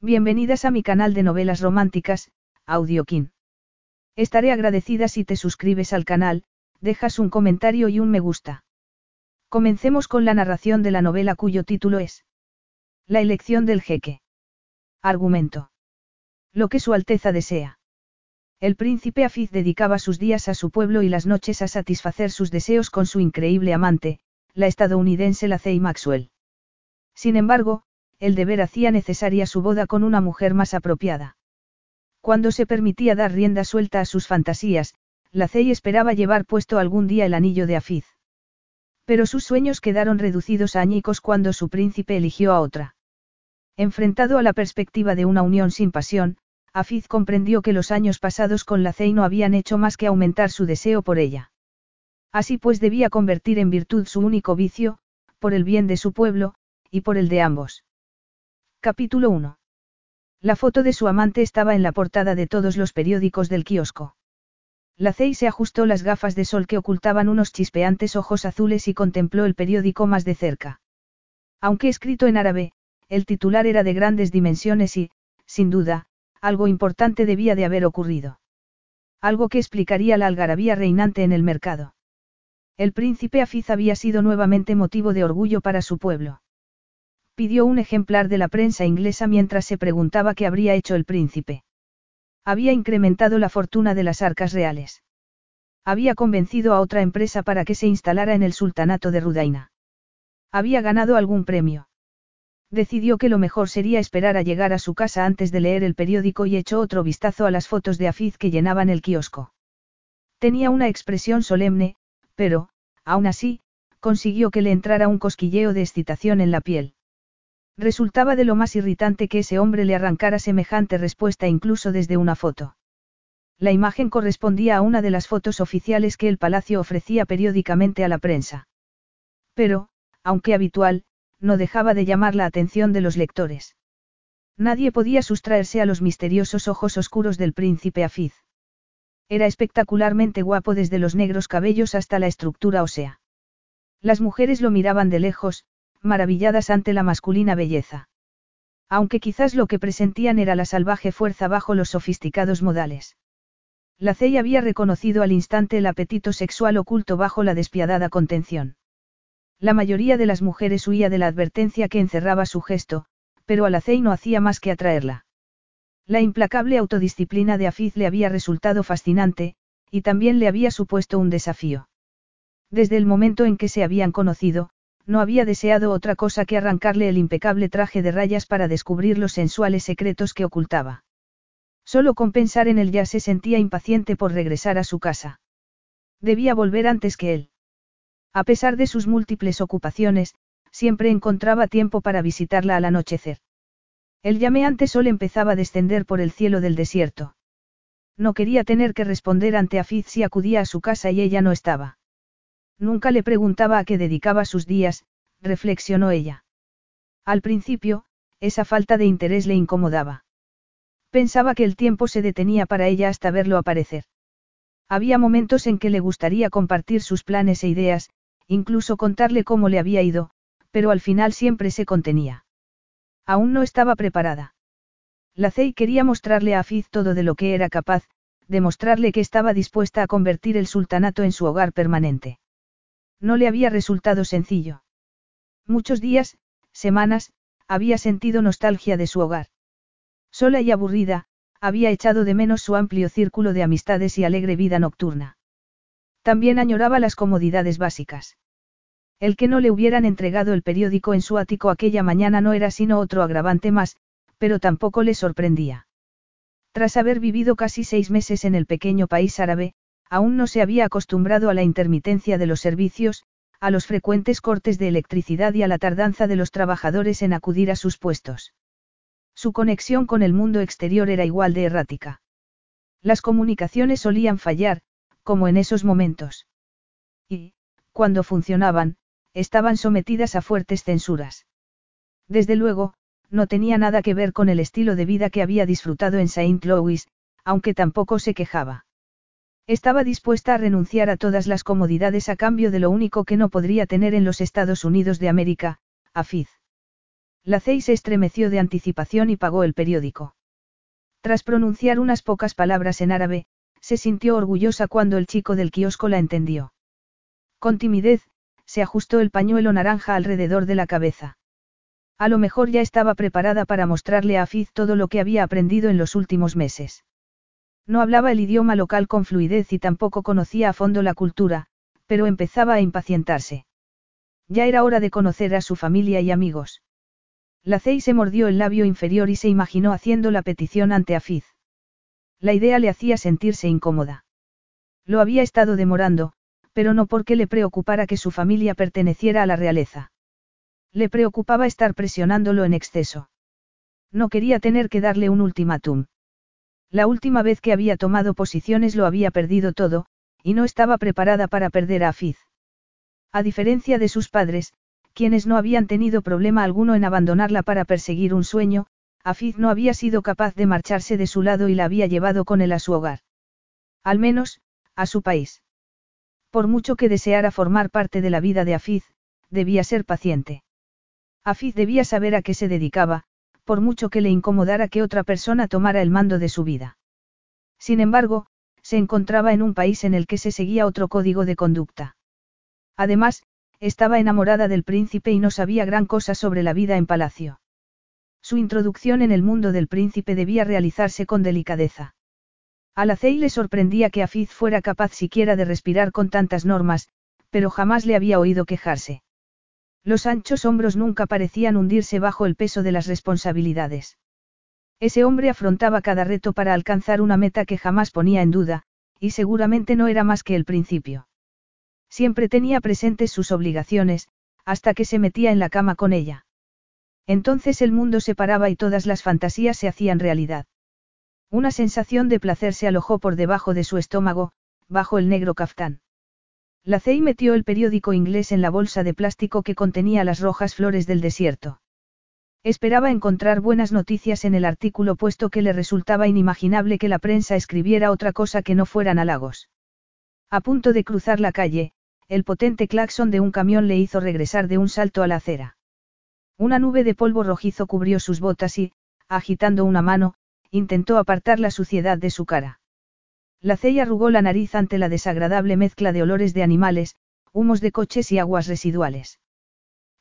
Bienvenidas a mi canal de novelas románticas, Audiokin. Estaré agradecida si te suscribes al canal, dejas un comentario y un me gusta. Comencemos con la narración de la novela cuyo título es La elección del jeque. Argumento. Lo que Su Alteza desea. El príncipe Afiz dedicaba sus días a su pueblo y las noches a satisfacer sus deseos con su increíble amante, la estadounidense Lacey Maxwell. Sin embargo, el deber hacía necesaria su boda con una mujer más apropiada. Cuando se permitía dar rienda suelta a sus fantasías, Lacey esperaba llevar puesto algún día el anillo de Afiz. Pero sus sueños quedaron reducidos a añicos cuando su príncipe eligió a otra. Enfrentado a la perspectiva de una unión sin pasión, Afiz comprendió que los años pasados con Lacey no habían hecho más que aumentar su deseo por ella. Así pues debía convertir en virtud su único vicio, por el bien de su pueblo, y por el de ambos. Capítulo 1. La foto de su amante estaba en la portada de todos los periódicos del kiosco. La Cey se ajustó las gafas de sol que ocultaban unos chispeantes ojos azules y contempló el periódico más de cerca. Aunque escrito en árabe, el titular era de grandes dimensiones y, sin duda, algo importante debía de haber ocurrido. Algo que explicaría la algarabía reinante en el mercado. El príncipe Afiz había sido nuevamente motivo de orgullo para su pueblo. Pidió un ejemplar de la prensa inglesa mientras se preguntaba qué habría hecho el príncipe. Había incrementado la fortuna de las arcas reales. Había convencido a otra empresa para que se instalara en el sultanato de Rudaina. Había ganado algún premio. Decidió que lo mejor sería esperar a llegar a su casa antes de leer el periódico y echó otro vistazo a las fotos de Afiz que llenaban el kiosco. Tenía una expresión solemne, pero, aún así, consiguió que le entrara un cosquilleo de excitación en la piel. Resultaba de lo más irritante que ese hombre le arrancara semejante respuesta incluso desde una foto. La imagen correspondía a una de las fotos oficiales que el palacio ofrecía periódicamente a la prensa. Pero, aunque habitual, no dejaba de llamar la atención de los lectores. Nadie podía sustraerse a los misteriosos ojos oscuros del príncipe Afiz. Era espectacularmente guapo desde los negros cabellos hasta la estructura ósea. Las mujeres lo miraban de lejos, maravilladas ante la masculina belleza. Aunque quizás lo que presentían era la salvaje fuerza bajo los sofisticados modales. La Cey había reconocido al instante el apetito sexual oculto bajo la despiadada contención. La mayoría de las mujeres huía de la advertencia que encerraba su gesto, pero a la Cey no hacía más que atraerla. La implacable autodisciplina de Afiz le había resultado fascinante, y también le había supuesto un desafío. Desde el momento en que se habían conocido, no había deseado otra cosa que arrancarle el impecable traje de rayas para descubrir los sensuales secretos que ocultaba. Solo con pensar en él ya se sentía impaciente por regresar a su casa. Debía volver antes que él. A pesar de sus múltiples ocupaciones, siempre encontraba tiempo para visitarla al anochecer. El llameante sol empezaba a descender por el cielo del desierto. No quería tener que responder ante Afiz si acudía a su casa y ella no estaba. Nunca le preguntaba a qué dedicaba sus días, reflexionó ella. Al principio, esa falta de interés le incomodaba. Pensaba que el tiempo se detenía para ella hasta verlo aparecer. Había momentos en que le gustaría compartir sus planes e ideas, incluso contarle cómo le había ido, pero al final siempre se contenía. Aún no estaba preparada. La Cey quería mostrarle a Afiz todo de lo que era capaz, demostrarle que estaba dispuesta a convertir el sultanato en su hogar permanente. No le había resultado sencillo. Muchos días, semanas, había sentido nostalgia de su hogar. Sola y aburrida, había echado de menos su amplio círculo de amistades y alegre vida nocturna. También añoraba las comodidades básicas. El que no le hubieran entregado el periódico en su ático aquella mañana no era sino otro agravante más, pero tampoco le sorprendía. Tras haber vivido casi seis meses en el pequeño país árabe, aún no se había acostumbrado a la intermitencia de los servicios, a los frecuentes cortes de electricidad y a la tardanza de los trabajadores en acudir a sus puestos. Su conexión con el mundo exterior era igual de errática. Las comunicaciones solían fallar, como en esos momentos. Y, cuando funcionaban, estaban sometidas a fuertes censuras. Desde luego, no tenía nada que ver con el estilo de vida que había disfrutado en Saint Louis, aunque tampoco se quejaba. Estaba dispuesta a renunciar a todas las comodidades a cambio de lo único que no podría tener en los Estados Unidos de América, Afiz. La Cey se estremeció de anticipación y pagó el periódico. Tras pronunciar unas pocas palabras en árabe, se sintió orgullosa cuando el chico del kiosco la entendió. Con timidez, se ajustó el pañuelo naranja alrededor de la cabeza. A lo mejor ya estaba preparada para mostrarle a Afiz todo lo que había aprendido en los últimos meses. No hablaba el idioma local con fluidez y tampoco conocía a fondo la cultura, pero empezaba a impacientarse. Ya era hora de conocer a su familia y amigos. La Cey se mordió el labio inferior y se imaginó haciendo la petición ante Afiz. La idea le hacía sentirse incómoda. Lo había estado demorando, pero no porque le preocupara que su familia perteneciera a la realeza. Le preocupaba estar presionándolo en exceso. No quería tener que darle un ultimátum. La última vez que había tomado posiciones lo había perdido todo, y no estaba preparada para perder a Afiz. A diferencia de sus padres, quienes no habían tenido problema alguno en abandonarla para perseguir un sueño, Afiz no había sido capaz de marcharse de su lado y la había llevado con él a su hogar. Al menos, a su país. Por mucho que deseara formar parte de la vida de Afiz, debía ser paciente. Afiz debía saber a qué se dedicaba, por mucho que le incomodara que otra persona tomara el mando de su vida. Sin embargo, se encontraba en un país en el que se seguía otro código de conducta. Además, estaba enamorada del príncipe y no sabía gran cosa sobre la vida en palacio. Su introducción en el mundo del príncipe debía realizarse con delicadeza. A la le sorprendía que Afiz fuera capaz siquiera de respirar con tantas normas, pero jamás le había oído quejarse. Los anchos hombros nunca parecían hundirse bajo el peso de las responsabilidades. Ese hombre afrontaba cada reto para alcanzar una meta que jamás ponía en duda, y seguramente no era más que el principio. Siempre tenía presentes sus obligaciones, hasta que se metía en la cama con ella. Entonces el mundo se paraba y todas las fantasías se hacían realidad. Una sensación de placer se alojó por debajo de su estómago, bajo el negro caftán. La Cey metió el periódico inglés en la bolsa de plástico que contenía las rojas flores del desierto. Esperaba encontrar buenas noticias en el artículo puesto que le resultaba inimaginable que la prensa escribiera otra cosa que no fueran halagos. A punto de cruzar la calle, el potente claxon de un camión le hizo regresar de un salto a la acera. Una nube de polvo rojizo cubrió sus botas y, agitando una mano, intentó apartar la suciedad de su cara. La Cey arrugó la nariz ante la desagradable mezcla de olores de animales, humos de coches y aguas residuales.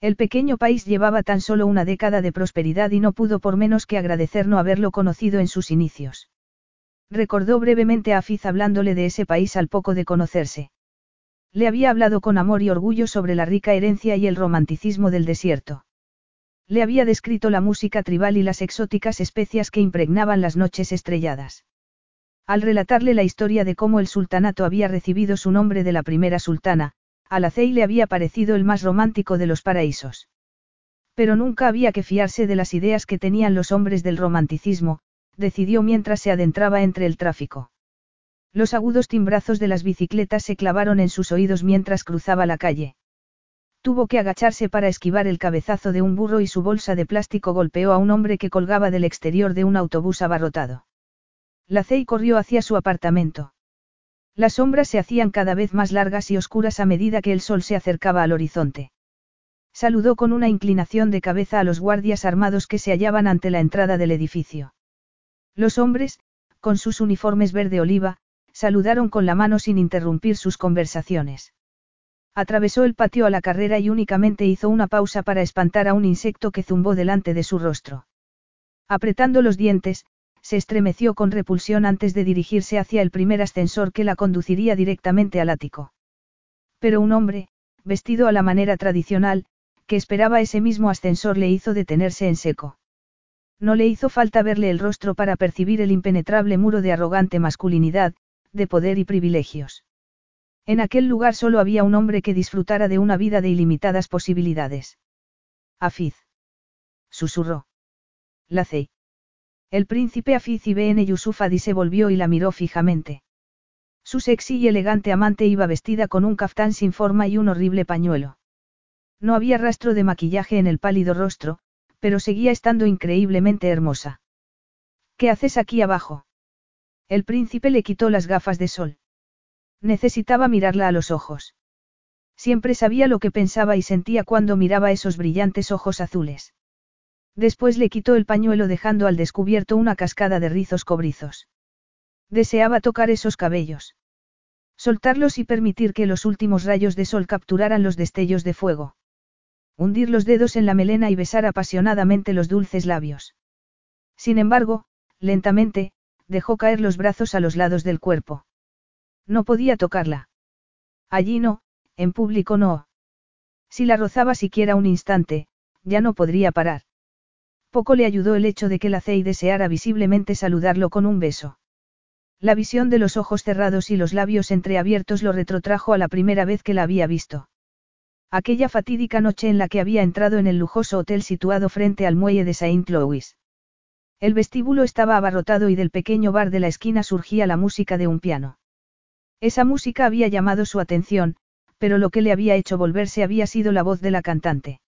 El pequeño país llevaba tan solo una década de prosperidad y no pudo por menos que agradecer no haberlo conocido en sus inicios. Recordó brevemente a Afiz hablándole de ese país al poco de conocerse. Le había hablado con amor y orgullo sobre la rica herencia y el romanticismo del desierto. Le había descrito la música tribal y las exóticas especias que impregnaban las noches estrelladas. Al relatarle la historia de cómo el sultanato había recibido su nombre de la primera sultana, Alacei le había parecido el más romántico de los paraísos. Pero nunca había que fiarse de las ideas que tenían los hombres del romanticismo, decidió mientras se adentraba entre el tráfico. Los agudos timbrazos de las bicicletas se clavaron en sus oídos mientras cruzaba la calle. Tuvo que agacharse para esquivar el cabezazo de un burro y su bolsa de plástico golpeó a un hombre que colgaba del exterior de un autobús abarrotado. La Cey corrió hacia su apartamento. Las sombras se hacían cada vez más largas y oscuras a medida que el sol se acercaba al horizonte. Saludó con una inclinación de cabeza a los guardias armados que se hallaban ante la entrada del edificio. Los hombres, con sus uniformes verde oliva, saludaron con la mano sin interrumpir sus conversaciones. Atravesó el patio a la carrera y únicamente hizo una pausa para espantar a un insecto que zumbó delante de su rostro. Apretando los dientes, se estremeció con repulsión antes de dirigirse hacia el primer ascensor que la conduciría directamente al ático. Pero un hombre, vestido a la manera tradicional, que esperaba ese mismo ascensor le hizo detenerse en seco. No le hizo falta verle el rostro para percibir el impenetrable muro de arrogante masculinidad, de poder y privilegios. En aquel lugar solo había un hombre que disfrutara de una vida de ilimitadas posibilidades. Afiz. Susurró. La el príncipe Afiz Ibn Yusuf Adi se volvió y la miró fijamente. Su sexy y elegante amante iba vestida con un caftán sin forma y un horrible pañuelo. No había rastro de maquillaje en el pálido rostro, pero seguía estando increíblemente hermosa. ¿Qué haces aquí abajo? El príncipe le quitó las gafas de sol. Necesitaba mirarla a los ojos. Siempre sabía lo que pensaba y sentía cuando miraba esos brillantes ojos azules. Después le quitó el pañuelo dejando al descubierto una cascada de rizos cobrizos. Deseaba tocar esos cabellos. Soltarlos y permitir que los últimos rayos de sol capturaran los destellos de fuego. Hundir los dedos en la melena y besar apasionadamente los dulces labios. Sin embargo, lentamente, dejó caer los brazos a los lados del cuerpo. No podía tocarla. Allí no, en público no. Si la rozaba siquiera un instante, ya no podría parar. Poco le ayudó el hecho de que la Cey deseara visiblemente saludarlo con un beso. La visión de los ojos cerrados y los labios entreabiertos lo retrotrajo a la primera vez que la había visto. Aquella fatídica noche en la que había entrado en el lujoso hotel situado frente al muelle de Saint Louis. El vestíbulo estaba abarrotado y del pequeño bar de la esquina surgía la música de un piano. Esa música había llamado su atención, pero lo que le había hecho volverse había sido la voz de la cantante.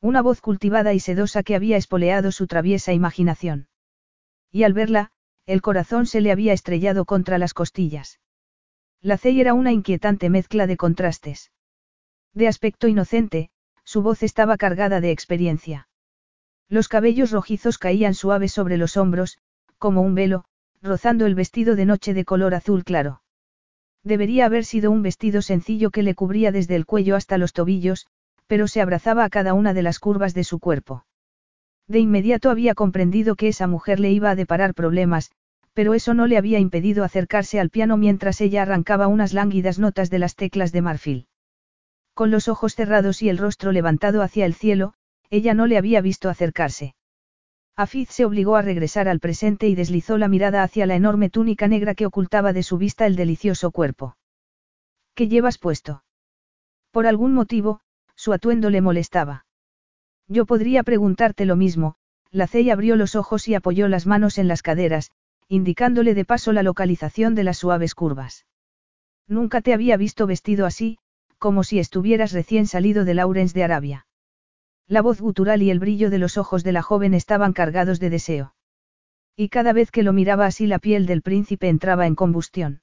Una voz cultivada y sedosa que había espoleado su traviesa imaginación. Y al verla, el corazón se le había estrellado contra las costillas. La Cey era una inquietante mezcla de contrastes. De aspecto inocente, su voz estaba cargada de experiencia. Los cabellos rojizos caían suaves sobre los hombros, como un velo, rozando el vestido de noche de color azul claro. Debería haber sido un vestido sencillo que le cubría desde el cuello hasta los tobillos, pero se abrazaba a cada una de las curvas de su cuerpo. De inmediato había comprendido que esa mujer le iba a deparar problemas, pero eso no le había impedido acercarse al piano mientras ella arrancaba unas lánguidas notas de las teclas de marfil. Con los ojos cerrados y el rostro levantado hacia el cielo, ella no le había visto acercarse. Afiz se obligó a regresar al presente y deslizó la mirada hacia la enorme túnica negra que ocultaba de su vista el delicioso cuerpo. ¿Qué llevas puesto? Por algún motivo, su atuendo le molestaba. Yo podría preguntarte lo mismo, la Cey abrió los ojos y apoyó las manos en las caderas, indicándole de paso la localización de las suaves curvas. Nunca te había visto vestido así, como si estuvieras recién salido de Laurens de Arabia. La voz gutural y el brillo de los ojos de la joven estaban cargados de deseo. Y cada vez que lo miraba así la piel del príncipe entraba en combustión.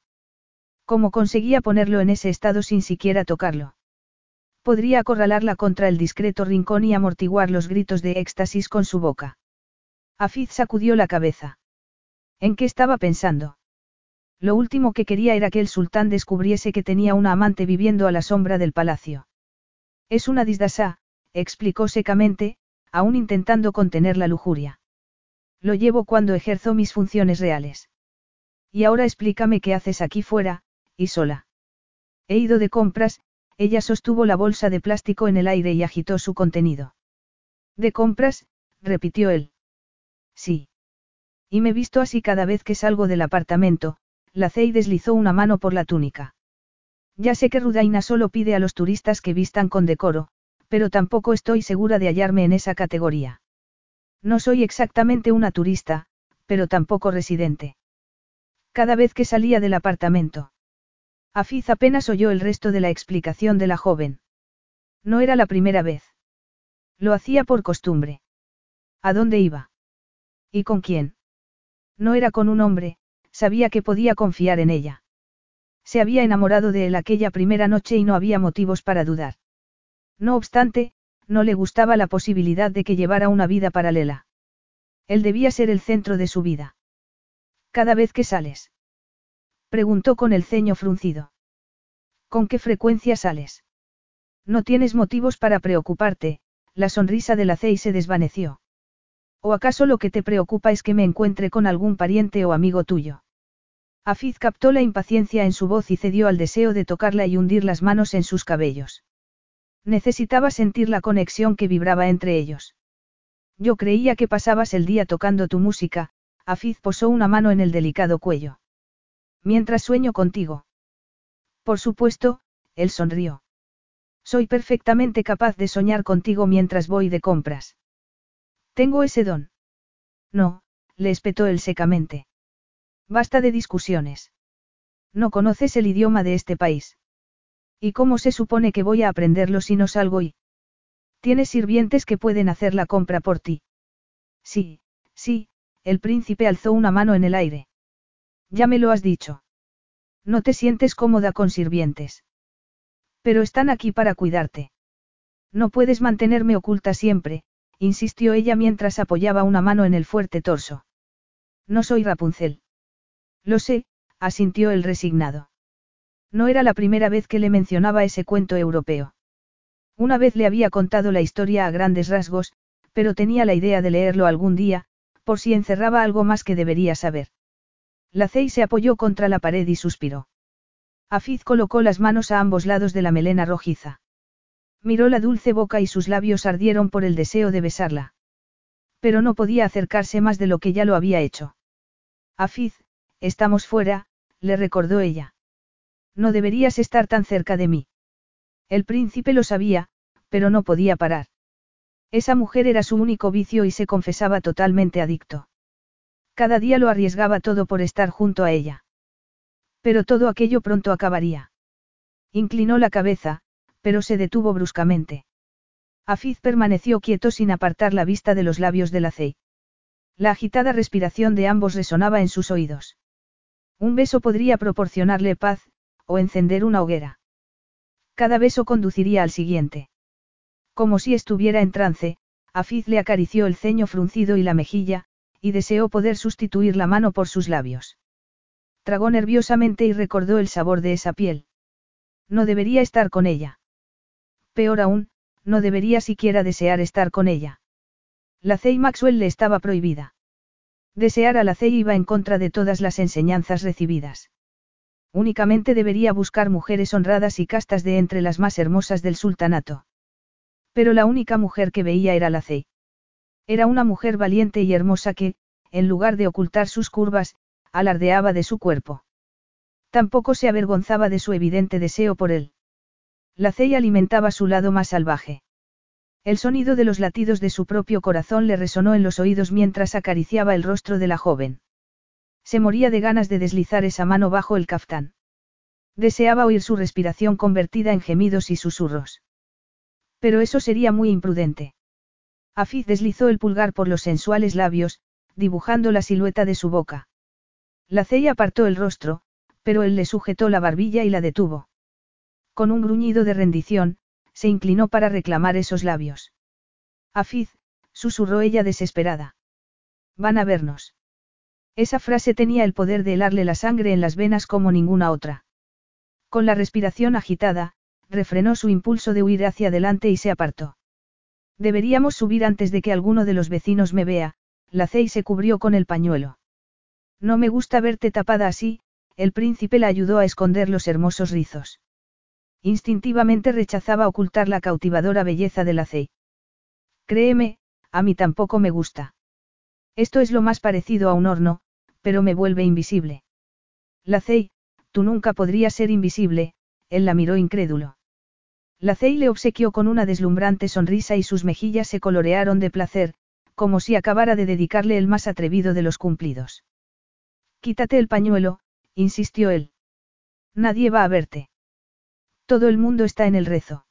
¿Cómo conseguía ponerlo en ese estado sin siquiera tocarlo? Podría acorralarla contra el discreto rincón y amortiguar los gritos de éxtasis con su boca. Afiz sacudió la cabeza. ¿En qué estaba pensando? Lo último que quería era que el sultán descubriese que tenía una amante viviendo a la sombra del palacio. Es una disdasa, explicó secamente, aún intentando contener la lujuria. Lo llevo cuando ejerzo mis funciones reales. Y ahora explícame qué haces aquí fuera, y sola. He ido de compras, ella sostuvo la bolsa de plástico en el aire y agitó su contenido. ¿De compras? repitió él. Sí. Y me visto así cada vez que salgo del apartamento, la Cey deslizó una mano por la túnica. Ya sé que Rudaina solo pide a los turistas que vistan con decoro, pero tampoco estoy segura de hallarme en esa categoría. No soy exactamente una turista, pero tampoco residente. Cada vez que salía del apartamento. Afiz apenas oyó el resto de la explicación de la joven. No era la primera vez. Lo hacía por costumbre. ¿A dónde iba? ¿Y con quién? No era con un hombre, sabía que podía confiar en ella. Se había enamorado de él aquella primera noche y no había motivos para dudar. No obstante, no le gustaba la posibilidad de que llevara una vida paralela. Él debía ser el centro de su vida. Cada vez que sales. Preguntó con el ceño fruncido. ¿Con qué frecuencia sales? No tienes motivos para preocuparte, la sonrisa de la Cey se desvaneció. ¿O acaso lo que te preocupa es que me encuentre con algún pariente o amigo tuyo? Afiz captó la impaciencia en su voz y cedió al deseo de tocarla y hundir las manos en sus cabellos. Necesitaba sentir la conexión que vibraba entre ellos. Yo creía que pasabas el día tocando tu música, Afiz posó una mano en el delicado cuello. Mientras sueño contigo. Por supuesto, él sonrió. Soy perfectamente capaz de soñar contigo mientras voy de compras. ¿Tengo ese don? No, le espetó él secamente. Basta de discusiones. No conoces el idioma de este país. ¿Y cómo se supone que voy a aprenderlo si no salgo y... Tienes sirvientes que pueden hacer la compra por ti. Sí, sí, el príncipe alzó una mano en el aire. Ya me lo has dicho. No te sientes cómoda con sirvientes. Pero están aquí para cuidarte. No puedes mantenerme oculta siempre, insistió ella mientras apoyaba una mano en el fuerte torso. No soy Rapunzel. Lo sé, asintió el resignado. No era la primera vez que le mencionaba ese cuento europeo. Una vez le había contado la historia a grandes rasgos, pero tenía la idea de leerlo algún día, por si encerraba algo más que debería saber. La Cey se apoyó contra la pared y suspiró. Afiz colocó las manos a ambos lados de la melena rojiza. Miró la dulce boca y sus labios ardieron por el deseo de besarla. Pero no podía acercarse más de lo que ya lo había hecho. Afiz, estamos fuera, le recordó ella. No deberías estar tan cerca de mí. El príncipe lo sabía, pero no podía parar. Esa mujer era su único vicio y se confesaba totalmente adicto. Cada día lo arriesgaba todo por estar junto a ella. Pero todo aquello pronto acabaría. Inclinó la cabeza, pero se detuvo bruscamente. Afiz permaneció quieto sin apartar la vista de los labios de la. La agitada respiración de ambos resonaba en sus oídos. Un beso podría proporcionarle paz, o encender una hoguera. Cada beso conduciría al siguiente. Como si estuviera en trance, Afiz le acarició el ceño fruncido y la mejilla, y deseó poder sustituir la mano por sus labios. Tragó nerviosamente y recordó el sabor de esa piel. No debería estar con ella. Peor aún, no debería siquiera desear estar con ella. La Cey Maxwell le estaba prohibida. Desear a la Cey iba en contra de todas las enseñanzas recibidas. Únicamente debería buscar mujeres honradas y castas de entre las más hermosas del sultanato. Pero la única mujer que veía era la Cey. Era una mujer valiente y hermosa que, en lugar de ocultar sus curvas, alardeaba de su cuerpo. Tampoco se avergonzaba de su evidente deseo por él. La Cey alimentaba su lado más salvaje. El sonido de los latidos de su propio corazón le resonó en los oídos mientras acariciaba el rostro de la joven. Se moría de ganas de deslizar esa mano bajo el caftán. Deseaba oír su respiración convertida en gemidos y susurros. Pero eso sería muy imprudente. Afiz deslizó el pulgar por los sensuales labios, dibujando la silueta de su boca. La ceya apartó el rostro, pero él le sujetó la barbilla y la detuvo. Con un gruñido de rendición, se inclinó para reclamar esos labios. Afiz, susurró ella desesperada. Van a vernos. Esa frase tenía el poder de helarle la sangre en las venas como ninguna otra. Con la respiración agitada, refrenó su impulso de huir hacia adelante y se apartó. Deberíamos subir antes de que alguno de los vecinos me vea, la Cey se cubrió con el pañuelo. No me gusta verte tapada así, el príncipe la ayudó a esconder los hermosos rizos. Instintivamente rechazaba ocultar la cautivadora belleza de la Cey. Créeme, a mí tampoco me gusta. Esto es lo más parecido a un horno, pero me vuelve invisible. La Cey, tú nunca podrías ser invisible, él la miró incrédulo. La Cey le obsequió con una deslumbrante sonrisa y sus mejillas se colorearon de placer, como si acabara de dedicarle el más atrevido de los cumplidos. Quítate el pañuelo, insistió él. Nadie va a verte. Todo el mundo está en el rezo.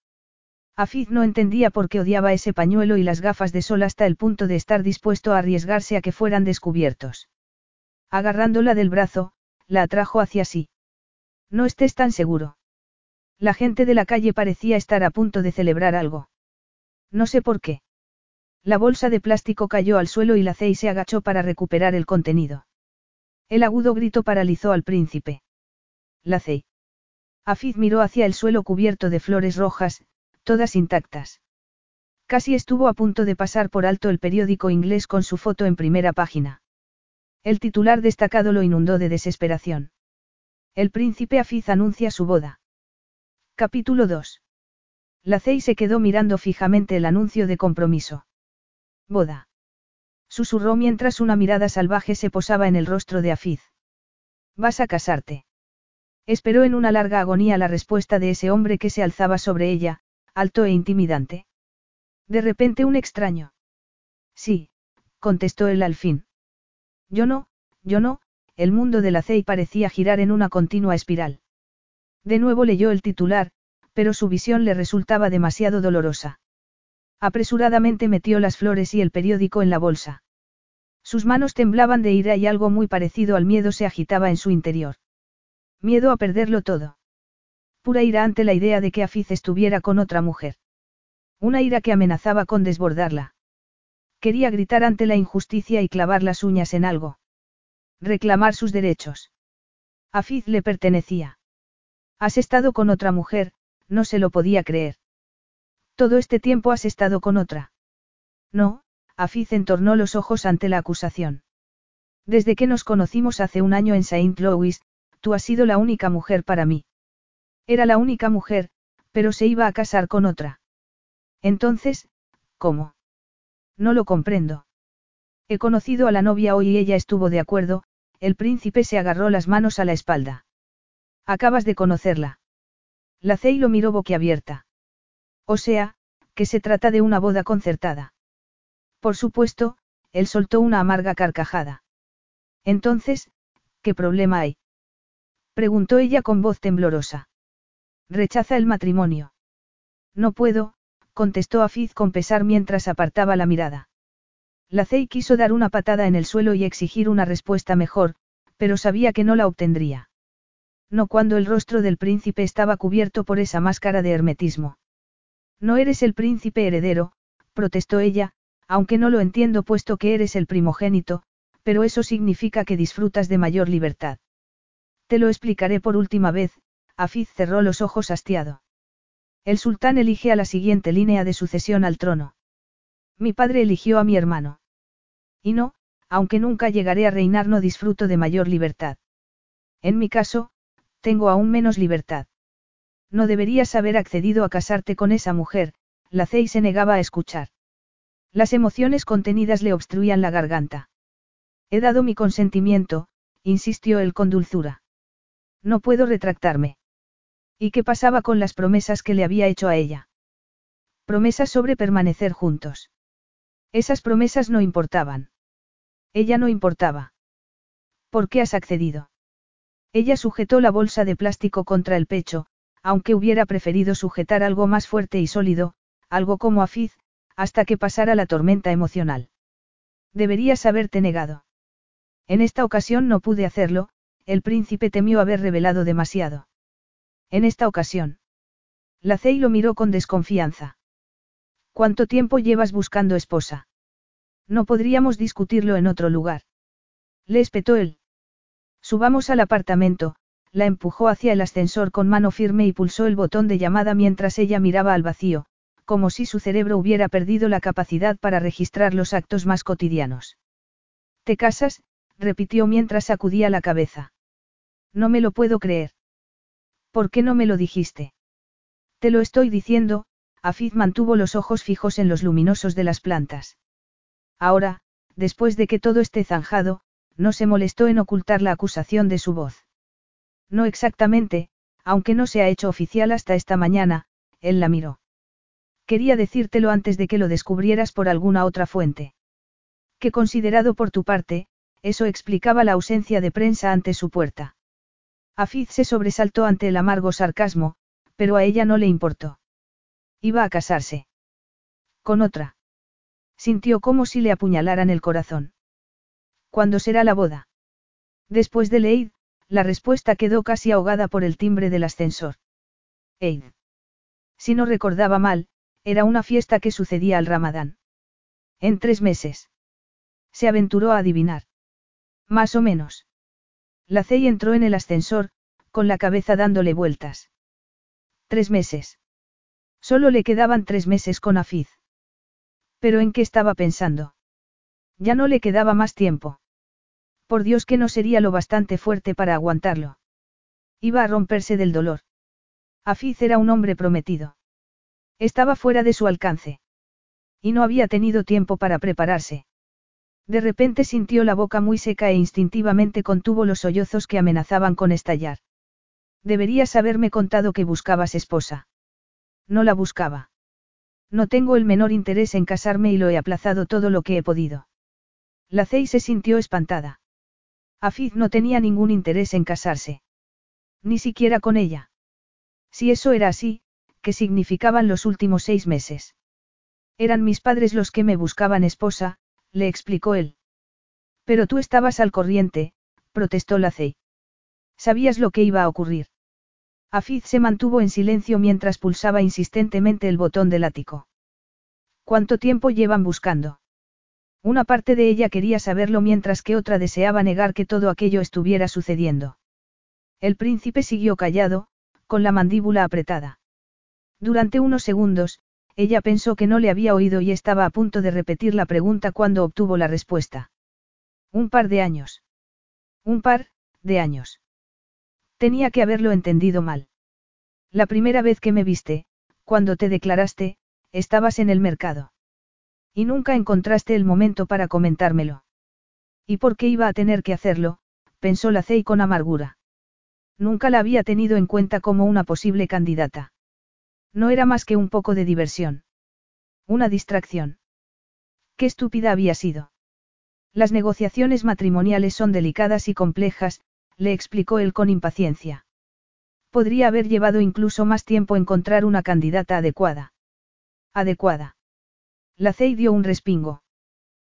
Afiz no entendía por qué odiaba ese pañuelo y las gafas de sol hasta el punto de estar dispuesto a arriesgarse a que fueran descubiertos. Agarrándola del brazo, la atrajo hacia sí. No estés tan seguro. La gente de la calle parecía estar a punto de celebrar algo. No sé por qué. La bolsa de plástico cayó al suelo y la Cey se agachó para recuperar el contenido. El agudo grito paralizó al príncipe. La Cey. Afiz miró hacia el suelo cubierto de flores rojas, todas intactas. Casi estuvo a punto de pasar por alto el periódico inglés con su foto en primera página. El titular destacado lo inundó de desesperación. El príncipe Afiz anuncia su boda. Capítulo 2. La Cey se quedó mirando fijamente el anuncio de compromiso. Boda. Susurró mientras una mirada salvaje se posaba en el rostro de Afiz. ¿Vas a casarte? Esperó en una larga agonía la respuesta de ese hombre que se alzaba sobre ella, alto e intimidante. De repente un extraño. Sí, contestó él al fin. Yo no, yo no, el mundo de la CEI parecía girar en una continua espiral. De nuevo leyó el titular, pero su visión le resultaba demasiado dolorosa. Apresuradamente metió las flores y el periódico en la bolsa. Sus manos temblaban de ira y algo muy parecido al miedo se agitaba en su interior. Miedo a perderlo todo. Pura ira ante la idea de que Afiz estuviera con otra mujer. Una ira que amenazaba con desbordarla. Quería gritar ante la injusticia y clavar las uñas en algo. Reclamar sus derechos. Afiz le pertenecía. Has estado con otra mujer, no se lo podía creer. Todo este tiempo has estado con otra. No, Afiz entornó los ojos ante la acusación. Desde que nos conocimos hace un año en Saint Louis, tú has sido la única mujer para mí. Era la única mujer, pero se iba a casar con otra. Entonces, ¿cómo? No lo comprendo. He conocido a la novia hoy y ella estuvo de acuerdo, el príncipe se agarró las manos a la espalda. Acabas de conocerla. La Cey lo miró boquiabierta. O sea, que se trata de una boda concertada. Por supuesto, él soltó una amarga carcajada. Entonces, ¿qué problema hay? Preguntó ella con voz temblorosa. Rechaza el matrimonio. No puedo, contestó Afiz con pesar mientras apartaba la mirada. La Cey quiso dar una patada en el suelo y exigir una respuesta mejor, pero sabía que no la obtendría. No cuando el rostro del príncipe estaba cubierto por esa máscara de hermetismo. No eres el príncipe heredero, protestó ella, aunque no lo entiendo puesto que eres el primogénito, pero eso significa que disfrutas de mayor libertad. Te lo explicaré por última vez, Afiz cerró los ojos hastiado. El sultán elige a la siguiente línea de sucesión al trono. Mi padre eligió a mi hermano. Y no, aunque nunca llegaré a reinar no disfruto de mayor libertad. En mi caso, tengo aún menos libertad. No deberías haber accedido a casarte con esa mujer, la Cey se negaba a escuchar. Las emociones contenidas le obstruían la garganta. He dado mi consentimiento, insistió él con dulzura. No puedo retractarme. ¿Y qué pasaba con las promesas que le había hecho a ella? Promesas sobre permanecer juntos. Esas promesas no importaban. Ella no importaba. ¿Por qué has accedido? Ella sujetó la bolsa de plástico contra el pecho, aunque hubiera preferido sujetar algo más fuerte y sólido, algo como Afiz, hasta que pasara la tormenta emocional. Deberías haberte negado. En esta ocasión no pude hacerlo, el príncipe temió haber revelado demasiado. En esta ocasión. La Cey lo miró con desconfianza. ¿Cuánto tiempo llevas buscando esposa? No podríamos discutirlo en otro lugar. Le espetó él. Subamos al apartamento, la empujó hacia el ascensor con mano firme y pulsó el botón de llamada mientras ella miraba al vacío, como si su cerebro hubiera perdido la capacidad para registrar los actos más cotidianos. ¿Te casas? repitió mientras sacudía la cabeza. No me lo puedo creer. ¿Por qué no me lo dijiste? Te lo estoy diciendo, Afiz mantuvo los ojos fijos en los luminosos de las plantas. Ahora, después de que todo esté zanjado, no se molestó en ocultar la acusación de su voz. No exactamente, aunque no se ha hecho oficial hasta esta mañana, él la miró. Quería decírtelo antes de que lo descubrieras por alguna otra fuente. Que considerado por tu parte, eso explicaba la ausencia de prensa ante su puerta. Afiz se sobresaltó ante el amargo sarcasmo, pero a ella no le importó. Iba a casarse. Con otra. Sintió como si le apuñalaran el corazón. ¿Cuándo será la boda? Después de Leid, la respuesta quedó casi ahogada por el timbre del ascensor. Eid. Si no recordaba mal, era una fiesta que sucedía al Ramadán. En tres meses. Se aventuró a adivinar. Más o menos. La Cey entró en el ascensor, con la cabeza dándole vueltas. Tres meses. Solo le quedaban tres meses con Afiz. Pero ¿en qué estaba pensando? Ya no le quedaba más tiempo. Por Dios que no sería lo bastante fuerte para aguantarlo. Iba a romperse del dolor. Afiz era un hombre prometido. Estaba fuera de su alcance. Y no había tenido tiempo para prepararse. De repente sintió la boca muy seca e instintivamente contuvo los sollozos que amenazaban con estallar. Deberías haberme contado que buscabas esposa. No la buscaba. No tengo el menor interés en casarme y lo he aplazado todo lo que he podido. La Cey se sintió espantada. Afiz no tenía ningún interés en casarse. Ni siquiera con ella. Si eso era así, ¿qué significaban los últimos seis meses? Eran mis padres los que me buscaban esposa, le explicó él. Pero tú estabas al corriente, protestó la Cey. Sabías lo que iba a ocurrir. Afiz se mantuvo en silencio mientras pulsaba insistentemente el botón del ático. ¿Cuánto tiempo llevan buscando? Una parte de ella quería saberlo mientras que otra deseaba negar que todo aquello estuviera sucediendo. El príncipe siguió callado, con la mandíbula apretada. Durante unos segundos, ella pensó que no le había oído y estaba a punto de repetir la pregunta cuando obtuvo la respuesta. Un par de años. Un par, de años. Tenía que haberlo entendido mal. La primera vez que me viste, cuando te declaraste, estabas en el mercado. Y nunca encontraste el momento para comentármelo. ¿Y por qué iba a tener que hacerlo? pensó la Cey con amargura. Nunca la había tenido en cuenta como una posible candidata. No era más que un poco de diversión. Una distracción. Qué estúpida había sido. Las negociaciones matrimoniales son delicadas y complejas, le explicó él con impaciencia. Podría haber llevado incluso más tiempo encontrar una candidata adecuada. Adecuada. La CEI dio un respingo.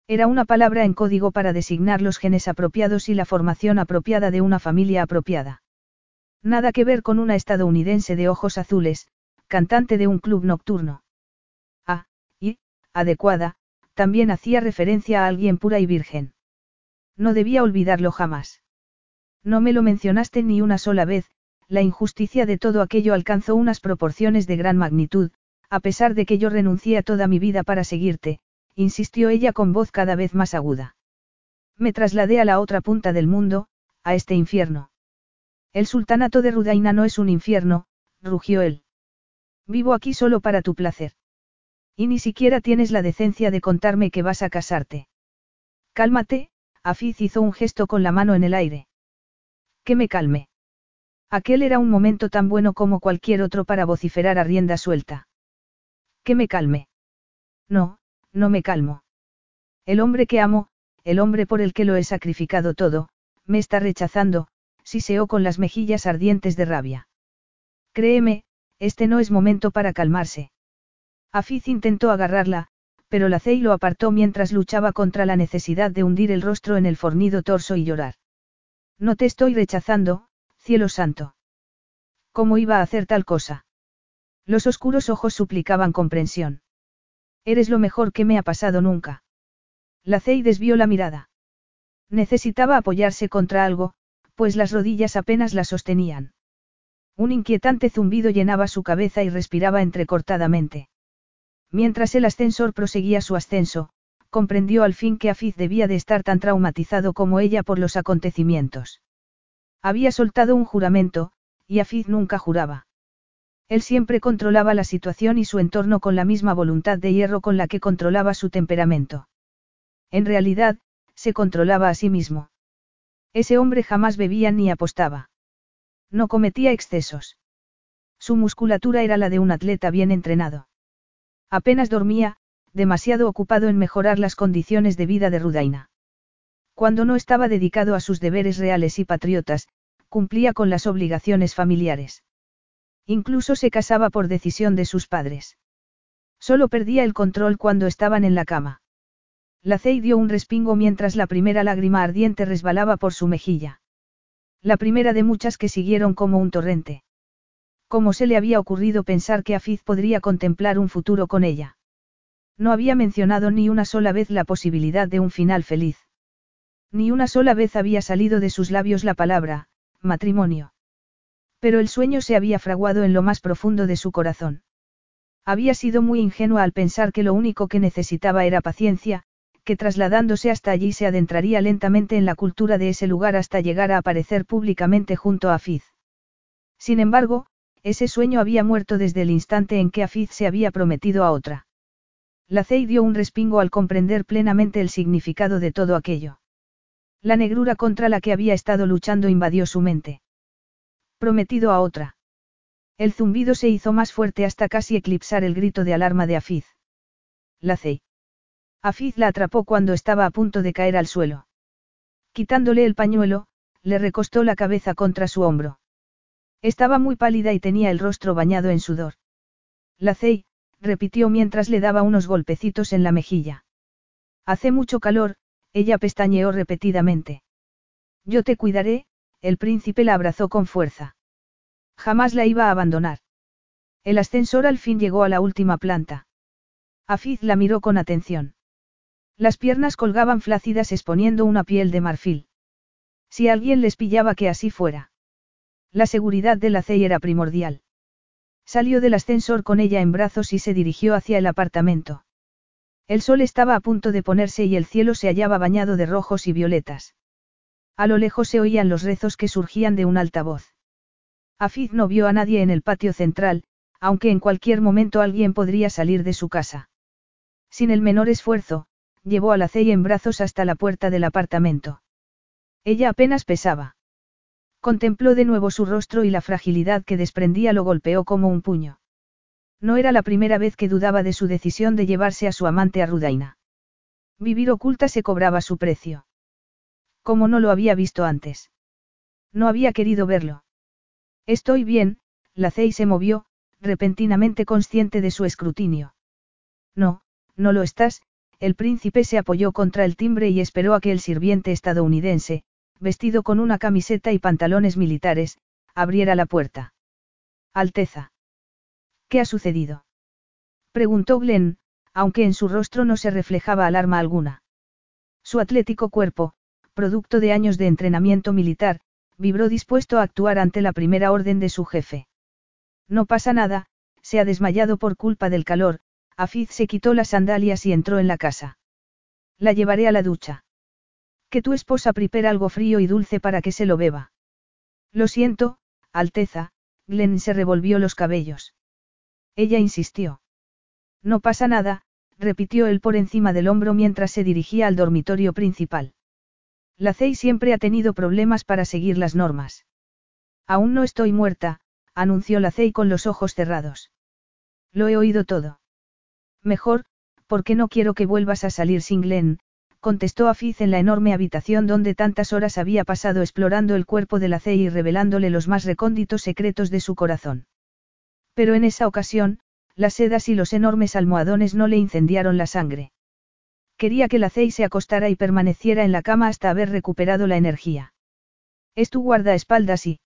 Era una palabra en código para designar los genes apropiados y la formación apropiada de una familia apropiada. Nada que ver con una estadounidense de ojos azules, cantante de un club nocturno. Ah, y, adecuada, también hacía referencia a alguien pura y virgen. No debía olvidarlo jamás. No me lo mencionaste ni una sola vez, la injusticia de todo aquello alcanzó unas proporciones de gran magnitud, a pesar de que yo renuncié a toda mi vida para seguirte, insistió ella con voz cada vez más aguda. Me trasladé a la otra punta del mundo, a este infierno. El sultanato de Rudaina no es un infierno, rugió él. Vivo aquí solo para tu placer. Y ni siquiera tienes la decencia de contarme que vas a casarte. Cálmate, Afiz hizo un gesto con la mano en el aire. Que me calme. Aquel era un momento tan bueno como cualquier otro para vociferar a rienda suelta. Que me calme. No, no me calmo. El hombre que amo, el hombre por el que lo he sacrificado todo, me está rechazando, siseó con las mejillas ardientes de rabia. Créeme, este no es momento para calmarse. Afiz intentó agarrarla, pero la Cey lo apartó mientras luchaba contra la necesidad de hundir el rostro en el fornido torso y llorar. No te estoy rechazando, cielo santo. ¿Cómo iba a hacer tal cosa? Los oscuros ojos suplicaban comprensión. Eres lo mejor que me ha pasado nunca. La Cey desvió la mirada. Necesitaba apoyarse contra algo, pues las rodillas apenas la sostenían. Un inquietante zumbido llenaba su cabeza y respiraba entrecortadamente. Mientras el ascensor proseguía su ascenso, comprendió al fin que Afiz debía de estar tan traumatizado como ella por los acontecimientos. Había soltado un juramento, y Afiz nunca juraba. Él siempre controlaba la situación y su entorno con la misma voluntad de hierro con la que controlaba su temperamento. En realidad, se controlaba a sí mismo. Ese hombre jamás bebía ni apostaba. No cometía excesos. Su musculatura era la de un atleta bien entrenado. Apenas dormía, demasiado ocupado en mejorar las condiciones de vida de Rudaina. Cuando no estaba dedicado a sus deberes reales y patriotas, cumplía con las obligaciones familiares. Incluso se casaba por decisión de sus padres. Solo perdía el control cuando estaban en la cama. La Cey dio un respingo mientras la primera lágrima ardiente resbalaba por su mejilla. La primera de muchas que siguieron como un torrente. ¿Cómo se le había ocurrido pensar que Afiz podría contemplar un futuro con ella? No había mencionado ni una sola vez la posibilidad de un final feliz. Ni una sola vez había salido de sus labios la palabra, matrimonio. Pero el sueño se había fraguado en lo más profundo de su corazón. Había sido muy ingenua al pensar que lo único que necesitaba era paciencia, que trasladándose hasta allí se adentraría lentamente en la cultura de ese lugar hasta llegar a aparecer públicamente junto a Afiz. Sin embargo, ese sueño había muerto desde el instante en que Afiz se había prometido a otra. La Cey dio un respingo al comprender plenamente el significado de todo aquello. La negrura contra la que había estado luchando invadió su mente. Prometido a otra. El zumbido se hizo más fuerte hasta casi eclipsar el grito de alarma de Afiz. La C. Afiz la atrapó cuando estaba a punto de caer al suelo. Quitándole el pañuelo, le recostó la cabeza contra su hombro. Estaba muy pálida y tenía el rostro bañado en sudor. La Cey, repitió mientras le daba unos golpecitos en la mejilla. Hace mucho calor, ella pestañeó repetidamente. Yo te cuidaré, el príncipe la abrazó con fuerza. Jamás la iba a abandonar. El ascensor al fin llegó a la última planta. Afiz la miró con atención. Las piernas colgaban flácidas exponiendo una piel de marfil. Si alguien les pillaba que así fuera. La seguridad de la era primordial. Salió del ascensor con ella en brazos y se dirigió hacia el apartamento. El sol estaba a punto de ponerse y el cielo se hallaba bañado de rojos y violetas. A lo lejos se oían los rezos que surgían de un altavoz. Afiz no vio a nadie en el patio central, aunque en cualquier momento alguien podría salir de su casa. Sin el menor esfuerzo, llevó a la Cey en brazos hasta la puerta del apartamento. Ella apenas pesaba. Contempló de nuevo su rostro y la fragilidad que desprendía lo golpeó como un puño. No era la primera vez que dudaba de su decisión de llevarse a su amante a Rudaina. Vivir oculta se cobraba su precio. Como no lo había visto antes. No había querido verlo. Estoy bien, la Cey se movió, repentinamente consciente de su escrutinio. No, no lo estás, el príncipe se apoyó contra el timbre y esperó a que el sirviente estadounidense, vestido con una camiseta y pantalones militares, abriera la puerta. Alteza. ¿Qué ha sucedido? Preguntó Glenn, aunque en su rostro no se reflejaba alarma alguna. Su atlético cuerpo, producto de años de entrenamiento militar, vibró dispuesto a actuar ante la primera orden de su jefe. No pasa nada, se ha desmayado por culpa del calor, Afiz se quitó las sandalias y entró en la casa. La llevaré a la ducha. Que tu esposa prepare algo frío y dulce para que se lo beba. Lo siento, Alteza, Glenn se revolvió los cabellos. Ella insistió. No pasa nada, repitió él por encima del hombro mientras se dirigía al dormitorio principal. La CEI siempre ha tenido problemas para seguir las normas. Aún no estoy muerta, anunció la CEI con los ojos cerrados. Lo he oído todo. Mejor, porque no quiero que vuelvas a salir sin Glenn, contestó Afiz en la enorme habitación donde tantas horas había pasado explorando el cuerpo de la CEI y revelándole los más recónditos secretos de su corazón. Pero en esa ocasión, las sedas y los enormes almohadones no le incendiaron la sangre. Quería que la CEI se acostara y permaneciera en la cama hasta haber recuperado la energía. Es tu guardaespaldas y...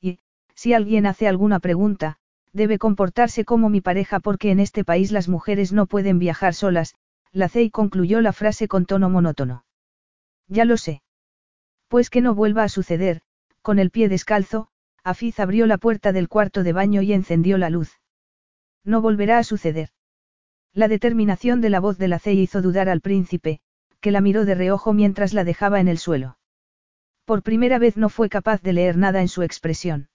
Y, si alguien hace alguna pregunta, debe comportarse como mi pareja porque en este país las mujeres no pueden viajar solas, la CEI concluyó la frase con tono monótono. Ya lo sé. Pues que no vuelva a suceder, con el pie descalzo, Afiz abrió la puerta del cuarto de baño y encendió la luz. No volverá a suceder. La determinación de la voz de la CEI hizo dudar al príncipe, que la miró de reojo mientras la dejaba en el suelo. Por primera vez no fue capaz de leer nada en su expresión.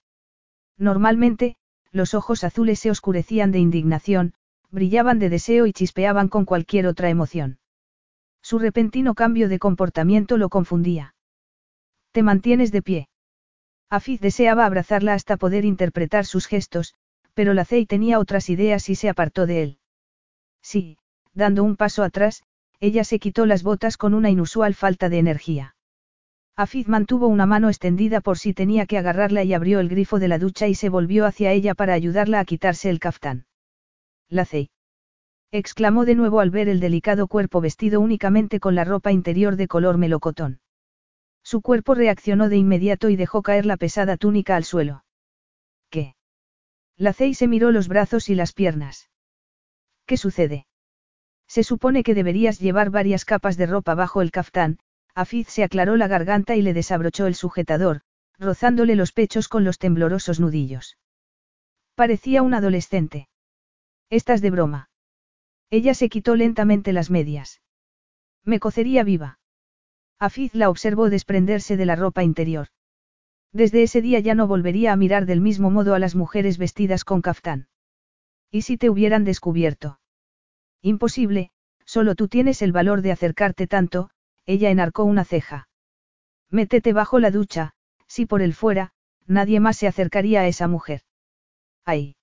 Normalmente, los ojos azules se oscurecían de indignación, brillaban de deseo y chispeaban con cualquier otra emoción. Su repentino cambio de comportamiento lo confundía. Te mantienes de pie. Afiz deseaba abrazarla hasta poder interpretar sus gestos, pero la Cey tenía otras ideas y se apartó de él. Sí, dando un paso atrás, ella se quitó las botas con una inusual falta de energía. Afiz mantuvo una mano extendida por si tenía que agarrarla y abrió el grifo de la ducha y se volvió hacia ella para ayudarla a quitarse el caftán. La exclamó de nuevo al ver el delicado cuerpo vestido únicamente con la ropa interior de color melocotón. Su cuerpo reaccionó de inmediato y dejó caer la pesada túnica al suelo. ¿Qué? La se miró los brazos y las piernas. ¿Qué sucede? Se supone que deberías llevar varias capas de ropa bajo el caftán, Afiz se aclaró la garganta y le desabrochó el sujetador, rozándole los pechos con los temblorosos nudillos. Parecía un adolescente. Estás de broma. Ella se quitó lentamente las medias. Me cocería viva. Afiz la observó desprenderse de la ropa interior. Desde ese día ya no volvería a mirar del mismo modo a las mujeres vestidas con caftán. ¿Y si te hubieran descubierto? Imposible, solo tú tienes el valor de acercarte tanto, ella enarcó una ceja. Métete bajo la ducha, si por él fuera, nadie más se acercaría a esa mujer. ¡Ay!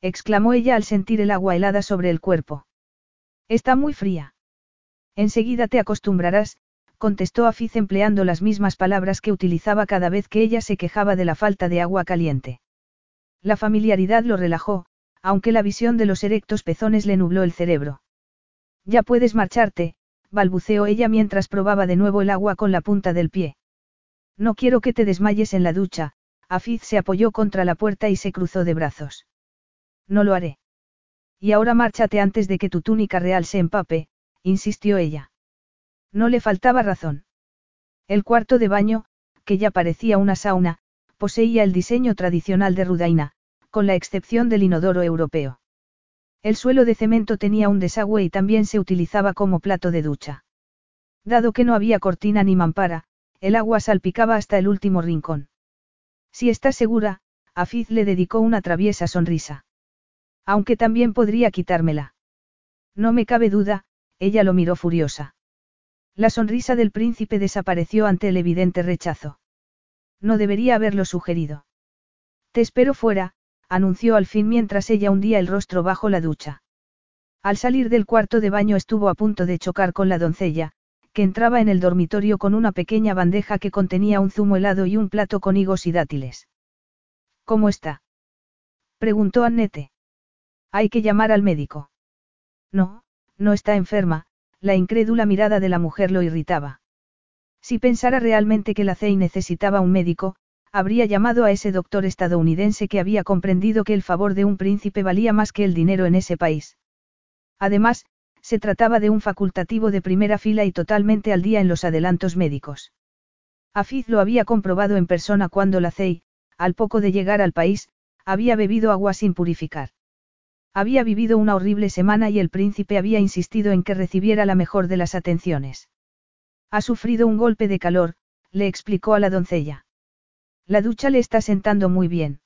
exclamó ella al sentir el agua helada sobre el cuerpo. Está muy fría. Enseguida te acostumbrarás, contestó Afiz empleando las mismas palabras que utilizaba cada vez que ella se quejaba de la falta de agua caliente. La familiaridad lo relajó, aunque la visión de los erectos pezones le nubló el cerebro. Ya puedes marcharte, balbuceó ella mientras probaba de nuevo el agua con la punta del pie. No quiero que te desmayes en la ducha, Afiz se apoyó contra la puerta y se cruzó de brazos. No lo haré. Y ahora márchate antes de que tu túnica real se empape, insistió ella. No le faltaba razón. El cuarto de baño, que ya parecía una sauna, poseía el diseño tradicional de Rudaina, con la excepción del inodoro europeo. El suelo de cemento tenía un desagüe y también se utilizaba como plato de ducha. Dado que no había cortina ni mampara, el agua salpicaba hasta el último rincón. Si está segura, Afiz le dedicó una traviesa sonrisa. Aunque también podría quitármela. No me cabe duda, ella lo miró furiosa. La sonrisa del príncipe desapareció ante el evidente rechazo. No debería haberlo sugerido. Te espero fuera, anunció al fin mientras ella hundía el rostro bajo la ducha. Al salir del cuarto de baño estuvo a punto de chocar con la doncella, que entraba en el dormitorio con una pequeña bandeja que contenía un zumo helado y un plato con higos y dátiles. ¿Cómo está? preguntó Annette. Hay que llamar al médico. No, no está enferma, la incrédula mirada de la mujer lo irritaba. Si pensara realmente que la CEI necesitaba un médico, habría llamado a ese doctor estadounidense que había comprendido que el favor de un príncipe valía más que el dinero en ese país. Además, se trataba de un facultativo de primera fila y totalmente al día en los adelantos médicos. Afiz lo había comprobado en persona cuando la CEI, al poco de llegar al país, había bebido agua sin purificar. Había vivido una horrible semana y el príncipe había insistido en que recibiera la mejor de las atenciones. Ha sufrido un golpe de calor, le explicó a la doncella. La ducha le está sentando muy bien.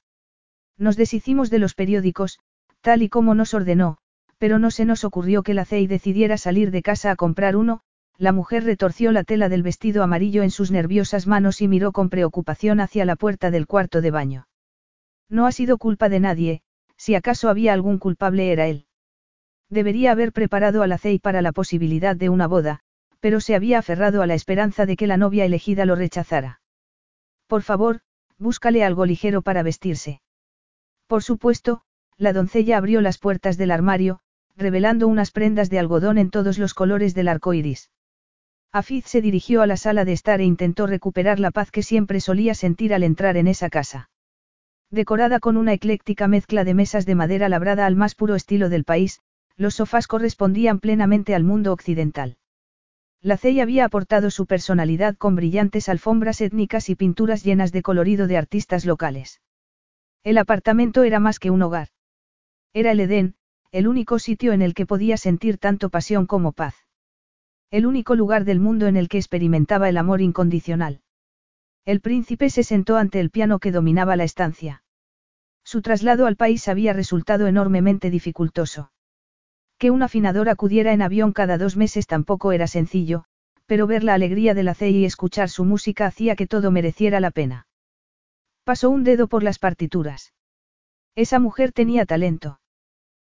Nos deshicimos de los periódicos, tal y como nos ordenó, pero no se nos ocurrió que la CEI decidiera salir de casa a comprar uno, la mujer retorció la tela del vestido amarillo en sus nerviosas manos y miró con preocupación hacia la puerta del cuarto de baño. No ha sido culpa de nadie, si acaso había algún culpable era él. Debería haber preparado a la CEI para la posibilidad de una boda, pero se había aferrado a la esperanza de que la novia elegida lo rechazara. Por favor, búscale algo ligero para vestirse. Por supuesto, la doncella abrió las puertas del armario, revelando unas prendas de algodón en todos los colores del arco iris. Afiz se dirigió a la sala de estar e intentó recuperar la paz que siempre solía sentir al entrar en esa casa. Decorada con una ecléctica mezcla de mesas de madera labrada al más puro estilo del país, los sofás correspondían plenamente al mundo occidental. La CEI había aportado su personalidad con brillantes alfombras étnicas y pinturas llenas de colorido de artistas locales. El apartamento era más que un hogar. Era el Edén, el único sitio en el que podía sentir tanto pasión como paz. El único lugar del mundo en el que experimentaba el amor incondicional. El príncipe se sentó ante el piano que dominaba la estancia. Su traslado al país había resultado enormemente dificultoso. Que un afinador acudiera en avión cada dos meses tampoco era sencillo, pero ver la alegría de la CEI y escuchar su música hacía que todo mereciera la pena. Pasó un dedo por las partituras. Esa mujer tenía talento.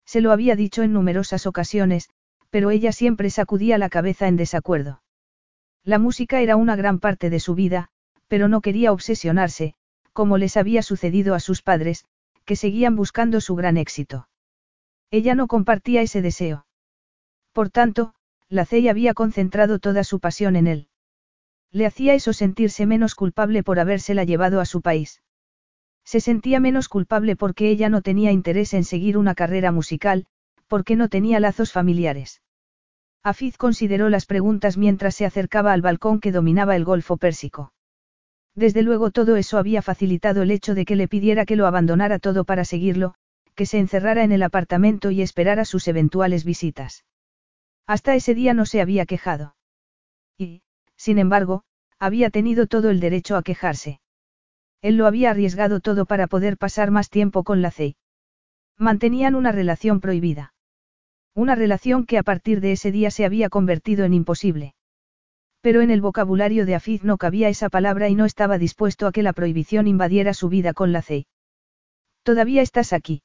Se lo había dicho en numerosas ocasiones, pero ella siempre sacudía la cabeza en desacuerdo. La música era una gran parte de su vida, pero no quería obsesionarse, como les había sucedido a sus padres, que seguían buscando su gran éxito. Ella no compartía ese deseo. Por tanto, la CEI había concentrado toda su pasión en él. Le hacía eso sentirse menos culpable por habérsela llevado a su país. Se sentía menos culpable porque ella no tenía interés en seguir una carrera musical, porque no tenía lazos familiares. Afiz consideró las preguntas mientras se acercaba al balcón que dominaba el Golfo Pérsico. Desde luego todo eso había facilitado el hecho de que le pidiera que lo abandonara todo para seguirlo, que se encerrara en el apartamento y esperara sus eventuales visitas. Hasta ese día no se había quejado. Y, sin embargo, había tenido todo el derecho a quejarse. Él lo había arriesgado todo para poder pasar más tiempo con la CEI. Mantenían una relación prohibida. Una relación que a partir de ese día se había convertido en imposible. Pero en el vocabulario de Afiz no cabía esa palabra y no estaba dispuesto a que la prohibición invadiera su vida con la CEI. ¿Todavía estás aquí?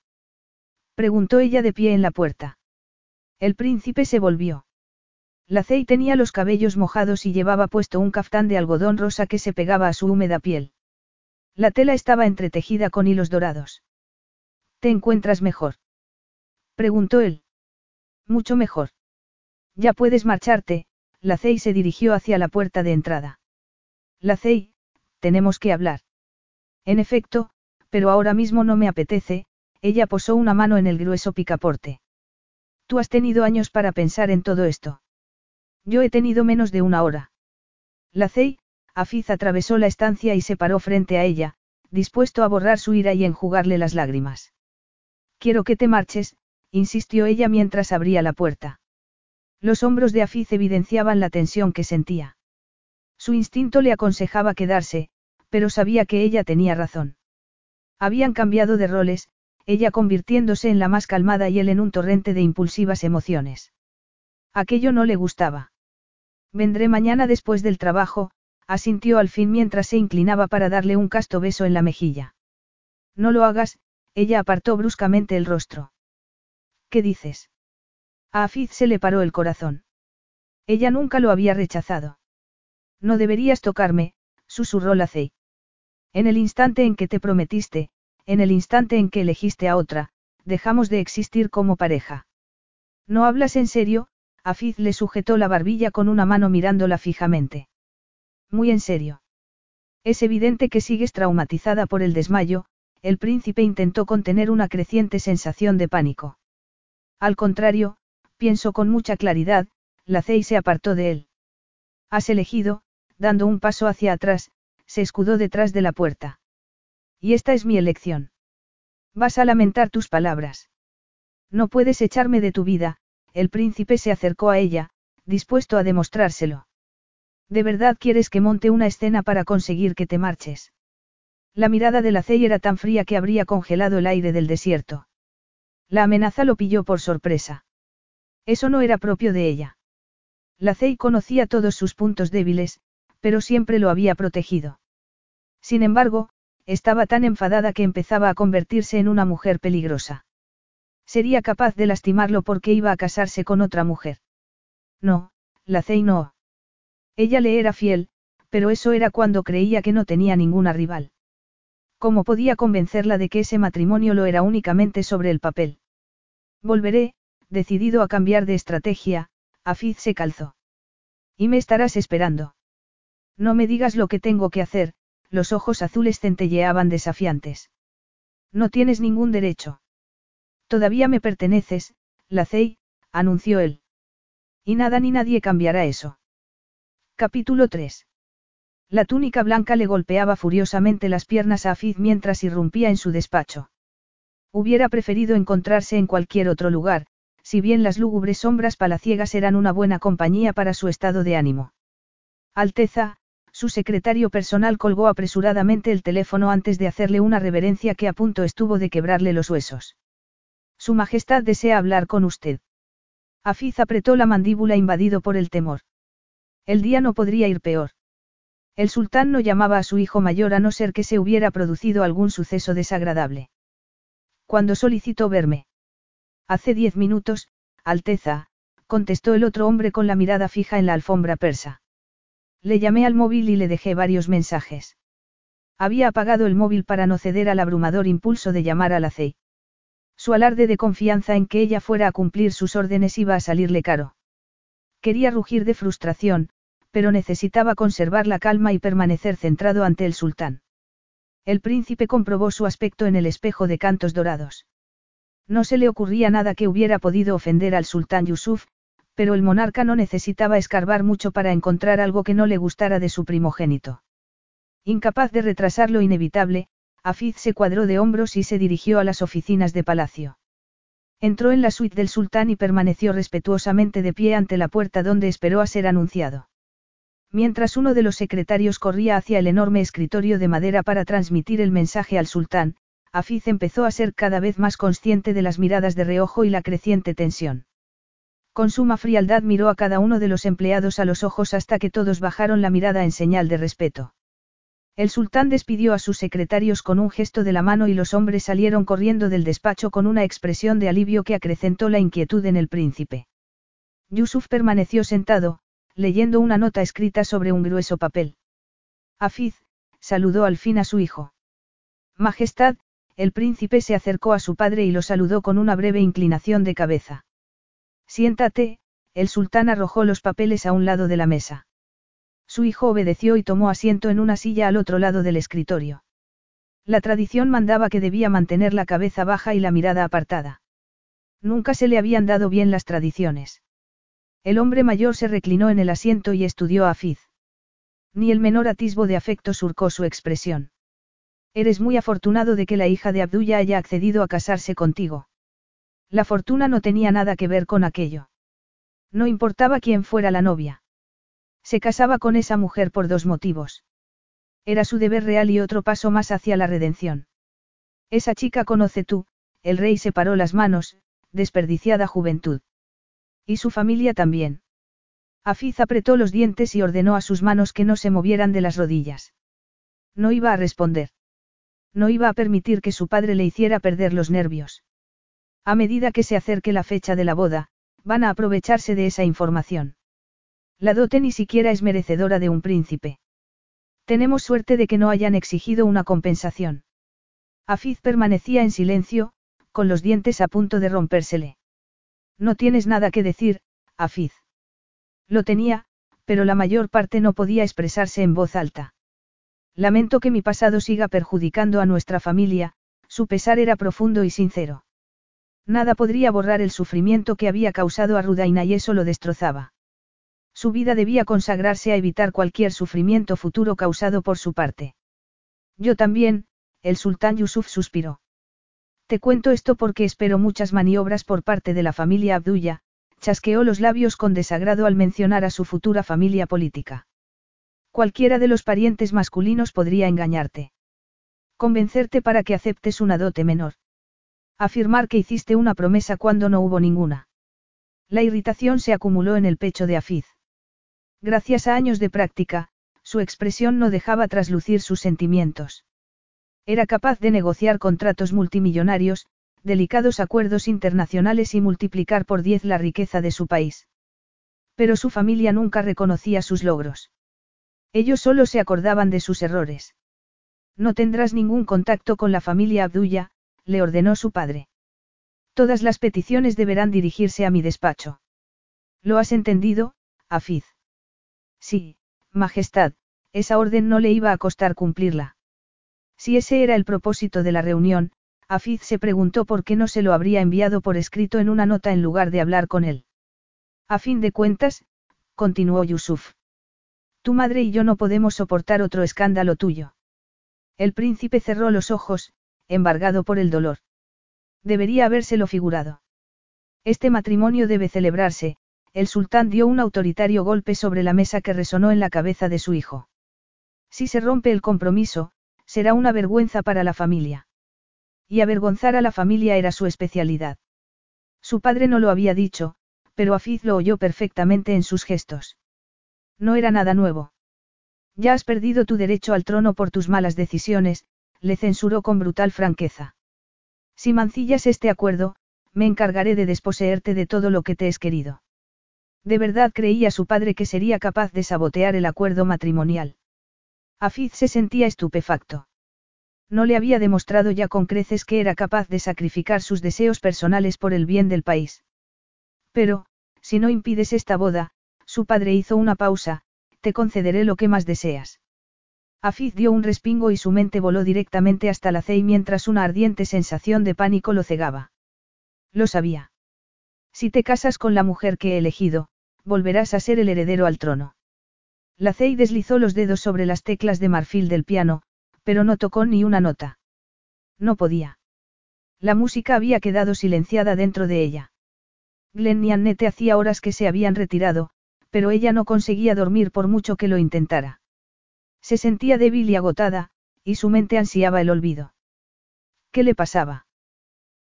Preguntó ella de pie en la puerta. El príncipe se volvió. La Cey tenía los cabellos mojados y llevaba puesto un caftán de algodón rosa que se pegaba a su húmeda piel. La tela estaba entretejida con hilos dorados. ¿Te encuentras mejor? preguntó él. Mucho mejor. Ya puedes marcharte, la Cey se dirigió hacia la puerta de entrada. La Cey, tenemos que hablar. En efecto, pero ahora mismo no me apetece, ella posó una mano en el grueso picaporte. Tú has tenido años para pensar en todo esto. Yo he tenido menos de una hora. La Cey, Afiz atravesó la estancia y se paró frente a ella, dispuesto a borrar su ira y enjugarle las lágrimas. Quiero que te marches, insistió ella mientras abría la puerta. Los hombros de Afiz evidenciaban la tensión que sentía. Su instinto le aconsejaba quedarse, pero sabía que ella tenía razón. Habían cambiado de roles, ella convirtiéndose en la más calmada y él en un torrente de impulsivas emociones. Aquello no le gustaba. Vendré mañana después del trabajo, asintió al fin mientras se inclinaba para darle un casto beso en la mejilla. No lo hagas, ella apartó bruscamente el rostro. ¿Qué dices? A Afiz se le paró el corazón. Ella nunca lo había rechazado. No deberías tocarme, susurró la Cey. En el instante en que te prometiste, en el instante en que elegiste a otra, dejamos de existir como pareja. ¿No hablas en serio? Afiz le sujetó la barbilla con una mano mirándola fijamente. Muy en serio. Es evidente que sigues traumatizada por el desmayo, el príncipe intentó contener una creciente sensación de pánico. Al contrario, pienso con mucha claridad, la Cey se apartó de él. Has elegido, dando un paso hacia atrás, se escudó detrás de la puerta. Y esta es mi elección. Vas a lamentar tus palabras. No puedes echarme de tu vida, el príncipe se acercó a ella, dispuesto a demostrárselo. ¿De verdad quieres que monte una escena para conseguir que te marches? La mirada de la Cey era tan fría que habría congelado el aire del desierto. La amenaza lo pilló por sorpresa. Eso no era propio de ella. La Cey conocía todos sus puntos débiles, pero siempre lo había protegido. Sin embargo, estaba tan enfadada que empezaba a convertirse en una mujer peligrosa. Sería capaz de lastimarlo porque iba a casarse con otra mujer. No, la Cey no. Ella le era fiel, pero eso era cuando creía que no tenía ninguna rival. ¿Cómo podía convencerla de que ese matrimonio lo era únicamente sobre el papel? Volveré, decidido a cambiar de estrategia, Afiz se calzó. Y me estarás esperando. No me digas lo que tengo que hacer, los ojos azules centelleaban desafiantes. No tienes ningún derecho. Todavía me perteneces, Lacey, anunció él. Y nada ni nadie cambiará eso. Capítulo 3. La túnica blanca le golpeaba furiosamente las piernas a Afiz mientras irrumpía en su despacho. Hubiera preferido encontrarse en cualquier otro lugar, si bien las lúgubres sombras palaciegas eran una buena compañía para su estado de ánimo. Alteza, su secretario personal colgó apresuradamente el teléfono antes de hacerle una reverencia que a punto estuvo de quebrarle los huesos. Su Majestad desea hablar con usted. Afiz apretó la mandíbula invadido por el temor. El día no podría ir peor. El sultán no llamaba a su hijo mayor a no ser que se hubiera producido algún suceso desagradable. Cuando solicitó verme? Hace diez minutos, Alteza, contestó el otro hombre con la mirada fija en la alfombra persa. Le llamé al móvil y le dejé varios mensajes. Había apagado el móvil para no ceder al abrumador impulso de llamar a la CEI. Su alarde de confianza en que ella fuera a cumplir sus órdenes iba a salirle caro. Quería rugir de frustración, pero necesitaba conservar la calma y permanecer centrado ante el sultán. El príncipe comprobó su aspecto en el espejo de cantos dorados. No se le ocurría nada que hubiera podido ofender al sultán Yusuf, pero el monarca no necesitaba escarbar mucho para encontrar algo que no le gustara de su primogénito. Incapaz de retrasar lo inevitable, Afiz se cuadró de hombros y se dirigió a las oficinas de palacio. Entró en la suite del sultán y permaneció respetuosamente de pie ante la puerta donde esperó a ser anunciado. Mientras uno de los secretarios corría hacia el enorme escritorio de madera para transmitir el mensaje al sultán, Afiz empezó a ser cada vez más consciente de las miradas de reojo y la creciente tensión. Con suma frialdad miró a cada uno de los empleados a los ojos hasta que todos bajaron la mirada en señal de respeto. El sultán despidió a sus secretarios con un gesto de la mano y los hombres salieron corriendo del despacho con una expresión de alivio que acrecentó la inquietud en el príncipe. Yusuf permaneció sentado, leyendo una nota escrita sobre un grueso papel. Afiz, saludó al fin a su hijo. Majestad, el príncipe se acercó a su padre y lo saludó con una breve inclinación de cabeza. Siéntate, el sultán arrojó los papeles a un lado de la mesa. Su hijo obedeció y tomó asiento en una silla al otro lado del escritorio. La tradición mandaba que debía mantener la cabeza baja y la mirada apartada. Nunca se le habían dado bien las tradiciones. El hombre mayor se reclinó en el asiento y estudió a Fiz. Ni el menor atisbo de afecto surcó su expresión. Eres muy afortunado de que la hija de Abdulla haya accedido a casarse contigo. La fortuna no tenía nada que ver con aquello. No importaba quién fuera la novia. Se casaba con esa mujer por dos motivos. Era su deber real y otro paso más hacia la redención. Esa chica conoce tú, el rey separó las manos, desperdiciada juventud. Y su familia también. Afiz apretó los dientes y ordenó a sus manos que no se movieran de las rodillas. No iba a responder. No iba a permitir que su padre le hiciera perder los nervios. A medida que se acerque la fecha de la boda, van a aprovecharse de esa información. La dote ni siquiera es merecedora de un príncipe. Tenemos suerte de que no hayan exigido una compensación. Afiz permanecía en silencio, con los dientes a punto de rompérsele. No tienes nada que decir, Afiz. Lo tenía, pero la mayor parte no podía expresarse en voz alta. Lamento que mi pasado siga perjudicando a nuestra familia, su pesar era profundo y sincero. Nada podría borrar el sufrimiento que había causado a Rudaina y eso lo destrozaba. Su vida debía consagrarse a evitar cualquier sufrimiento futuro causado por su parte. Yo también, el sultán Yusuf suspiró. Te cuento esto porque espero muchas maniobras por parte de la familia Abdullah, chasqueó los labios con desagrado al mencionar a su futura familia política. Cualquiera de los parientes masculinos podría engañarte. Convencerte para que aceptes una dote menor. Afirmar que hiciste una promesa cuando no hubo ninguna. La irritación se acumuló en el pecho de Afiz. Gracias a años de práctica, su expresión no dejaba traslucir sus sentimientos. Era capaz de negociar contratos multimillonarios, delicados acuerdos internacionales y multiplicar por diez la riqueza de su país. Pero su familia nunca reconocía sus logros. Ellos solo se acordaban de sus errores. No tendrás ningún contacto con la familia Abdulla, le ordenó su padre. Todas las peticiones deberán dirigirse a mi despacho. ¿Lo has entendido, Afiz? Sí, Majestad, esa orden no le iba a costar cumplirla. Si ese era el propósito de la reunión, Afiz se preguntó por qué no se lo habría enviado por escrito en una nota en lugar de hablar con él. A fin de cuentas, continuó Yusuf. Tu madre y yo no podemos soportar otro escándalo tuyo. El príncipe cerró los ojos, embargado por el dolor. Debería habérselo figurado. Este matrimonio debe celebrarse, el sultán dio un autoritario golpe sobre la mesa que resonó en la cabeza de su hijo. Si se rompe el compromiso, será una vergüenza para la familia. Y avergonzar a la familia era su especialidad. Su padre no lo había dicho, pero Afiz lo oyó perfectamente en sus gestos. No era nada nuevo. Ya has perdido tu derecho al trono por tus malas decisiones, le censuró con brutal franqueza. Si mancillas este acuerdo, me encargaré de desposeerte de todo lo que te es querido. De verdad creía su padre que sería capaz de sabotear el acuerdo matrimonial. Afiz se sentía estupefacto. No le había demostrado ya con creces que era capaz de sacrificar sus deseos personales por el bien del país. Pero, si no impides esta boda, su padre hizo una pausa, te concederé lo que más deseas. Afiz dio un respingo y su mente voló directamente hasta la CEI mientras una ardiente sensación de pánico lo cegaba. Lo sabía. Si te casas con la mujer que he elegido, volverás a ser el heredero al trono. La Cey deslizó los dedos sobre las teclas de marfil del piano, pero no tocó ni una nota. No podía. La música había quedado silenciada dentro de ella. Glenn y Annette hacía horas que se habían retirado, pero ella no conseguía dormir por mucho que lo intentara. Se sentía débil y agotada, y su mente ansiaba el olvido. ¿Qué le pasaba?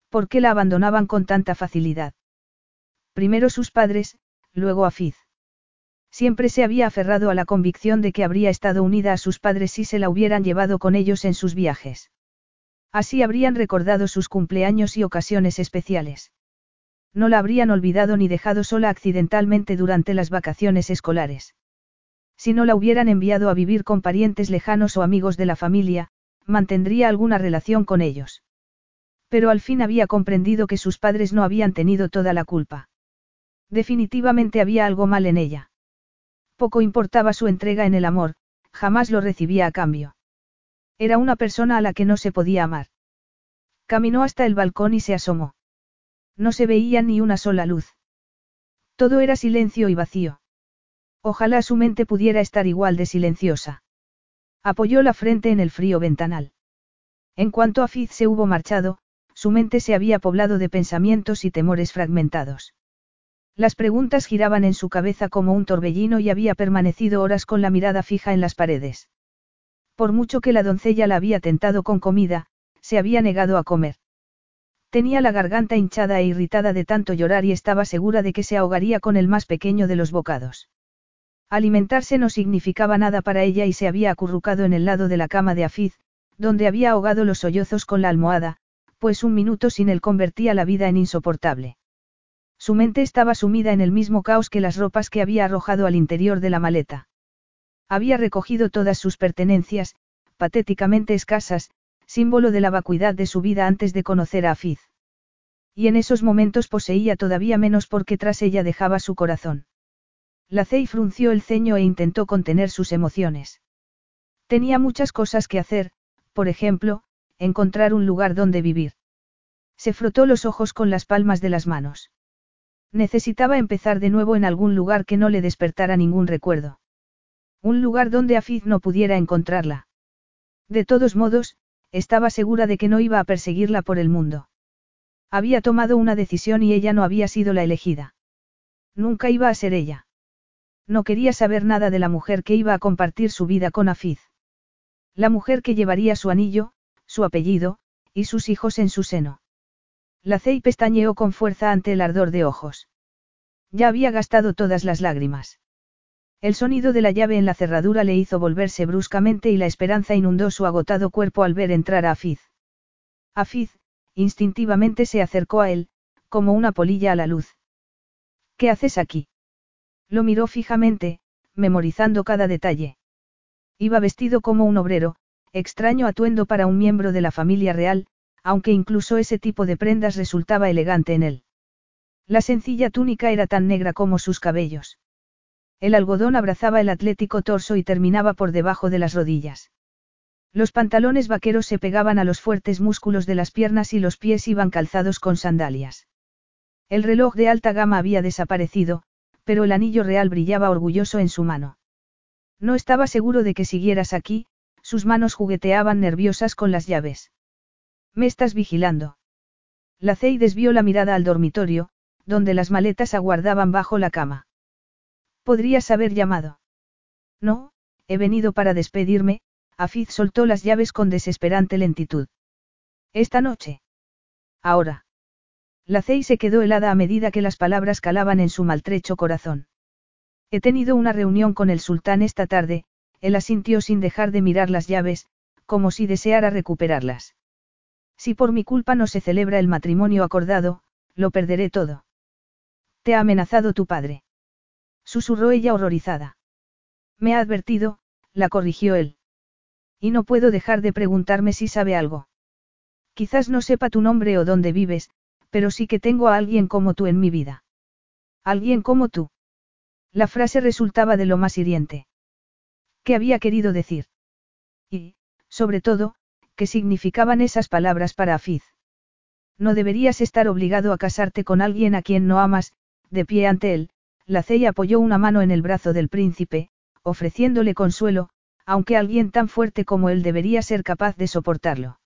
¿Por qué la abandonaban con tanta facilidad? Primero sus padres, luego a Fiz. Siempre se había aferrado a la convicción de que habría estado unida a sus padres si se la hubieran llevado con ellos en sus viajes. Así habrían recordado sus cumpleaños y ocasiones especiales. No la habrían olvidado ni dejado sola accidentalmente durante las vacaciones escolares. Si no la hubieran enviado a vivir con parientes lejanos o amigos de la familia, mantendría alguna relación con ellos. Pero al fin había comprendido que sus padres no habían tenido toda la culpa. Definitivamente había algo mal en ella. Poco importaba su entrega en el amor, jamás lo recibía a cambio. Era una persona a la que no se podía amar. Caminó hasta el balcón y se asomó. No se veía ni una sola luz. Todo era silencio y vacío. Ojalá su mente pudiera estar igual de silenciosa. Apoyó la frente en el frío ventanal. En cuanto a Fiz se hubo marchado, su mente se había poblado de pensamientos y temores fragmentados. Las preguntas giraban en su cabeza como un torbellino y había permanecido horas con la mirada fija en las paredes. Por mucho que la doncella la había tentado con comida, se había negado a comer. Tenía la garganta hinchada e irritada de tanto llorar y estaba segura de que se ahogaría con el más pequeño de los bocados. Alimentarse no significaba nada para ella y se había acurrucado en el lado de la cama de Afiz, donde había ahogado los sollozos con la almohada, pues un minuto sin él convertía la vida en insoportable. Su mente estaba sumida en el mismo caos que las ropas que había arrojado al interior de la maleta. Había recogido todas sus pertenencias, patéticamente escasas, símbolo de la vacuidad de su vida antes de conocer a Afiz. Y en esos momentos poseía todavía menos porque tras ella dejaba su corazón. La Cey frunció el ceño e intentó contener sus emociones. Tenía muchas cosas que hacer, por ejemplo, encontrar un lugar donde vivir. Se frotó los ojos con las palmas de las manos. Necesitaba empezar de nuevo en algún lugar que no le despertara ningún recuerdo. Un lugar donde Afiz no pudiera encontrarla. De todos modos, estaba segura de que no iba a perseguirla por el mundo. Había tomado una decisión y ella no había sido la elegida. Nunca iba a ser ella. No quería saber nada de la mujer que iba a compartir su vida con Afiz. La mujer que llevaría su anillo, su apellido, y sus hijos en su seno. La Cey pestañeó con fuerza ante el ardor de ojos. Ya había gastado todas las lágrimas. El sonido de la llave en la cerradura le hizo volverse bruscamente y la esperanza inundó su agotado cuerpo al ver entrar a Afiz. Afiz, instintivamente se acercó a él, como una polilla a la luz. ¿Qué haces aquí? Lo miró fijamente, memorizando cada detalle. Iba vestido como un obrero, extraño atuendo para un miembro de la familia real, aunque incluso ese tipo de prendas resultaba elegante en él. La sencilla túnica era tan negra como sus cabellos. El algodón abrazaba el atlético torso y terminaba por debajo de las rodillas. Los pantalones vaqueros se pegaban a los fuertes músculos de las piernas y los pies iban calzados con sandalias. El reloj de alta gama había desaparecido, pero el anillo real brillaba orgulloso en su mano. No estaba seguro de que siguieras aquí, sus manos jugueteaban nerviosas con las llaves. ¿Me estás vigilando? La Cey desvió la mirada al dormitorio, donde las maletas aguardaban bajo la cama. Podrías haber llamado. No, he venido para despedirme, Afiz soltó las llaves con desesperante lentitud. Esta noche. Ahora. La Cey se quedó helada a medida que las palabras calaban en su maltrecho corazón. He tenido una reunión con el sultán esta tarde, él asintió sin dejar de mirar las llaves, como si deseara recuperarlas. Si por mi culpa no se celebra el matrimonio acordado, lo perderé todo. Te ha amenazado tu padre. Susurró ella horrorizada. Me ha advertido, la corrigió él. Y no puedo dejar de preguntarme si sabe algo. Quizás no sepa tu nombre o dónde vives, pero sí que tengo a alguien como tú en mi vida. Alguien como tú. La frase resultaba de lo más hiriente. ¿Qué había querido decir? Y, sobre todo, ¿qué significaban esas palabras para Afiz? No deberías estar obligado a casarte con alguien a quien no amas, de pie ante él, la Cey apoyó una mano en el brazo del príncipe, ofreciéndole consuelo, aunque alguien tan fuerte como él debería ser capaz de soportarlo.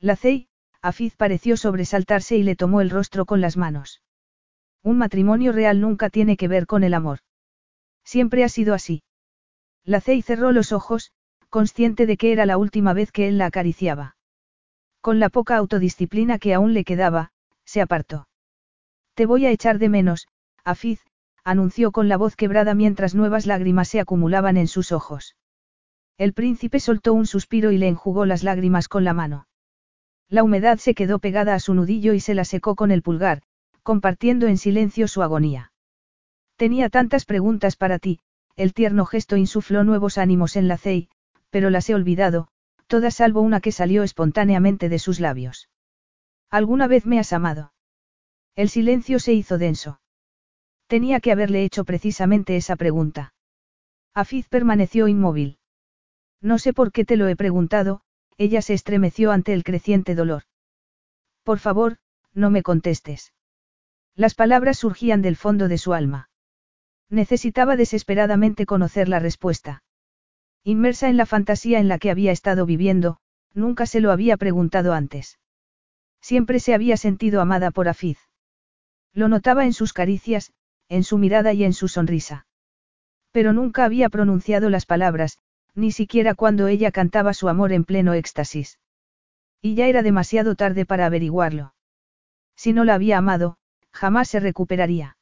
La Cey, Afiz pareció sobresaltarse y le tomó el rostro con las manos. Un matrimonio real nunca tiene que ver con el amor. Siempre ha sido así. La Cey cerró los ojos, consciente de que era la última vez que él la acariciaba. Con la poca autodisciplina que aún le quedaba, se apartó. Te voy a echar de menos, Afiz, anunció con la voz quebrada mientras nuevas lágrimas se acumulaban en sus ojos. El príncipe soltó un suspiro y le enjugó las lágrimas con la mano. La humedad se quedó pegada a su nudillo y se la secó con el pulgar, compartiendo en silencio su agonía. Tenía tantas preguntas para ti, el tierno gesto insufló nuevos ánimos en la Cey, pero las he olvidado, todas salvo una que salió espontáneamente de sus labios. ¿Alguna vez me has amado? El silencio se hizo denso. Tenía que haberle hecho precisamente esa pregunta. Afiz permaneció inmóvil. No sé por qué te lo he preguntado, ella se estremeció ante el creciente dolor. Por favor, no me contestes. Las palabras surgían del fondo de su alma. Necesitaba desesperadamente conocer la respuesta. Inmersa en la fantasía en la que había estado viviendo, nunca se lo había preguntado antes. Siempre se había sentido amada por Afiz. Lo notaba en sus caricias, en su mirada y en su sonrisa. Pero nunca había pronunciado las palabras, ni siquiera cuando ella cantaba su amor en pleno éxtasis. Y ya era demasiado tarde para averiguarlo. Si no la había amado, jamás se recuperaría.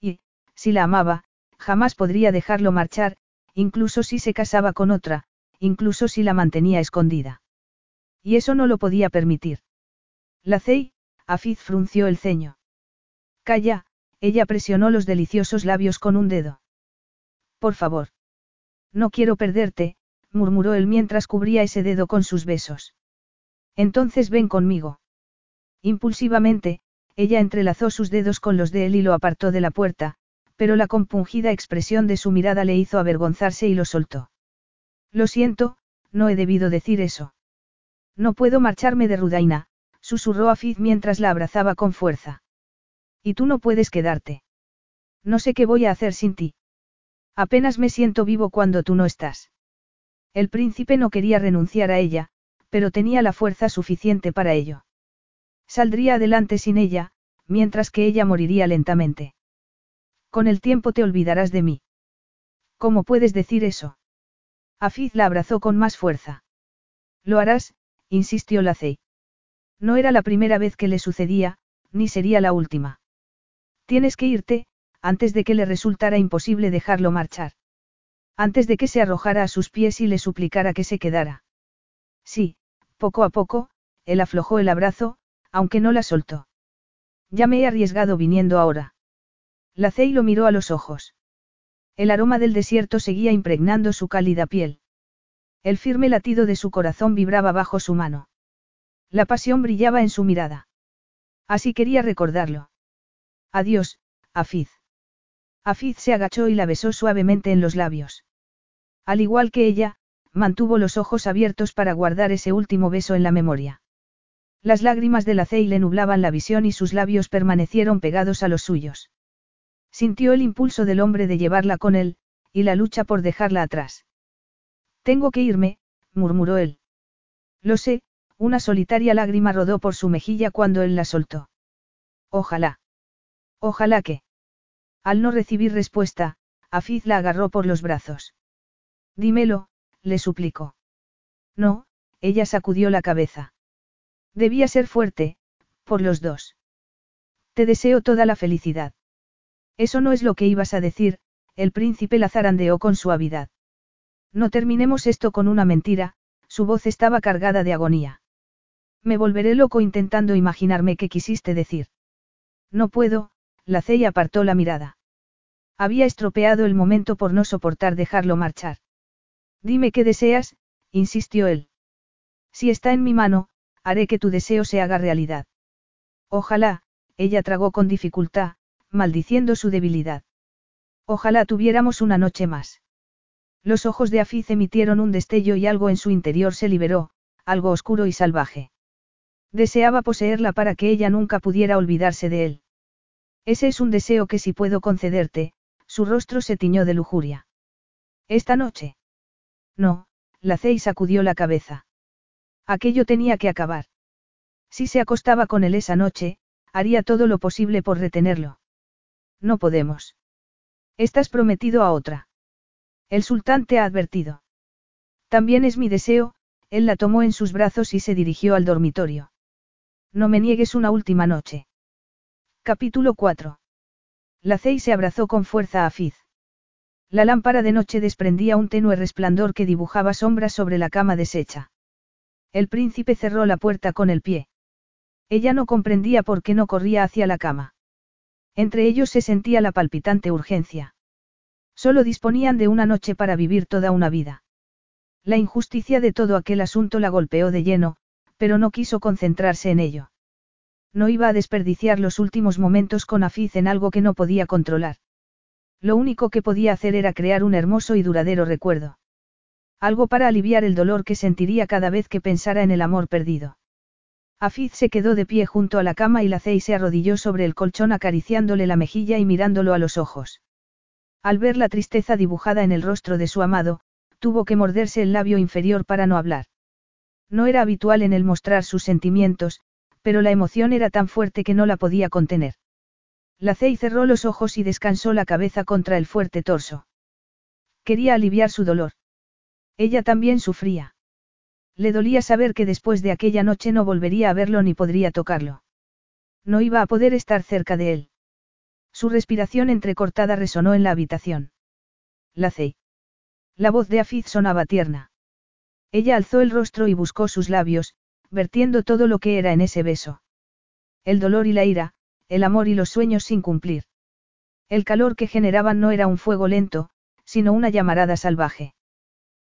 Y, si la amaba, jamás podría dejarlo marchar, incluso si se casaba con otra, incluso si la mantenía escondida. Y eso no lo podía permitir. La Cey, Afiz frunció el ceño. Calla, ella presionó los deliciosos labios con un dedo. Por favor. No quiero perderte, murmuró él mientras cubría ese dedo con sus besos. Entonces ven conmigo. Impulsivamente, ella entrelazó sus dedos con los de él y lo apartó de la puerta, pero la compungida expresión de su mirada le hizo avergonzarse y lo soltó. Lo siento, no he debido decir eso. No puedo marcharme de Rudaina, susurró Afiz mientras la abrazaba con fuerza. Y tú no puedes quedarte. No sé qué voy a hacer sin ti. Apenas me siento vivo cuando tú no estás. El príncipe no quería renunciar a ella, pero tenía la fuerza suficiente para ello. Saldría adelante sin ella, mientras que ella moriría lentamente. Con el tiempo te olvidarás de mí. ¿Cómo puedes decir eso? Afiz la abrazó con más fuerza. Lo harás, insistió Lacey. No era la primera vez que le sucedía, ni sería la última. Tienes que irte, antes de que le resultara imposible dejarlo marchar. Antes de que se arrojara a sus pies y le suplicara que se quedara. Sí, poco a poco, él aflojó el abrazo, aunque no la soltó. Ya me he arriesgado viniendo ahora. La Cey lo miró a los ojos. El aroma del desierto seguía impregnando su cálida piel. El firme latido de su corazón vibraba bajo su mano. La pasión brillaba en su mirada. Así quería recordarlo. Adiós, Afiz. Afiz se agachó y la besó suavemente en los labios. Al igual que ella, mantuvo los ojos abiertos para guardar ese último beso en la memoria. Las lágrimas de la Cey le nublaban la visión y sus labios permanecieron pegados a los suyos. Sintió el impulso del hombre de llevarla con él, y la lucha por dejarla atrás. Tengo que irme, murmuró él. Lo sé, una solitaria lágrima rodó por su mejilla cuando él la soltó. Ojalá. Ojalá que. Al no recibir respuesta, Afiz la agarró por los brazos. Dímelo, le suplicó. No, ella sacudió la cabeza. Debía ser fuerte, por los dos. Te deseo toda la felicidad. Eso no es lo que ibas a decir, el príncipe la zarandeó con suavidad. No terminemos esto con una mentira, su voz estaba cargada de agonía. Me volveré loco intentando imaginarme qué quisiste decir. No puedo, la Cey apartó la mirada. Había estropeado el momento por no soportar dejarlo marchar. Dime qué deseas, insistió él. Si está en mi mano, haré que tu deseo se haga realidad. Ojalá, ella tragó con dificultad, maldiciendo su debilidad. Ojalá tuviéramos una noche más. Los ojos de Afiz emitieron un destello y algo en su interior se liberó, algo oscuro y salvaje. Deseaba poseerla para que ella nunca pudiera olvidarse de él. Ese es un deseo que si puedo concederte, su rostro se tiñó de lujuria. Esta noche. No, la Cey sacudió la cabeza. Aquello tenía que acabar. Si se acostaba con él esa noche, haría todo lo posible por retenerlo. No podemos. Estás prometido a otra. El sultán te ha advertido. También es mi deseo, él la tomó en sus brazos y se dirigió al dormitorio. No me niegues una última noche. Capítulo 4. La Cey se abrazó con fuerza a Fiz. La lámpara de noche desprendía un tenue resplandor que dibujaba sombras sobre la cama deshecha. El príncipe cerró la puerta con el pie. Ella no comprendía por qué no corría hacia la cama. Entre ellos se sentía la palpitante urgencia. Solo disponían de una noche para vivir toda una vida. La injusticia de todo aquel asunto la golpeó de lleno, pero no quiso concentrarse en ello. No iba a desperdiciar los últimos momentos con Afiz en algo que no podía controlar. Lo único que podía hacer era crear un hermoso y duradero recuerdo. Algo para aliviar el dolor que sentiría cada vez que pensara en el amor perdido. Afiz se quedó de pie junto a la cama y la Cey se arrodilló sobre el colchón acariciándole la mejilla y mirándolo a los ojos. Al ver la tristeza dibujada en el rostro de su amado, tuvo que morderse el labio inferior para no hablar. No era habitual en él mostrar sus sentimientos, pero la emoción era tan fuerte que no la podía contener. La Cey cerró los ojos y descansó la cabeza contra el fuerte torso. Quería aliviar su dolor. Ella también sufría. Le dolía saber que después de aquella noche no volvería a verlo ni podría tocarlo. No iba a poder estar cerca de él. Su respiración entrecortada resonó en la habitación. La La voz de Afiz sonaba tierna. Ella alzó el rostro y buscó sus labios, vertiendo todo lo que era en ese beso. El dolor y la ira, el amor y los sueños sin cumplir. El calor que generaban no era un fuego lento, sino una llamarada salvaje.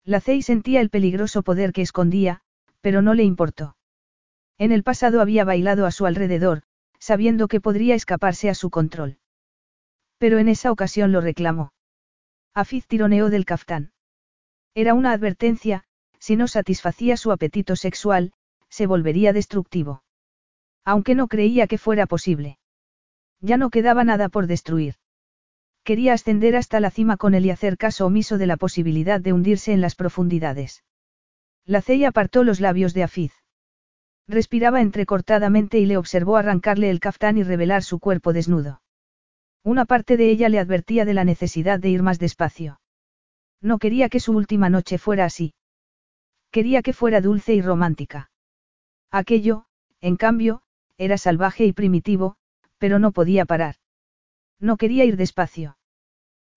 La Cey sentía el peligroso poder que escondía, pero no le importó. En el pasado había bailado a su alrededor, sabiendo que podría escaparse a su control. Pero en esa ocasión lo reclamó. Afiz tironeó del caftán. Era una advertencia, si no satisfacía su apetito sexual, se volvería destructivo. Aunque no creía que fuera posible. Ya no quedaba nada por destruir. Quería ascender hasta la cima con él y hacer caso omiso de la posibilidad de hundirse en las profundidades. La Cey apartó los labios de Afiz. Respiraba entrecortadamente y le observó arrancarle el caftán y revelar su cuerpo desnudo. Una parte de ella le advertía de la necesidad de ir más despacio. No quería que su última noche fuera así. Quería que fuera dulce y romántica. Aquello, en cambio, era salvaje y primitivo, pero no podía parar. No quería ir despacio.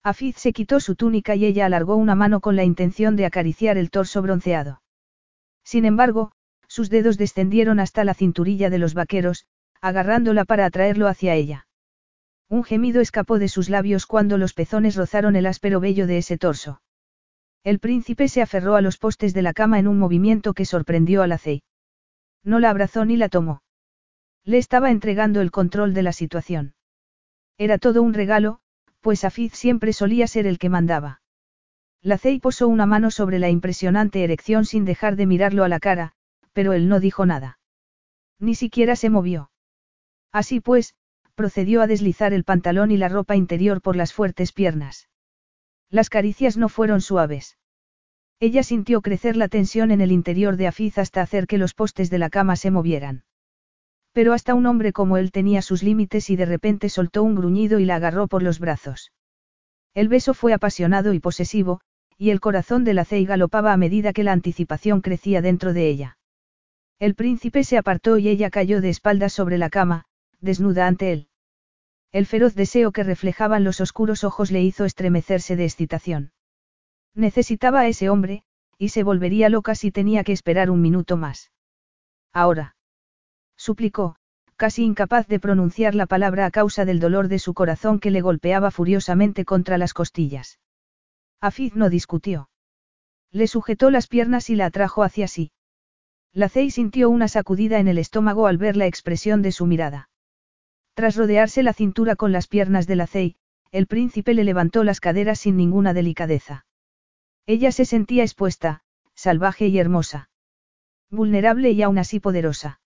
Afiz se quitó su túnica y ella alargó una mano con la intención de acariciar el torso bronceado. Sin embargo, sus dedos descendieron hasta la cinturilla de los vaqueros, agarrándola para atraerlo hacia ella. Un gemido escapó de sus labios cuando los pezones rozaron el áspero vello de ese torso. El príncipe se aferró a los postes de la cama en un movimiento que sorprendió a la. No la abrazó ni la tomó. Le estaba entregando el control de la situación. Era todo un regalo, pues Afiz siempre solía ser el que mandaba. La Cey posó una mano sobre la impresionante erección sin dejar de mirarlo a la cara, pero él no dijo nada. Ni siquiera se movió. Así pues, procedió a deslizar el pantalón y la ropa interior por las fuertes piernas. Las caricias no fueron suaves. Ella sintió crecer la tensión en el interior de Afiz hasta hacer que los postes de la cama se movieran. Pero hasta un hombre como él tenía sus límites y de repente soltó un gruñido y la agarró por los brazos. El beso fue apasionado y posesivo, y el corazón de la Cey galopaba a medida que la anticipación crecía dentro de ella. El príncipe se apartó y ella cayó de espaldas sobre la cama, desnuda ante él. El feroz deseo que reflejaban los oscuros ojos le hizo estremecerse de excitación. Necesitaba a ese hombre, y se volvería loca si tenía que esperar un minuto más. Ahora suplicó, casi incapaz de pronunciar la palabra a causa del dolor de su corazón que le golpeaba furiosamente contra las costillas. Afiz no discutió. Le sujetó las piernas y la atrajo hacia sí. La Cey sintió una sacudida en el estómago al ver la expresión de su mirada. Tras rodearse la cintura con las piernas de la Cey, el príncipe le levantó las caderas sin ninguna delicadeza. Ella se sentía expuesta, salvaje y hermosa. Vulnerable y aún así poderosa.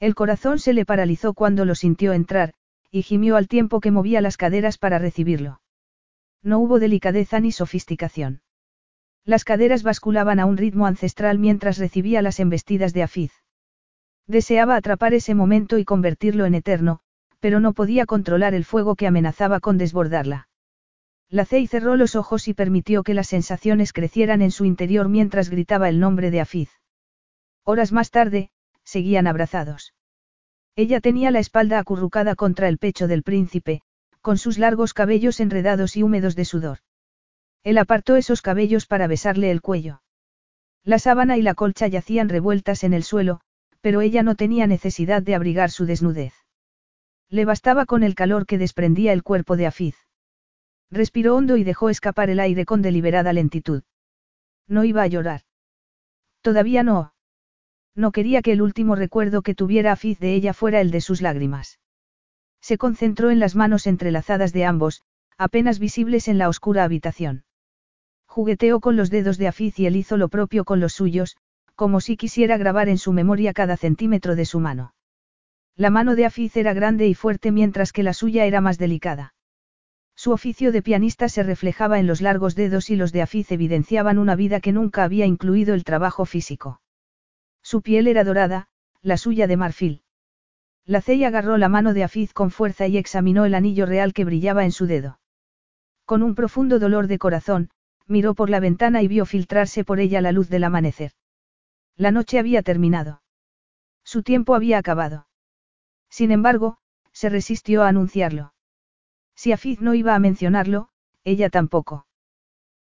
El corazón se le paralizó cuando lo sintió entrar, y gimió al tiempo que movía las caderas para recibirlo. No hubo delicadeza ni sofisticación. Las caderas basculaban a un ritmo ancestral mientras recibía las embestidas de Afiz. Deseaba atrapar ese momento y convertirlo en eterno, pero no podía controlar el fuego que amenazaba con desbordarla. La Cey cerró los ojos y permitió que las sensaciones crecieran en su interior mientras gritaba el nombre de Afiz. Horas más tarde, seguían abrazados. Ella tenía la espalda acurrucada contra el pecho del príncipe, con sus largos cabellos enredados y húmedos de sudor. Él apartó esos cabellos para besarle el cuello. La sábana y la colcha yacían revueltas en el suelo, pero ella no tenía necesidad de abrigar su desnudez. Le bastaba con el calor que desprendía el cuerpo de Afiz. Respiró hondo y dejó escapar el aire con deliberada lentitud. No iba a llorar. Todavía no. No quería que el último recuerdo que tuviera Afiz de ella fuera el de sus lágrimas. Se concentró en las manos entrelazadas de ambos, apenas visibles en la oscura habitación. Jugueteó con los dedos de Afiz y él hizo lo propio con los suyos, como si quisiera grabar en su memoria cada centímetro de su mano. La mano de Afiz era grande y fuerte mientras que la suya era más delicada. Su oficio de pianista se reflejaba en los largos dedos y los de Afiz evidenciaban una vida que nunca había incluido el trabajo físico. Su piel era dorada, la suya de marfil. La Cey agarró la mano de Afiz con fuerza y examinó el anillo real que brillaba en su dedo. Con un profundo dolor de corazón, miró por la ventana y vio filtrarse por ella la luz del amanecer. La noche había terminado. Su tiempo había acabado. Sin embargo, se resistió a anunciarlo. Si Afiz no iba a mencionarlo, ella tampoco.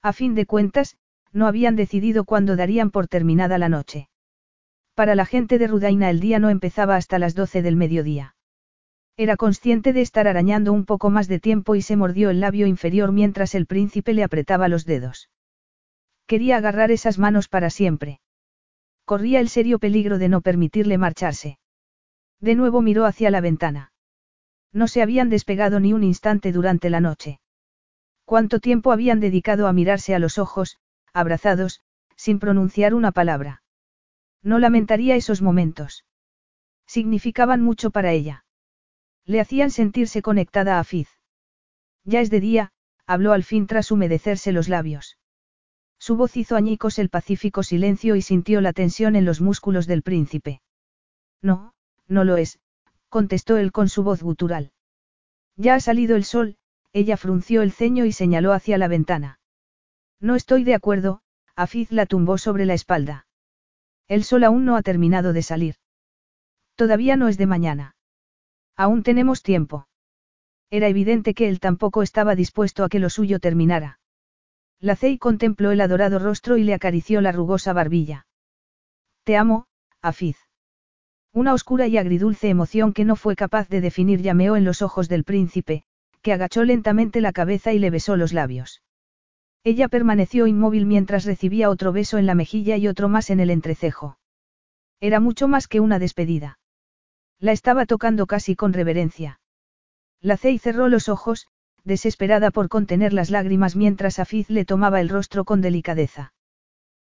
A fin de cuentas, no habían decidido cuándo darían por terminada la noche. Para la gente de Rudaina el día no empezaba hasta las doce del mediodía. Era consciente de estar arañando un poco más de tiempo y se mordió el labio inferior mientras el príncipe le apretaba los dedos. Quería agarrar esas manos para siempre. Corría el serio peligro de no permitirle marcharse. De nuevo miró hacia la ventana. No se habían despegado ni un instante durante la noche. ¿Cuánto tiempo habían dedicado a mirarse a los ojos, abrazados, sin pronunciar una palabra? No lamentaría esos momentos. Significaban mucho para ella. Le hacían sentirse conectada a Fiz. Ya es de día, habló al fin tras humedecerse los labios. Su voz hizo añicos el pacífico silencio y sintió la tensión en los músculos del príncipe. No, no lo es, contestó él con su voz gutural. Ya ha salido el sol, ella frunció el ceño y señaló hacia la ventana. No estoy de acuerdo, Afiz la tumbó sobre la espalda. El sol aún no ha terminado de salir. Todavía no es de mañana. Aún tenemos tiempo. Era evidente que él tampoco estaba dispuesto a que lo suyo terminara. La Cey contempló el adorado rostro y le acarició la rugosa barbilla. Te amo, Afiz. Una oscura y agridulce emoción que no fue capaz de definir llameó en los ojos del príncipe, que agachó lentamente la cabeza y le besó los labios. Ella permaneció inmóvil mientras recibía otro beso en la mejilla y otro más en el entrecejo. Era mucho más que una despedida. La estaba tocando casi con reverencia. La Cey cerró los ojos, desesperada por contener las lágrimas mientras Afiz le tomaba el rostro con delicadeza.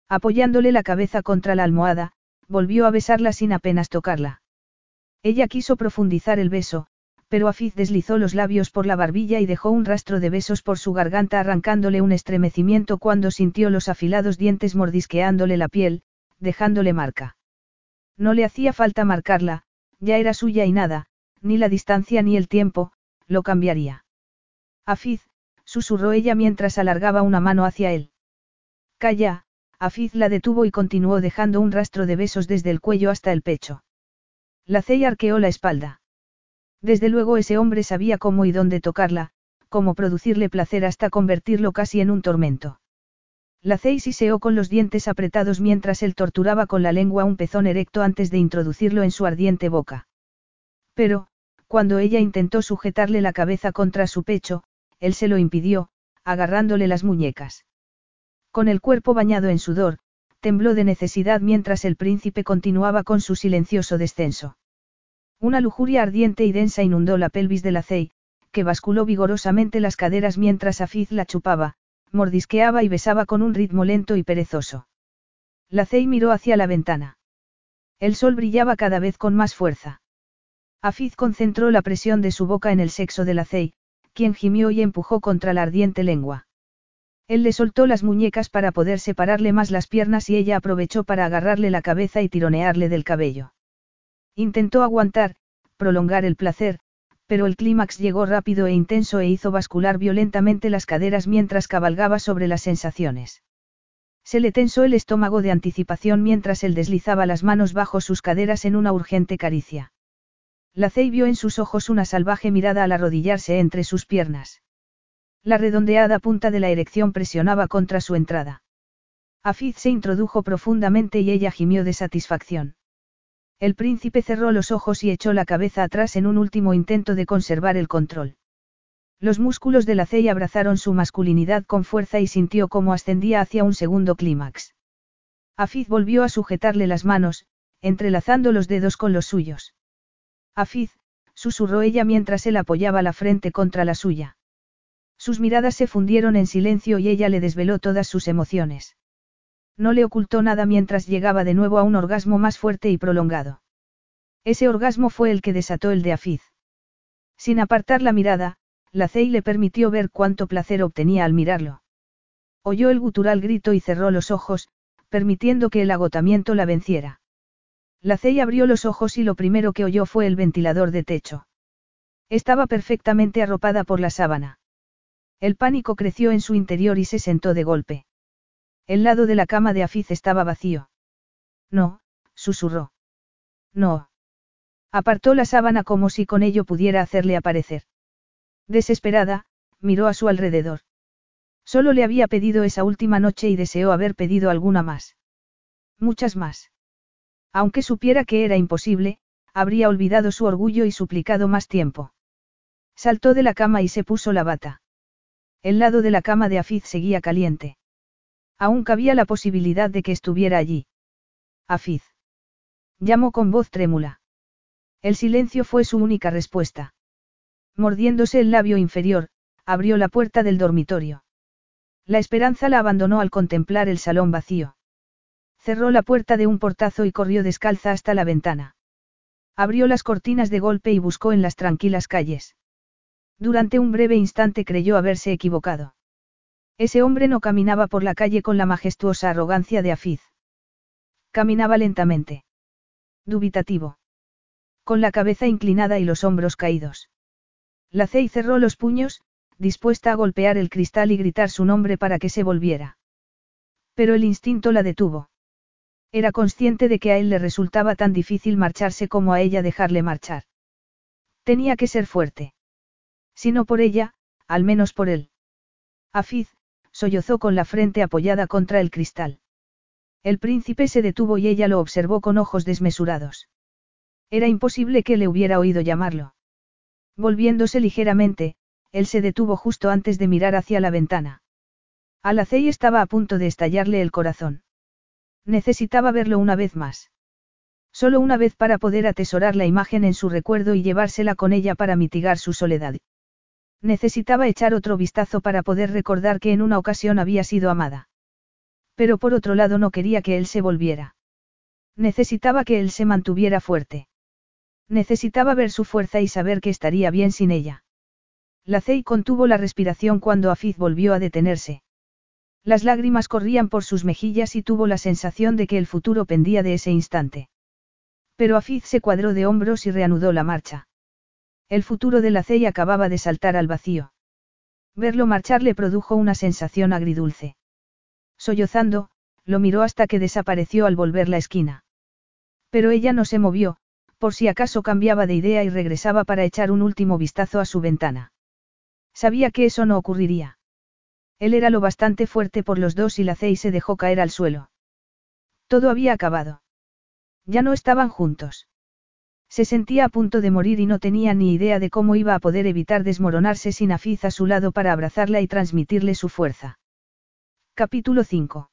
Apoyándole la cabeza contra la almohada, volvió a besarla sin apenas tocarla. Ella quiso profundizar el beso, pero Afiz deslizó los labios por la barbilla y dejó un rastro de besos por su garganta arrancándole un estremecimiento cuando sintió los afilados dientes mordisqueándole la piel, dejándole marca. No le hacía falta marcarla, ya era suya y nada, ni la distancia ni el tiempo, lo cambiaría. Afiz, susurró ella mientras alargaba una mano hacia él. Calla, Afiz la detuvo y continuó dejando un rastro de besos desde el cuello hasta el pecho. La Cey arqueó la espalda. Desde luego ese hombre sabía cómo y dónde tocarla, cómo producirle placer hasta convertirlo casi en un tormento. La Cey siseó con los dientes apretados mientras él torturaba con la lengua un pezón erecto antes de introducirlo en su ardiente boca. Pero, cuando ella intentó sujetarle la cabeza contra su pecho, él se lo impidió, agarrándole las muñecas. Con el cuerpo bañado en sudor, tembló de necesidad mientras el príncipe continuaba con su silencioso descenso. Una lujuria ardiente y densa inundó la pelvis de la Cey, que basculó vigorosamente las caderas mientras Afiz la chupaba, mordisqueaba y besaba con un ritmo lento y perezoso. La Cey miró hacia la ventana. El sol brillaba cada vez con más fuerza. Afiz concentró la presión de su boca en el sexo de la Cey, quien gimió y empujó contra la ardiente lengua. Él le soltó las muñecas para poder separarle más las piernas y ella aprovechó para agarrarle la cabeza y tironearle del cabello. Intentó aguantar, prolongar el placer, pero el clímax llegó rápido e intenso e hizo bascular violentamente las caderas mientras cabalgaba sobre las sensaciones. Se le tensó el estómago de anticipación mientras él deslizaba las manos bajo sus caderas en una urgente caricia. La Cey vio en sus ojos una salvaje mirada al arrodillarse entre sus piernas. La redondeada punta de la erección presionaba contra su entrada. Afiz se introdujo profundamente y ella gimió de satisfacción. El príncipe cerró los ojos y echó la cabeza atrás en un último intento de conservar el control. Los músculos de la Cey abrazaron su masculinidad con fuerza y sintió cómo ascendía hacia un segundo clímax. Afiz volvió a sujetarle las manos, entrelazando los dedos con los suyos. Afiz, susurró ella mientras él apoyaba la frente contra la suya. Sus miradas se fundieron en silencio y ella le desveló todas sus emociones. No le ocultó nada mientras llegaba de nuevo a un orgasmo más fuerte y prolongado. Ese orgasmo fue el que desató el de Afiz. Sin apartar la mirada, la Cey le permitió ver cuánto placer obtenía al mirarlo. Oyó el gutural grito y cerró los ojos, permitiendo que el agotamiento la venciera. La Cey abrió los ojos y lo primero que oyó fue el ventilador de techo. Estaba perfectamente arropada por la sábana. El pánico creció en su interior y se sentó de golpe. El lado de la cama de Afiz estaba vacío. No, susurró. No. Apartó la sábana como si con ello pudiera hacerle aparecer. Desesperada, miró a su alrededor. Solo le había pedido esa última noche y deseó haber pedido alguna más. Muchas más. Aunque supiera que era imposible, habría olvidado su orgullo y suplicado más tiempo. Saltó de la cama y se puso la bata. El lado de la cama de Afiz seguía caliente. Aún cabía la posibilidad de que estuviera allí. Afiz. Llamó con voz trémula. El silencio fue su única respuesta. Mordiéndose el labio inferior, abrió la puerta del dormitorio. La esperanza la abandonó al contemplar el salón vacío. Cerró la puerta de un portazo y corrió descalza hasta la ventana. Abrió las cortinas de golpe y buscó en las tranquilas calles. Durante un breve instante creyó haberse equivocado. Ese hombre no caminaba por la calle con la majestuosa arrogancia de Afiz. Caminaba lentamente. Dubitativo. Con la cabeza inclinada y los hombros caídos. La Cey cerró los puños, dispuesta a golpear el cristal y gritar su nombre para que se volviera. Pero el instinto la detuvo. Era consciente de que a él le resultaba tan difícil marcharse como a ella dejarle marchar. Tenía que ser fuerte. Si no por ella, al menos por él. Afiz, sollozó con la frente apoyada contra el cristal. El príncipe se detuvo y ella lo observó con ojos desmesurados. Era imposible que le hubiera oído llamarlo. Volviéndose ligeramente, él se detuvo justo antes de mirar hacia la ventana. Alacey estaba a punto de estallarle el corazón. Necesitaba verlo una vez más. Solo una vez para poder atesorar la imagen en su recuerdo y llevársela con ella para mitigar su soledad. Necesitaba echar otro vistazo para poder recordar que en una ocasión había sido amada. Pero por otro lado no quería que él se volviera. Necesitaba que él se mantuviera fuerte. Necesitaba ver su fuerza y saber que estaría bien sin ella. La Cey contuvo la respiración cuando Afiz volvió a detenerse. Las lágrimas corrían por sus mejillas y tuvo la sensación de que el futuro pendía de ese instante. Pero Afiz se cuadró de hombros y reanudó la marcha. El futuro de la Cey acababa de saltar al vacío. Verlo marchar le produjo una sensación agridulce. Sollozando, lo miró hasta que desapareció al volver la esquina. Pero ella no se movió, por si acaso cambiaba de idea y regresaba para echar un último vistazo a su ventana. Sabía que eso no ocurriría. Él era lo bastante fuerte por los dos y la Cey se dejó caer al suelo. Todo había acabado. Ya no estaban juntos. Se sentía a punto de morir y no tenía ni idea de cómo iba a poder evitar desmoronarse sin Afiz a su lado para abrazarla y transmitirle su fuerza. Capítulo 5.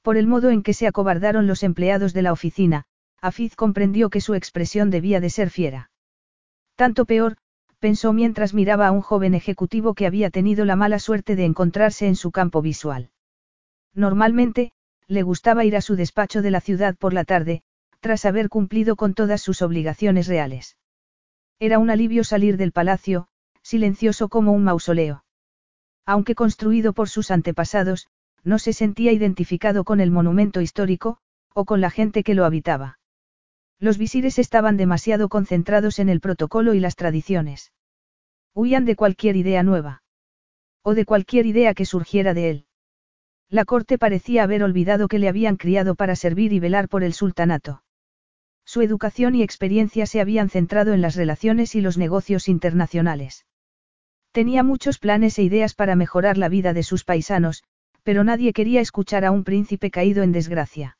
Por el modo en que se acobardaron los empleados de la oficina, Afiz comprendió que su expresión debía de ser fiera. Tanto peor, pensó mientras miraba a un joven ejecutivo que había tenido la mala suerte de encontrarse en su campo visual. Normalmente, le gustaba ir a su despacho de la ciudad por la tarde, tras haber cumplido con todas sus obligaciones reales. Era un alivio salir del palacio, silencioso como un mausoleo. Aunque construido por sus antepasados, no se sentía identificado con el monumento histórico, o con la gente que lo habitaba. Los visires estaban demasiado concentrados en el protocolo y las tradiciones. Huían de cualquier idea nueva. O de cualquier idea que surgiera de él. La corte parecía haber olvidado que le habían criado para servir y velar por el sultanato. Su educación y experiencia se habían centrado en las relaciones y los negocios internacionales. Tenía muchos planes e ideas para mejorar la vida de sus paisanos, pero nadie quería escuchar a un príncipe caído en desgracia.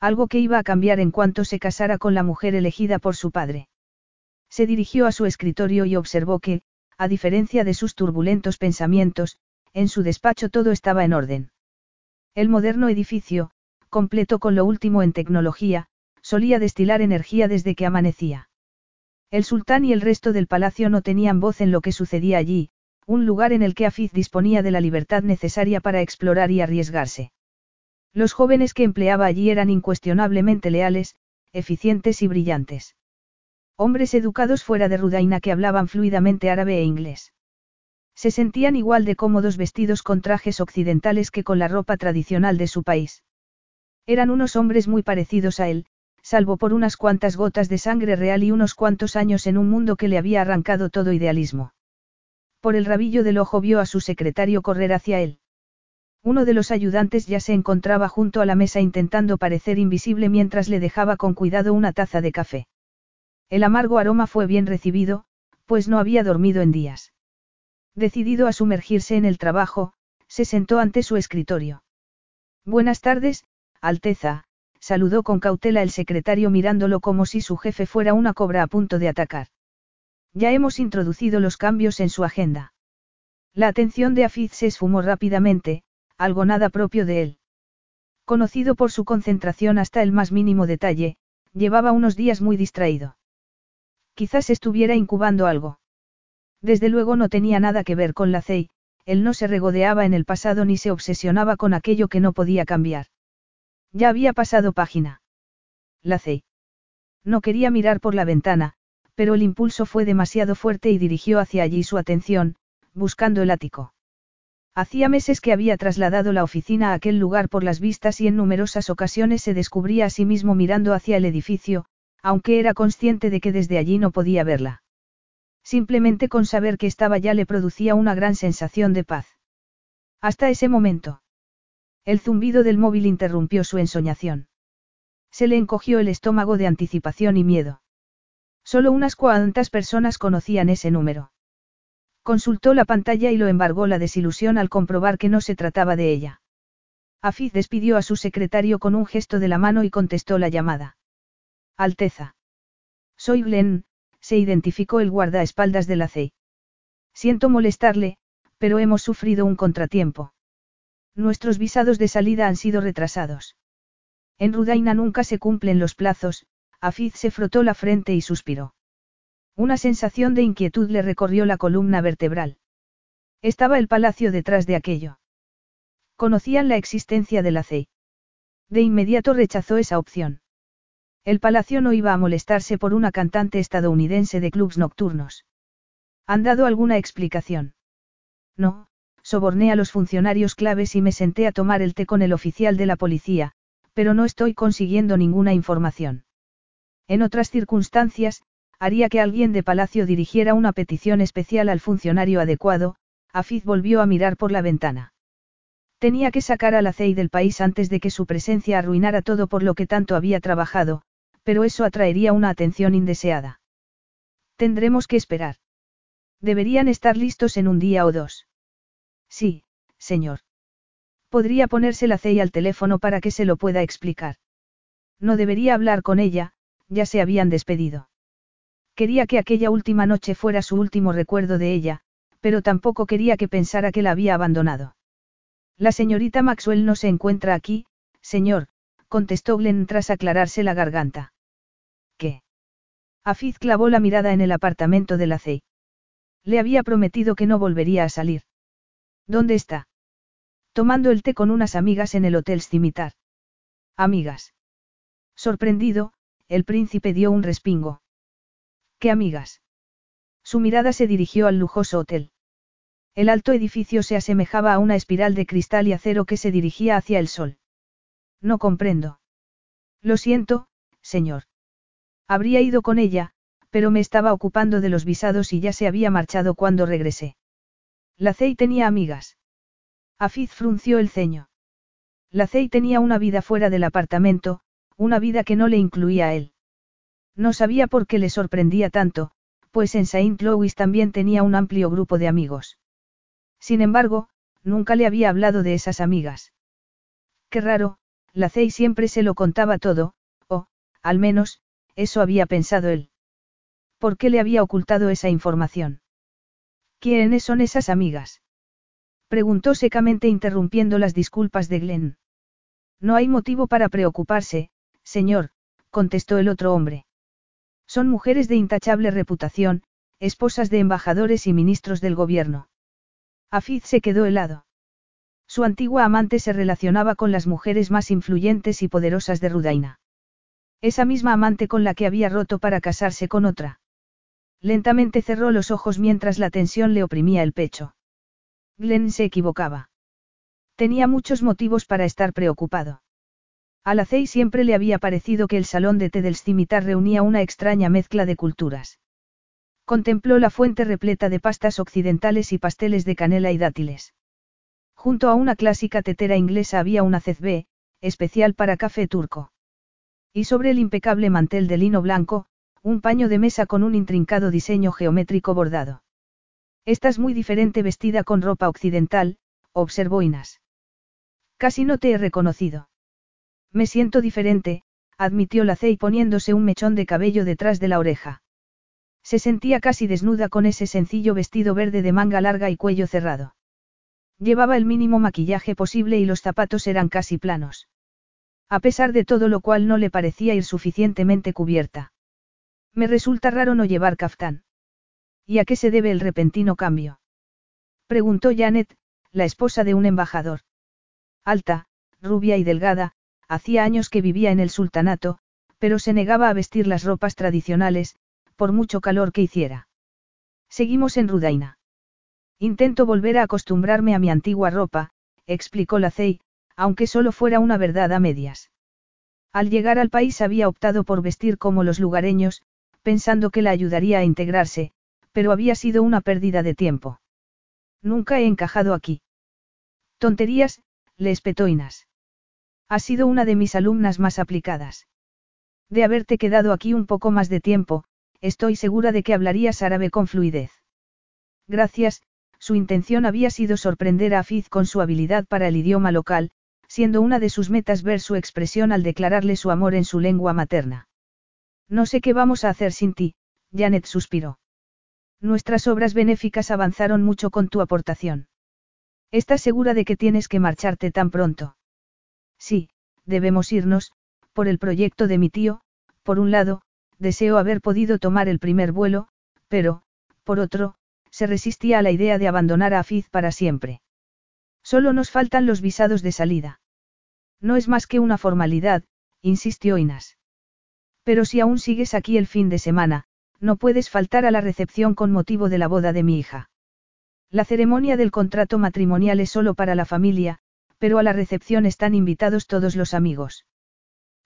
Algo que iba a cambiar en cuanto se casara con la mujer elegida por su padre. Se dirigió a su escritorio y observó que, a diferencia de sus turbulentos pensamientos, en su despacho todo estaba en orden. El moderno edificio, completo con lo último en tecnología, solía destilar energía desde que amanecía. El sultán y el resto del palacio no tenían voz en lo que sucedía allí, un lugar en el que Afiz disponía de la libertad necesaria para explorar y arriesgarse. Los jóvenes que empleaba allí eran incuestionablemente leales, eficientes y brillantes. Hombres educados fuera de Rudaina que hablaban fluidamente árabe e inglés. Se sentían igual de cómodos vestidos con trajes occidentales que con la ropa tradicional de su país. Eran unos hombres muy parecidos a él, salvo por unas cuantas gotas de sangre real y unos cuantos años en un mundo que le había arrancado todo idealismo. Por el rabillo del ojo vio a su secretario correr hacia él. Uno de los ayudantes ya se encontraba junto a la mesa intentando parecer invisible mientras le dejaba con cuidado una taza de café. El amargo aroma fue bien recibido, pues no había dormido en días. Decidido a sumergirse en el trabajo, se sentó ante su escritorio. Buenas tardes, Alteza, saludó con cautela el secretario mirándolo como si su jefe fuera una cobra a punto de atacar. Ya hemos introducido los cambios en su agenda. La atención de Afiz se esfumó rápidamente, algo nada propio de él. Conocido por su concentración hasta el más mínimo detalle, llevaba unos días muy distraído. Quizás estuviera incubando algo. Desde luego no tenía nada que ver con la CEI, él no se regodeaba en el pasado ni se obsesionaba con aquello que no podía cambiar. Ya había pasado página. La CEI. No quería mirar por la ventana, pero el impulso fue demasiado fuerte y dirigió hacia allí su atención, buscando el ático. Hacía meses que había trasladado la oficina a aquel lugar por las vistas y en numerosas ocasiones se descubría a sí mismo mirando hacia el edificio, aunque era consciente de que desde allí no podía verla. Simplemente con saber que estaba ya le producía una gran sensación de paz. Hasta ese momento. El zumbido del móvil interrumpió su ensoñación. Se le encogió el estómago de anticipación y miedo. Solo unas cuantas personas conocían ese número. Consultó la pantalla y lo embargó la desilusión al comprobar que no se trataba de ella. Afiz despidió a su secretario con un gesto de la mano y contestó la llamada. Alteza. Soy Glenn, se identificó el guardaespaldas de la CEI. Siento molestarle, pero hemos sufrido un contratiempo. Nuestros visados de salida han sido retrasados. En Rudaina nunca se cumplen los plazos, Afiz se frotó la frente y suspiró. Una sensación de inquietud le recorrió la columna vertebral. Estaba el palacio detrás de aquello. Conocían la existencia de la CEI. De inmediato rechazó esa opción. El palacio no iba a molestarse por una cantante estadounidense de clubs nocturnos. ¿Han dado alguna explicación? No, soborné a los funcionarios claves y me senté a tomar el té con el oficial de la policía, pero no estoy consiguiendo ninguna información. En otras circunstancias, haría que alguien de Palacio dirigiera una petición especial al funcionario adecuado, Afiz volvió a mirar por la ventana. Tenía que sacar a la CEI del país antes de que su presencia arruinara todo por lo que tanto había trabajado, pero eso atraería una atención indeseada. Tendremos que esperar. Deberían estar listos en un día o dos. Sí, señor. Podría ponerse la CEI al teléfono para que se lo pueda explicar. No debería hablar con ella, ya se habían despedido. Quería que aquella última noche fuera su último recuerdo de ella, pero tampoco quería que pensara que la había abandonado. La señorita Maxwell no se encuentra aquí, señor, contestó Glenn tras aclararse la garganta. ¿Qué? Afiz clavó la mirada en el apartamento de la CEI. Le había prometido que no volvería a salir. ¿Dónde está? Tomando el té con unas amigas en el Hotel Cimitar. Amigas. Sorprendido, el príncipe dio un respingo. ¿Qué amigas? Su mirada se dirigió al lujoso hotel. El alto edificio se asemejaba a una espiral de cristal y acero que se dirigía hacia el sol. No comprendo. Lo siento, señor. Habría ido con ella, pero me estaba ocupando de los visados y ya se había marchado cuando regresé. La Cey tenía amigas. Afiz frunció el ceño. La Cey tenía una vida fuera del apartamento, una vida que no le incluía a él. No sabía por qué le sorprendía tanto, pues en Saint Louis también tenía un amplio grupo de amigos. Sin embargo, nunca le había hablado de esas amigas. Qué raro, la Cey siempre se lo contaba todo, o, al menos, eso había pensado él. ¿Por qué le había ocultado esa información? ¿Quiénes son esas amigas? Preguntó secamente interrumpiendo las disculpas de Glenn. No hay motivo para preocuparse, señor, contestó el otro hombre. Son mujeres de intachable reputación, esposas de embajadores y ministros del gobierno. Afiz se quedó helado. Su antigua amante se relacionaba con las mujeres más influyentes y poderosas de Rudaina. Esa misma amante con la que había roto para casarse con otra. Lentamente cerró los ojos mientras la tensión le oprimía el pecho. Glenn se equivocaba. Tenía muchos motivos para estar preocupado. A la siempre le había parecido que el salón de té del cimitar reunía una extraña mezcla de culturas. Contempló la fuente repleta de pastas occidentales y pasteles de canela y dátiles. Junto a una clásica tetera inglesa había una cezbé, especial para café turco. Y sobre el impecable mantel de lino blanco, un paño de mesa con un intrincado diseño geométrico bordado. Estás muy diferente vestida con ropa occidental, observó Inas. Casi no te he reconocido. Me siento diferente, admitió la Cey poniéndose un mechón de cabello detrás de la oreja. Se sentía casi desnuda con ese sencillo vestido verde de manga larga y cuello cerrado. Llevaba el mínimo maquillaje posible y los zapatos eran casi planos. A pesar de todo lo cual no le parecía ir suficientemente cubierta. Me resulta raro no llevar caftán. ¿Y a qué se debe el repentino cambio? Preguntó Janet, la esposa de un embajador. Alta, rubia y delgada, hacía años que vivía en el sultanato, pero se negaba a vestir las ropas tradicionales, por mucho calor que hiciera. Seguimos en Rudaina. Intento volver a acostumbrarme a mi antigua ropa, explicó la Cey, aunque solo fuera una verdad a medias. Al llegar al país había optado por vestir como los lugareños, pensando que la ayudaría a integrarse, pero había sido una pérdida de tiempo. Nunca he encajado aquí. Tonterías, le espetó Inas. Has sido una de mis alumnas más aplicadas. De haberte quedado aquí un poco más de tiempo, estoy segura de que hablarías árabe con fluidez. Gracias, su intención había sido sorprender a Afiz con su habilidad para el idioma local, siendo una de sus metas ver su expresión al declararle su amor en su lengua materna. No sé qué vamos a hacer sin ti, Janet suspiró. Nuestras obras benéficas avanzaron mucho con tu aportación. ¿Estás segura de que tienes que marcharte tan pronto? Sí, debemos irnos, por el proyecto de mi tío, por un lado, deseo haber podido tomar el primer vuelo, pero, por otro, se resistía a la idea de abandonar a Afiz para siempre. Solo nos faltan los visados de salida. No es más que una formalidad, insistió Inas. Pero si aún sigues aquí el fin de semana, no puedes faltar a la recepción con motivo de la boda de mi hija. La ceremonia del contrato matrimonial es solo para la familia, pero a la recepción están invitados todos los amigos.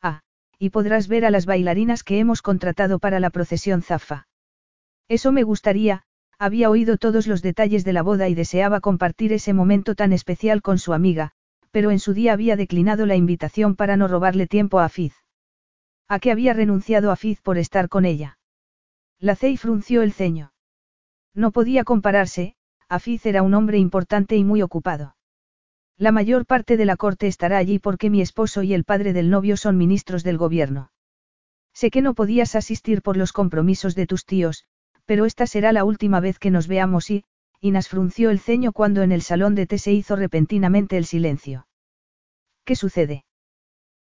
Ah, y podrás ver a las bailarinas que hemos contratado para la procesión Zafa. Eso me gustaría, había oído todos los detalles de la boda y deseaba compartir ese momento tan especial con su amiga, pero en su día había declinado la invitación para no robarle tiempo a Fiz. ¿A qué había renunciado a Fiz por estar con ella? La Cey frunció el ceño. No podía compararse, Afiz era un hombre importante y muy ocupado. La mayor parte de la corte estará allí porque mi esposo y el padre del novio son ministros del gobierno. Sé que no podías asistir por los compromisos de tus tíos, pero esta será la última vez que nos veamos y, Inas frunció el ceño cuando en el salón de té se hizo repentinamente el silencio. ¿Qué sucede?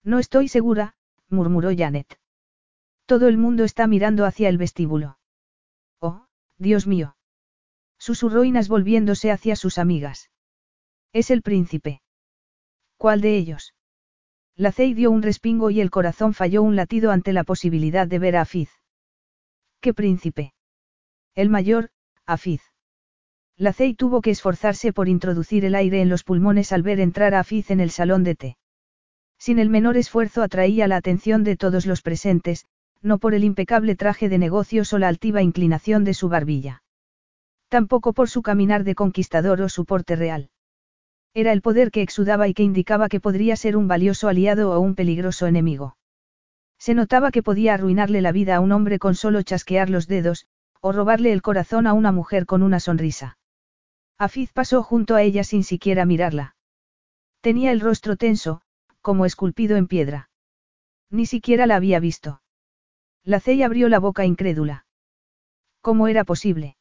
No estoy segura, murmuró Janet. Todo el mundo está mirando hacia el vestíbulo. Oh, Dios mío. Susurró Inas volviéndose hacia sus amigas. Es el príncipe. ¿Cuál de ellos? La Cey dio un respingo y el corazón falló un latido ante la posibilidad de ver a Afiz. ¿Qué príncipe? El mayor, Afiz. La Cey tuvo que esforzarse por introducir el aire en los pulmones al ver entrar a Afiz en el salón de té. Sin el menor esfuerzo atraía la atención de todos los presentes, no por el impecable traje de negocios o la altiva inclinación de su barbilla. Tampoco por su caminar de conquistador o su porte real. Era el poder que exudaba y que indicaba que podría ser un valioso aliado o un peligroso enemigo. Se notaba que podía arruinarle la vida a un hombre con solo chasquear los dedos, o robarle el corazón a una mujer con una sonrisa. Afiz pasó junto a ella sin siquiera mirarla. Tenía el rostro tenso, como esculpido en piedra. Ni siquiera la había visto. La Cey abrió la boca incrédula. ¿Cómo era posible?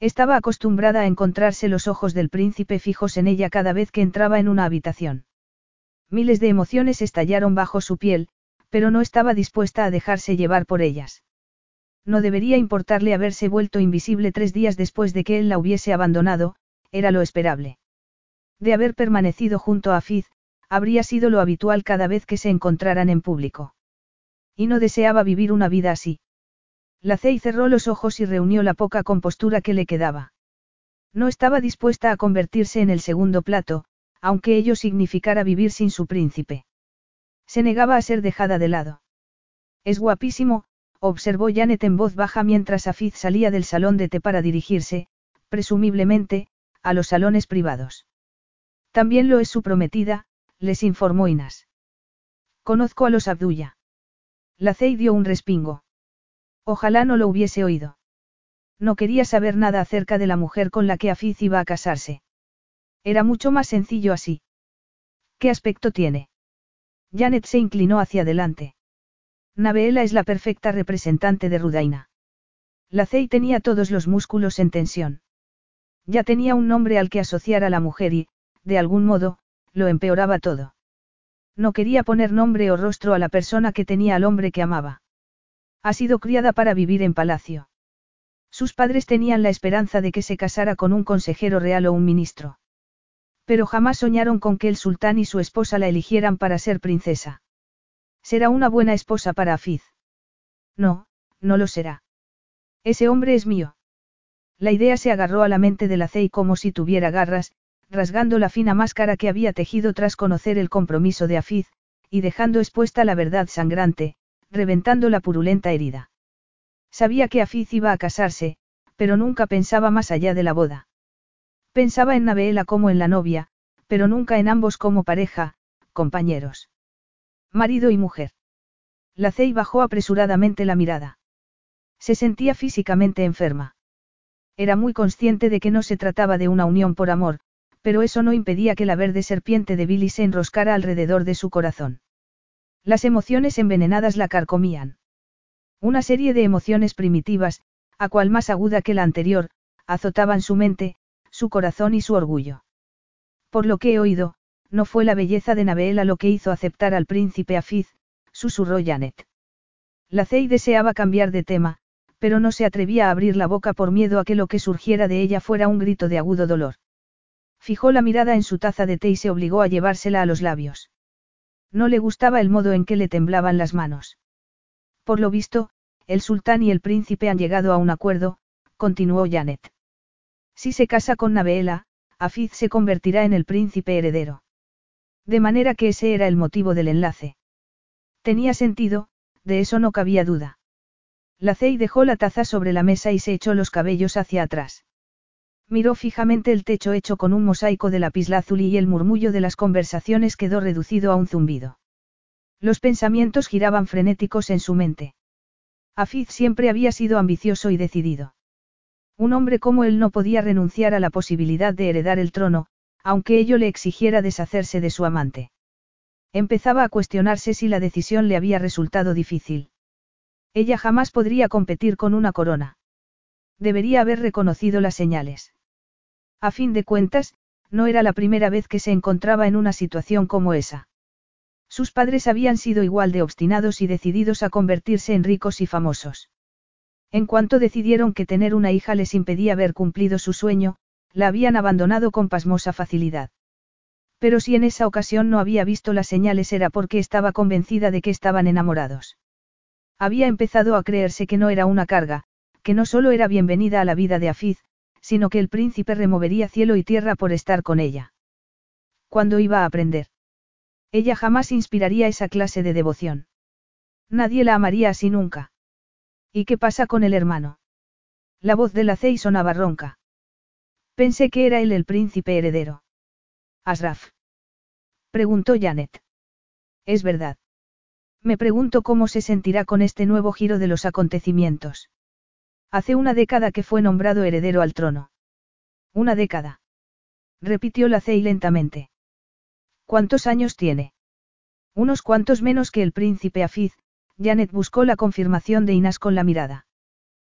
Estaba acostumbrada a encontrarse los ojos del príncipe fijos en ella cada vez que entraba en una habitación. Miles de emociones estallaron bajo su piel, pero no estaba dispuesta a dejarse llevar por ellas. No debería importarle haberse vuelto invisible tres días después de que él la hubiese abandonado, era lo esperable. De haber permanecido junto a Afiz, habría sido lo habitual cada vez que se encontraran en público. Y no deseaba vivir una vida así. La Cey cerró los ojos y reunió la poca compostura que le quedaba. No estaba dispuesta a convertirse en el segundo plato, aunque ello significara vivir sin su príncipe. Se negaba a ser dejada de lado. Es guapísimo, observó Janet en voz baja mientras Afiz salía del salón de té para dirigirse, presumiblemente, a los salones privados. También lo es su prometida, les informó Inas. Conozco a los Abdulla. La Cey dio un respingo. Ojalá no lo hubiese oído. No quería saber nada acerca de la mujer con la que Afiz iba a casarse. Era mucho más sencillo así. ¿Qué aspecto tiene? Janet se inclinó hacia adelante. Nabeela es la perfecta representante de Rudaina. La Cey tenía todos los músculos en tensión. Ya tenía un nombre al que asociar a la mujer y, de algún modo, lo empeoraba todo. No quería poner nombre o rostro a la persona que tenía al hombre que amaba. Ha sido criada para vivir en palacio. Sus padres tenían la esperanza de que se casara con un consejero real o un ministro. Pero jamás soñaron con que el sultán y su esposa la eligieran para ser princesa. Será una buena esposa para Afiz. No, no lo será. Ese hombre es mío. La idea se agarró a la mente de la Cey como si tuviera garras, rasgando la fina máscara que había tejido tras conocer el compromiso de Afiz, y dejando expuesta la verdad sangrante, reventando la purulenta herida. Sabía que Afiz iba a casarse, pero nunca pensaba más allá de la boda. Pensaba en Nabeela como en la novia, pero nunca en ambos como pareja, compañeros. Marido y mujer. La Cey bajó apresuradamente la mirada. Se sentía físicamente enferma. Era muy consciente de que no se trataba de una unión por amor, pero eso no impedía que la verde serpiente de Billy se enroscara alrededor de su corazón. Las emociones envenenadas la carcomían. Una serie de emociones primitivas, a cual más aguda que la anterior, azotaban su mente, su corazón y su orgullo. Por lo que he oído, no fue la belleza de Nabeela lo que hizo aceptar al príncipe Afiz, susurró Janet. La Cey deseaba cambiar de tema, pero no se atrevía a abrir la boca por miedo a que lo que surgiera de ella fuera un grito de agudo dolor. Fijó la mirada en su taza de té y se obligó a llevársela a los labios. No le gustaba el modo en que le temblaban las manos. Por lo visto, el sultán y el príncipe han llegado a un acuerdo, continuó Janet. Si se casa con Nabeela, Afiz se convertirá en el príncipe heredero. De manera que ese era el motivo del enlace. Tenía sentido, de eso no cabía duda. La Cey dejó la taza sobre la mesa y se echó los cabellos hacia atrás. Miró fijamente el techo hecho con un mosaico de lapislázuli y el murmullo de las conversaciones quedó reducido a un zumbido. Los pensamientos giraban frenéticos en su mente. Afiz siempre había sido ambicioso y decidido. Un hombre como él no podía renunciar a la posibilidad de heredar el trono, aunque ello le exigiera deshacerse de su amante. Empezaba a cuestionarse si la decisión le había resultado difícil. Ella jamás podría competir con una corona. Debería haber reconocido las señales. A fin de cuentas, no era la primera vez que se encontraba en una situación como esa. Sus padres habían sido igual de obstinados y decididos a convertirse en ricos y famosos. En cuanto decidieron que tener una hija les impedía haber cumplido su sueño, la habían abandonado con pasmosa facilidad. Pero si en esa ocasión no había visto las señales era porque estaba convencida de que estaban enamorados. Había empezado a creerse que no era una carga, que no solo era bienvenida a la vida de Afiz, sino que el príncipe removería cielo y tierra por estar con ella. ¿Cuándo iba a aprender? Ella jamás inspiraría esa clase de devoción. Nadie la amaría así nunca. ¿Y qué pasa con el hermano? La voz de la sonaba ronca. Pensé que era él el príncipe heredero. Asraf. Preguntó Janet. Es verdad. Me pregunto cómo se sentirá con este nuevo giro de los acontecimientos. Hace una década que fue nombrado heredero al trono. Una década. Repitió la Cey lentamente. ¿Cuántos años tiene? Unos cuantos menos que el príncipe Afiz, Janet buscó la confirmación de Inas con la mirada.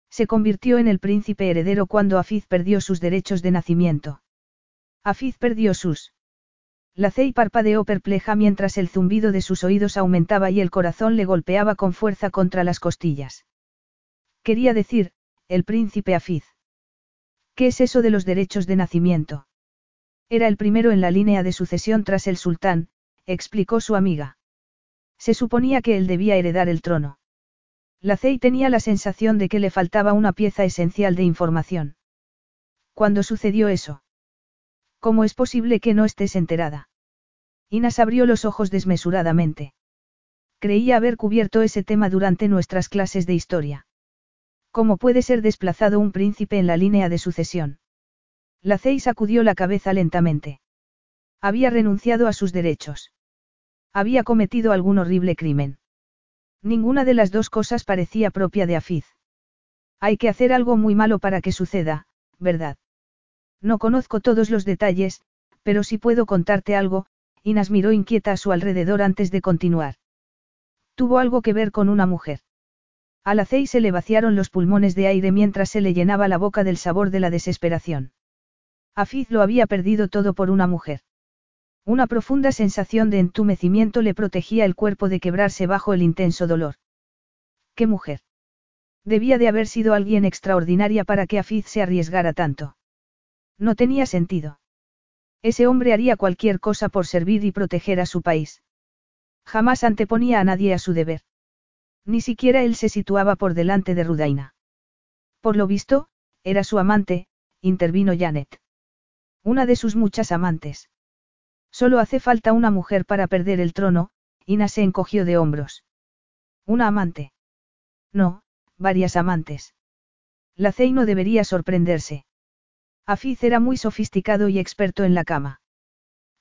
Se convirtió en el príncipe heredero cuando Afiz perdió sus derechos de nacimiento. Afiz perdió sus. La Cey parpadeó perpleja mientras el zumbido de sus oídos aumentaba y el corazón le golpeaba con fuerza contra las costillas. Quería decir, el príncipe Afiz. ¿Qué es eso de los derechos de nacimiento? Era el primero en la línea de sucesión tras el sultán, explicó su amiga. Se suponía que él debía heredar el trono. La Cey tenía la sensación de que le faltaba una pieza esencial de información. ¿Cuándo sucedió eso? ¿Cómo es posible que no estés enterada? Inas abrió los ojos desmesuradamente. Creía haber cubierto ese tema durante nuestras clases de historia. ¿Cómo puede ser desplazado un príncipe en la línea de sucesión? La Cey sacudió la cabeza lentamente. Había renunciado a sus derechos. Había cometido algún horrible crimen. Ninguna de las dos cosas parecía propia de Afiz. Hay que hacer algo muy malo para que suceda, ¿verdad? No conozco todos los detalles, pero si puedo contarte algo, Inas miró inquieta a su alrededor antes de continuar. Tuvo algo que ver con una mujer. A la se le vaciaron los pulmones de aire mientras se le llenaba la boca del sabor de la desesperación. Afiz lo había perdido todo por una mujer. Una profunda sensación de entumecimiento le protegía el cuerpo de quebrarse bajo el intenso dolor. ¿Qué mujer? Debía de haber sido alguien extraordinaria para que Afiz se arriesgara tanto. No tenía sentido. Ese hombre haría cualquier cosa por servir y proteger a su país. Jamás anteponía a nadie a su deber. Ni siquiera él se situaba por delante de Rudaina. Por lo visto, era su amante, intervino Janet. Una de sus muchas amantes. Solo hace falta una mujer para perder el trono, Ina se encogió de hombros. ¿Una amante? No, varias amantes. La Cey no debería sorprenderse. Afiz era muy sofisticado y experto en la cama.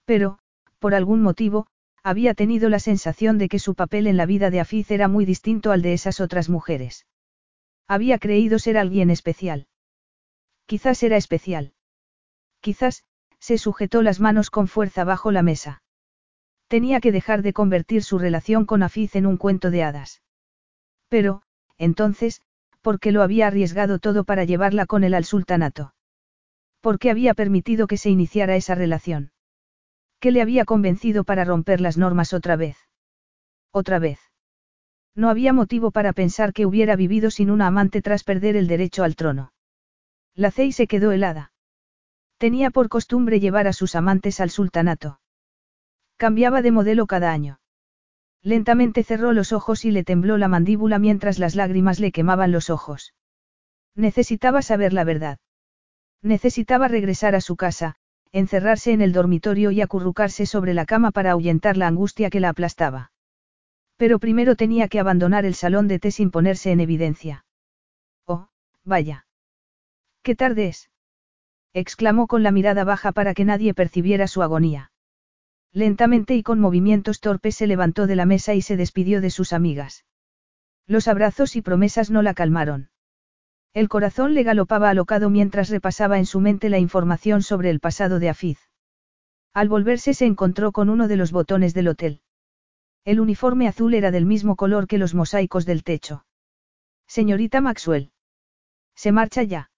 Pero, por algún motivo, había tenido la sensación de que su papel en la vida de Afiz era muy distinto al de esas otras mujeres. Había creído ser alguien especial. Quizás era especial. Quizás, se sujetó las manos con fuerza bajo la mesa. Tenía que dejar de convertir su relación con Afiz en un cuento de hadas. Pero, entonces, ¿por qué lo había arriesgado todo para llevarla con él al sultanato? ¿Por qué había permitido que se iniciara esa relación? ¿Qué le había convencido para romper las normas otra vez? Otra vez. No había motivo para pensar que hubiera vivido sin una amante tras perder el derecho al trono. La Cey se quedó helada. Tenía por costumbre llevar a sus amantes al sultanato. Cambiaba de modelo cada año. Lentamente cerró los ojos y le tembló la mandíbula mientras las lágrimas le quemaban los ojos. Necesitaba saber la verdad. Necesitaba regresar a su casa, encerrarse en el dormitorio y acurrucarse sobre la cama para ahuyentar la angustia que la aplastaba. Pero primero tenía que abandonar el salón de té sin ponerse en evidencia. Oh, vaya. ¿Qué tarde es? exclamó con la mirada baja para que nadie percibiera su agonía. Lentamente y con movimientos torpes se levantó de la mesa y se despidió de sus amigas. Los abrazos y promesas no la calmaron. El corazón le galopaba alocado mientras repasaba en su mente la información sobre el pasado de Afiz. Al volverse se encontró con uno de los botones del hotel. El uniforme azul era del mismo color que los mosaicos del techo. Señorita Maxwell. ¿Se marcha ya?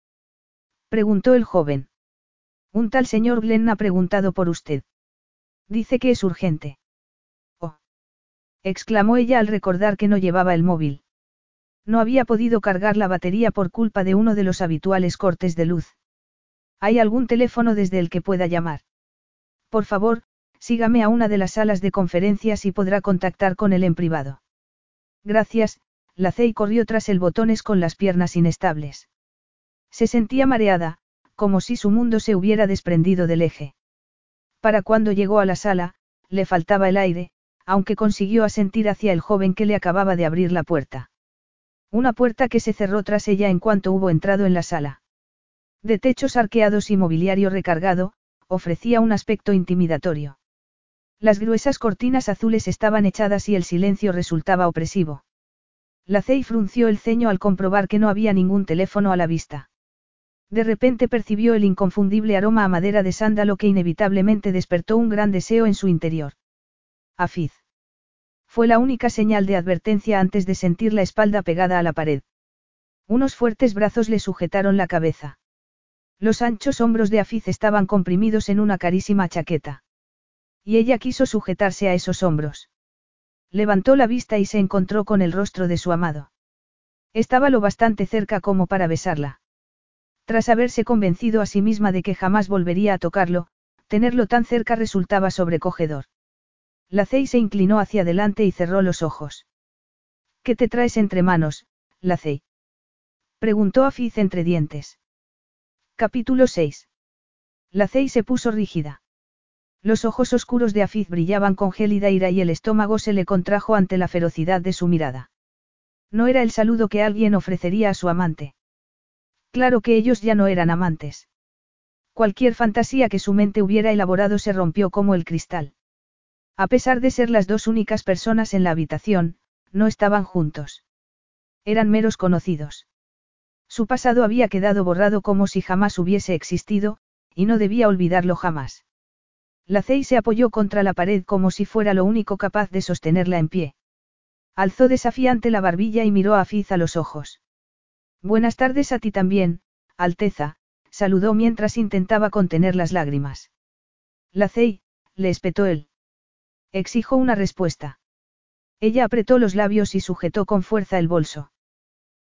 Preguntó el joven. Un tal señor Glenn ha preguntado por usted. Dice que es urgente. Oh. exclamó ella al recordar que no llevaba el móvil. No había podido cargar la batería por culpa de uno de los habituales cortes de luz. ¿Hay algún teléfono desde el que pueda llamar? Por favor, sígame a una de las salas de conferencias y podrá contactar con él en privado. Gracias, la Cey corrió tras el botones con las piernas inestables. Se sentía mareada, como si su mundo se hubiera desprendido del eje. Para cuando llegó a la sala, le faltaba el aire, aunque consiguió asentir hacia el joven que le acababa de abrir la puerta. Una puerta que se cerró tras ella en cuanto hubo entrado en la sala. De techos arqueados y mobiliario recargado, ofrecía un aspecto intimidatorio. Las gruesas cortinas azules estaban echadas y el silencio resultaba opresivo. La Cey frunció el ceño al comprobar que no había ningún teléfono a la vista. De repente percibió el inconfundible aroma a madera de sándalo que inevitablemente despertó un gran deseo en su interior. Afiz. Fue la única señal de advertencia antes de sentir la espalda pegada a la pared. Unos fuertes brazos le sujetaron la cabeza. Los anchos hombros de Afiz estaban comprimidos en una carísima chaqueta. Y ella quiso sujetarse a esos hombros. Levantó la vista y se encontró con el rostro de su amado. Estaba lo bastante cerca como para besarla. Tras haberse convencido a sí misma de que jamás volvería a tocarlo, Tenerlo tan cerca resultaba sobrecogedor. La Cey se inclinó hacia adelante y cerró los ojos. ¿Qué te traes entre manos, la Cey? Preguntó Afiz entre dientes. Capítulo 6. La Cey se puso rígida. Los ojos oscuros de Afiz brillaban con gélida ira y el estómago se le contrajo ante la ferocidad de su mirada. No era el saludo que alguien ofrecería a su amante. Claro que ellos ya no eran amantes. Cualquier fantasía que su mente hubiera elaborado se rompió como el cristal. A pesar de ser las dos únicas personas en la habitación, no estaban juntos. Eran meros conocidos. Su pasado había quedado borrado como si jamás hubiese existido, y no debía olvidarlo jamás. La Cey se apoyó contra la pared como si fuera lo único capaz de sostenerla en pie. Alzó desafiante la barbilla y miró a Fiz a los ojos. Buenas tardes a ti también, Alteza, saludó mientras intentaba contener las lágrimas. La Cey, le espetó él. Exijo una respuesta. Ella apretó los labios y sujetó con fuerza el bolso.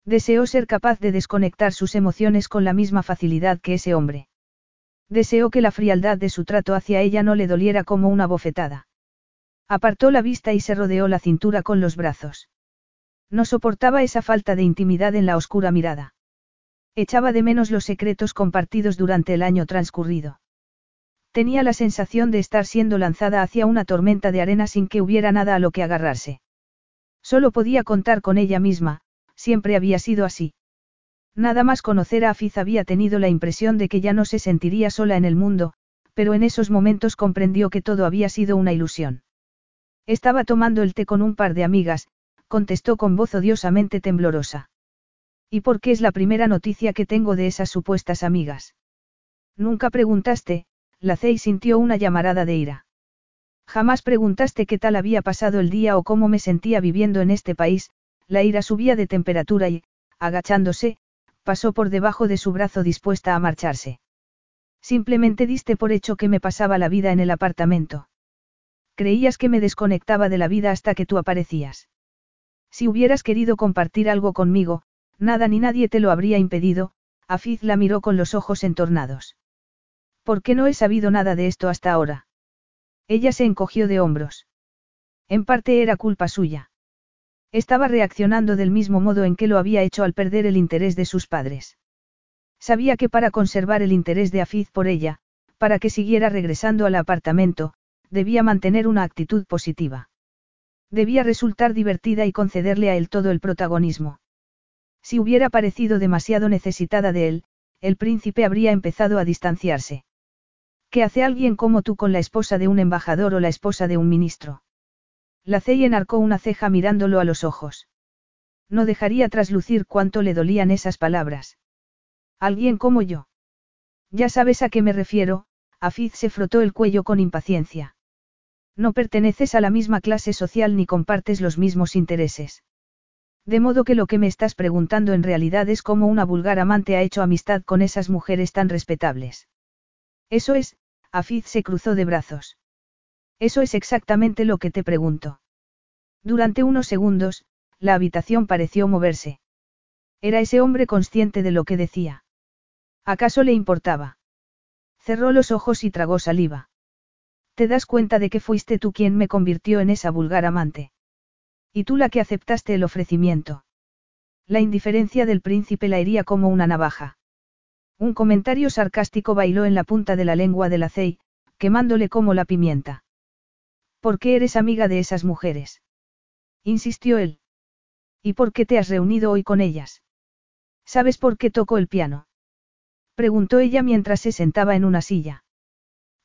Deseó ser capaz de desconectar sus emociones con la misma facilidad que ese hombre. Deseó que la frialdad de su trato hacia ella no le doliera como una bofetada. Apartó la vista y se rodeó la cintura con los brazos. No soportaba esa falta de intimidad en la oscura mirada. Echaba de menos los secretos compartidos durante el año transcurrido. Tenía la sensación de estar siendo lanzada hacia una tormenta de arena sin que hubiera nada a lo que agarrarse. Solo podía contar con ella misma, siempre había sido así. Nada más conocer a Afiz había tenido la impresión de que ya no se sentiría sola en el mundo, pero en esos momentos comprendió que todo había sido una ilusión. Estaba tomando el té con un par de amigas, contestó con voz odiosamente temblorosa. ¿Y por qué es la primera noticia que tengo de esas supuestas amigas? Nunca preguntaste, la Cey sintió una llamarada de ira. Jamás preguntaste qué tal había pasado el día o cómo me sentía viviendo en este país, la ira subía de temperatura y, agachándose, pasó por debajo de su brazo dispuesta a marcharse. Simplemente diste por hecho que me pasaba la vida en el apartamento. Creías que me desconectaba de la vida hasta que tú aparecías. Si hubieras querido compartir algo conmigo, nada ni nadie te lo habría impedido, Afiz la miró con los ojos entornados. ¿Por qué no he sabido nada de esto hasta ahora? Ella se encogió de hombros. En parte era culpa suya. Estaba reaccionando del mismo modo en que lo había hecho al perder el interés de sus padres. Sabía que para conservar el interés de Afiz por ella, para que siguiera regresando al apartamento, debía mantener una actitud positiva. Debía resultar divertida y concederle a él todo el protagonismo. Si hubiera parecido demasiado necesitada de él, el príncipe habría empezado a distanciarse. ¿Qué hace alguien como tú con la esposa de un embajador o la esposa de un ministro? La Cey enarcó una ceja mirándolo a los ojos. No dejaría traslucir cuánto le dolían esas palabras. Alguien como yo. Ya sabes a qué me refiero, Afiz se frotó el cuello con impaciencia. No perteneces a la misma clase social ni compartes los mismos intereses. De modo que lo que me estás preguntando en realidad es cómo una vulgar amante ha hecho amistad con esas mujeres tan respetables. Eso es, Afiz se cruzó de brazos. Eso es exactamente lo que te pregunto. Durante unos segundos, la habitación pareció moverse. Era ese hombre consciente de lo que decía. ¿Acaso le importaba? Cerró los ojos y tragó saliva. ¿Te das cuenta de que fuiste tú quien me convirtió en esa vulgar amante? Y tú la que aceptaste el ofrecimiento. La indiferencia del príncipe la hería como una navaja. Un comentario sarcástico bailó en la punta de la lengua de la Cey, quemándole como la pimienta. ¿Por qué eres amiga de esas mujeres? insistió él. ¿Y por qué te has reunido hoy con ellas? ¿Sabes por qué toco el piano? preguntó ella mientras se sentaba en una silla.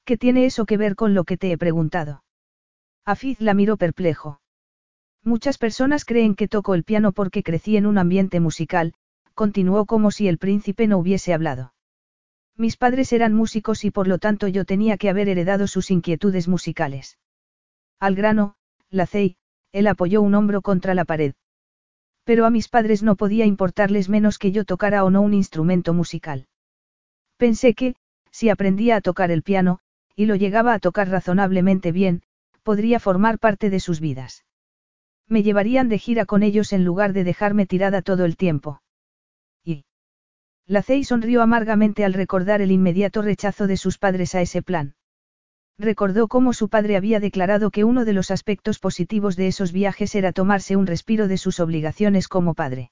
¿Qué tiene eso que ver con lo que te he preguntado? Afiz la miró perplejo. Muchas personas creen que toco el piano porque crecí en un ambiente musical, continuó como si el príncipe no hubiese hablado. Mis padres eran músicos y por lo tanto yo tenía que haber heredado sus inquietudes musicales. Al grano, la Cey, él apoyó un hombro contra la pared. Pero a mis padres no podía importarles menos que yo tocara o no un instrumento musical. Pensé que, si aprendía a tocar el piano, y lo llegaba a tocar razonablemente bien, podría formar parte de sus vidas. Me llevarían de gira con ellos en lugar de dejarme tirada todo el tiempo. La Cey sonrió amargamente al recordar el inmediato rechazo de sus padres a ese plan. Recordó cómo su padre había declarado que uno de los aspectos positivos de esos viajes era tomarse un respiro de sus obligaciones como padre.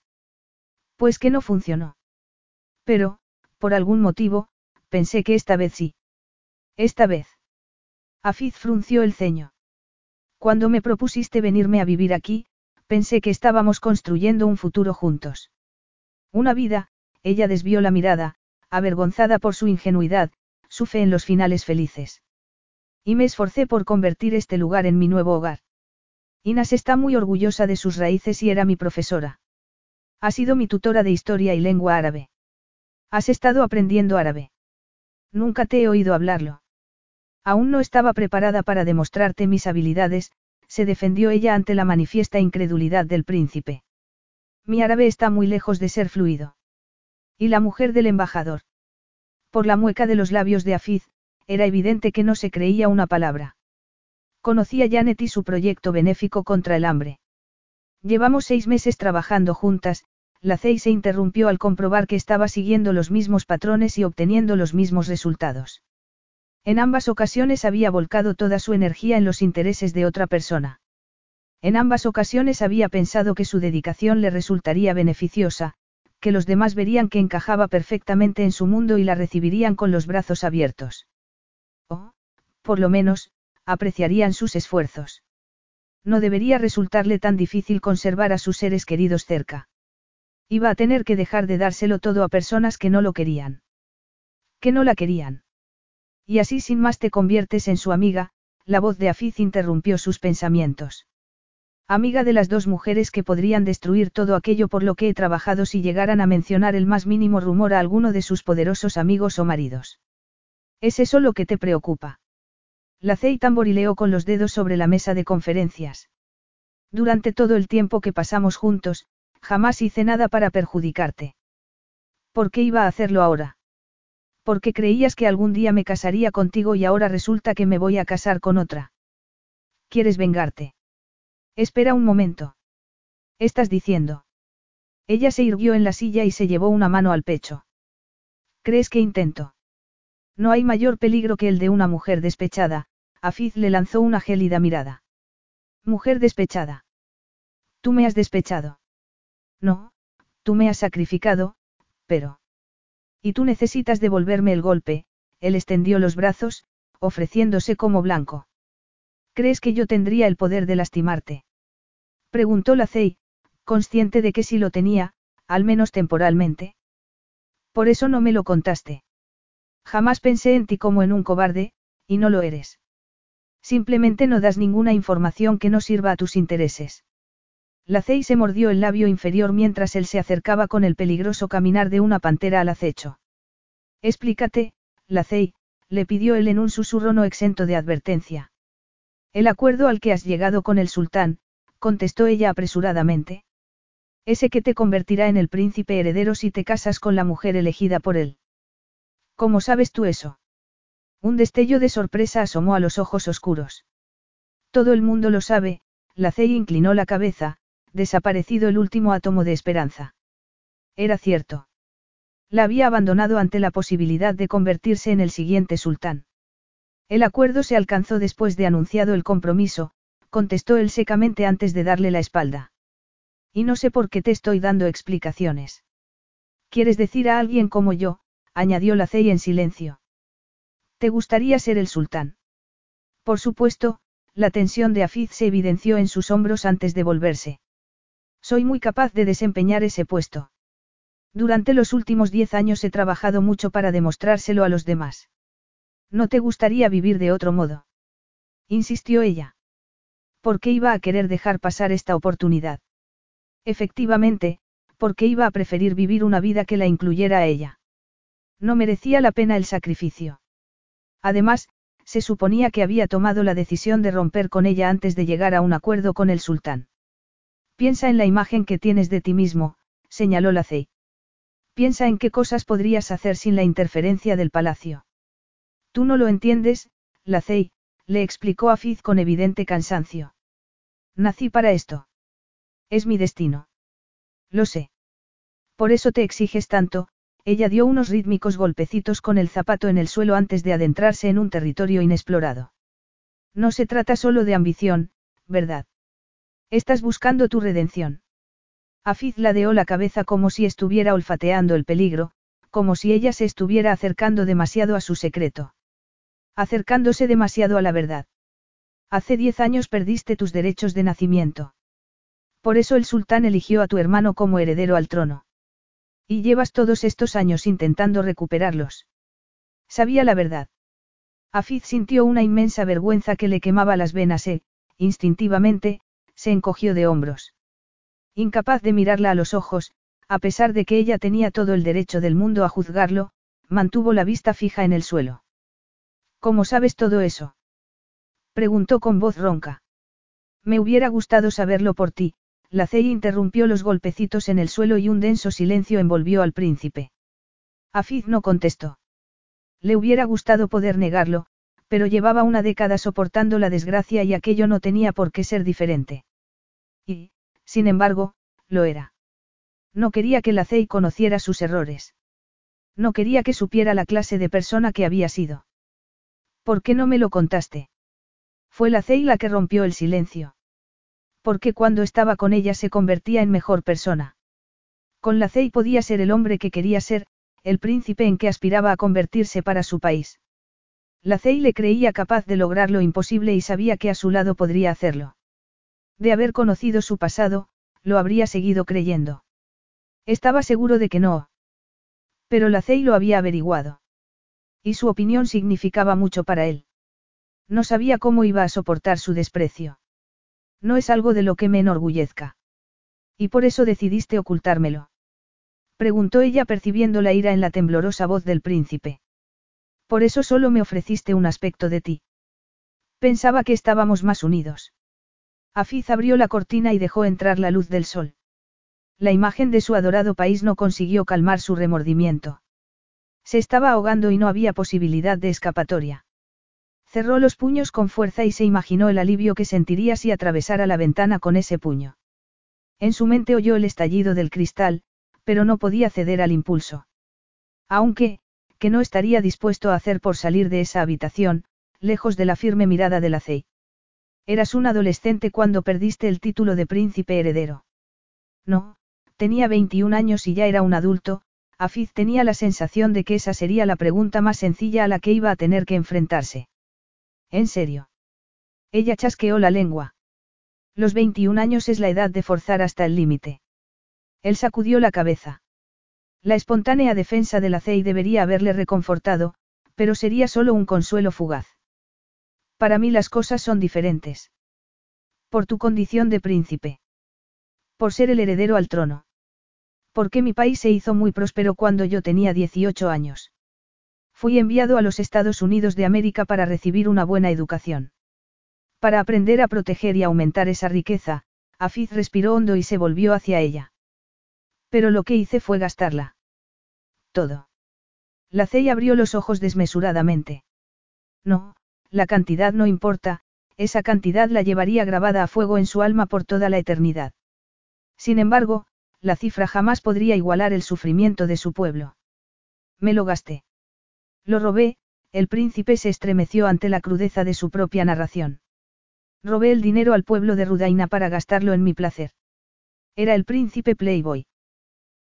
Pues que no funcionó. Pero, por algún motivo, pensé que esta vez sí. Esta vez. Afiz frunció el ceño. Cuando me propusiste venirme a vivir aquí, pensé que estábamos construyendo un futuro juntos. Una vida, ella desvió la mirada, avergonzada por su ingenuidad, su fe en los finales felices. Y me esforcé por convertir este lugar en mi nuevo hogar. Inas está muy orgullosa de sus raíces y era mi profesora. Ha sido mi tutora de historia y lengua árabe. Has estado aprendiendo árabe. Nunca te he oído hablarlo. Aún no estaba preparada para demostrarte mis habilidades, se defendió ella ante la manifiesta incredulidad del príncipe. Mi árabe está muy lejos de ser fluido. ¿Y la mujer del embajador? Por la mueca de los labios de Afiz, era evidente que no se creía una palabra. Conocía Janet y su proyecto benéfico contra el hambre. Llevamos seis meses trabajando juntas, la CEI se interrumpió al comprobar que estaba siguiendo los mismos patrones y obteniendo los mismos resultados. En ambas ocasiones había volcado toda su energía en los intereses de otra persona. En ambas ocasiones había pensado que su dedicación le resultaría beneficiosa, que los demás verían que encajaba perfectamente en su mundo y la recibirían con los brazos abiertos. O, por lo menos, apreciarían sus esfuerzos. No debería resultarle tan difícil conservar a sus seres queridos cerca. Iba a tener que dejar de dárselo todo a personas que no lo querían. Que no la querían. Y así sin más te conviertes en su amiga, la voz de Afiz interrumpió sus pensamientos. Amiga de las dos mujeres que podrían destruir todo aquello por lo que he trabajado si llegaran a mencionar el más mínimo rumor a alguno de sus poderosos amigos o maridos. ¿Es eso lo que te preocupa? La Cey tamborileó con los dedos sobre la mesa de conferencias. Durante todo el tiempo que pasamos juntos, jamás hice nada para perjudicarte. ¿Por qué iba a hacerlo ahora? Porque creías que algún día me casaría contigo y ahora resulta que me voy a casar con otra. ¿Quieres vengarte? Espera un momento. Estás diciendo. Ella se irguió en la silla y se llevó una mano al pecho. ¿Crees que intento? No hay mayor peligro que el de una mujer despechada, Afiz le lanzó una gélida mirada. Mujer despechada. Tú me has despechado. No, tú me has sacrificado, pero... Y tú necesitas devolverme el golpe, él extendió los brazos, ofreciéndose como blanco. ¿Crees que yo tendría el poder de lastimarte? Preguntó la Cey, consciente de que sí lo tenía, al menos temporalmente. Por eso no me lo contaste. Jamás pensé en ti como en un cobarde, y no lo eres. Simplemente no das ninguna información que no sirva a tus intereses. La Cey se mordió el labio inferior mientras él se acercaba con el peligroso caminar de una pantera al acecho. Explícate, la Cey, le pidió él en un susurro no exento de advertencia. El acuerdo al que has llegado con el sultán, contestó ella apresuradamente. Ese que te convertirá en el príncipe heredero si te casas con la mujer elegida por él. ¿Cómo sabes tú eso? Un destello de sorpresa asomó a los ojos oscuros. Todo el mundo lo sabe, la Cey inclinó la cabeza, desaparecido el último átomo de esperanza. Era cierto. La había abandonado ante la posibilidad de convertirse en el siguiente sultán. El acuerdo se alcanzó después de anunciado el compromiso, contestó él secamente antes de darle la espalda. Y no sé por qué te estoy dando explicaciones. ¿Quieres decir a alguien como yo? añadió la Cey en silencio. ¿Te gustaría ser el sultán? Por supuesto, la tensión de Afiz se evidenció en sus hombros antes de volverse. Soy muy capaz de desempeñar ese puesto. Durante los últimos diez años he trabajado mucho para demostrárselo a los demás. ¿No te gustaría vivir de otro modo? Insistió ella. ¿Por qué iba a querer dejar pasar esta oportunidad? Efectivamente, porque iba a preferir vivir una vida que la incluyera a ella. No merecía la pena el sacrificio. Además, se suponía que había tomado la decisión de romper con ella antes de llegar a un acuerdo con el sultán. Piensa en la imagen que tienes de ti mismo, señaló la Cey. Piensa en qué cosas podrías hacer sin la interferencia del palacio. Tú no lo entiendes, la Cey, le explicó a Fiz con evidente cansancio. Nací para esto. Es mi destino. Lo sé. Por eso te exiges tanto, ella dio unos rítmicos golpecitos con el zapato en el suelo antes de adentrarse en un territorio inexplorado. No se trata solo de ambición, ¿verdad? Estás buscando tu redención. Afiz ladeó la cabeza como si estuviera olfateando el peligro, como si ella se estuviera acercando demasiado a su secreto. Acercándose demasiado a la verdad. Hace diez años perdiste tus derechos de nacimiento. Por eso el sultán eligió a tu hermano como heredero al trono. Y llevas todos estos años intentando recuperarlos. Sabía la verdad. Afiz sintió una inmensa vergüenza que le quemaba las venas e, instintivamente, se encogió de hombros. Incapaz de mirarla a los ojos, a pesar de que ella tenía todo el derecho del mundo a juzgarlo, mantuvo la vista fija en el suelo. ¿Cómo sabes todo eso? Preguntó con voz ronca. Me hubiera gustado saberlo por ti, la Cey interrumpió los golpecitos en el suelo y un denso silencio envolvió al príncipe. Afiz no contestó. Le hubiera gustado poder negarlo, pero llevaba una década soportando la desgracia y aquello no tenía por qué ser diferente. Y, sin embargo, lo era. No quería que la Cey conociera sus errores. No quería que supiera la clase de persona que había sido. ¿Por qué no me lo contaste? Fue la Cey la que rompió el silencio porque cuando estaba con ella se convertía en mejor persona. Con la Cey podía ser el hombre que quería ser, el príncipe en que aspiraba a convertirse para su país. La Cey le creía capaz de lograr lo imposible y sabía que a su lado podría hacerlo. De haber conocido su pasado, lo habría seguido creyendo. Estaba seguro de que no. Pero la Cey lo había averiguado. Y su opinión significaba mucho para él. No sabía cómo iba a soportar su desprecio. No es algo de lo que me enorgullezca. Y por eso decidiste ocultármelo. Preguntó ella percibiendo la ira en la temblorosa voz del príncipe. Por eso solo me ofreciste un aspecto de ti. Pensaba que estábamos más unidos. Afiz abrió la cortina y dejó entrar la luz del sol. La imagen de su adorado país no consiguió calmar su remordimiento. Se estaba ahogando y no había posibilidad de escapatoria. Cerró los puños con fuerza y se imaginó el alivio que sentiría si atravesara la ventana con ese puño. En su mente oyó el estallido del cristal, pero no podía ceder al impulso. Aunque, que no estaría dispuesto a hacer por salir de esa habitación, lejos de la firme mirada de la Cey. Eras un adolescente cuando perdiste el título de príncipe heredero. No, tenía 21 años y ya era un adulto, Afiz tenía la sensación de que esa sería la pregunta más sencilla a la que iba a tener que enfrentarse. ¿En serio? Ella chasqueó la lengua. Los 21 años es la edad de forzar hasta el límite. Él sacudió la cabeza. La espontánea defensa de la CEI debería haberle reconfortado, pero sería solo un consuelo fugaz. Para mí las cosas son diferentes. Por tu condición de príncipe. Por ser el heredero al trono. Porque mi país se hizo muy próspero cuando yo tenía 18 años. Fui enviado a los Estados Unidos de América para recibir una buena educación. Para aprender a proteger y aumentar esa riqueza, Afiz respiró hondo y se volvió hacia ella. Pero lo que hice fue gastarla. Todo. La Cey abrió los ojos desmesuradamente. No, la cantidad no importa, esa cantidad la llevaría grabada a fuego en su alma por toda la eternidad. Sin embargo, la cifra jamás podría igualar el sufrimiento de su pueblo. Me lo gasté. Lo robé, el príncipe se estremeció ante la crudeza de su propia narración. Robé el dinero al pueblo de Rudaina para gastarlo en mi placer. Era el príncipe Playboy.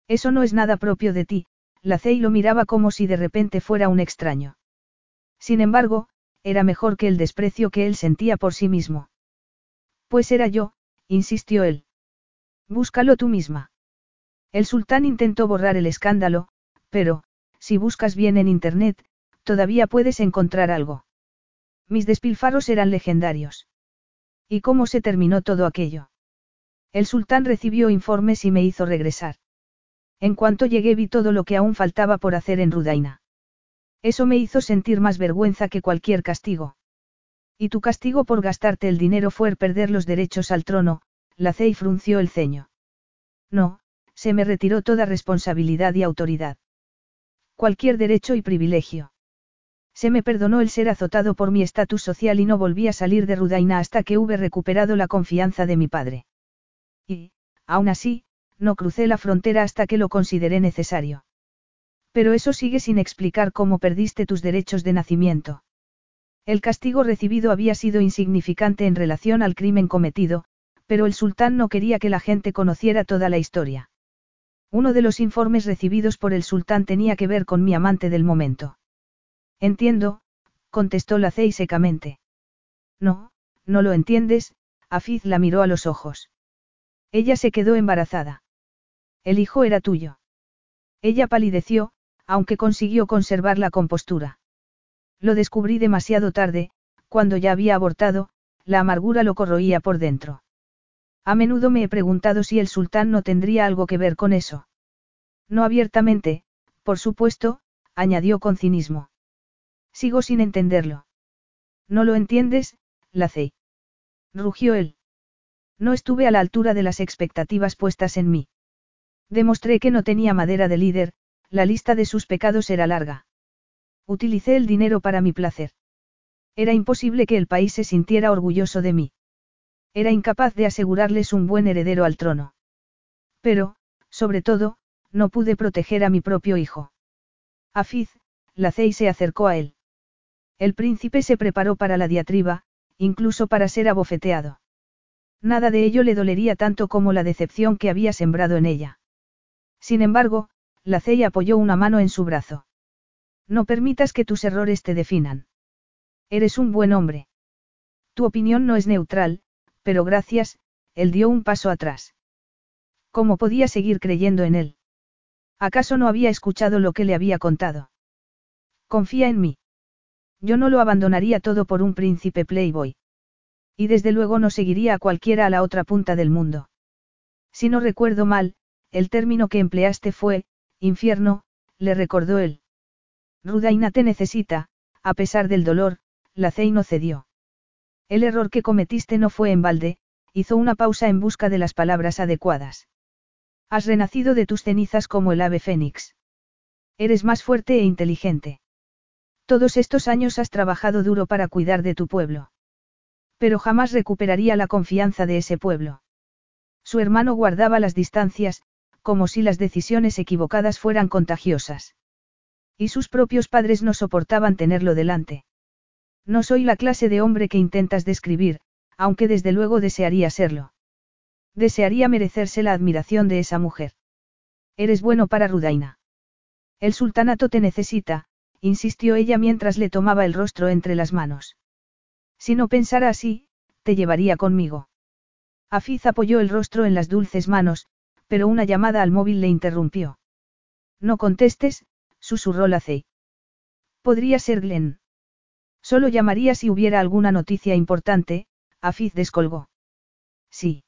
Eso no es nada propio de ti, la Cey lo miraba como si de repente fuera un extraño. Sin embargo, era mejor que el desprecio que él sentía por sí mismo. Pues era yo, insistió él. Búscalo tú misma. El sultán intentó borrar el escándalo, pero, si buscas bien en Internet, todavía puedes encontrar algo. Mis despilfarros eran legendarios. ¿Y cómo se terminó todo aquello? El sultán recibió informes y me hizo regresar. En cuanto llegué vi todo lo que aún faltaba por hacer en Rudaina. Eso me hizo sentir más vergüenza que cualquier castigo. Y tu castigo por gastarte el dinero fue perder los derechos al trono, la Cey frunció el ceño. No, se me retiró toda responsabilidad y autoridad. Cualquier derecho y privilegio. Se me perdonó el ser azotado por mi estatus social y no volví a salir de Rudaina hasta que hube recuperado la confianza de mi padre. Y, aún así, no crucé la frontera hasta que lo consideré necesario. Pero eso sigue sin explicar cómo perdiste tus derechos de nacimiento. El castigo recibido había sido insignificante en relación al crimen cometido, pero el sultán no quería que la gente conociera toda la historia. Uno de los informes recibidos por el sultán tenía que ver con mi amante del momento. Entiendo, contestó la Cey secamente. No, no lo entiendes, Afiz la miró a los ojos. Ella se quedó embarazada. El hijo era tuyo. Ella palideció, aunque consiguió conservar la compostura. Lo descubrí demasiado tarde, cuando ya había abortado, la amargura lo corroía por dentro. A menudo me he preguntado si el sultán no tendría algo que ver con eso. No abiertamente, por supuesto, añadió con cinismo. Sigo sin entenderlo. No lo entiendes, Lacey. Rugió él. No estuve a la altura de las expectativas puestas en mí. Demostré que no tenía madera de líder, la lista de sus pecados era larga. Utilicé el dinero para mi placer. Era imposible que el país se sintiera orgulloso de mí. Era incapaz de asegurarles un buen heredero al trono. Pero, sobre todo, no pude proteger a mi propio hijo. Afiz, la Cey se acercó a él. El príncipe se preparó para la diatriba, incluso para ser abofeteado. Nada de ello le dolería tanto como la decepción que había sembrado en ella. Sin embargo, la Cey apoyó una mano en su brazo. No permitas que tus errores te definan. Eres un buen hombre. Tu opinión no es neutral, pero gracias, él dio un paso atrás. ¿Cómo podía seguir creyendo en él? ¿Acaso no había escuchado lo que le había contado? Confía en mí. Yo no lo abandonaría todo por un príncipe playboy. Y desde luego no seguiría a cualquiera a la otra punta del mundo. Si no recuerdo mal, el término que empleaste fue, infierno, le recordó él. Rudaina te necesita, a pesar del dolor, la Cey no cedió. El error que cometiste no fue en balde, hizo una pausa en busca de las palabras adecuadas. Has renacido de tus cenizas como el ave fénix. Eres más fuerte e inteligente. Todos estos años has trabajado duro para cuidar de tu pueblo. Pero jamás recuperaría la confianza de ese pueblo. Su hermano guardaba las distancias, como si las decisiones equivocadas fueran contagiosas. Y sus propios padres no soportaban tenerlo delante. No soy la clase de hombre que intentas describir, aunque desde luego desearía serlo. Desearía merecerse la admiración de esa mujer. Eres bueno para Rudaina. El sultanato te necesita, insistió ella mientras le tomaba el rostro entre las manos. Si no pensara así, te llevaría conmigo. Afiz apoyó el rostro en las dulces manos, pero una llamada al móvil le interrumpió. No contestes, susurró la Cey. Podría ser Glenn. Solo llamaría si hubiera alguna noticia importante, Afiz descolgó. Sí.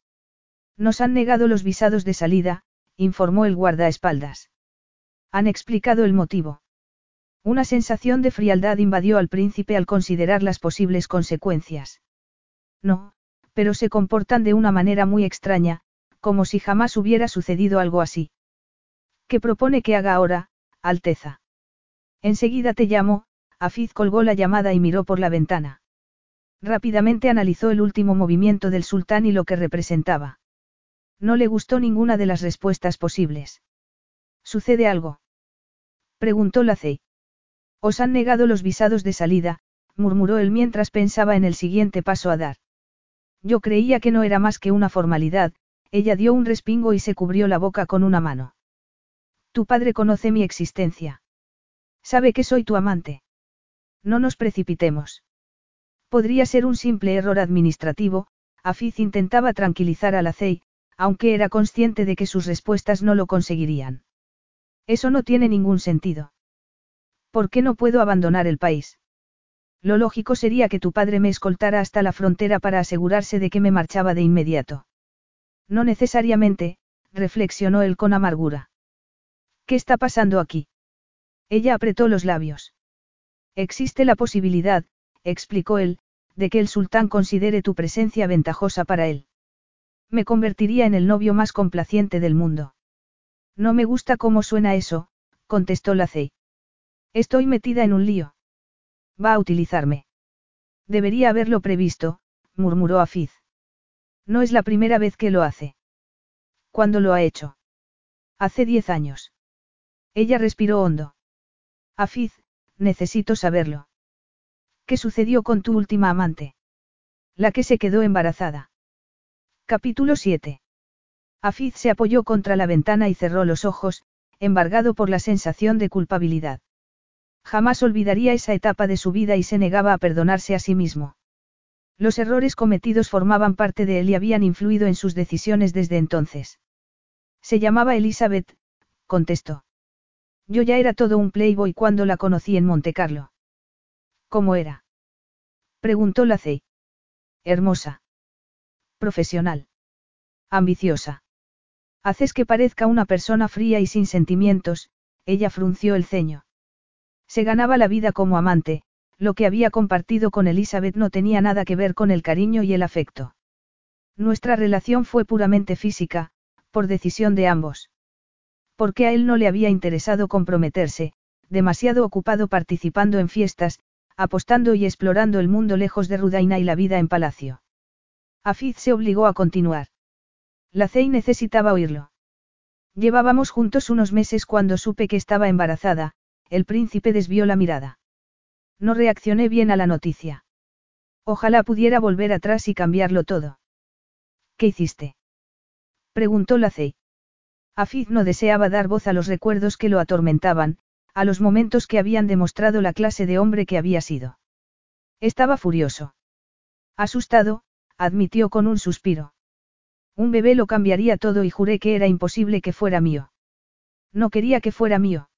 Nos han negado los visados de salida, informó el guardaespaldas. Han explicado el motivo. Una sensación de frialdad invadió al príncipe al considerar las posibles consecuencias. No, pero se comportan de una manera muy extraña, como si jamás hubiera sucedido algo así. ¿Qué propone que haga ahora, Alteza? Enseguida te llamo, Afiz colgó la llamada y miró por la ventana. Rápidamente analizó el último movimiento del sultán y lo que representaba. No le gustó ninguna de las respuestas posibles. ¿Sucede algo? Preguntó la Cey. Os han negado los visados de salida, murmuró él mientras pensaba en el siguiente paso a dar. Yo creía que no era más que una formalidad, ella dio un respingo y se cubrió la boca con una mano. Tu padre conoce mi existencia. Sabe que soy tu amante. No nos precipitemos. Podría ser un simple error administrativo, Afiz intentaba tranquilizar a la aunque era consciente de que sus respuestas no lo conseguirían. Eso no tiene ningún sentido. ¿Por qué no puedo abandonar el país? Lo lógico sería que tu padre me escoltara hasta la frontera para asegurarse de que me marchaba de inmediato. No necesariamente, reflexionó él con amargura. ¿Qué está pasando aquí? Ella apretó los labios. Existe la posibilidad, explicó él, de que el sultán considere tu presencia ventajosa para él. Me convertiría en el novio más complaciente del mundo. No me gusta cómo suena eso, contestó la Cey. Estoy metida en un lío. Va a utilizarme. Debería haberlo previsto, murmuró Afiz. No es la primera vez que lo hace. ¿Cuándo lo ha hecho? Hace diez años. Ella respiró hondo. Afiz, necesito saberlo. ¿Qué sucedió con tu última amante? La que se quedó embarazada. Capítulo 7. Afiz se apoyó contra la ventana y cerró los ojos, embargado por la sensación de culpabilidad. Jamás olvidaría esa etapa de su vida y se negaba a perdonarse a sí mismo. Los errores cometidos formaban parte de él y habían influido en sus decisiones desde entonces. Se llamaba Elizabeth, contestó. Yo ya era todo un playboy cuando la conocí en Montecarlo. ¿Cómo era? Preguntó la Cey. Hermosa. Profesional. Ambiciosa. Haces que parezca una persona fría y sin sentimientos, ella frunció el ceño. Se ganaba la vida como amante, lo que había compartido con Elizabeth no tenía nada que ver con el cariño y el afecto. Nuestra relación fue puramente física, por decisión de ambos. Porque a él no le había interesado comprometerse, demasiado ocupado participando en fiestas, apostando y explorando el mundo lejos de Rudaina y la vida en palacio. Afiz se obligó a continuar. La Cey necesitaba oírlo. Llevábamos juntos unos meses cuando supe que estaba embarazada, el príncipe desvió la mirada. No reaccioné bien a la noticia. Ojalá pudiera volver atrás y cambiarlo todo. ¿Qué hiciste? preguntó la Cey. Afiz no deseaba dar voz a los recuerdos que lo atormentaban, a los momentos que habían demostrado la clase de hombre que había sido. Estaba furioso. Asustado, admitió con un suspiro. Un bebé lo cambiaría todo y juré que era imposible que fuera mío. No quería que fuera mío.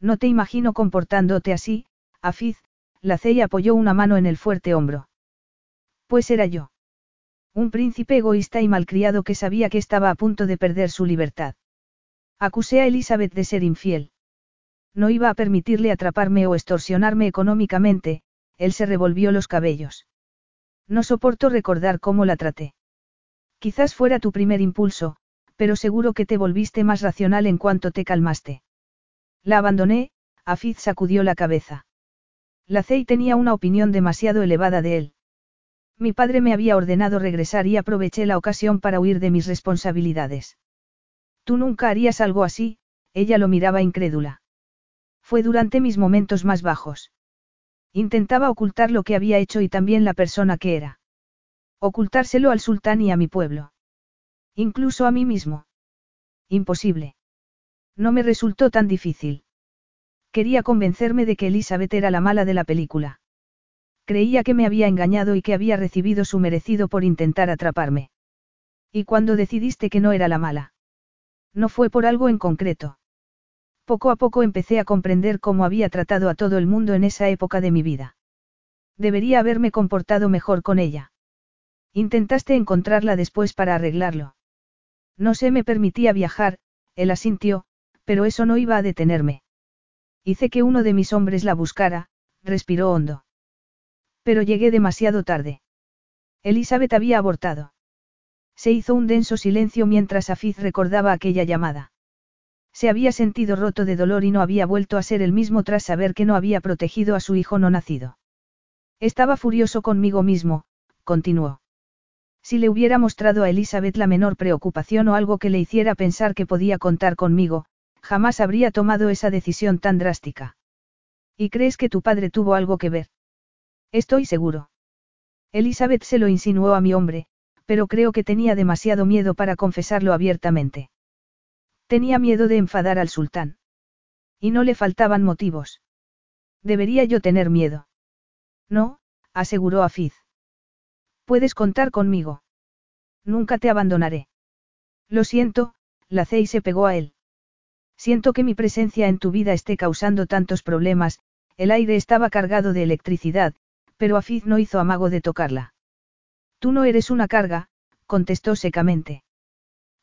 No te imagino comportándote así, Afiz, la Cey apoyó una mano en el fuerte hombro. Pues era yo. Un príncipe egoísta y malcriado que sabía que estaba a punto de perder su libertad. Acusé a Elizabeth de ser infiel. No iba a permitirle atraparme o extorsionarme económicamente, él se revolvió los cabellos. No soporto recordar cómo la traté. Quizás fuera tu primer impulso, pero seguro que te volviste más racional en cuanto te calmaste. La abandoné, Afiz sacudió la cabeza. La Cey tenía una opinión demasiado elevada de él. Mi padre me había ordenado regresar y aproveché la ocasión para huir de mis responsabilidades. Tú nunca harías algo así, ella lo miraba incrédula. Fue durante mis momentos más bajos. Intentaba ocultar lo que había hecho y también la persona que era. Ocultárselo al sultán y a mi pueblo. Incluso a mí mismo. Imposible. No me resultó tan difícil. Quería convencerme de que Elizabeth era la mala de la película. Creía que me había engañado y que había recibido su merecido por intentar atraparme. ¿Y cuando decidiste que no era la mala? No fue por algo en concreto. Poco a poco empecé a comprender cómo había tratado a todo el mundo en esa época de mi vida. Debería haberme comportado mejor con ella. Intentaste encontrarla después para arreglarlo. No se me permitía viajar, él asintió, pero eso no iba a detenerme. Hice que uno de mis hombres la buscara, respiró hondo. Pero llegué demasiado tarde. Elizabeth había abortado. Se hizo un denso silencio mientras Afiz recordaba aquella llamada. Se había sentido roto de dolor y no había vuelto a ser el mismo tras saber que no había protegido a su hijo no nacido. Estaba furioso conmigo mismo, continuó. Si le hubiera mostrado a Elizabeth la menor preocupación o algo que le hiciera pensar que podía contar conmigo, jamás habría tomado esa decisión tan drástica. ¿Y crees que tu padre tuvo algo que ver? Estoy seguro. Elizabeth se lo insinuó a mi hombre, pero creo que tenía demasiado miedo para confesarlo abiertamente. Tenía miedo de enfadar al sultán. Y no le faltaban motivos. Debería yo tener miedo. No, aseguró Afiz. Puedes contar conmigo. Nunca te abandonaré. Lo siento, la Cey se pegó a él. Siento que mi presencia en tu vida esté causando tantos problemas, el aire estaba cargado de electricidad, pero Afiz no hizo amago de tocarla. Tú no eres una carga, contestó secamente.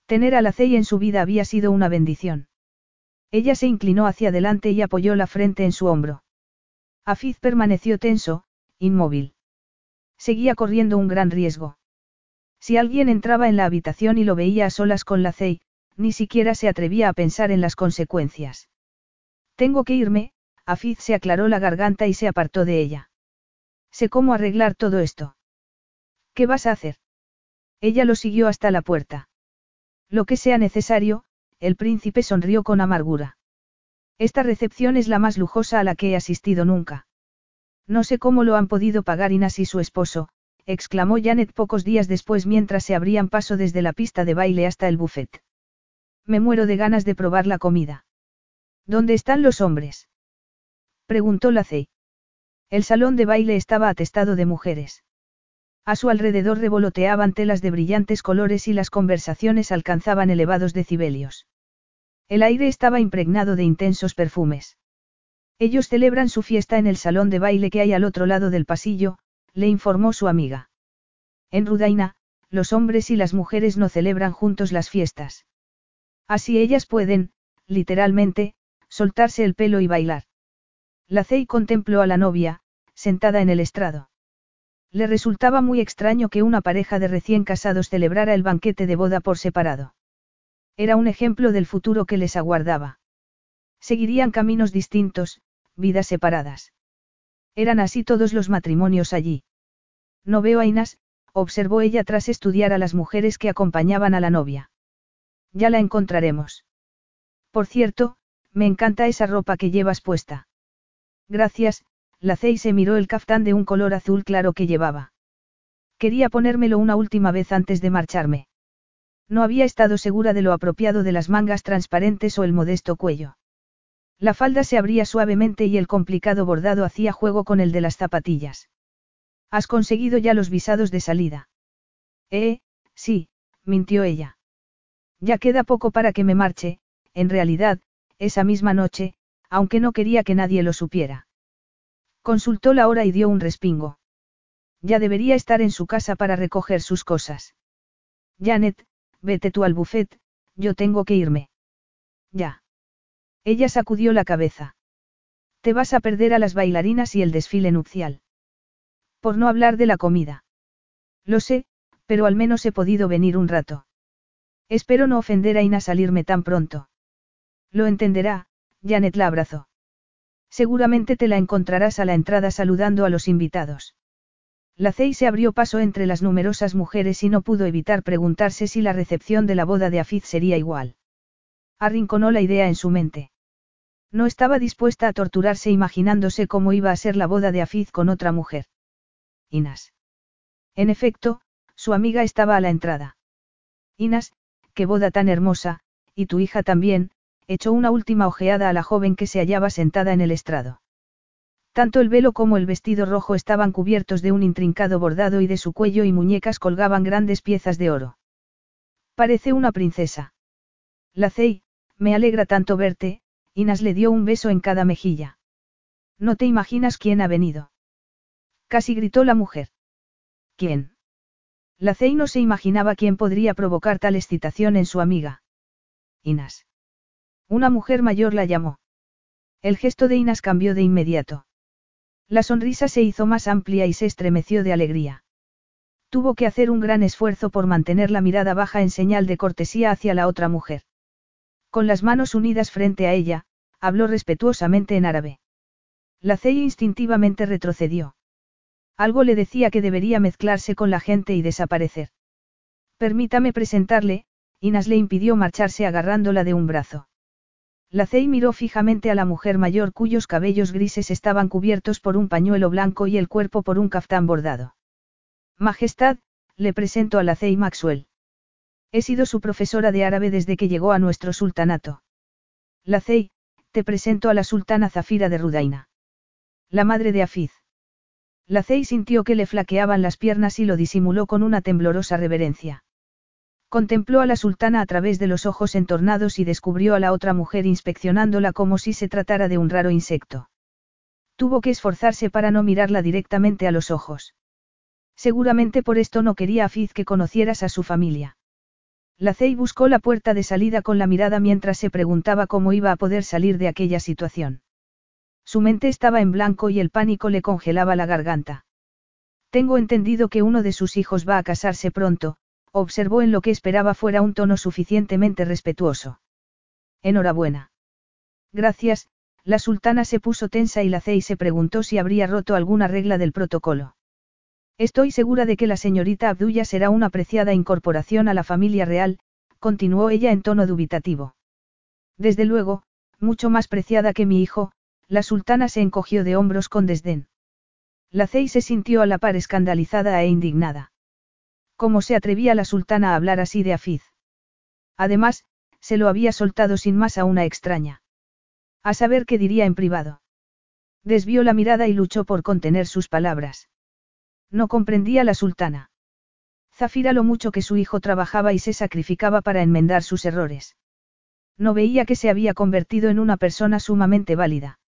Tener a la Cey en su vida había sido una bendición. Ella se inclinó hacia adelante y apoyó la frente en su hombro. Afiz permaneció tenso, inmóvil. Seguía corriendo un gran riesgo. Si alguien entraba en la habitación y lo veía a solas con la Cey, ni siquiera se atrevía a pensar en las consecuencias. Tengo que irme, Afiz se aclaró la garganta y se apartó de ella. Sé cómo arreglar todo esto. ¿Qué vas a hacer? Ella lo siguió hasta la puerta. Lo que sea necesario, el príncipe sonrió con amargura. Esta recepción es la más lujosa a la que he asistido nunca. No sé cómo lo han podido pagar Inas y su esposo, exclamó Janet pocos días después mientras se abrían paso desde la pista de baile hasta el buffet. Me muero de ganas de probar la comida. ¿Dónde están los hombres? preguntó la Cey. El salón de baile estaba atestado de mujeres. A su alrededor revoloteaban telas de brillantes colores y las conversaciones alcanzaban elevados decibelios. El aire estaba impregnado de intensos perfumes. Ellos celebran su fiesta en el salón de baile que hay al otro lado del pasillo, le informó su amiga. En Rudaina, los hombres y las mujeres no celebran juntos las fiestas. Así ellas pueden, literalmente, soltarse el pelo y bailar. La Cey contempló a la novia, sentada en el estrado. Le resultaba muy extraño que una pareja de recién casados celebrara el banquete de boda por separado. Era un ejemplo del futuro que les aguardaba. Seguirían caminos distintos, vidas separadas. Eran así todos los matrimonios allí. No veo a Inés, observó ella tras estudiar a las mujeres que acompañaban a la novia. Ya la encontraremos. Por cierto, me encanta esa ropa que llevas puesta. Gracias, la Cey se miró el caftán de un color azul claro que llevaba. Quería ponérmelo una última vez antes de marcharme. No había estado segura de lo apropiado de las mangas transparentes o el modesto cuello. La falda se abría suavemente y el complicado bordado hacía juego con el de las zapatillas. ¿Has conseguido ya los visados de salida? Eh, sí, mintió ella. Ya queda poco para que me marche, en realidad, esa misma noche, aunque no quería que nadie lo supiera. Consultó la hora y dio un respingo. Ya debería estar en su casa para recoger sus cosas. Janet, vete tú al buffet, yo tengo que irme. Ya. Ella sacudió la cabeza. Te vas a perder a las bailarinas y el desfile nupcial. Por no hablar de la comida. Lo sé, pero al menos he podido venir un rato. Espero no ofender a Ina salirme tan pronto. Lo entenderá, Janet la abrazó. Seguramente te la encontrarás a la entrada saludando a los invitados. La Cey se abrió paso entre las numerosas mujeres y no pudo evitar preguntarse si la recepción de la boda de Afiz sería igual. Arrinconó la idea en su mente. No estaba dispuesta a torturarse imaginándose cómo iba a ser la boda de Afiz con otra mujer. Inas. En efecto, su amiga estaba a la entrada. Inas, qué boda tan hermosa, y tu hija también, echó una última ojeada a la joven que se hallaba sentada en el estrado. Tanto el velo como el vestido rojo estaban cubiertos de un intrincado bordado y de su cuello y muñecas colgaban grandes piezas de oro. Parece una princesa. La Cey, me alegra tanto verte, Inas le dio un beso en cada mejilla. No te imaginas quién ha venido. Casi gritó la mujer. ¿Quién? La Cey no se imaginaba quién podría provocar tal excitación en su amiga. Inas. Una mujer mayor la llamó. El gesto de Inas cambió de inmediato. La sonrisa se hizo más amplia y se estremeció de alegría. Tuvo que hacer un gran esfuerzo por mantener la mirada baja en señal de cortesía hacia la otra mujer. Con las manos unidas frente a ella, habló respetuosamente en árabe. La Cey instintivamente retrocedió. Algo le decía que debería mezclarse con la gente y desaparecer. Permítame presentarle, Inas le impidió marcharse agarrándola de un brazo. La Cey miró fijamente a la mujer mayor cuyos cabellos grises estaban cubiertos por un pañuelo blanco y el cuerpo por un caftán bordado. Majestad, le presento a la Cey Maxwell. He sido su profesora de árabe desde que llegó a nuestro sultanato. La Cey, te presento a la sultana Zafira de Rudaina. La madre de Afiz. La Cey sintió que le flaqueaban las piernas y lo disimuló con una temblorosa reverencia. Contempló a la sultana a través de los ojos entornados y descubrió a la otra mujer inspeccionándola como si se tratara de un raro insecto. Tuvo que esforzarse para no mirarla directamente a los ojos. Seguramente por esto no quería Afiz que conocieras a su familia. La Cey buscó la puerta de salida con la mirada mientras se preguntaba cómo iba a poder salir de aquella situación. Su mente estaba en blanco y el pánico le congelaba la garganta. Tengo entendido que uno de sus hijos va a casarse pronto, observó en lo que esperaba fuera un tono suficientemente respetuoso. Enhorabuena. Gracias, la sultana se puso tensa y la Cey se preguntó si habría roto alguna regla del protocolo. Estoy segura de que la señorita Abdulla será una apreciada incorporación a la familia real, continuó ella en tono dubitativo. Desde luego, mucho más preciada que mi hijo, la sultana se encogió de hombros con desdén. La Cey se sintió a la par escandalizada e indignada. ¿Cómo se atrevía la sultana a hablar así de Afiz? Además, se lo había soltado sin más a una extraña. A saber qué diría en privado. Desvió la mirada y luchó por contener sus palabras. No comprendía la sultana. Zafira lo mucho que su hijo trabajaba y se sacrificaba para enmendar sus errores. No veía que se había convertido en una persona sumamente válida.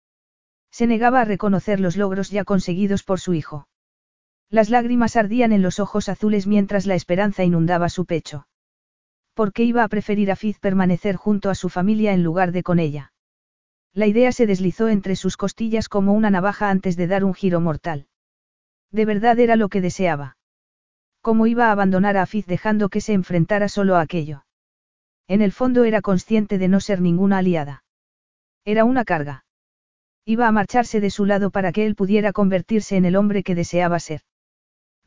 Se negaba a reconocer los logros ya conseguidos por su hijo. Las lágrimas ardían en los ojos azules mientras la esperanza inundaba su pecho. ¿Por qué iba a preferir a Fiz permanecer junto a su familia en lugar de con ella? La idea se deslizó entre sus costillas como una navaja antes de dar un giro mortal. De verdad era lo que deseaba. ¿Cómo iba a abandonar a Fiz dejando que se enfrentara solo a aquello? En el fondo era consciente de no ser ninguna aliada. Era una carga. Iba a marcharse de su lado para que él pudiera convertirse en el hombre que deseaba ser.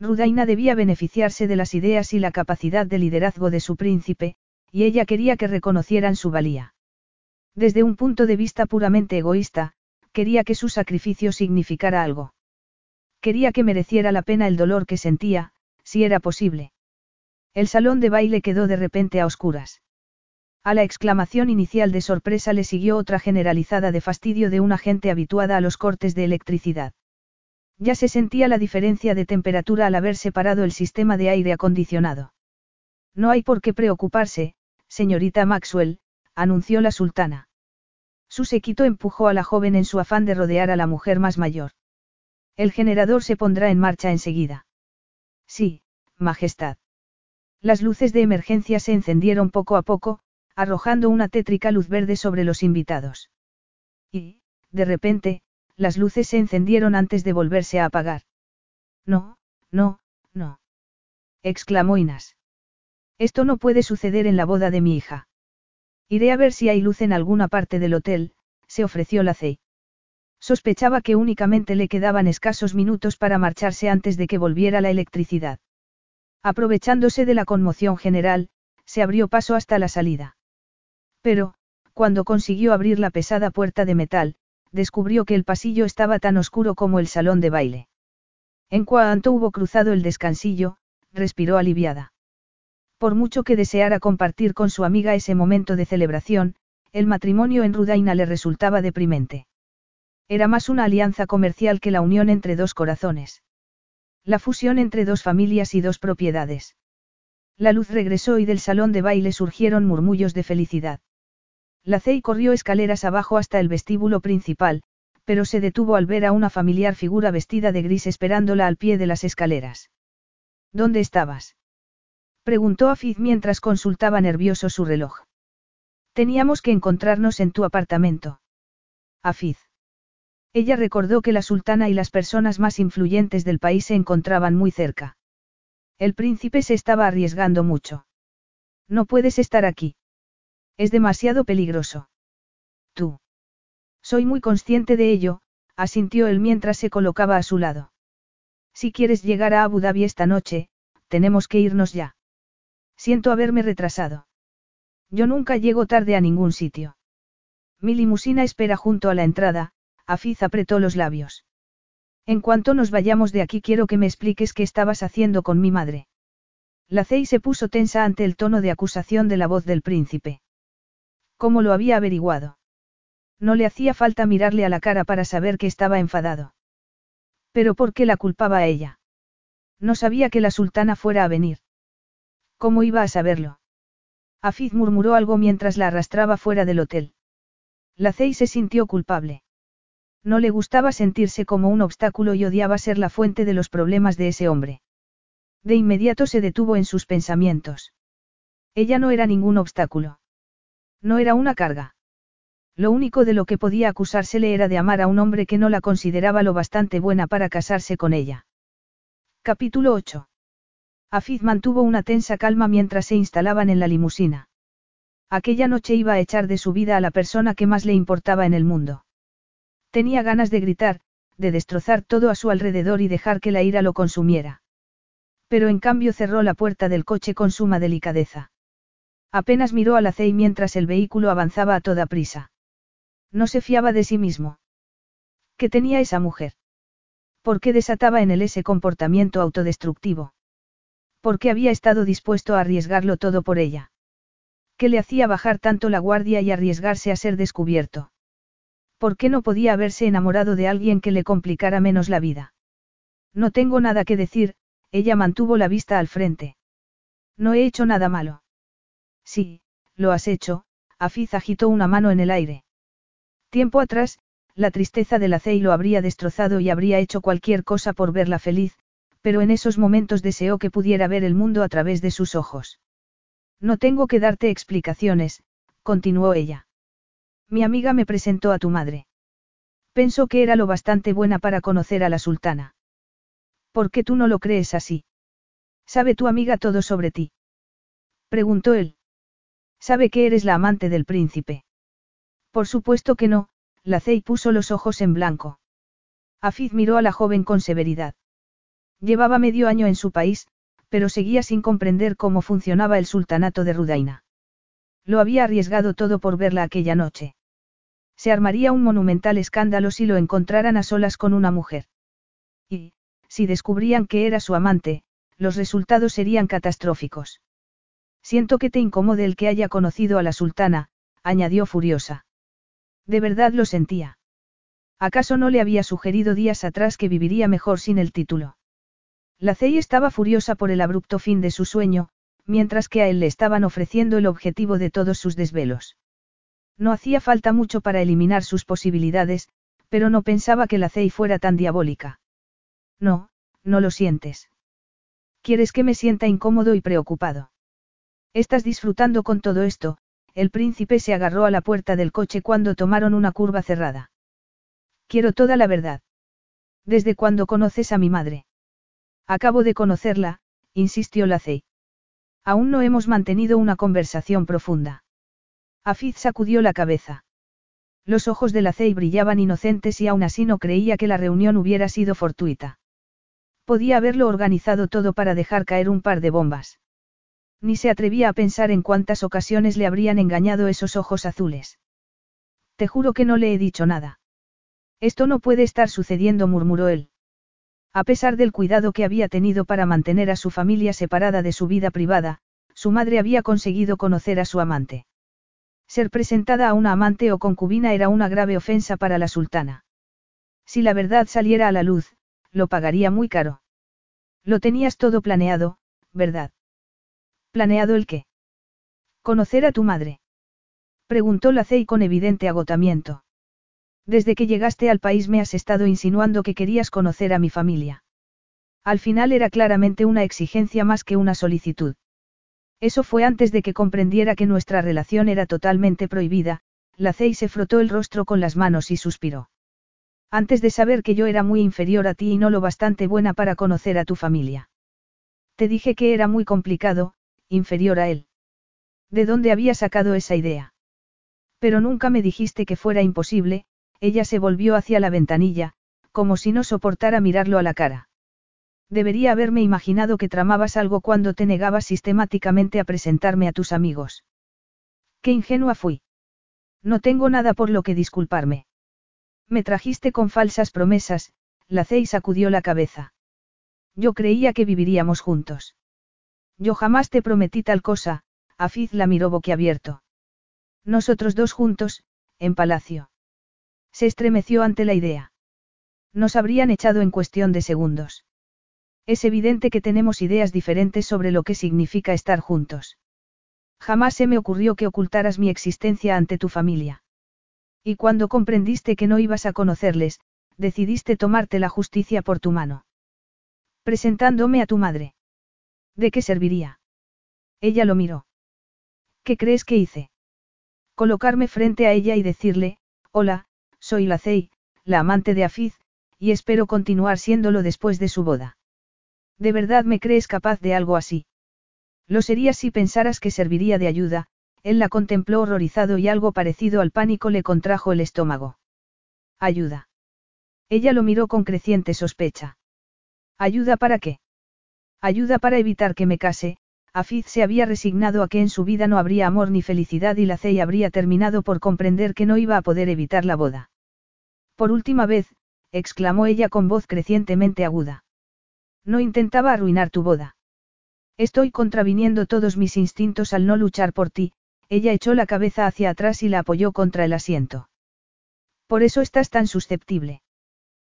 Rudaina debía beneficiarse de las ideas y la capacidad de liderazgo de su príncipe, y ella quería que reconocieran su valía. Desde un punto de vista puramente egoísta, quería que su sacrificio significara algo. Quería que mereciera la pena el dolor que sentía, si era posible. El salón de baile quedó de repente a oscuras. A la exclamación inicial de sorpresa le siguió otra generalizada de fastidio de una gente habituada a los cortes de electricidad. Ya se sentía la diferencia de temperatura al haber separado el sistema de aire acondicionado. No hay por qué preocuparse, señorita Maxwell, anunció la sultana. Su séquito empujó a la joven en su afán de rodear a la mujer más mayor. El generador se pondrá en marcha enseguida. Sí, Majestad. Las luces de emergencia se encendieron poco a poco, arrojando una tétrica luz verde sobre los invitados. Y, de repente, las luces se encendieron antes de volverse a apagar. No, no, no. exclamó Inas. Esto no puede suceder en la boda de mi hija. Iré a ver si hay luz en alguna parte del hotel, se ofreció la Cey. Sospechaba que únicamente le quedaban escasos minutos para marcharse antes de que volviera la electricidad. Aprovechándose de la conmoción general, se abrió paso hasta la salida. Pero, cuando consiguió abrir la pesada puerta de metal, descubrió que el pasillo estaba tan oscuro como el salón de baile. En cuanto hubo cruzado el descansillo, respiró aliviada. Por mucho que deseara compartir con su amiga ese momento de celebración, el matrimonio en Rudaina le resultaba deprimente. Era más una alianza comercial que la unión entre dos corazones. La fusión entre dos familias y dos propiedades. La luz regresó y del salón de baile surgieron murmullos de felicidad. La Cey corrió escaleras abajo hasta el vestíbulo principal, pero se detuvo al ver a una familiar figura vestida de gris esperándola al pie de las escaleras. ¿Dónde estabas? preguntó a mientras consultaba nervioso su reloj. Teníamos que encontrarnos en tu apartamento. Afiz. Ella recordó que la sultana y las personas más influyentes del país se encontraban muy cerca. El príncipe se estaba arriesgando mucho. No puedes estar aquí. Es demasiado peligroso. Tú. Soy muy consciente de ello, asintió él mientras se colocaba a su lado. Si quieres llegar a Abu Dhabi esta noche, tenemos que irnos ya. Siento haberme retrasado. Yo nunca llego tarde a ningún sitio. Mi limusina espera junto a la entrada, Afiz apretó los labios. En cuanto nos vayamos de aquí quiero que me expliques qué estabas haciendo con mi madre. La Cey se puso tensa ante el tono de acusación de la voz del príncipe. ¿Cómo lo había averiguado? No le hacía falta mirarle a la cara para saber que estaba enfadado. Pero ¿por qué la culpaba a ella? No sabía que la sultana fuera a venir. ¿Cómo iba a saberlo? Afiz murmuró algo mientras la arrastraba fuera del hotel. La Cey se sintió culpable. No le gustaba sentirse como un obstáculo y odiaba ser la fuente de los problemas de ese hombre. De inmediato se detuvo en sus pensamientos. Ella no era ningún obstáculo. No era una carga. Lo único de lo que podía acusársele era de amar a un hombre que no la consideraba lo bastante buena para casarse con ella. Capítulo 8. Afiz mantuvo una tensa calma mientras se instalaban en la limusina. Aquella noche iba a echar de su vida a la persona que más le importaba en el mundo. Tenía ganas de gritar, de destrozar todo a su alrededor y dejar que la ira lo consumiera. Pero en cambio cerró la puerta del coche con suma delicadeza. Apenas miró a la Cey mientras el vehículo avanzaba a toda prisa. No se fiaba de sí mismo. ¿Qué tenía esa mujer? ¿Por qué desataba en él ese comportamiento autodestructivo? ¿Por qué había estado dispuesto a arriesgarlo todo por ella? ¿Qué le hacía bajar tanto la guardia y arriesgarse a ser descubierto? ¿Por qué no podía haberse enamorado de alguien que le complicara menos la vida? No tengo nada que decir, ella mantuvo la vista al frente. No he hecho nada malo. Sí, lo has hecho, Afiz agitó una mano en el aire. Tiempo atrás, la tristeza de la Cey lo habría destrozado y habría hecho cualquier cosa por verla feliz, pero en esos momentos deseó que pudiera ver el mundo a través de sus ojos. No tengo que darte explicaciones, continuó ella. Mi amiga me presentó a tu madre. Pensó que era lo bastante buena para conocer a la sultana. ¿Por qué tú no lo crees así? ¿Sabe tu amiga todo sobre ti? Preguntó él. ¿Sabe que eres la amante del príncipe? Por supuesto que no, la Cey puso los ojos en blanco. Afiz miró a la joven con severidad. Llevaba medio año en su país, pero seguía sin comprender cómo funcionaba el sultanato de Rudaina. Lo había arriesgado todo por verla aquella noche. Se armaría un monumental escándalo si lo encontraran a solas con una mujer. Y, si descubrían que era su amante, los resultados serían catastróficos. Siento que te incomode el que haya conocido a la sultana, añadió furiosa. De verdad lo sentía. ¿Acaso no le había sugerido días atrás que viviría mejor sin el título? La Cey estaba furiosa por el abrupto fin de su sueño, mientras que a él le estaban ofreciendo el objetivo de todos sus desvelos. No hacía falta mucho para eliminar sus posibilidades, pero no pensaba que la Cey fuera tan diabólica. No, no lo sientes. Quieres que me sienta incómodo y preocupado. Estás disfrutando con todo esto, el príncipe se agarró a la puerta del coche cuando tomaron una curva cerrada. Quiero toda la verdad. ¿Desde cuándo conoces a mi madre? Acabo de conocerla, insistió la Cey. Aún no hemos mantenido una conversación profunda. Afiz sacudió la cabeza. Los ojos de la Cey brillaban inocentes y aún así no creía que la reunión hubiera sido fortuita. Podía haberlo organizado todo para dejar caer un par de bombas. Ni se atrevía a pensar en cuántas ocasiones le habrían engañado esos ojos azules. Te juro que no le he dicho nada. Esto no puede estar sucediendo, murmuró él. A pesar del cuidado que había tenido para mantener a su familia separada de su vida privada, su madre había conseguido conocer a su amante. Ser presentada a una amante o concubina era una grave ofensa para la sultana. Si la verdad saliera a la luz, lo pagaría muy caro. Lo tenías todo planeado, ¿verdad? ¿Planeado el qué? Conocer a tu madre. Preguntó la Cey con evidente agotamiento. Desde que llegaste al país me has estado insinuando que querías conocer a mi familia. Al final era claramente una exigencia más que una solicitud. Eso fue antes de que comprendiera que nuestra relación era totalmente prohibida, la Cey se frotó el rostro con las manos y suspiró. Antes de saber que yo era muy inferior a ti y no lo bastante buena para conocer a tu familia. Te dije que era muy complicado, inferior a él. ¿De dónde había sacado esa idea? Pero nunca me dijiste que fuera imposible, ella se volvió hacia la ventanilla, como si no soportara mirarlo a la cara. Debería haberme imaginado que tramabas algo cuando te negabas sistemáticamente a presentarme a tus amigos. Qué ingenua fui. No tengo nada por lo que disculparme. Me trajiste con falsas promesas, la Cey sacudió la cabeza. Yo creía que viviríamos juntos. Yo jamás te prometí tal cosa, Afiz la miró boquiabierto. Nosotros dos juntos, en palacio. Se estremeció ante la idea. Nos habrían echado en cuestión de segundos. Es evidente que tenemos ideas diferentes sobre lo que significa estar juntos. Jamás se me ocurrió que ocultaras mi existencia ante tu familia. Y cuando comprendiste que no ibas a conocerles, decidiste tomarte la justicia por tu mano. Presentándome a tu madre. ¿De qué serviría? Ella lo miró. ¿Qué crees que hice? Colocarme frente a ella y decirle, hola, soy la Cey, la amante de Afiz, y espero continuar siéndolo después de su boda. ¿De verdad me crees capaz de algo así? Lo sería si pensaras que serviría de ayuda, él la contempló horrorizado y algo parecido al pánico le contrajo el estómago. Ayuda. Ella lo miró con creciente sospecha. ¿Ayuda para qué? Ayuda para evitar que me case, Afiz se había resignado a que en su vida no habría amor ni felicidad y la Cey habría terminado por comprender que no iba a poder evitar la boda. Por última vez, exclamó ella con voz crecientemente aguda. No intentaba arruinar tu boda. Estoy contraviniendo todos mis instintos al no luchar por ti, ella echó la cabeza hacia atrás y la apoyó contra el asiento. Por eso estás tan susceptible.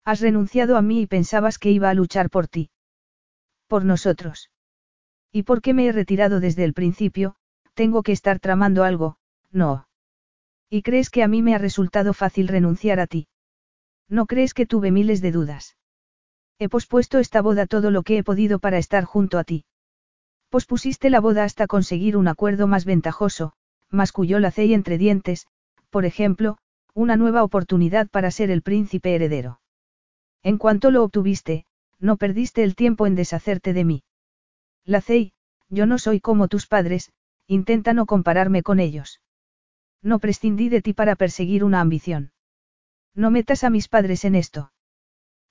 Has renunciado a mí y pensabas que iba a luchar por ti. Por nosotros. ¿Y por qué me he retirado desde el principio? Tengo que estar tramando algo, no. ¿Y crees que a mí me ha resultado fácil renunciar a ti? ¿No crees que tuve miles de dudas? He pospuesto esta boda todo lo que he podido para estar junto a ti. Pospusiste la boda hasta conseguir un acuerdo más ventajoso, masculló la cey entre dientes, por ejemplo, una nueva oportunidad para ser el príncipe heredero. En cuanto lo obtuviste, no perdiste el tiempo en deshacerte de mí. Lacey, yo no soy como tus padres, intenta no compararme con ellos. No prescindí de ti para perseguir una ambición. No metas a mis padres en esto.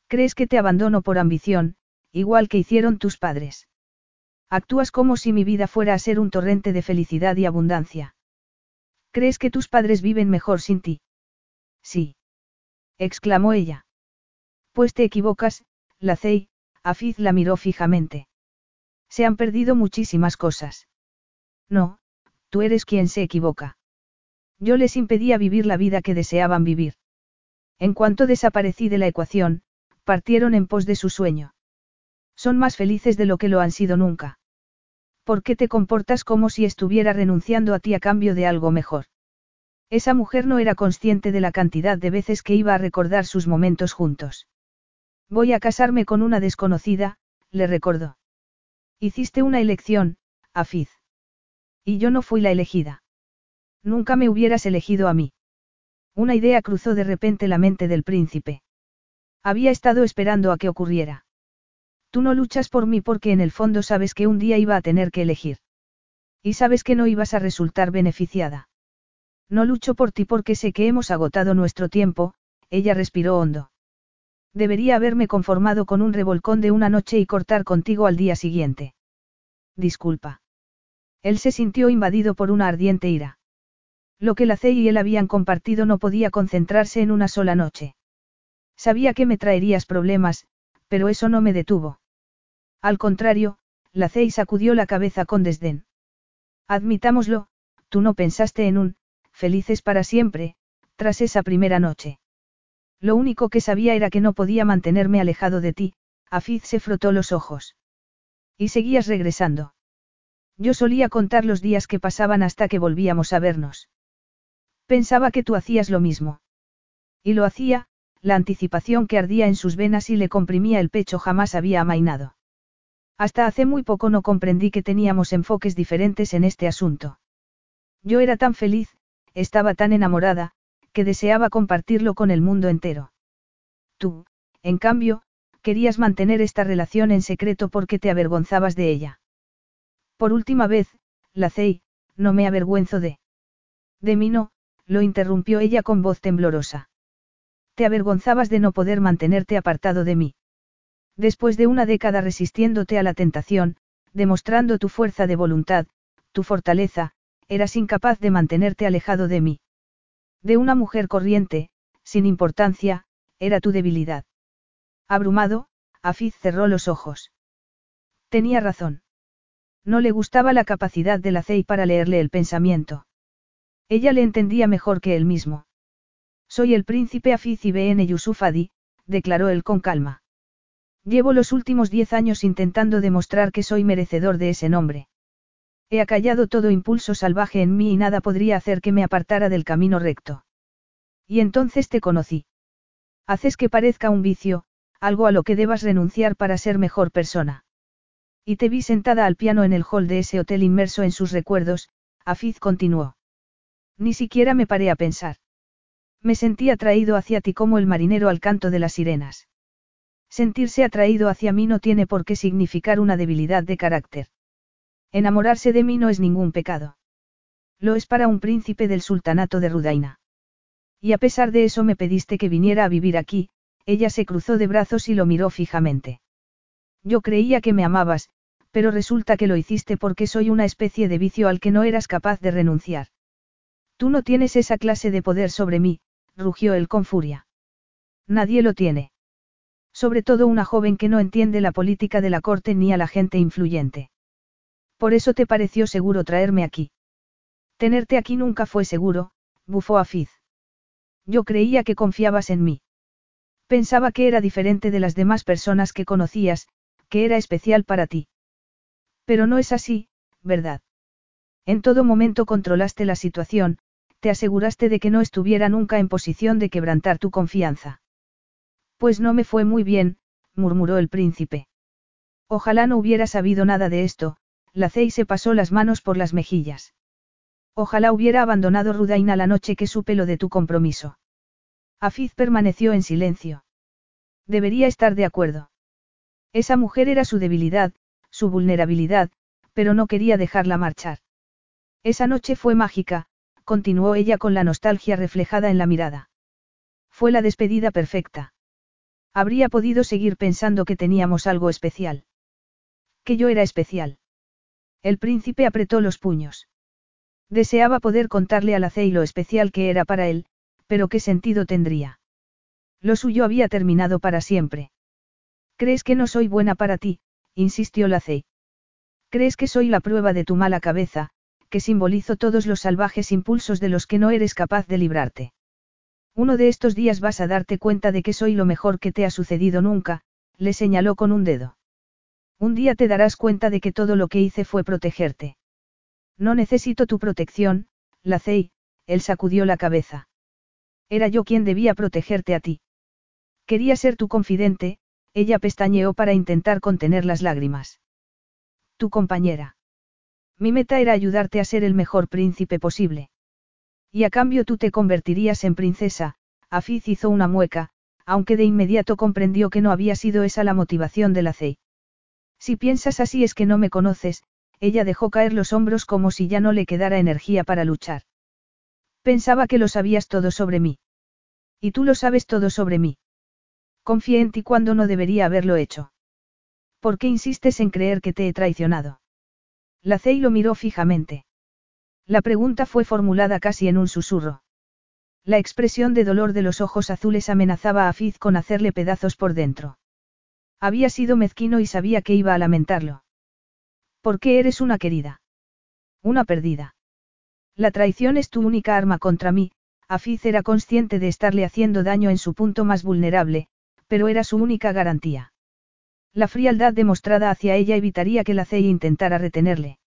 ¿Crees que te abandono por ambición, igual que hicieron tus padres? Actúas como si mi vida fuera a ser un torrente de felicidad y abundancia. ¿Crees que tus padres viven mejor sin ti? Sí. exclamó ella. Pues te equivocas, Lacey, Afiz la miró fijamente. Se han perdido muchísimas cosas. No, tú eres quien se equivoca. Yo les impedía vivir la vida que deseaban vivir. En cuanto desaparecí de la ecuación, partieron en pos de su sueño. Son más felices de lo que lo han sido nunca. ¿Por qué te comportas como si estuviera renunciando a ti a cambio de algo mejor? Esa mujer no era consciente de la cantidad de veces que iba a recordar sus momentos juntos. Voy a casarme con una desconocida, le recordó. Hiciste una elección, Afiz. Y yo no fui la elegida. Nunca me hubieras elegido a mí. Una idea cruzó de repente la mente del príncipe. Había estado esperando a que ocurriera. Tú no luchas por mí porque en el fondo sabes que un día iba a tener que elegir. Y sabes que no ibas a resultar beneficiada. No lucho por ti porque sé que hemos agotado nuestro tiempo, ella respiró hondo. Debería haberme conformado con un revolcón de una noche y cortar contigo al día siguiente. Disculpa. Él se sintió invadido por una ardiente ira. Lo que la C y él habían compartido no podía concentrarse en una sola noche. Sabía que me traerías problemas, pero eso no me detuvo. Al contrario, la C sacudió la cabeza con desdén. Admitámoslo, tú no pensaste en un, felices para siempre, tras esa primera noche. Lo único que sabía era que no podía mantenerme alejado de ti, Afiz se frotó los ojos. Y seguías regresando. Yo solía contar los días que pasaban hasta que volvíamos a vernos. Pensaba que tú hacías lo mismo. Y lo hacía, la anticipación que ardía en sus venas y le comprimía el pecho jamás había amainado. Hasta hace muy poco no comprendí que teníamos enfoques diferentes en este asunto. Yo era tan feliz, estaba tan enamorada, que deseaba compartirlo con el mundo entero. Tú, en cambio, querías mantener esta relación en secreto porque te avergonzabas de ella. Por última vez, Lacey, no me avergüenzo de. De mí no, lo interrumpió ella con voz temblorosa. Te avergonzabas de no poder mantenerte apartado de mí. Después de una década resistiéndote a la tentación, demostrando tu fuerza de voluntad, tu fortaleza, eras incapaz de mantenerte alejado de mí. De una mujer corriente, sin importancia, era tu debilidad. Abrumado, Afiz cerró los ojos. Tenía razón. No le gustaba la capacidad de la Cey para leerle el pensamiento. Ella le entendía mejor que él mismo. Soy el príncipe Afiz Ibn Yusuf Adi, declaró él con calma. Llevo los últimos diez años intentando demostrar que soy merecedor de ese nombre. He acallado todo impulso salvaje en mí y nada podría hacer que me apartara del camino recto. Y entonces te conocí. Haces que parezca un vicio, algo a lo que debas renunciar para ser mejor persona. Y te vi sentada al piano en el hall de ese hotel inmerso en sus recuerdos, Afiz continuó. Ni siquiera me paré a pensar. Me sentí atraído hacia ti como el marinero al canto de las sirenas. Sentirse atraído hacia mí no tiene por qué significar una debilidad de carácter. Enamorarse de mí no es ningún pecado. Lo es para un príncipe del sultanato de Rudaina. Y a pesar de eso me pediste que viniera a vivir aquí, ella se cruzó de brazos y lo miró fijamente. Yo creía que me amabas, pero resulta que lo hiciste porque soy una especie de vicio al que no eras capaz de renunciar. Tú no tienes esa clase de poder sobre mí, rugió él con furia. Nadie lo tiene. Sobre todo una joven que no entiende la política de la corte ni a la gente influyente. Por eso te pareció seguro traerme aquí. Tenerte aquí nunca fue seguro, bufó Afiz. Yo creía que confiabas en mí. Pensaba que era diferente de las demás personas que conocías, que era especial para ti. Pero no es así, ¿verdad? En todo momento controlaste la situación, te aseguraste de que no estuviera nunca en posición de quebrantar tu confianza. Pues no me fue muy bien, murmuró el príncipe. Ojalá no hubiera sabido nada de esto, la Cey se pasó las manos por las mejillas. Ojalá hubiera abandonado Rudaina la noche que supe lo de tu compromiso. Afiz permaneció en silencio. Debería estar de acuerdo. Esa mujer era su debilidad, su vulnerabilidad, pero no quería dejarla marchar. Esa noche fue mágica, continuó ella con la nostalgia reflejada en la mirada. Fue la despedida perfecta. Habría podido seguir pensando que teníamos algo especial. Que yo era especial. El príncipe apretó los puños. Deseaba poder contarle a la Cey lo especial que era para él, pero qué sentido tendría. Lo suyo había terminado para siempre. ¿Crees que no soy buena para ti? insistió la Cey. ¿Crees que soy la prueba de tu mala cabeza, que simbolizo todos los salvajes impulsos de los que no eres capaz de librarte? Uno de estos días vas a darte cuenta de que soy lo mejor que te ha sucedido nunca, le señaló con un dedo. Un día te darás cuenta de que todo lo que hice fue protegerte. No necesito tu protección, Lacey, él sacudió la cabeza. Era yo quien debía protegerte a ti. Quería ser tu confidente, ella pestañeó para intentar contener las lágrimas. Tu compañera. Mi meta era ayudarte a ser el mejor príncipe posible. Y a cambio tú te convertirías en princesa, Afiz hizo una mueca, aunque de inmediato comprendió que no había sido esa la motivación de la Cey. Si piensas así es que no me conoces, ella dejó caer los hombros como si ya no le quedara energía para luchar. Pensaba que lo sabías todo sobre mí. Y tú lo sabes todo sobre mí. Confié en ti cuando no debería haberlo hecho. ¿Por qué insistes en creer que te he traicionado? La Cey lo miró fijamente. La pregunta fue formulada casi en un susurro. La expresión de dolor de los ojos azules amenazaba a Fiz con hacerle pedazos por dentro. Había sido mezquino y sabía que iba a lamentarlo. ¿Por qué eres una querida? Una perdida. La traición es tu única arma contra mí, Afiz era consciente de estarle haciendo daño en su punto más vulnerable, pero era su única garantía. La frialdad demostrada hacia ella evitaría que la Cey intentara retenerle.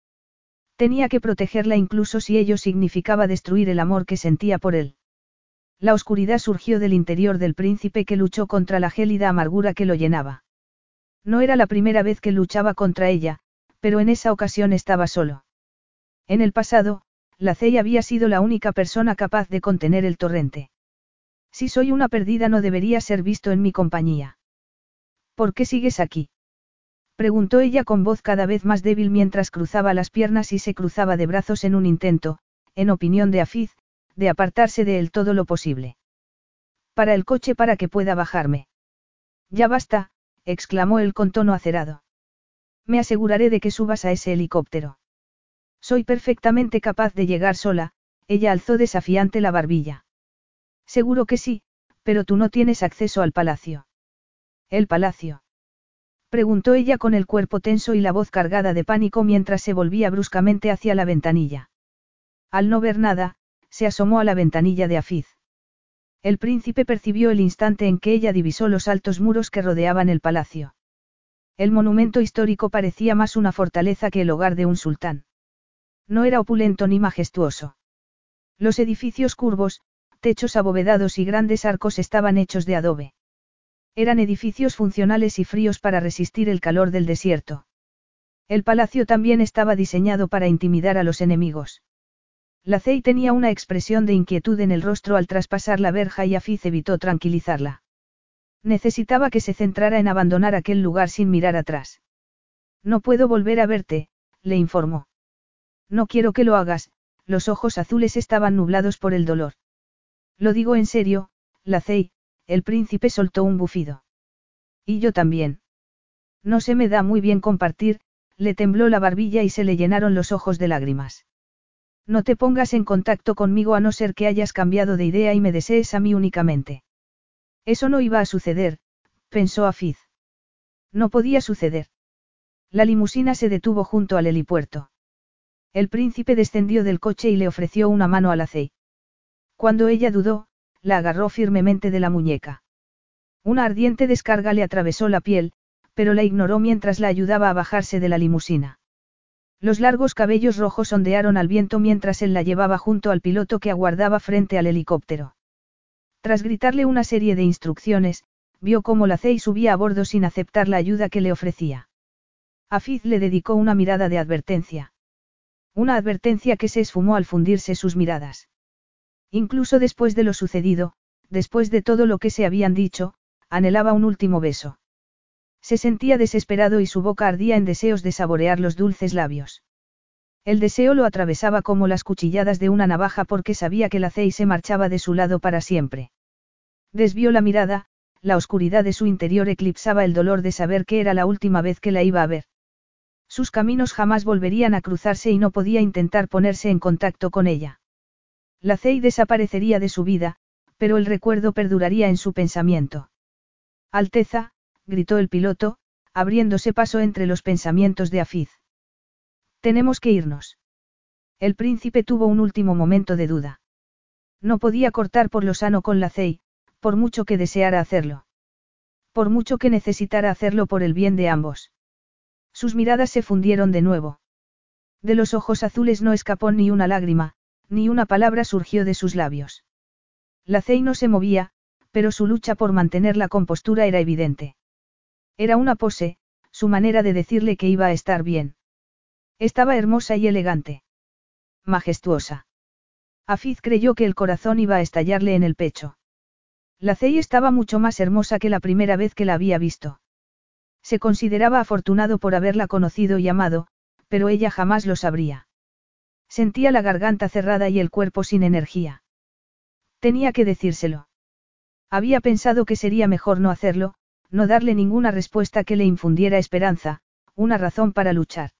Tenía que protegerla incluso si ello significaba destruir el amor que sentía por él. La oscuridad surgió del interior del príncipe que luchó contra la gélida amargura que lo llenaba. No era la primera vez que luchaba contra ella, pero en esa ocasión estaba solo. En el pasado, la Cey había sido la única persona capaz de contener el torrente. Si soy una perdida no debería ser visto en mi compañía. ¿Por qué sigues aquí? Preguntó ella con voz cada vez más débil mientras cruzaba las piernas y se cruzaba de brazos en un intento, en opinión de Afiz, de apartarse de él todo lo posible. Para el coche para que pueda bajarme. Ya basta, exclamó él con tono acerado. Me aseguraré de que subas a ese helicóptero. Soy perfectamente capaz de llegar sola, ella alzó desafiante la barbilla. Seguro que sí, pero tú no tienes acceso al palacio. El palacio. Preguntó ella con el cuerpo tenso y la voz cargada de pánico mientras se volvía bruscamente hacia la ventanilla. Al no ver nada, se asomó a la ventanilla de Afiz. El príncipe percibió el instante en que ella divisó los altos muros que rodeaban el palacio. El monumento histórico parecía más una fortaleza que el hogar de un sultán. No era opulento ni majestuoso. Los edificios curvos, techos abovedados y grandes arcos estaban hechos de adobe. Eran edificios funcionales y fríos para resistir el calor del desierto. El palacio también estaba diseñado para intimidar a los enemigos. La Cey tenía una expresión de inquietud en el rostro al traspasar la verja y Afiz evitó tranquilizarla. Necesitaba que se centrara en abandonar aquel lugar sin mirar atrás. No puedo volver a verte, le informó. No quiero que lo hagas, los ojos azules estaban nublados por el dolor. Lo digo en serio, Lacey, el príncipe soltó un bufido. Y yo también. No se me da muy bien compartir, le tembló la barbilla y se le llenaron los ojos de lágrimas. No te pongas en contacto conmigo a no ser que hayas cambiado de idea y me desees a mí únicamente. Eso no iba a suceder, pensó Afiz. No podía suceder. La limusina se detuvo junto al helipuerto. El príncipe descendió del coche y le ofreció una mano a la. Cuando ella dudó, la agarró firmemente de la muñeca. Una ardiente descarga le atravesó la piel, pero la ignoró mientras la ayudaba a bajarse de la limusina. Los largos cabellos rojos ondearon al viento mientras él la llevaba junto al piloto que aguardaba frente al helicóptero. Tras gritarle una serie de instrucciones, vio cómo la Cey subía a bordo sin aceptar la ayuda que le ofrecía. Afiz le dedicó una mirada de advertencia. Una advertencia que se esfumó al fundirse sus miradas. Incluso después de lo sucedido, después de todo lo que se habían dicho, anhelaba un último beso. Se sentía desesperado y su boca ardía en deseos de saborear los dulces labios. El deseo lo atravesaba como las cuchilladas de una navaja porque sabía que la Cey se marchaba de su lado para siempre. Desvió la mirada, la oscuridad de su interior eclipsaba el dolor de saber que era la última vez que la iba a ver. Sus caminos jamás volverían a cruzarse y no podía intentar ponerse en contacto con ella. La Cey desaparecería de su vida, pero el recuerdo perduraría en su pensamiento. Alteza, gritó el piloto, abriéndose paso entre los pensamientos de Afiz. Tenemos que irnos. El príncipe tuvo un último momento de duda. No podía cortar por lo sano con la Cey, por mucho que deseara hacerlo. Por mucho que necesitara hacerlo por el bien de ambos. Sus miradas se fundieron de nuevo. De los ojos azules no escapó ni una lágrima, ni una palabra surgió de sus labios. La Cey no se movía, pero su lucha por mantener la compostura era evidente. Era una pose, su manera de decirle que iba a estar bien. Estaba hermosa y elegante. Majestuosa. Afiz creyó que el corazón iba a estallarle en el pecho. La Cey estaba mucho más hermosa que la primera vez que la había visto. Se consideraba afortunado por haberla conocido y amado, pero ella jamás lo sabría. Sentía la garganta cerrada y el cuerpo sin energía. Tenía que decírselo. Había pensado que sería mejor no hacerlo, no darle ninguna respuesta que le infundiera esperanza, una razón para luchar.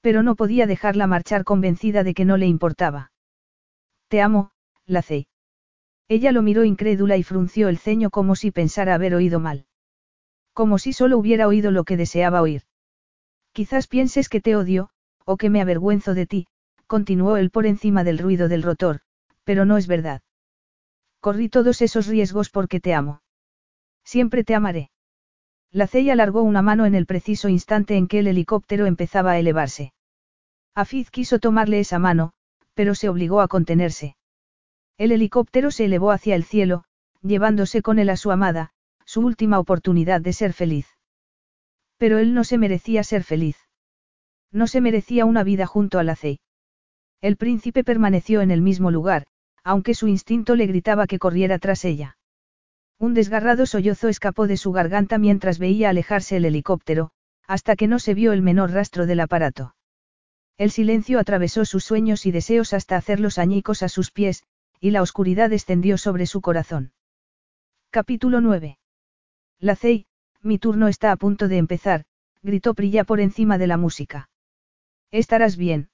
Pero no podía dejarla marchar convencida de que no le importaba. Te amo, Lacey. Ella lo miró incrédula y frunció el ceño como si pensara haber oído mal. Como si solo hubiera oído lo que deseaba oír. Quizás pienses que te odio, o que me avergüenzo de ti, continuó él por encima del ruido del rotor, pero no es verdad. Corrí todos esos riesgos porque te amo. Siempre te amaré. La Cey alargó una mano en el preciso instante en que el helicóptero empezaba a elevarse. Afiz quiso tomarle esa mano, pero se obligó a contenerse. El helicóptero se elevó hacia el cielo, llevándose con él a su amada, su última oportunidad de ser feliz. Pero él no se merecía ser feliz. No se merecía una vida junto a la Cey. El príncipe permaneció en el mismo lugar, aunque su instinto le gritaba que corriera tras ella. Un desgarrado sollozo escapó de su garganta mientras veía alejarse el helicóptero, hasta que no se vio el menor rastro del aparato. El silencio atravesó sus sueños y deseos hasta hacerlos añicos a sus pies, y la oscuridad descendió sobre su corazón. Capítulo 9. La Cey, mi turno está a punto de empezar, gritó Prilla por encima de la música. Estarás bien.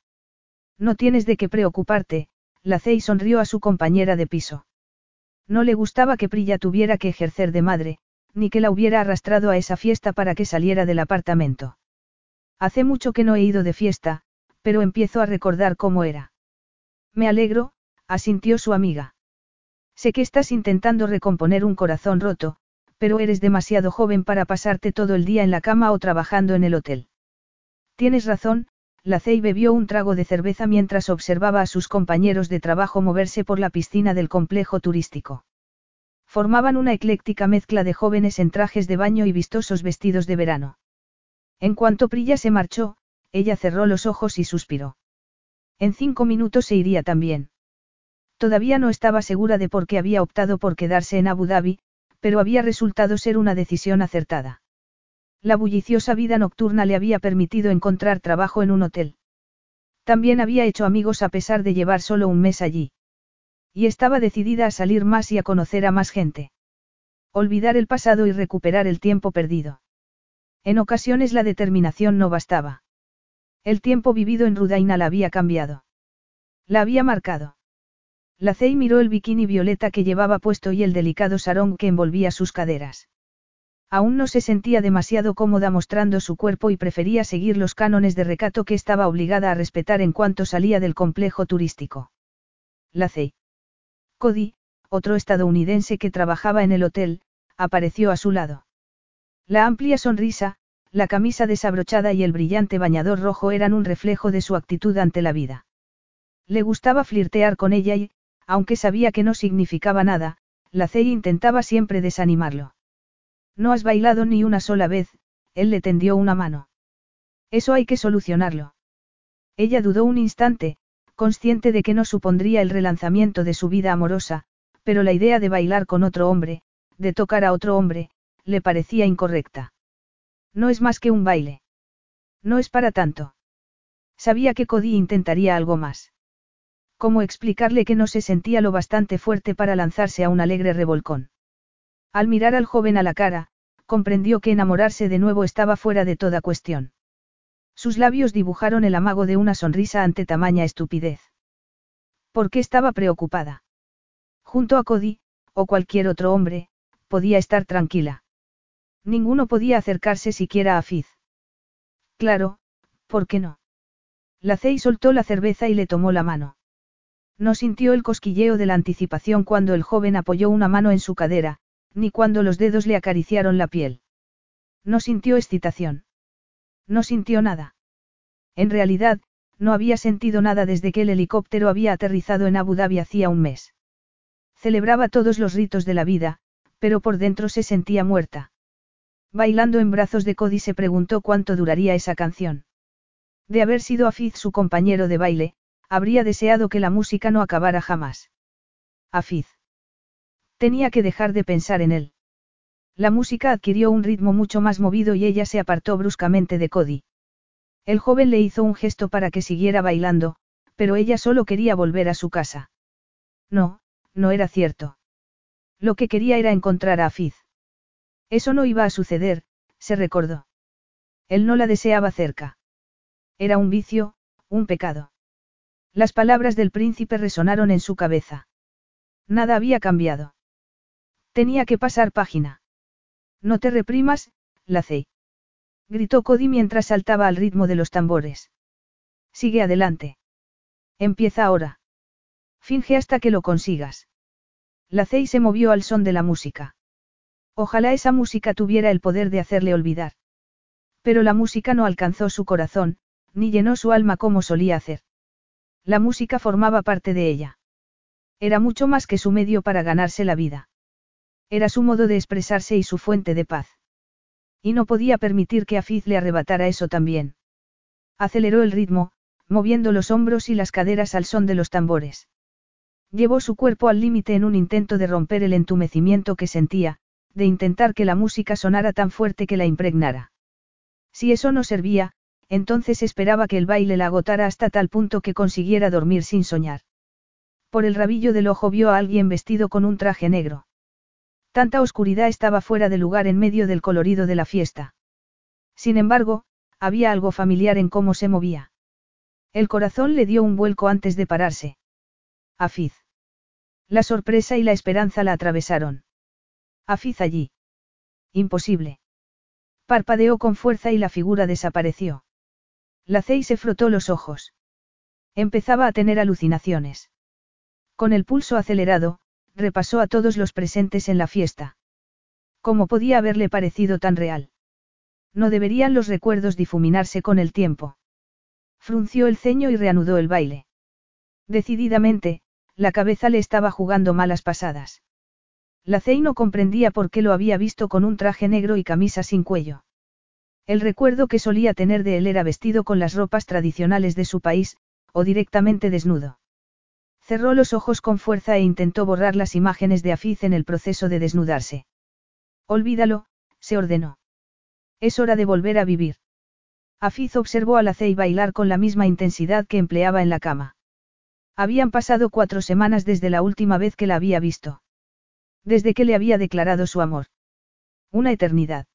No tienes de qué preocuparte, la Cey sonrió a su compañera de piso. No le gustaba que Prilla tuviera que ejercer de madre, ni que la hubiera arrastrado a esa fiesta para que saliera del apartamento. Hace mucho que no he ido de fiesta, pero empiezo a recordar cómo era. Me alegro, asintió su amiga. Sé que estás intentando recomponer un corazón roto, pero eres demasiado joven para pasarte todo el día en la cama o trabajando en el hotel. Tienes razón, la Cey bebió un trago de cerveza mientras observaba a sus compañeros de trabajo moverse por la piscina del complejo turístico. Formaban una ecléctica mezcla de jóvenes en trajes de baño y vistosos vestidos de verano. En cuanto Prilla se marchó, ella cerró los ojos y suspiró. En cinco minutos se iría también. Todavía no estaba segura de por qué había optado por quedarse en Abu Dhabi, pero había resultado ser una decisión acertada. La bulliciosa vida nocturna le había permitido encontrar trabajo en un hotel. También había hecho amigos a pesar de llevar solo un mes allí. Y estaba decidida a salir más y a conocer a más gente. Olvidar el pasado y recuperar el tiempo perdido. En ocasiones la determinación no bastaba. El tiempo vivido en Rudaina la había cambiado. La había marcado. La Cey miró el bikini violeta que llevaba puesto y el delicado sarón que envolvía sus caderas. Aún no se sentía demasiado cómoda mostrando su cuerpo y prefería seguir los cánones de recato que estaba obligada a respetar en cuanto salía del complejo turístico. La C. Cody, otro estadounidense que trabajaba en el hotel, apareció a su lado. La amplia sonrisa, la camisa desabrochada y el brillante bañador rojo eran un reflejo de su actitud ante la vida. Le gustaba flirtear con ella y, aunque sabía que no significaba nada, la C intentaba siempre desanimarlo. No has bailado ni una sola vez, él le tendió una mano. Eso hay que solucionarlo. Ella dudó un instante, consciente de que no supondría el relanzamiento de su vida amorosa, pero la idea de bailar con otro hombre, de tocar a otro hombre, le parecía incorrecta. No es más que un baile. No es para tanto. Sabía que Cody intentaría algo más. ¿Cómo explicarle que no se sentía lo bastante fuerte para lanzarse a un alegre revolcón? Al mirar al joven a la cara, comprendió que enamorarse de nuevo estaba fuera de toda cuestión. Sus labios dibujaron el amago de una sonrisa ante tamaña estupidez. ¿Por qué estaba preocupada? Junto a Cody, o cualquier otro hombre, podía estar tranquila. Ninguno podía acercarse siquiera a Fiz. Claro, ¿por qué no? La Cey soltó la cerveza y le tomó la mano. No sintió el cosquilleo de la anticipación cuando el joven apoyó una mano en su cadera, ni cuando los dedos le acariciaron la piel. No sintió excitación. No sintió nada. En realidad, no había sentido nada desde que el helicóptero había aterrizado en Abu Dhabi hacía un mes. Celebraba todos los ritos de la vida, pero por dentro se sentía muerta. Bailando en brazos de Cody se preguntó cuánto duraría esa canción. De haber sido Afiz su compañero de baile, habría deseado que la música no acabara jamás. Afiz. Tenía que dejar de pensar en él. La música adquirió un ritmo mucho más movido y ella se apartó bruscamente de Cody. El joven le hizo un gesto para que siguiera bailando, pero ella solo quería volver a su casa. No, no era cierto. Lo que quería era encontrar a Afiz. Eso no iba a suceder, se recordó. Él no la deseaba cerca. Era un vicio, un pecado. Las palabras del príncipe resonaron en su cabeza. Nada había cambiado. Tenía que pasar página. No te reprimas, Lacey. Gritó Cody mientras saltaba al ritmo de los tambores. Sigue adelante. Empieza ahora. Finge hasta que lo consigas. Lacey se movió al son de la música. Ojalá esa música tuviera el poder de hacerle olvidar. Pero la música no alcanzó su corazón, ni llenó su alma como solía hacer. La música formaba parte de ella. Era mucho más que su medio para ganarse la vida. Era su modo de expresarse y su fuente de paz. Y no podía permitir que Afiz le arrebatara eso también. Aceleró el ritmo, moviendo los hombros y las caderas al son de los tambores. Llevó su cuerpo al límite en un intento de romper el entumecimiento que sentía, de intentar que la música sonara tan fuerte que la impregnara. Si eso no servía, entonces esperaba que el baile la agotara hasta tal punto que consiguiera dormir sin soñar. Por el rabillo del ojo vio a alguien vestido con un traje negro. Tanta oscuridad estaba fuera de lugar en medio del colorido de la fiesta. Sin embargo, había algo familiar en cómo se movía. El corazón le dio un vuelco antes de pararse. Afiz. La sorpresa y la esperanza la atravesaron. Afiz allí. Imposible. Parpadeó con fuerza y la figura desapareció. La Cey se frotó los ojos. Empezaba a tener alucinaciones. Con el pulso acelerado, repasó a todos los presentes en la fiesta. ¿Cómo podía haberle parecido tan real? No deberían los recuerdos difuminarse con el tiempo. Frunció el ceño y reanudó el baile. Decididamente, la cabeza le estaba jugando malas pasadas. La Cey no comprendía por qué lo había visto con un traje negro y camisa sin cuello. El recuerdo que solía tener de él era vestido con las ropas tradicionales de su país, o directamente desnudo. Cerró los ojos con fuerza e intentó borrar las imágenes de Afiz en el proceso de desnudarse. Olvídalo, se ordenó. Es hora de volver a vivir. Afiz observó a la Cey bailar con la misma intensidad que empleaba en la cama. Habían pasado cuatro semanas desde la última vez que la había visto. Desde que le había declarado su amor. Una eternidad.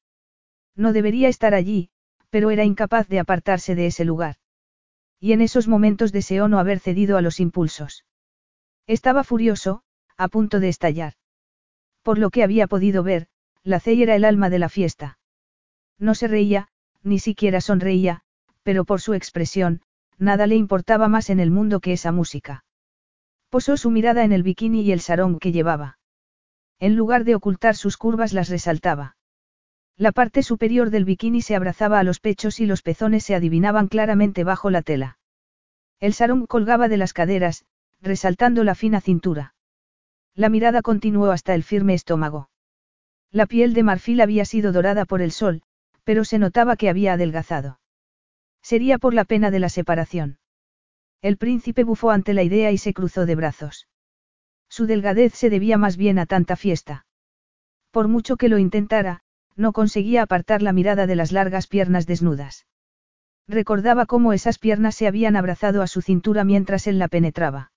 No debería estar allí, pero era incapaz de apartarse de ese lugar. Y en esos momentos deseó no haber cedido a los impulsos. Estaba furioso, a punto de estallar. Por lo que había podido ver, la Cey era el alma de la fiesta. No se reía, ni siquiera sonreía, pero por su expresión, nada le importaba más en el mundo que esa música. Posó su mirada en el bikini y el sarong que llevaba. En lugar de ocultar sus curvas las resaltaba. La parte superior del bikini se abrazaba a los pechos y los pezones se adivinaban claramente bajo la tela. El sarong colgaba de las caderas, resaltando la fina cintura. La mirada continuó hasta el firme estómago. La piel de marfil había sido dorada por el sol, pero se notaba que había adelgazado. Sería por la pena de la separación. El príncipe bufó ante la idea y se cruzó de brazos. Su delgadez se debía más bien a tanta fiesta. Por mucho que lo intentara, no conseguía apartar la mirada de las largas piernas desnudas. Recordaba cómo esas piernas se habían abrazado a su cintura mientras él la penetraba.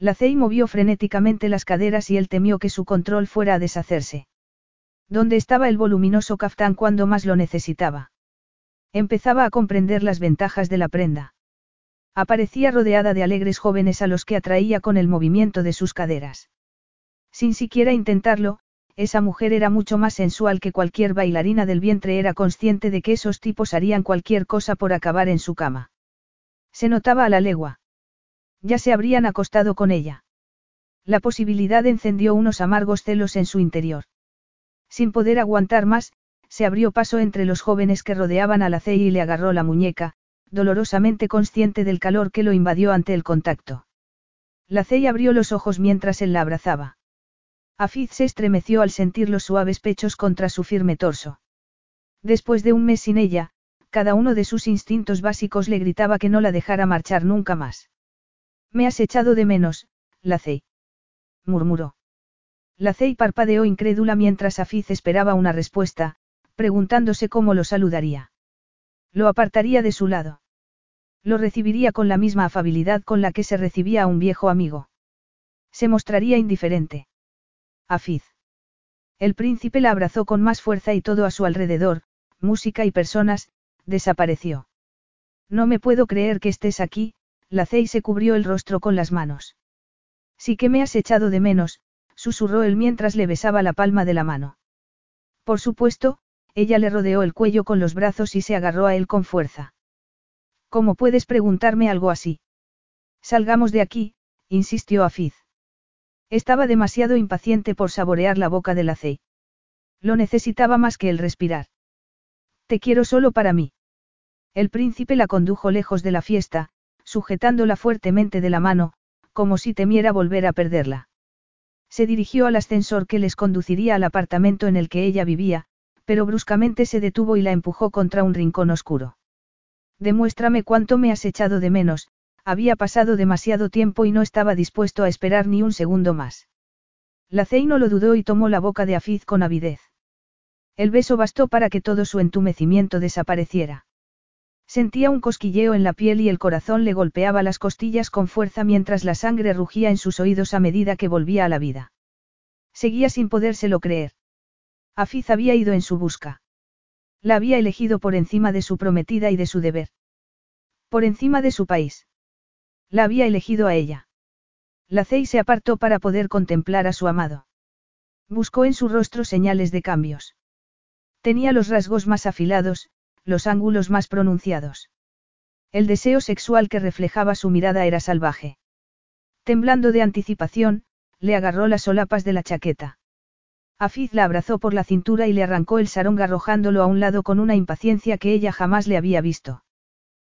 La Cey movió frenéticamente las caderas y él temió que su control fuera a deshacerse. ¿Dónde estaba el voluminoso caftán cuando más lo necesitaba? Empezaba a comprender las ventajas de la prenda. Aparecía rodeada de alegres jóvenes a los que atraía con el movimiento de sus caderas. Sin siquiera intentarlo, esa mujer era mucho más sensual que cualquier bailarina del vientre era consciente de que esos tipos harían cualquier cosa por acabar en su cama. Se notaba a la legua. Ya se habrían acostado con ella. La posibilidad encendió unos amargos celos en su interior. Sin poder aguantar más, se abrió paso entre los jóvenes que rodeaban a la y le agarró la muñeca, dolorosamente consciente del calor que lo invadió ante el contacto. La Cey abrió los ojos mientras él la abrazaba. Afiz se estremeció al sentir los suaves pechos contra su firme torso. Después de un mes sin ella, cada uno de sus instintos básicos le gritaba que no la dejara marchar nunca más. Me has echado de menos, Lacey. murmuró. Lacey parpadeó incrédula mientras Afiz esperaba una respuesta, preguntándose cómo lo saludaría. Lo apartaría de su lado. Lo recibiría con la misma afabilidad con la que se recibía a un viejo amigo. Se mostraría indiferente. Afiz. El príncipe la abrazó con más fuerza y todo a su alrededor, música y personas, desapareció. No me puedo creer que estés aquí, la Cey se cubrió el rostro con las manos. Sí que me has echado de menos, susurró él mientras le besaba la palma de la mano. Por supuesto, ella le rodeó el cuello con los brazos y se agarró a él con fuerza. ¿Cómo puedes preguntarme algo así? Salgamos de aquí, insistió Afiz. Estaba demasiado impaciente por saborear la boca de la Cey. Lo necesitaba más que el respirar. Te quiero solo para mí. El príncipe la condujo lejos de la fiesta, sujetándola fuertemente de la mano, como si temiera volver a perderla. Se dirigió al ascensor que les conduciría al apartamento en el que ella vivía, pero bruscamente se detuvo y la empujó contra un rincón oscuro. Demuéstrame cuánto me has echado de menos, había pasado demasiado tiempo y no estaba dispuesto a esperar ni un segundo más. La Cey no lo dudó y tomó la boca de Afiz con avidez. El beso bastó para que todo su entumecimiento desapareciera. Sentía un cosquilleo en la piel y el corazón le golpeaba las costillas con fuerza mientras la sangre rugía en sus oídos a medida que volvía a la vida. Seguía sin podérselo creer. Afiz había ido en su busca. La había elegido por encima de su prometida y de su deber. Por encima de su país. La había elegido a ella. La Cey se apartó para poder contemplar a su amado. Buscó en su rostro señales de cambios. Tenía los rasgos más afilados, los ángulos más pronunciados. El deseo sexual que reflejaba su mirada era salvaje. Temblando de anticipación, le agarró las solapas de la chaqueta. Afiz la abrazó por la cintura y le arrancó el sarong arrojándolo a un lado con una impaciencia que ella jamás le había visto.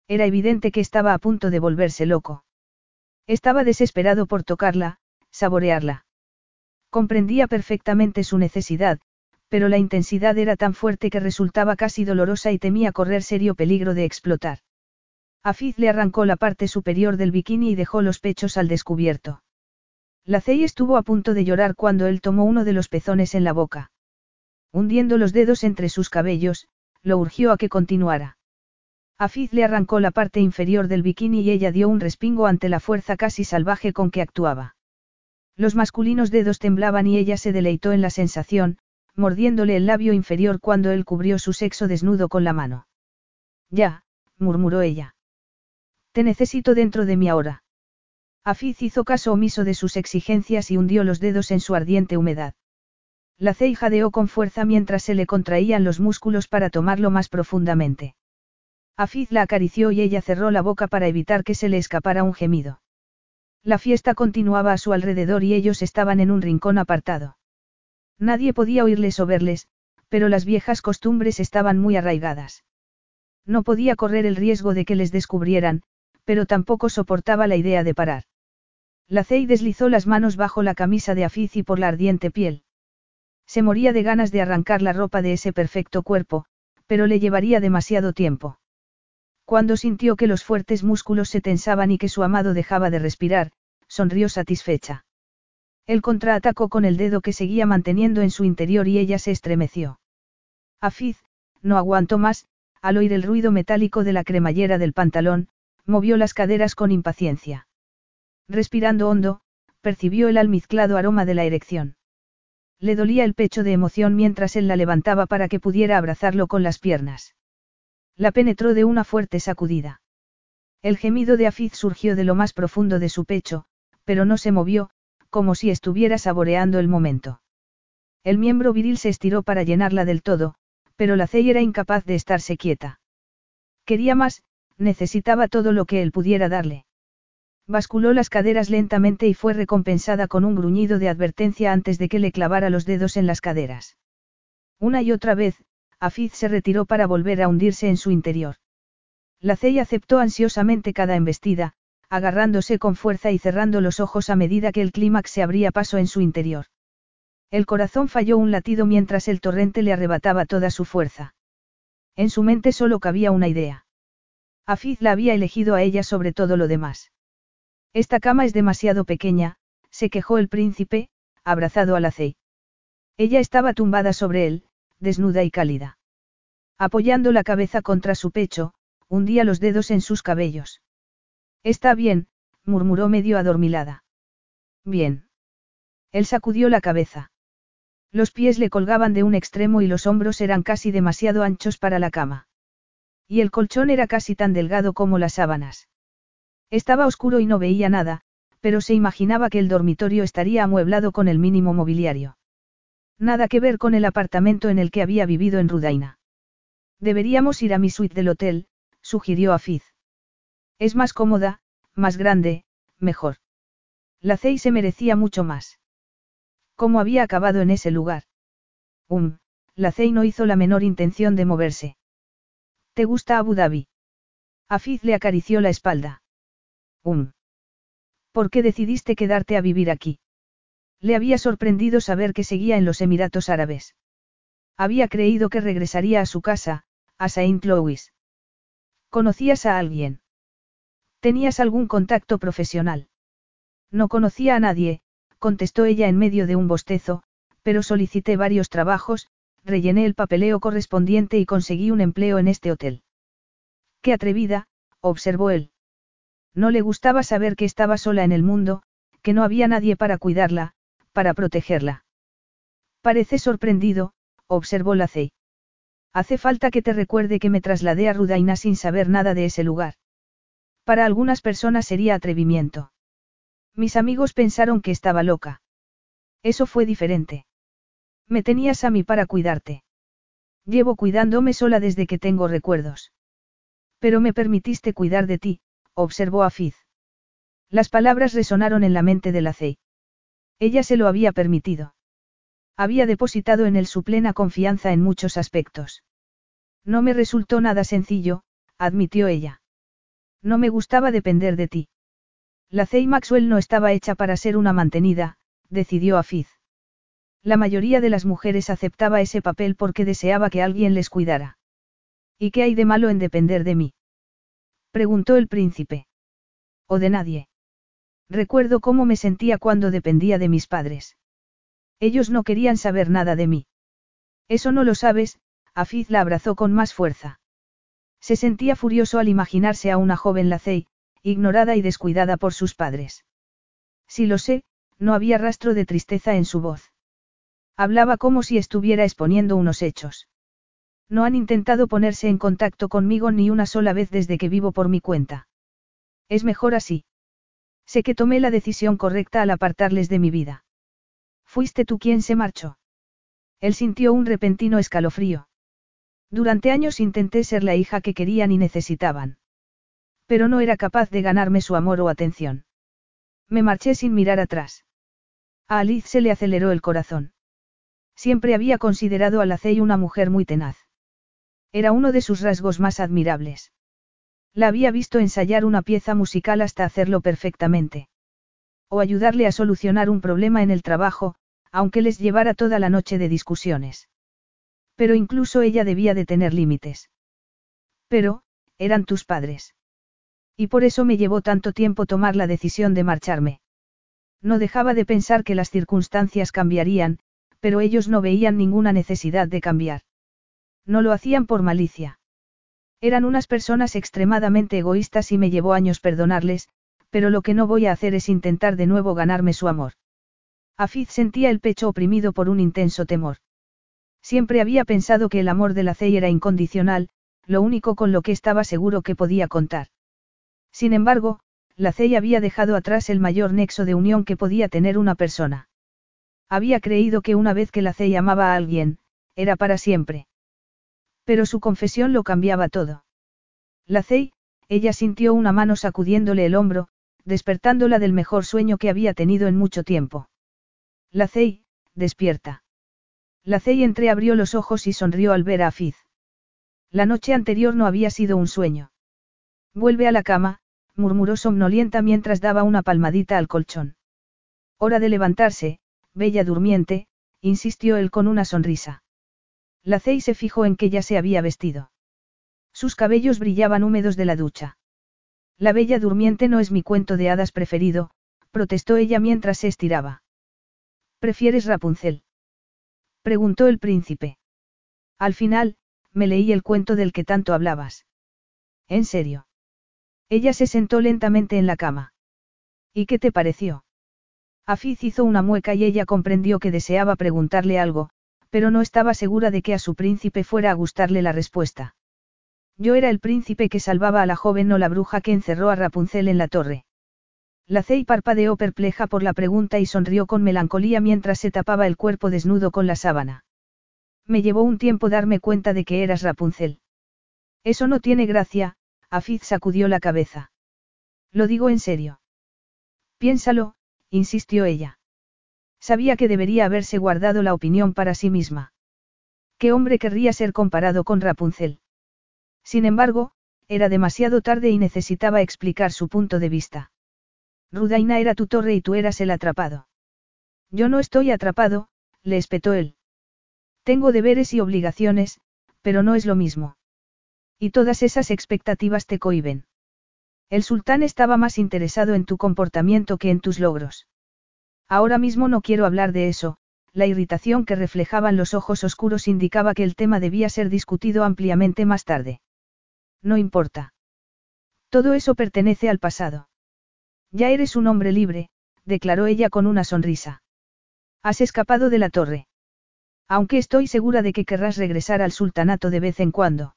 Era evidente que estaba a punto de volverse loco. Estaba desesperado por tocarla, saborearla. Comprendía perfectamente su necesidad, pero la intensidad era tan fuerte que resultaba casi dolorosa y temía correr serio peligro de explotar. Afiz le arrancó la parte superior del bikini y dejó los pechos al descubierto. La Cey estuvo a punto de llorar cuando él tomó uno de los pezones en la boca. Hundiendo los dedos entre sus cabellos, lo urgió a que continuara. Afiz le arrancó la parte inferior del bikini y ella dio un respingo ante la fuerza casi salvaje con que actuaba. Los masculinos dedos temblaban y ella se deleitó en la sensación, mordiéndole el labio inferior cuando él cubrió su sexo desnudo con la mano. Ya, murmuró ella. Te necesito dentro de mí ahora. Afiz hizo caso omiso de sus exigencias y hundió los dedos en su ardiente humedad. La ceja jadeó con fuerza mientras se le contraían los músculos para tomarlo más profundamente. Afiz la acarició y ella cerró la boca para evitar que se le escapara un gemido. La fiesta continuaba a su alrededor y ellos estaban en un rincón apartado. Nadie podía oírles o verles, pero las viejas costumbres estaban muy arraigadas. No podía correr el riesgo de que les descubrieran, pero tampoco soportaba la idea de parar. La Cey deslizó las manos bajo la camisa de Afiz y por la ardiente piel. Se moría de ganas de arrancar la ropa de ese perfecto cuerpo, pero le llevaría demasiado tiempo. Cuando sintió que los fuertes músculos se tensaban y que su amado dejaba de respirar, sonrió satisfecha. Él contraatacó con el dedo que seguía manteniendo en su interior y ella se estremeció. Afiz, no aguantó más, al oír el ruido metálico de la cremallera del pantalón, movió las caderas con impaciencia. Respirando hondo, percibió el almizclado aroma de la erección. Le dolía el pecho de emoción mientras él la levantaba para que pudiera abrazarlo con las piernas. La penetró de una fuerte sacudida. El gemido de Afiz surgió de lo más profundo de su pecho, pero no se movió, como si estuviera saboreando el momento. El miembro viril se estiró para llenarla del todo, pero la Cey era incapaz de estarse quieta. Quería más, necesitaba todo lo que él pudiera darle. Basculó las caderas lentamente y fue recompensada con un gruñido de advertencia antes de que le clavara los dedos en las caderas. Una y otra vez, Afiz se retiró para volver a hundirse en su interior. La Cey aceptó ansiosamente cada embestida, agarrándose con fuerza y cerrando los ojos a medida que el clímax se abría paso en su interior. El corazón falló un latido mientras el torrente le arrebataba toda su fuerza. En su mente solo cabía una idea. Afiz la había elegido a ella sobre todo lo demás. Esta cama es demasiado pequeña, se quejó el príncipe, abrazado a la Cey. Ella estaba tumbada sobre él, desnuda y cálida. Apoyando la cabeza contra su pecho, hundía los dedos en sus cabellos. Está bien, murmuró medio adormilada. Bien. Él sacudió la cabeza. Los pies le colgaban de un extremo y los hombros eran casi demasiado anchos para la cama. Y el colchón era casi tan delgado como las sábanas. Estaba oscuro y no veía nada, pero se imaginaba que el dormitorio estaría amueblado con el mínimo mobiliario. Nada que ver con el apartamento en el que había vivido en Rudaina. Deberíamos ir a mi suite del hotel, sugirió Afiz. Es más cómoda, más grande, mejor. La Cey se merecía mucho más. ¿Cómo había acabado en ese lugar? Um, la Cey no hizo la menor intención de moverse. ¿Te gusta Abu Dhabi? Afiz le acarició la espalda. Um. ¿Por qué decidiste quedarte a vivir aquí? Le había sorprendido saber que seguía en los Emiratos Árabes. Había creído que regresaría a su casa, a Saint Louis. ¿Conocías a alguien? ¿Tenías algún contacto profesional? No conocía a nadie, contestó ella en medio de un bostezo, pero solicité varios trabajos, rellené el papeleo correspondiente y conseguí un empleo en este hotel. Qué atrevida, observó él. No le gustaba saber que estaba sola en el mundo, que no había nadie para cuidarla, para protegerla. Parece sorprendido, observó la Cey. Hace falta que te recuerde que me trasladé a Rudaina sin saber nada de ese lugar. Para algunas personas sería atrevimiento. Mis amigos pensaron que estaba loca. Eso fue diferente. Me tenías a mí para cuidarte. Llevo cuidándome sola desde que tengo recuerdos. Pero me permitiste cuidar de ti, observó Afiz. Las palabras resonaron en la mente de la Cey. Ella se lo había permitido. Había depositado en él su plena confianza en muchos aspectos. No me resultó nada sencillo, admitió ella. No me gustaba depender de ti. La Cey Maxwell no estaba hecha para ser una mantenida, decidió Afiz. La mayoría de las mujeres aceptaba ese papel porque deseaba que alguien les cuidara. ¿Y qué hay de malo en depender de mí? Preguntó el príncipe. ¿O de nadie? Recuerdo cómo me sentía cuando dependía de mis padres. Ellos no querían saber nada de mí. Eso no lo sabes, Afiz la abrazó con más fuerza. Se sentía furioso al imaginarse a una joven Lacey, ignorada y descuidada por sus padres. Si lo sé, no había rastro de tristeza en su voz. Hablaba como si estuviera exponiendo unos hechos. No han intentado ponerse en contacto conmigo ni una sola vez desde que vivo por mi cuenta. Es mejor así. Sé que tomé la decisión correcta al apartarles de mi vida. Fuiste tú quien se marchó. Él sintió un repentino escalofrío. Durante años intenté ser la hija que querían y necesitaban. Pero no era capaz de ganarme su amor o atención. Me marché sin mirar atrás. A Alice se le aceleró el corazón. Siempre había considerado a Lacey una mujer muy tenaz. Era uno de sus rasgos más admirables. La había visto ensayar una pieza musical hasta hacerlo perfectamente. O ayudarle a solucionar un problema en el trabajo, aunque les llevara toda la noche de discusiones. Pero incluso ella debía de tener límites. Pero, eran tus padres. Y por eso me llevó tanto tiempo tomar la decisión de marcharme. No dejaba de pensar que las circunstancias cambiarían, pero ellos no veían ninguna necesidad de cambiar. No lo hacían por malicia. Eran unas personas extremadamente egoístas y me llevó años perdonarles, pero lo que no voy a hacer es intentar de nuevo ganarme su amor. Afiz sentía el pecho oprimido por un intenso temor. Siempre había pensado que el amor de la Cey era incondicional, lo único con lo que estaba seguro que podía contar. Sin embargo, la Cey había dejado atrás el mayor nexo de unión que podía tener una persona. Había creído que una vez que la Cey amaba a alguien, era para siempre. Pero su confesión lo cambiaba todo. La Cey, ella sintió una mano sacudiéndole el hombro, despertándola del mejor sueño que había tenido en mucho tiempo. La Cey, despierta. La Cey entreabrió los ojos y sonrió al ver a Afiz. La noche anterior no había sido un sueño. Vuelve a la cama, murmuró somnolienta mientras daba una palmadita al colchón. Hora de levantarse, bella durmiente, insistió él con una sonrisa. La Cey se fijó en que ya se había vestido. Sus cabellos brillaban húmedos de la ducha. La bella durmiente no es mi cuento de hadas preferido, protestó ella mientras se estiraba. ¿Prefieres Rapunzel? Preguntó el príncipe. Al final, me leí el cuento del que tanto hablabas. ¿En serio? Ella se sentó lentamente en la cama. ¿Y qué te pareció? Afiz hizo una mueca y ella comprendió que deseaba preguntarle algo, pero no estaba segura de que a su príncipe fuera a gustarle la respuesta. Yo era el príncipe que salvaba a la joven o la bruja que encerró a Rapunzel en la torre. La Cey parpadeó perpleja por la pregunta y sonrió con melancolía mientras se tapaba el cuerpo desnudo con la sábana. Me llevó un tiempo darme cuenta de que eras Rapunzel. Eso no tiene gracia, Afiz sacudió la cabeza. Lo digo en serio. Piénsalo, insistió ella. Sabía que debería haberse guardado la opinión para sí misma. ¿Qué hombre querría ser comparado con Rapunzel? Sin embargo, era demasiado tarde y necesitaba explicar su punto de vista. Rudaina era tu torre y tú eras el atrapado. Yo no estoy atrapado, le espetó él. Tengo deberes y obligaciones, pero no es lo mismo. Y todas esas expectativas te cohiben. El sultán estaba más interesado en tu comportamiento que en tus logros. Ahora mismo no quiero hablar de eso, la irritación que reflejaban los ojos oscuros indicaba que el tema debía ser discutido ampliamente más tarde. No importa. Todo eso pertenece al pasado. Ya eres un hombre libre, declaró ella con una sonrisa. Has escapado de la torre. Aunque estoy segura de que querrás regresar al sultanato de vez en cuando.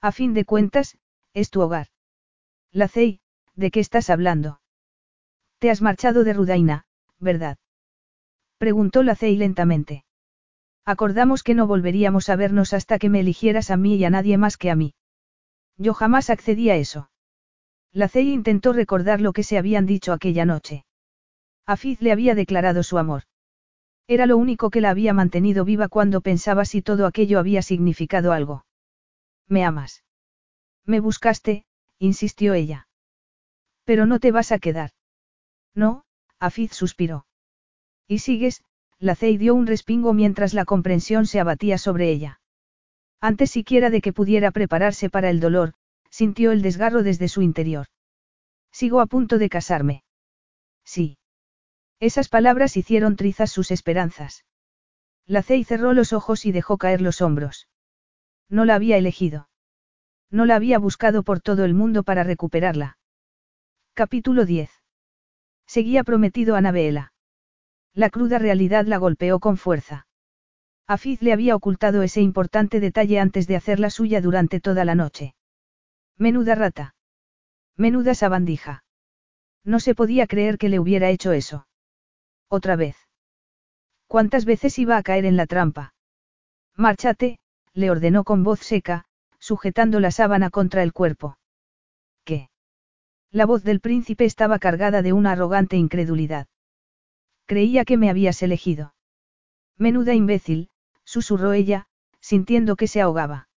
A fin de cuentas, es tu hogar. La Cey, ¿de qué estás hablando? Te has marchado de Rudaina, ¿verdad? Preguntó la Cey lentamente. Acordamos que no volveríamos a vernos hasta que me eligieras a mí y a nadie más que a mí. Yo jamás accedí a eso. La intentó recordar lo que se habían dicho aquella noche. Afiz le había declarado su amor. Era lo único que la había mantenido viva cuando pensaba si todo aquello había significado algo. ¿Me amas? Me buscaste, insistió ella. Pero no te vas a quedar. No, Afiz suspiró. Y sigues, la Cey dio un respingo mientras la comprensión se abatía sobre ella. Antes siquiera de que pudiera prepararse para el dolor, sintió el desgarro desde su interior. Sigo a punto de casarme. Sí. Esas palabras hicieron trizas sus esperanzas. La Cey cerró los ojos y dejó caer los hombros. No la había elegido. No la había buscado por todo el mundo para recuperarla. Capítulo 10. Seguía prometido a Navela. La cruda realidad la golpeó con fuerza. Afiz le había ocultado ese importante detalle antes de hacerla suya durante toda la noche. Menuda rata. Menuda sabandija. No se podía creer que le hubiera hecho eso. Otra vez. ¿Cuántas veces iba a caer en la trampa? Márchate, le ordenó con voz seca, sujetando la sábana contra el cuerpo. ¿Qué? La voz del príncipe estaba cargada de una arrogante incredulidad. Creía que me habías elegido. Menuda imbécil, susurró ella, sintiendo que se ahogaba.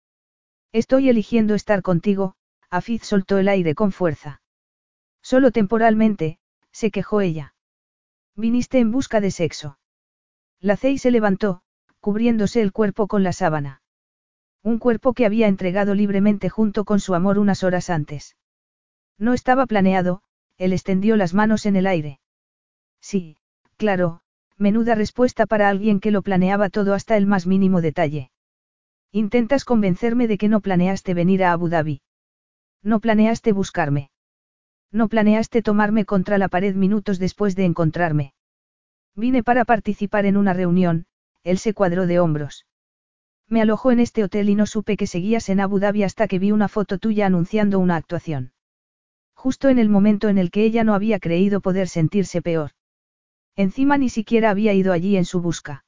Estoy eligiendo estar contigo, Afiz soltó el aire con fuerza. Solo temporalmente, se quejó ella. Viniste en busca de sexo. La Cey se levantó, cubriéndose el cuerpo con la sábana. Un cuerpo que había entregado libremente junto con su amor unas horas antes. No estaba planeado, él extendió las manos en el aire. Sí, claro, menuda respuesta para alguien que lo planeaba todo hasta el más mínimo detalle. Intentas convencerme de que no planeaste venir a Abu Dhabi. No planeaste buscarme. No planeaste tomarme contra la pared minutos después de encontrarme. Vine para participar en una reunión, él se cuadró de hombros. Me alojó en este hotel y no supe que seguías en Abu Dhabi hasta que vi una foto tuya anunciando una actuación. Justo en el momento en el que ella no había creído poder sentirse peor. Encima ni siquiera había ido allí en su busca.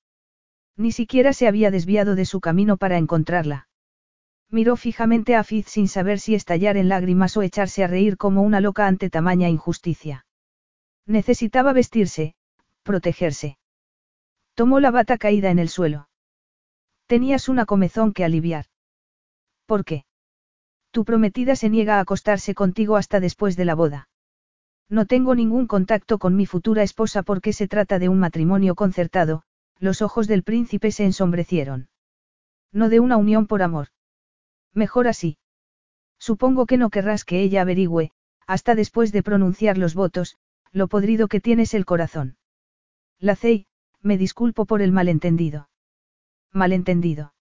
Ni siquiera se había desviado de su camino para encontrarla. Miró fijamente a Fitz sin saber si estallar en lágrimas o echarse a reír como una loca ante tamaña injusticia. Necesitaba vestirse, protegerse. Tomó la bata caída en el suelo. Tenías una comezón que aliviar. ¿Por qué? Tu prometida se niega a acostarse contigo hasta después de la boda. No tengo ningún contacto con mi futura esposa porque se trata de un matrimonio concertado, los ojos del príncipe se ensombrecieron. No de una unión por amor. Mejor así. Supongo que no querrás que ella averigüe, hasta después de pronunciar los votos, lo podrido que tienes el corazón. Lacey, me disculpo por el malentendido. Malentendido.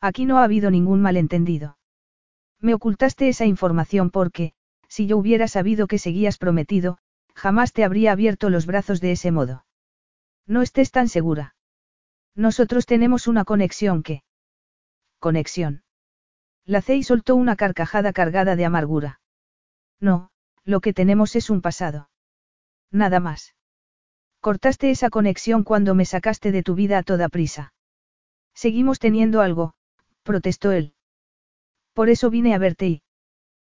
Aquí no ha habido ningún malentendido. Me ocultaste esa información porque, si yo hubiera sabido que seguías prometido, jamás te habría abierto los brazos de ese modo. No estés tan segura. Nosotros tenemos una conexión que... Conexión. La Cey soltó una carcajada cargada de amargura. No, lo que tenemos es un pasado. Nada más. Cortaste esa conexión cuando me sacaste de tu vida a toda prisa. Seguimos teniendo algo, protestó él. Por eso vine a verte y...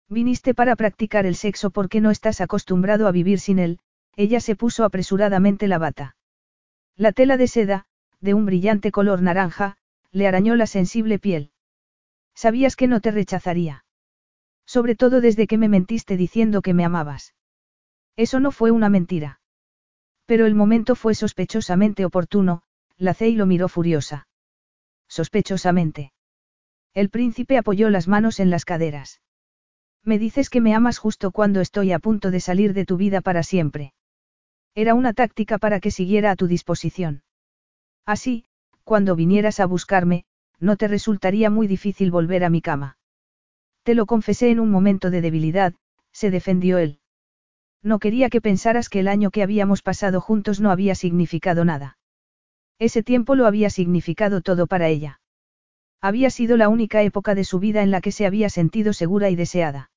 Viniste para practicar el sexo porque no estás acostumbrado a vivir sin él, ella se puso apresuradamente la bata. La tela de seda, de un brillante color naranja, le arañó la sensible piel. Sabías que no te rechazaría. Sobre todo desde que me mentiste diciendo que me amabas. Eso no fue una mentira. Pero el momento fue sospechosamente oportuno, la Cey lo miró furiosa. Sospechosamente. El príncipe apoyó las manos en las caderas. Me dices que me amas justo cuando estoy a punto de salir de tu vida para siempre. Era una táctica para que siguiera a tu disposición. Así, cuando vinieras a buscarme, no te resultaría muy difícil volver a mi cama. Te lo confesé en un momento de debilidad, se defendió él. No quería que pensaras que el año que habíamos pasado juntos no había significado nada. Ese tiempo lo había significado todo para ella. Había sido la única época de su vida en la que se había sentido segura y deseada.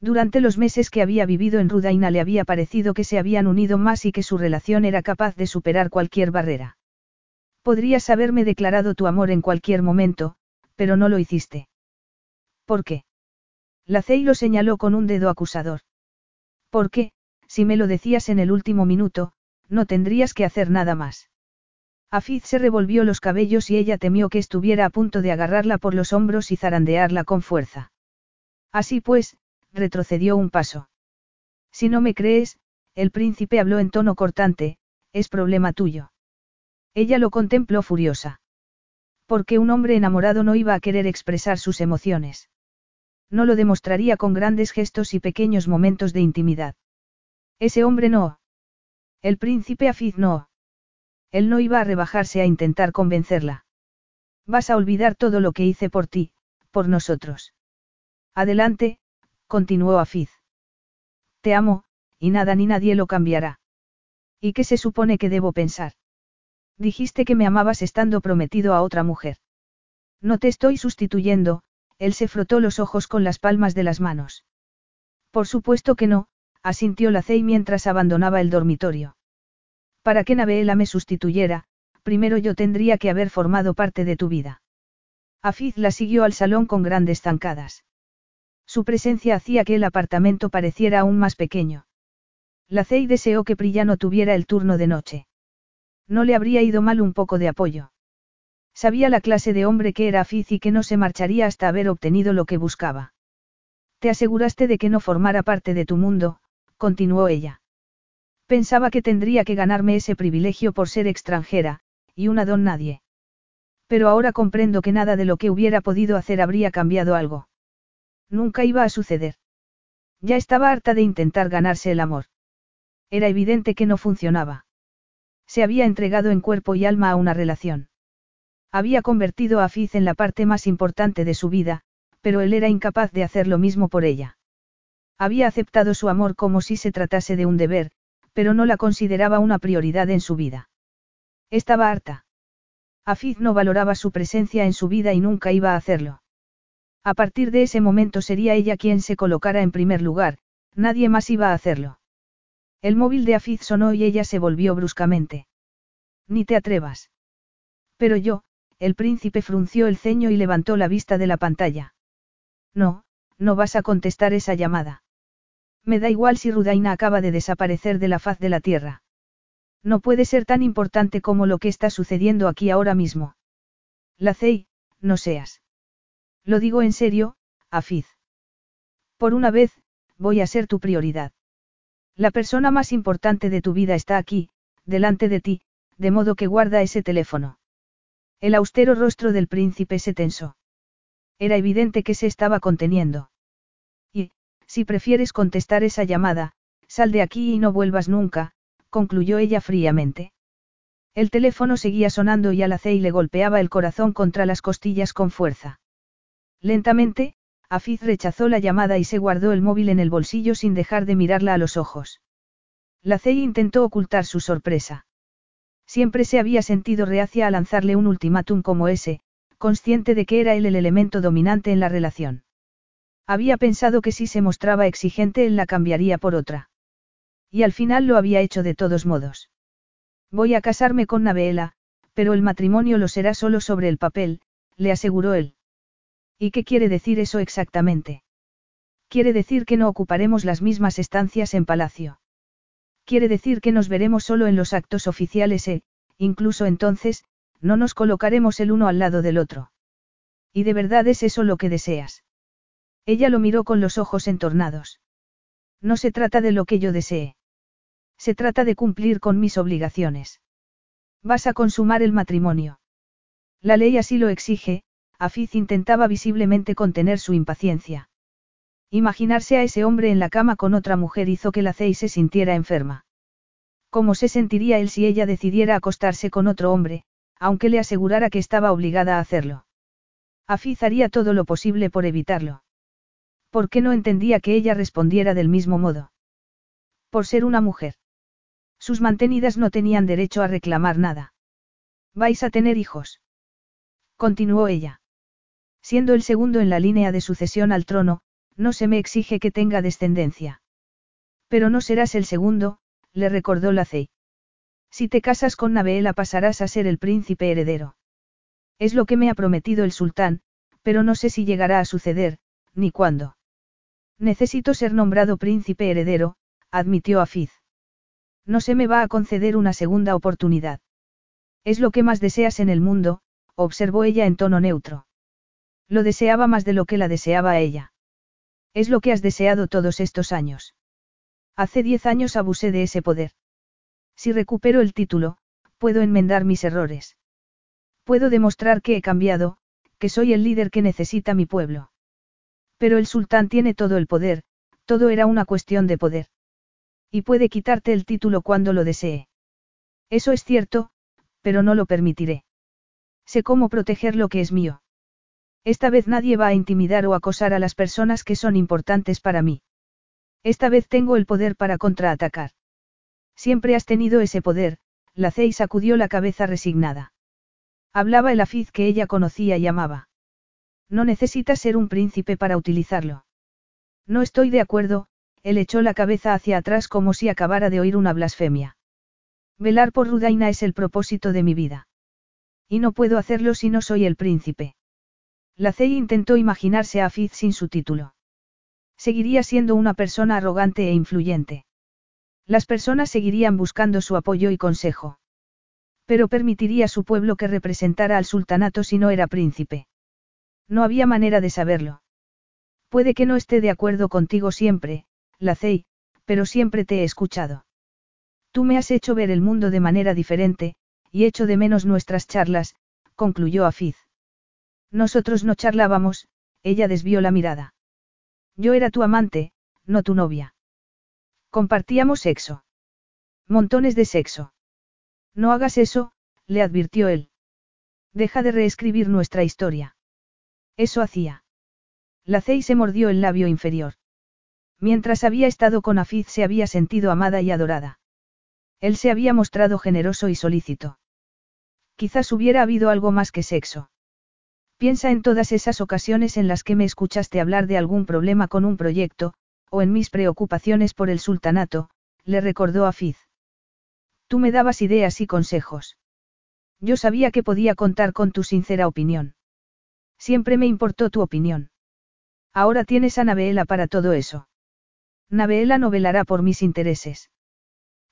Durante los meses que había vivido en Rudaina le había parecido que se habían unido más y que su relación era capaz de superar cualquier barrera. Podrías haberme declarado tu amor en cualquier momento, pero no lo hiciste. ¿Por qué? La Cey lo señaló con un dedo acusador. Porque, si me lo decías en el último minuto, no tendrías que hacer nada más. Afiz se revolvió los cabellos y ella temió que estuviera a punto de agarrarla por los hombros y zarandearla con fuerza. Así pues, retrocedió un paso. Si no me crees, el príncipe habló en tono cortante, es problema tuyo. Ella lo contempló furiosa. Porque un hombre enamorado no iba a querer expresar sus emociones. No lo demostraría con grandes gestos y pequeños momentos de intimidad. Ese hombre no. El príncipe Afiz no. Él no iba a rebajarse a intentar convencerla. Vas a olvidar todo lo que hice por ti, por nosotros. Adelante, continuó Afiz. Te amo, y nada ni nadie lo cambiará. ¿Y qué se supone que debo pensar? Dijiste que me amabas estando prometido a otra mujer. No te estoy sustituyendo, él se frotó los ojos con las palmas de las manos. Por supuesto que no, asintió la Cey mientras abandonaba el dormitorio. Para que Navela me sustituyera, primero yo tendría que haber formado parte de tu vida. Afiz la siguió al salón con grandes zancadas. Su presencia hacía que el apartamento pareciera aún más pequeño. La Cey deseó que Prillano tuviera el turno de noche. No le habría ido mal un poco de apoyo. Sabía la clase de hombre que era Afiz y que no se marcharía hasta haber obtenido lo que buscaba. Te aseguraste de que no formara parte de tu mundo, continuó ella. Pensaba que tendría que ganarme ese privilegio por ser extranjera, y una don nadie. Pero ahora comprendo que nada de lo que hubiera podido hacer habría cambiado algo. Nunca iba a suceder. Ya estaba harta de intentar ganarse el amor. Era evidente que no funcionaba. Se había entregado en cuerpo y alma a una relación. Había convertido a Fiz en la parte más importante de su vida, pero él era incapaz de hacer lo mismo por ella. Había aceptado su amor como si se tratase de un deber, pero no la consideraba una prioridad en su vida. Estaba harta. Afiz no valoraba su presencia en su vida y nunca iba a hacerlo. A partir de ese momento sería ella quien se colocara en primer lugar, nadie más iba a hacerlo. El móvil de Afiz sonó y ella se volvió bruscamente. Ni te atrevas. Pero yo, el príncipe frunció el ceño y levantó la vista de la pantalla. No, no vas a contestar esa llamada. Me da igual si Rudaina acaba de desaparecer de la faz de la tierra. No puede ser tan importante como lo que está sucediendo aquí ahora mismo. La Cey, no seas. Lo digo en serio, Afiz. Por una vez, voy a ser tu prioridad. La persona más importante de tu vida está aquí, delante de ti, de modo que guarda ese teléfono. El austero rostro del príncipe se tensó. Era evidente que se estaba conteniendo. Y, si prefieres contestar esa llamada, sal de aquí y no vuelvas nunca, concluyó ella fríamente. El teléfono seguía sonando y Alacei le golpeaba el corazón contra las costillas con fuerza. Lentamente, Afiz rechazó la llamada y se guardó el móvil en el bolsillo sin dejar de mirarla a los ojos. Lacey intentó ocultar su sorpresa. Siempre se había sentido reacia a lanzarle un ultimátum como ese, consciente de que era él el elemento dominante en la relación. Había pensado que si se mostraba exigente él la cambiaría por otra. Y al final lo había hecho de todos modos. Voy a casarme con Navela, pero el matrimonio lo será solo sobre el papel, le aseguró él. ¿Y qué quiere decir eso exactamente? Quiere decir que no ocuparemos las mismas estancias en palacio. Quiere decir que nos veremos solo en los actos oficiales e, incluso entonces, no nos colocaremos el uno al lado del otro. ¿Y de verdad es eso lo que deseas? Ella lo miró con los ojos entornados. No se trata de lo que yo desee. Se trata de cumplir con mis obligaciones. Vas a consumar el matrimonio. La ley así lo exige, Afiz intentaba visiblemente contener su impaciencia. Imaginarse a ese hombre en la cama con otra mujer hizo que la Cey se sintiera enferma. ¿Cómo se sentiría él si ella decidiera acostarse con otro hombre, aunque le asegurara que estaba obligada a hacerlo? Afiz haría todo lo posible por evitarlo. ¿Por qué no entendía que ella respondiera del mismo modo? Por ser una mujer. Sus mantenidas no tenían derecho a reclamar nada. Vais a tener hijos. Continuó ella. Siendo el segundo en la línea de sucesión al trono, no se me exige que tenga descendencia. Pero no serás el segundo, le recordó la Cey. Si te casas con Nabeela pasarás a ser el príncipe heredero. Es lo que me ha prometido el sultán, pero no sé si llegará a suceder, ni cuándo. Necesito ser nombrado príncipe heredero, admitió Afiz. No se me va a conceder una segunda oportunidad. Es lo que más deseas en el mundo, observó ella en tono neutro. Lo deseaba más de lo que la deseaba a ella. Es lo que has deseado todos estos años. Hace diez años abusé de ese poder. Si recupero el título, puedo enmendar mis errores. Puedo demostrar que he cambiado, que soy el líder que necesita mi pueblo. Pero el sultán tiene todo el poder, todo era una cuestión de poder. Y puede quitarte el título cuando lo desee. Eso es cierto, pero no lo permitiré. Sé cómo proteger lo que es mío. Esta vez nadie va a intimidar o acosar a las personas que son importantes para mí. Esta vez tengo el poder para contraatacar. Siempre has tenido ese poder, la Cey sacudió la cabeza resignada. Hablaba el afiz que ella conocía y amaba. No necesitas ser un príncipe para utilizarlo. No estoy de acuerdo, él echó la cabeza hacia atrás como si acabara de oír una blasfemia. Velar por Rudaina es el propósito de mi vida. Y no puedo hacerlo si no soy el príncipe. La CEI intentó imaginarse a Afiz sin su título. Seguiría siendo una persona arrogante e influyente. Las personas seguirían buscando su apoyo y consejo. Pero permitiría a su pueblo que representara al sultanato si no era príncipe. No había manera de saberlo. Puede que no esté de acuerdo contigo siempre, Lacey, pero siempre te he escuchado. Tú me has hecho ver el mundo de manera diferente, y echo de menos nuestras charlas, concluyó Afiz. Nosotros no charlábamos, ella desvió la mirada. Yo era tu amante, no tu novia. Compartíamos sexo. Montones de sexo. No hagas eso, le advirtió él. Deja de reescribir nuestra historia. Eso hacía. La Cey se mordió el labio inferior. Mientras había estado con Afiz se había sentido amada y adorada. Él se había mostrado generoso y solícito. Quizás hubiera habido algo más que sexo. Piensa en todas esas ocasiones en las que me escuchaste hablar de algún problema con un proyecto, o en mis preocupaciones por el sultanato, le recordó Afiz. Tú me dabas ideas y consejos. Yo sabía que podía contar con tu sincera opinión. Siempre me importó tu opinión. Ahora tienes a Naveela para todo eso. Naveela no velará por mis intereses.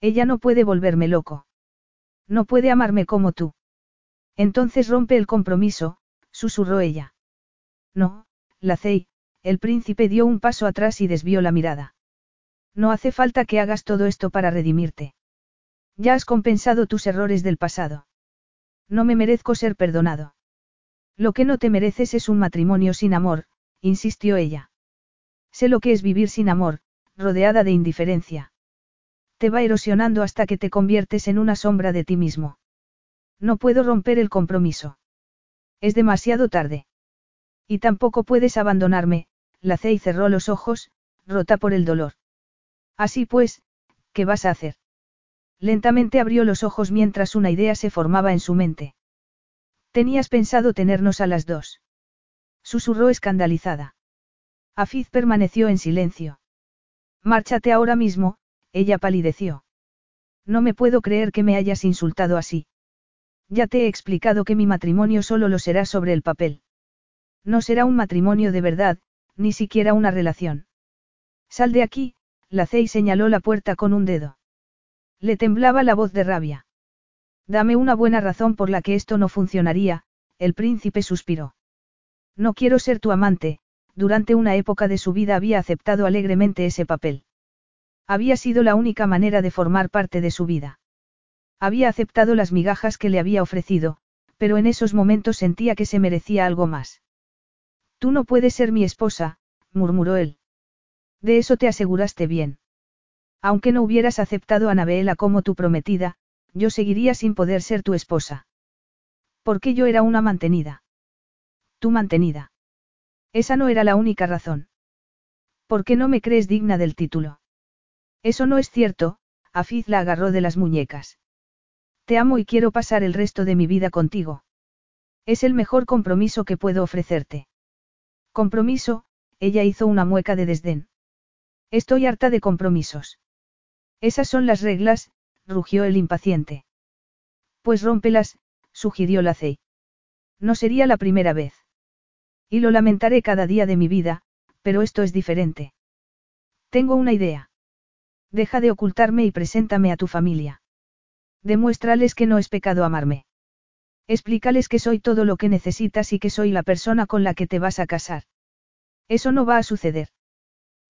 Ella no puede volverme loco. No puede amarme como tú. Entonces rompe el compromiso, susurró ella. No, Lacey, el príncipe dio un paso atrás y desvió la mirada. No hace falta que hagas todo esto para redimirte. Ya has compensado tus errores del pasado. No me merezco ser perdonado. Lo que no te mereces es un matrimonio sin amor, insistió ella. Sé lo que es vivir sin amor, rodeada de indiferencia. Te va erosionando hasta que te conviertes en una sombra de ti mismo. No puedo romper el compromiso. Es demasiado tarde. Y tampoco puedes abandonarme, la y cerró los ojos, rota por el dolor. Así pues, ¿qué vas a hacer? Lentamente abrió los ojos mientras una idea se formaba en su mente. Tenías pensado tenernos a las dos. Susurró escandalizada. Afiz permaneció en silencio. Márchate ahora mismo, ella palideció. No me puedo creer que me hayas insultado así. Ya te he explicado que mi matrimonio solo lo será sobre el papel. No será un matrimonio de verdad, ni siquiera una relación. Sal de aquí, la Cey señaló la puerta con un dedo. Le temblaba la voz de rabia. Dame una buena razón por la que esto no funcionaría, el príncipe suspiró. No quiero ser tu amante, durante una época de su vida había aceptado alegremente ese papel. Había sido la única manera de formar parte de su vida. Había aceptado las migajas que le había ofrecido, pero en esos momentos sentía que se merecía algo más. Tú no puedes ser mi esposa, murmuró él. De eso te aseguraste bien. Aunque no hubieras aceptado a Naveela como tu prometida, yo seguiría sin poder ser tu esposa. Porque yo era una mantenida. Tu mantenida. Esa no era la única razón. ¿Por qué no me crees digna del título? Eso no es cierto, Afiz la agarró de las muñecas. Te amo y quiero pasar el resto de mi vida contigo. Es el mejor compromiso que puedo ofrecerte. Compromiso, ella hizo una mueca de desdén. Estoy harta de compromisos. Esas son las reglas, rugió el impaciente. Pues rómpelas, sugirió la Cey. No sería la primera vez. Y lo lamentaré cada día de mi vida, pero esto es diferente. Tengo una idea. Deja de ocultarme y preséntame a tu familia. Demuéstrales que no es pecado amarme. Explícales que soy todo lo que necesitas y que soy la persona con la que te vas a casar. Eso no va a suceder.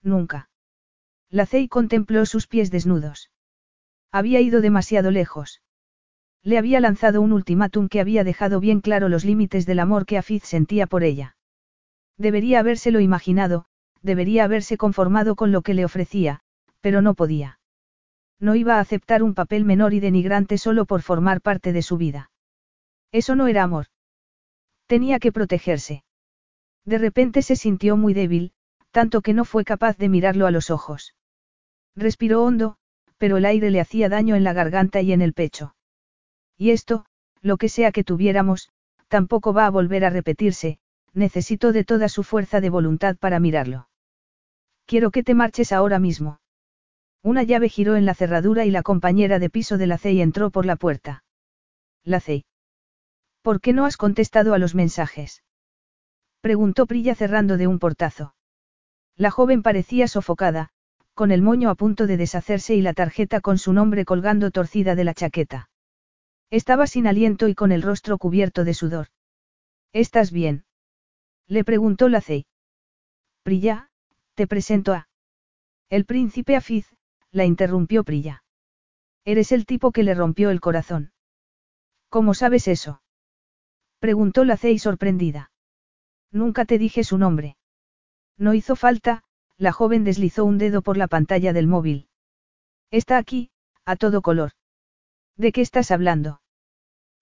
Nunca. La Cey contempló sus pies desnudos. Había ido demasiado lejos. Le había lanzado un ultimátum que había dejado bien claro los límites del amor que Afiz sentía por ella. Debería habérselo imaginado, debería haberse conformado con lo que le ofrecía, pero no podía. No iba a aceptar un papel menor y denigrante solo por formar parte de su vida. Eso no era amor. Tenía que protegerse. De repente se sintió muy débil, tanto que no fue capaz de mirarlo a los ojos. Respiró hondo, pero el aire le hacía daño en la garganta y en el pecho. Y esto, lo que sea que tuviéramos, tampoco va a volver a repetirse, necesito de toda su fuerza de voluntad para mirarlo. Quiero que te marches ahora mismo. Una llave giró en la cerradura y la compañera de piso de la CEI entró por la puerta. La CEI. ¿Por qué no has contestado a los mensajes? Preguntó Prilla cerrando de un portazo. La joven parecía sofocada, con el moño a punto de deshacerse y la tarjeta con su nombre colgando torcida de la chaqueta. Estaba sin aliento y con el rostro cubierto de sudor. ¿Estás bien? Le preguntó la Cey. Prilla, te presento a. El príncipe Afiz, la interrumpió Prilla. Eres el tipo que le rompió el corazón. ¿Cómo sabes eso? Preguntó la Cey sorprendida. Nunca te dije su nombre. No hizo falta, la joven deslizó un dedo por la pantalla del móvil. Está aquí, a todo color. ¿De qué estás hablando?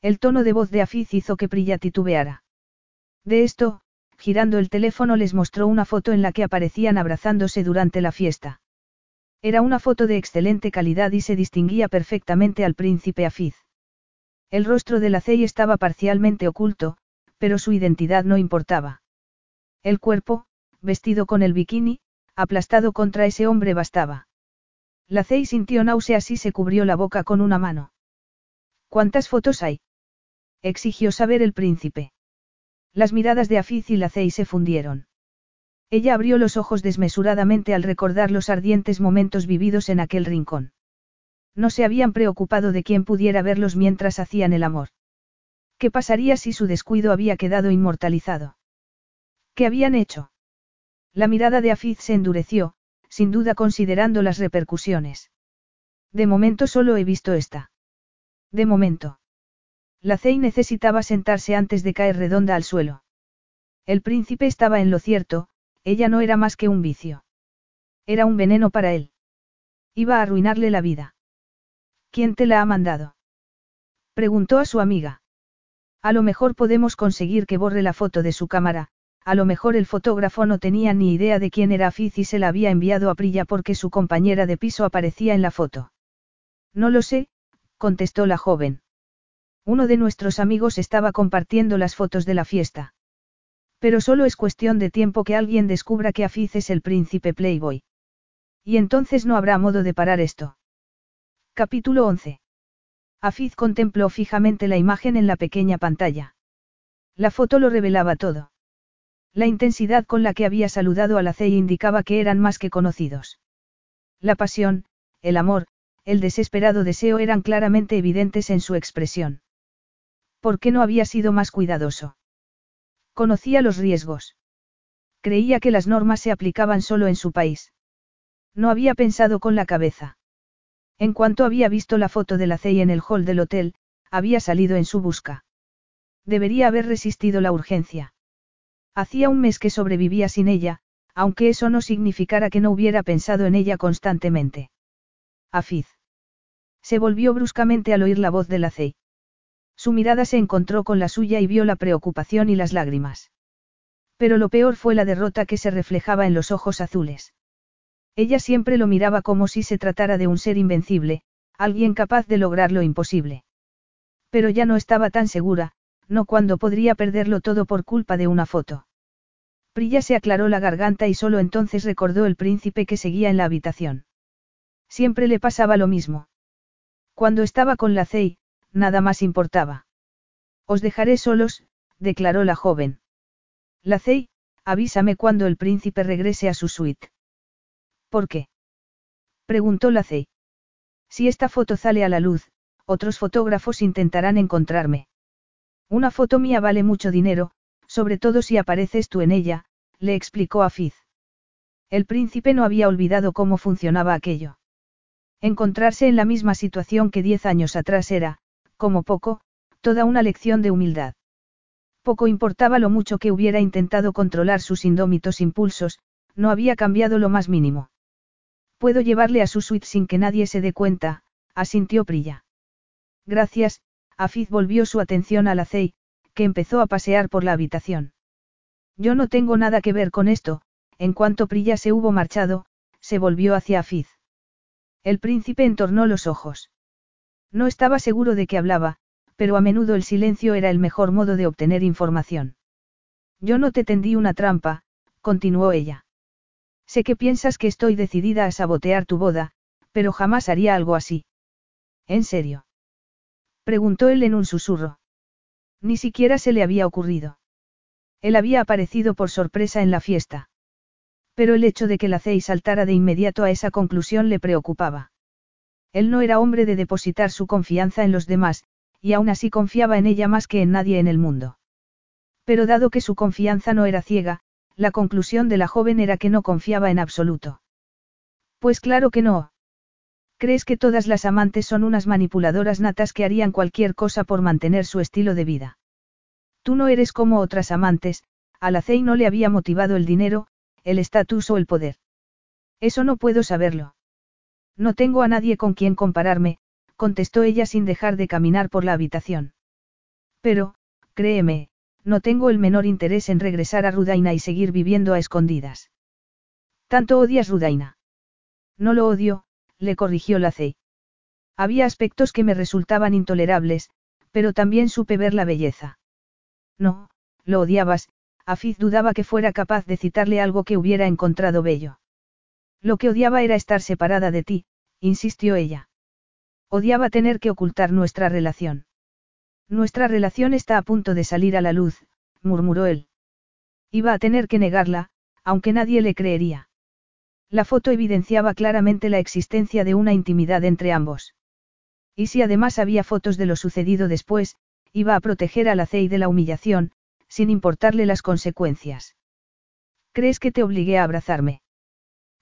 El tono de voz de Afiz hizo que Prilla titubeara. De esto, girando el teléfono les mostró una foto en la que aparecían abrazándose durante la fiesta. Era una foto de excelente calidad y se distinguía perfectamente al príncipe Afiz. El rostro de la Cey estaba parcialmente oculto, pero su identidad no importaba. El cuerpo, vestido con el bikini, aplastado contra ese hombre bastaba. La Cey sintió náuseas y se cubrió la boca con una mano. ¿Cuántas fotos hay? exigió saber el príncipe. Las miradas de Afiz y la Cey se fundieron. Ella abrió los ojos desmesuradamente al recordar los ardientes momentos vividos en aquel rincón. No se habían preocupado de quién pudiera verlos mientras hacían el amor. ¿Qué pasaría si su descuido había quedado inmortalizado? ¿Qué habían hecho? La mirada de Afiz se endureció, sin duda considerando las repercusiones. De momento solo he visto esta. De momento. La Cey necesitaba sentarse antes de caer redonda al suelo. El príncipe estaba en lo cierto, ella no era más que un vicio. Era un veneno para él. Iba a arruinarle la vida. ¿Quién te la ha mandado? Preguntó a su amiga. A lo mejor podemos conseguir que borre la foto de su cámara, a lo mejor el fotógrafo no tenía ni idea de quién era Fiz y se la había enviado a Prilla porque su compañera de piso aparecía en la foto. No lo sé, contestó la joven. Uno de nuestros amigos estaba compartiendo las fotos de la fiesta. Pero solo es cuestión de tiempo que alguien descubra que Afiz es el príncipe Playboy. Y entonces no habrá modo de parar esto. Capítulo 11. Afiz contempló fijamente la imagen en la pequeña pantalla. La foto lo revelaba todo. La intensidad con la que había saludado a la CEI indicaba que eran más que conocidos. La pasión, el amor, el desesperado deseo eran claramente evidentes en su expresión. ¿Por qué no había sido más cuidadoso? Conocía los riesgos. Creía que las normas se aplicaban solo en su país. No había pensado con la cabeza. En cuanto había visto la foto de la CEI en el hall del hotel, había salido en su busca. Debería haber resistido la urgencia. Hacía un mes que sobrevivía sin ella, aunque eso no significara que no hubiera pensado en ella constantemente. Afiz. Se volvió bruscamente al oír la voz de la CEI. Su mirada se encontró con la suya y vio la preocupación y las lágrimas. Pero lo peor fue la derrota que se reflejaba en los ojos azules. Ella siempre lo miraba como si se tratara de un ser invencible, alguien capaz de lograr lo imposible. Pero ya no estaba tan segura, no cuando podría perderlo todo por culpa de una foto. Prilla se aclaró la garganta y solo entonces recordó el príncipe que seguía en la habitación. Siempre le pasaba lo mismo. Cuando estaba con la Cey, nada más importaba. Os dejaré solos, declaró la joven. La Cey, avísame cuando el príncipe regrese a su suite. ¿Por qué? Preguntó la Cey. Si esta foto sale a la luz, otros fotógrafos intentarán encontrarme. Una foto mía vale mucho dinero, sobre todo si apareces tú en ella, le explicó a Fiz. El príncipe no había olvidado cómo funcionaba aquello. Encontrarse en la misma situación que diez años atrás era, como poco, toda una lección de humildad. Poco importaba lo mucho que hubiera intentado controlar sus indómitos impulsos, no había cambiado lo más mínimo. Puedo llevarle a su suite sin que nadie se dé cuenta, asintió Prilla. Gracias, Afiz volvió su atención a la que empezó a pasear por la habitación. Yo no tengo nada que ver con esto, en cuanto Prilla se hubo marchado, se volvió hacia Afiz. El príncipe entornó los ojos. No estaba seguro de qué hablaba, pero a menudo el silencio era el mejor modo de obtener información. Yo no te tendí una trampa, continuó ella. Sé que piensas que estoy decidida a sabotear tu boda, pero jamás haría algo así. ¿En serio? Preguntó él en un susurro. Ni siquiera se le había ocurrido. Él había aparecido por sorpresa en la fiesta. Pero el hecho de que la Cey saltara de inmediato a esa conclusión le preocupaba. Él no era hombre de depositar su confianza en los demás, y aún así confiaba en ella más que en nadie en el mundo. Pero dado que su confianza no era ciega, la conclusión de la joven era que no confiaba en absoluto. Pues claro que no. ¿Crees que todas las amantes son unas manipuladoras natas que harían cualquier cosa por mantener su estilo de vida? Tú no eres como otras amantes, a la Cey no le había motivado el dinero, el estatus o el poder. Eso no puedo saberlo. No tengo a nadie con quien compararme, contestó ella sin dejar de caminar por la habitación. Pero, créeme, no tengo el menor interés en regresar a Rudaina y seguir viviendo a escondidas. ¿Tanto odias Rudaina? No lo odio, le corrigió la Cey. Había aspectos que me resultaban intolerables, pero también supe ver la belleza. No, lo odiabas, Afiz dudaba que fuera capaz de citarle algo que hubiera encontrado bello. Lo que odiaba era estar separada de ti, insistió ella. Odiaba tener que ocultar nuestra relación. Nuestra relación está a punto de salir a la luz, murmuró él. Iba a tener que negarla, aunque nadie le creería. La foto evidenciaba claramente la existencia de una intimidad entre ambos. Y si además había fotos de lo sucedido después, iba a proteger a la CEI de la humillación, sin importarle las consecuencias. ¿Crees que te obligué a abrazarme?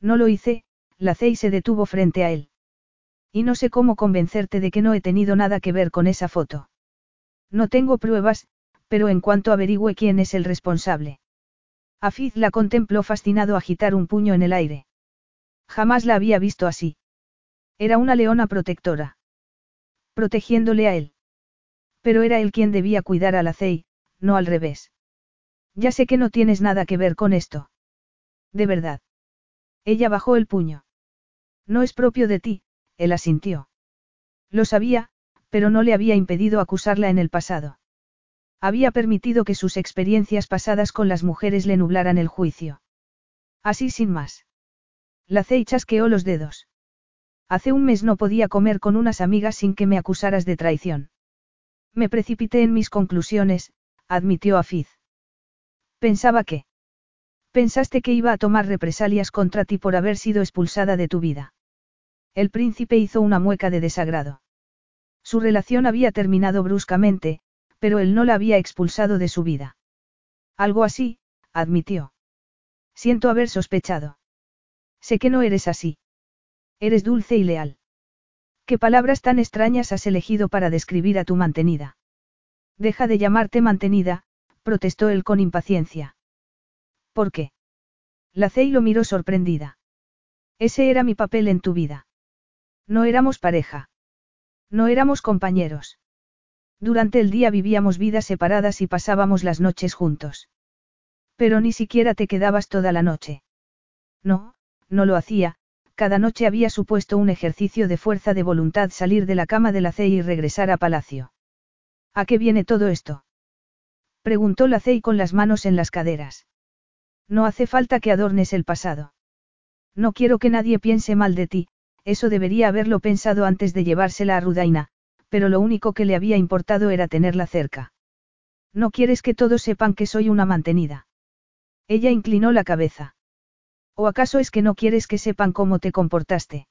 No lo hice, la Cey se detuvo frente a él. Y no sé cómo convencerte de que no he tenido nada que ver con esa foto. No tengo pruebas, pero en cuanto averigüe quién es el responsable. Afiz la contempló fascinado agitar un puño en el aire. Jamás la había visto así. Era una leona protectora. Protegiéndole a él. Pero era él quien debía cuidar a la Cey, no al revés. Ya sé que no tienes nada que ver con esto. De verdad. Ella bajó el puño. No es propio de ti, él asintió. Lo sabía, pero no le había impedido acusarla en el pasado. Había permitido que sus experiencias pasadas con las mujeres le nublaran el juicio. Así sin más. La Cey chasqueó los dedos. Hace un mes no podía comer con unas amigas sin que me acusaras de traición. Me precipité en mis conclusiones, admitió Afiz. Pensaba que. Pensaste que iba a tomar represalias contra ti por haber sido expulsada de tu vida. El príncipe hizo una mueca de desagrado. Su relación había terminado bruscamente, pero él no la había expulsado de su vida. Algo así, admitió. Siento haber sospechado. Sé que no eres así. Eres dulce y leal. ¿Qué palabras tan extrañas has elegido para describir a tu mantenida? Deja de llamarte mantenida, protestó él con impaciencia. ¿Por qué? La Cey lo miró sorprendida. Ese era mi papel en tu vida. No éramos pareja. No éramos compañeros. Durante el día vivíamos vidas separadas y pasábamos las noches juntos. Pero ni siquiera te quedabas toda la noche. No, no lo hacía, cada noche había supuesto un ejercicio de fuerza de voluntad salir de la cama de la Cey y regresar a palacio. ¿A qué viene todo esto? Preguntó la Cey con las manos en las caderas. No hace falta que adornes el pasado. No quiero que nadie piense mal de ti, eso debería haberlo pensado antes de llevársela a Rudaina, pero lo único que le había importado era tenerla cerca. No quieres que todos sepan que soy una mantenida. Ella inclinó la cabeza. ¿O acaso es que no quieres que sepan cómo te comportaste?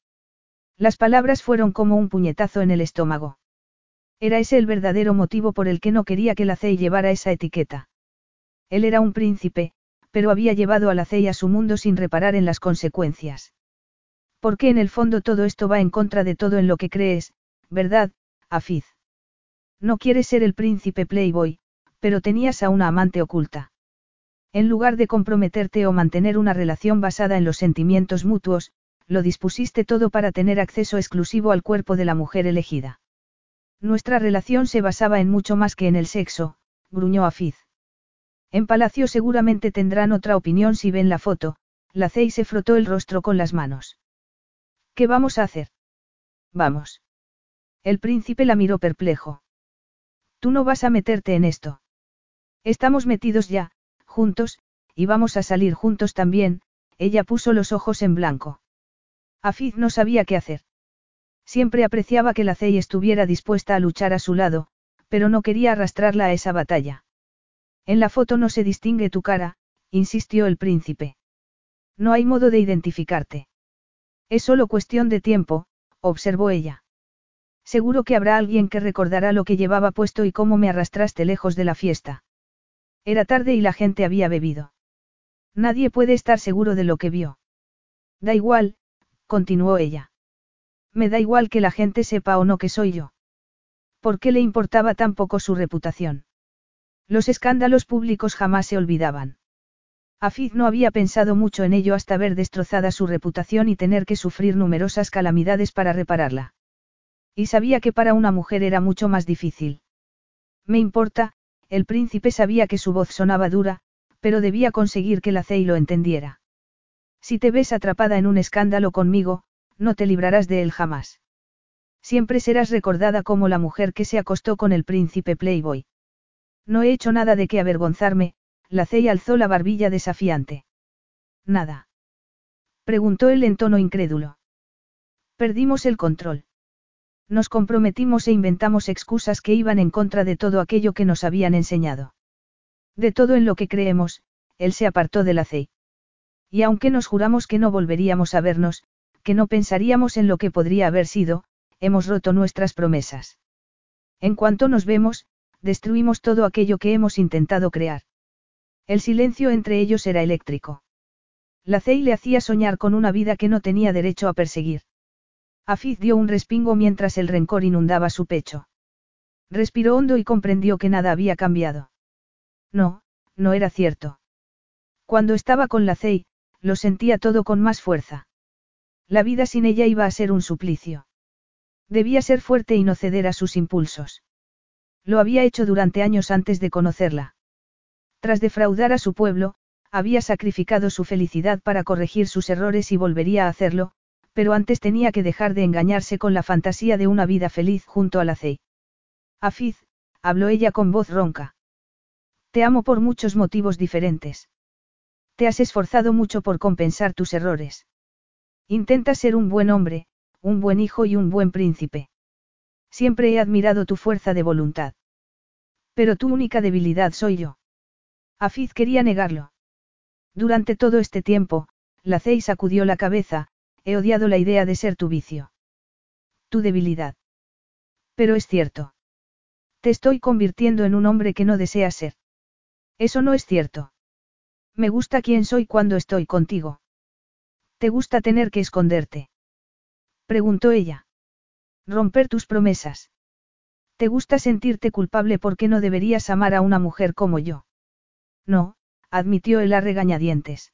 Las palabras fueron como un puñetazo en el estómago. Era ese el verdadero motivo por el que no quería que la Cey llevara esa etiqueta. Él era un príncipe, pero había llevado a la Cey a su mundo sin reparar en las consecuencias. Porque en el fondo todo esto va en contra de todo en lo que crees, ¿verdad, Afiz? No quieres ser el príncipe Playboy, pero tenías a una amante oculta. En lugar de comprometerte o mantener una relación basada en los sentimientos mutuos, lo dispusiste todo para tener acceso exclusivo al cuerpo de la mujer elegida. Nuestra relación se basaba en mucho más que en el sexo, gruñó Afiz. En Palacio seguramente tendrán otra opinión si ven la foto, la Cey se frotó el rostro con las manos. ¿Qué vamos a hacer? Vamos. El príncipe la miró perplejo. Tú no vas a meterte en esto. Estamos metidos ya, juntos, y vamos a salir juntos también, ella puso los ojos en blanco. Afiz no sabía qué hacer. Siempre apreciaba que la Cey estuviera dispuesta a luchar a su lado, pero no quería arrastrarla a esa batalla. En la foto no se distingue tu cara, insistió el príncipe. No hay modo de identificarte. Es solo cuestión de tiempo, observó ella. Seguro que habrá alguien que recordará lo que llevaba puesto y cómo me arrastraste lejos de la fiesta. Era tarde y la gente había bebido. Nadie puede estar seguro de lo que vio. Da igual, continuó ella. Me da igual que la gente sepa o no que soy yo. ¿Por qué le importaba tan poco su reputación? Los escándalos públicos jamás se olvidaban. Afid no había pensado mucho en ello hasta ver destrozada su reputación y tener que sufrir numerosas calamidades para repararla. Y sabía que para una mujer era mucho más difícil. Me importa, el príncipe sabía que su voz sonaba dura, pero debía conseguir que la Cey lo entendiera. Si te ves atrapada en un escándalo conmigo, no te librarás de él jamás. Siempre serás recordada como la mujer que se acostó con el príncipe Playboy. No he hecho nada de que avergonzarme, la Cey alzó la barbilla desafiante. Nada. Preguntó él en tono incrédulo. Perdimos el control. Nos comprometimos e inventamos excusas que iban en contra de todo aquello que nos habían enseñado. De todo en lo que creemos, él se apartó de la CEI. Y aunque nos juramos que no volveríamos a vernos, que no pensaríamos en lo que podría haber sido, hemos roto nuestras promesas. En cuanto nos vemos, destruimos todo aquello que hemos intentado crear. El silencio entre ellos era eléctrico. La CEI le hacía soñar con una vida que no tenía derecho a perseguir. Afiz dio un respingo mientras el rencor inundaba su pecho. Respiró hondo y comprendió que nada había cambiado. No, no era cierto. Cuando estaba con la Cey, lo sentía todo con más fuerza. La vida sin ella iba a ser un suplicio. Debía ser fuerte y no ceder a sus impulsos. Lo había hecho durante años antes de conocerla. Tras defraudar a su pueblo, había sacrificado su felicidad para corregir sus errores y volvería a hacerlo, pero antes tenía que dejar de engañarse con la fantasía de una vida feliz junto a la Cey. Afiz, habló ella con voz ronca. Te amo por muchos motivos diferentes. Te has esforzado mucho por compensar tus errores. Intenta ser un buen hombre, un buen hijo y un buen príncipe. Siempre he admirado tu fuerza de voluntad. Pero tu única debilidad soy yo. Afiz quería negarlo. Durante todo este tiempo, la Cey sacudió la cabeza, He odiado la idea de ser tu vicio. Tu debilidad. Pero es cierto. Te estoy convirtiendo en un hombre que no deseas ser. Eso no es cierto. Me gusta quién soy cuando estoy contigo. ¿Te gusta tener que esconderte? Preguntó ella. Romper tus promesas. ¿Te gusta sentirte culpable porque no deberías amar a una mujer como yo? No, admitió él a regañadientes.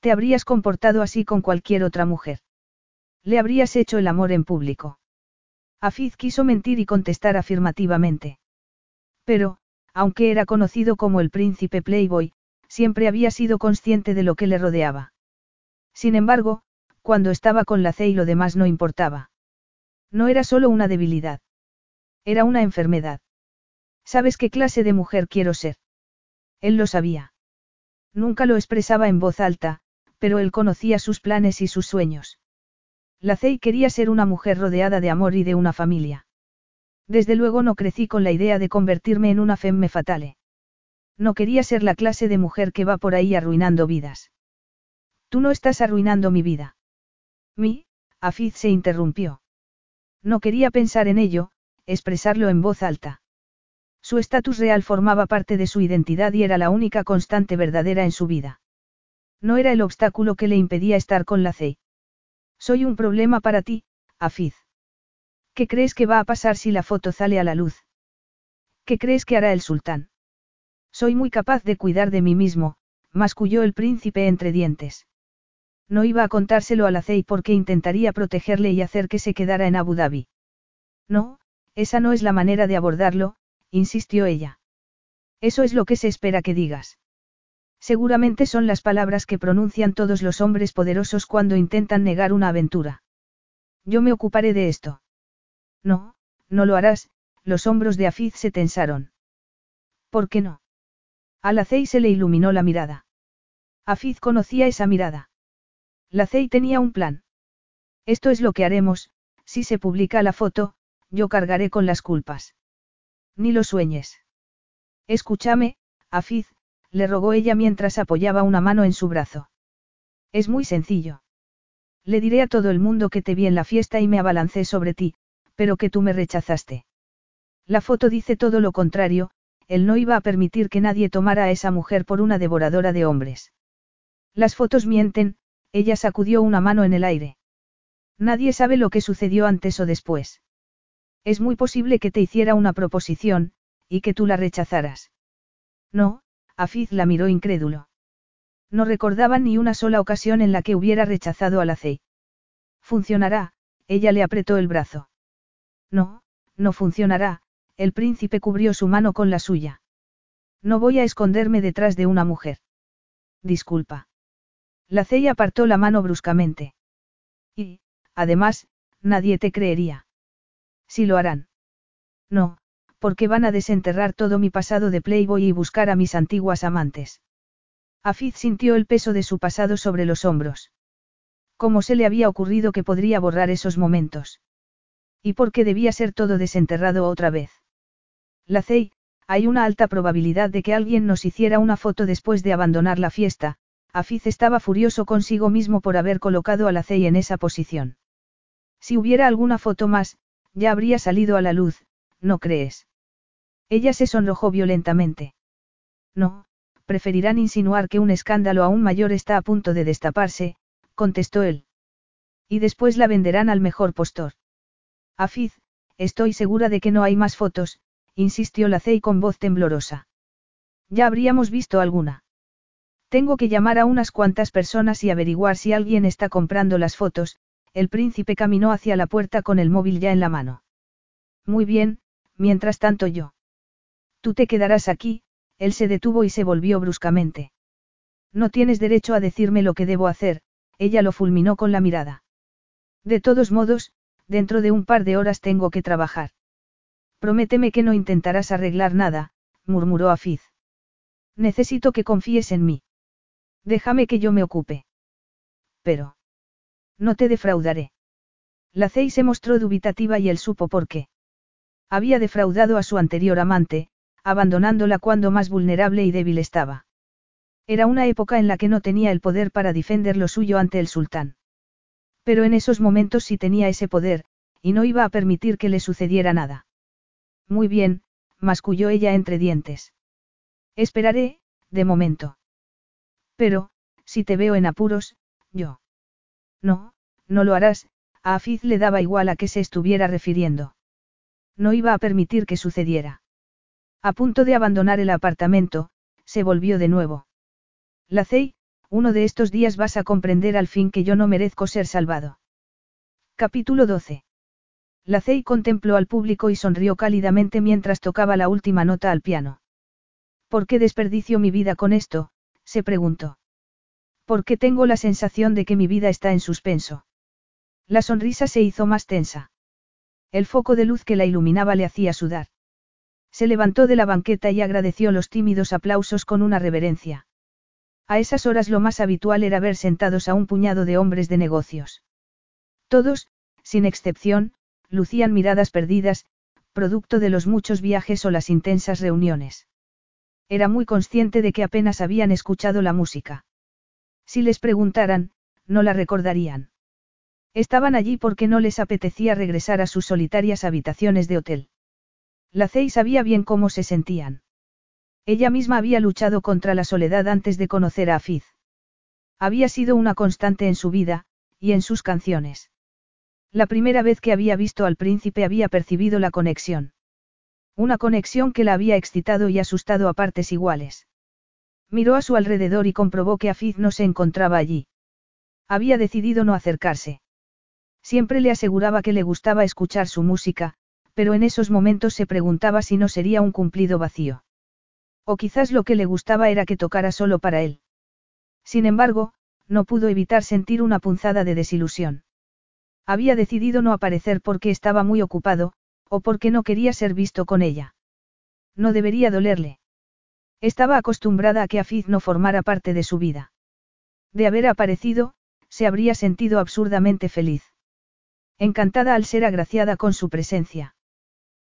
Te habrías comportado así con cualquier otra mujer. Le habrías hecho el amor en público. Afiz quiso mentir y contestar afirmativamente. Pero, aunque era conocido como el príncipe Playboy, siempre había sido consciente de lo que le rodeaba. Sin embargo, cuando estaba con la C y lo demás no importaba. No era solo una debilidad. Era una enfermedad. ¿Sabes qué clase de mujer quiero ser? Él lo sabía. Nunca lo expresaba en voz alta, pero él conocía sus planes y sus sueños. La Cey quería ser una mujer rodeada de amor y de una familia. Desde luego no crecí con la idea de convertirme en una femme fatale. No quería ser la clase de mujer que va por ahí arruinando vidas. Tú no estás arruinando mi vida. Mi, Afiz se interrumpió. No quería pensar en ello, expresarlo en voz alta. Su estatus real formaba parte de su identidad y era la única constante verdadera en su vida. No era el obstáculo que le impedía estar con la Cey. Soy un problema para ti, Afiz. ¿Qué crees que va a pasar si la foto sale a la luz? ¿Qué crees que hará el sultán? Soy muy capaz de cuidar de mí mismo, masculló el príncipe entre dientes. No iba a contárselo a la porque intentaría protegerle y hacer que se quedara en Abu Dhabi. No, esa no es la manera de abordarlo, insistió ella. Eso es lo que se espera que digas. Seguramente son las palabras que pronuncian todos los hombres poderosos cuando intentan negar una aventura. Yo me ocuparé de esto. No, no lo harás, los hombros de Afiz se tensaron. ¿Por qué no? A Cey se le iluminó la mirada. Afiz conocía esa mirada. La Cey tenía un plan. Esto es lo que haremos, si se publica la foto, yo cargaré con las culpas. Ni lo sueñes. Escúchame, Afiz, le rogó ella mientras apoyaba una mano en su brazo. Es muy sencillo. Le diré a todo el mundo que te vi en la fiesta y me abalancé sobre ti, pero que tú me rechazaste. La foto dice todo lo contrario, él no iba a permitir que nadie tomara a esa mujer por una devoradora de hombres. Las fotos mienten, ella sacudió una mano en el aire. Nadie sabe lo que sucedió antes o después. Es muy posible que te hiciera una proposición, y que tú la rechazaras. No, Afiz la miró incrédulo. No recordaba ni una sola ocasión en la que hubiera rechazado a la. Funcionará, ella le apretó el brazo. No, no funcionará, el príncipe cubrió su mano con la suya. No voy a esconderme detrás de una mujer. Disculpa. La Cey apartó la mano bruscamente. Y, además, nadie te creería. Si lo harán. No, porque van a desenterrar todo mi pasado de Playboy y buscar a mis antiguas amantes. Afiz sintió el peso de su pasado sobre los hombros. ¿Cómo se le había ocurrido que podría borrar esos momentos? ¿Y por qué debía ser todo desenterrado otra vez? La Cey, hay una alta probabilidad de que alguien nos hiciera una foto después de abandonar la fiesta, Afiz estaba furioso consigo mismo por haber colocado a la Cey en esa posición. Si hubiera alguna foto más, ya habría salido a la luz, ¿no crees? Ella se sonrojó violentamente. No, preferirán insinuar que un escándalo aún mayor está a punto de destaparse, contestó él. Y después la venderán al mejor postor. Afiz, estoy segura de que no hay más fotos, insistió la Cey con voz temblorosa. Ya habríamos visto alguna. Tengo que llamar a unas cuantas personas y averiguar si alguien está comprando las fotos, el príncipe caminó hacia la puerta con el móvil ya en la mano. Muy bien, mientras tanto yo. Tú te quedarás aquí, él se detuvo y se volvió bruscamente. No tienes derecho a decirme lo que debo hacer, ella lo fulminó con la mirada. De todos modos, dentro de un par de horas tengo que trabajar. Prométeme que no intentarás arreglar nada, murmuró Afiz. Necesito que confíes en mí. Déjame que yo me ocupe. Pero. No te defraudaré. La Cey se mostró dubitativa y él supo por qué. Había defraudado a su anterior amante, abandonándola cuando más vulnerable y débil estaba. Era una época en la que no tenía el poder para defender lo suyo ante el sultán. Pero en esos momentos sí tenía ese poder, y no iba a permitir que le sucediera nada. Muy bien, masculló ella entre dientes. Esperaré, de momento. Pero, si te veo en apuros, yo. No, no lo harás, a Afiz le daba igual a qué se estuviera refiriendo. No iba a permitir que sucediera. A punto de abandonar el apartamento, se volvió de nuevo. Lacey, uno de estos días vas a comprender al fin que yo no merezco ser salvado. Capítulo 12. Lacey contempló al público y sonrió cálidamente mientras tocaba la última nota al piano. ¿Por qué desperdicio mi vida con esto? Se preguntó. ¿Por qué tengo la sensación de que mi vida está en suspenso? La sonrisa se hizo más tensa. El foco de luz que la iluminaba le hacía sudar. Se levantó de la banqueta y agradeció los tímidos aplausos con una reverencia. A esas horas lo más habitual era ver sentados a un puñado de hombres de negocios. Todos, sin excepción, lucían miradas perdidas, producto de los muchos viajes o las intensas reuniones. Era muy consciente de que apenas habían escuchado la música. Si les preguntaran, no la recordarían. Estaban allí porque no les apetecía regresar a sus solitarias habitaciones de hotel. La Cey sabía bien cómo se sentían. Ella misma había luchado contra la soledad antes de conocer a Afiz. Había sido una constante en su vida, y en sus canciones. La primera vez que había visto al príncipe había percibido la conexión. Una conexión que la había excitado y asustado a partes iguales. Miró a su alrededor y comprobó que Afiz no se encontraba allí. Había decidido no acercarse. Siempre le aseguraba que le gustaba escuchar su música, pero en esos momentos se preguntaba si no sería un cumplido vacío. O quizás lo que le gustaba era que tocara solo para él. Sin embargo, no pudo evitar sentir una punzada de desilusión. Había decidido no aparecer porque estaba muy ocupado, o porque no quería ser visto con ella. No debería dolerle. Estaba acostumbrada a que Afiz no formara parte de su vida. De haber aparecido, se habría sentido absurdamente feliz. Encantada al ser agraciada con su presencia.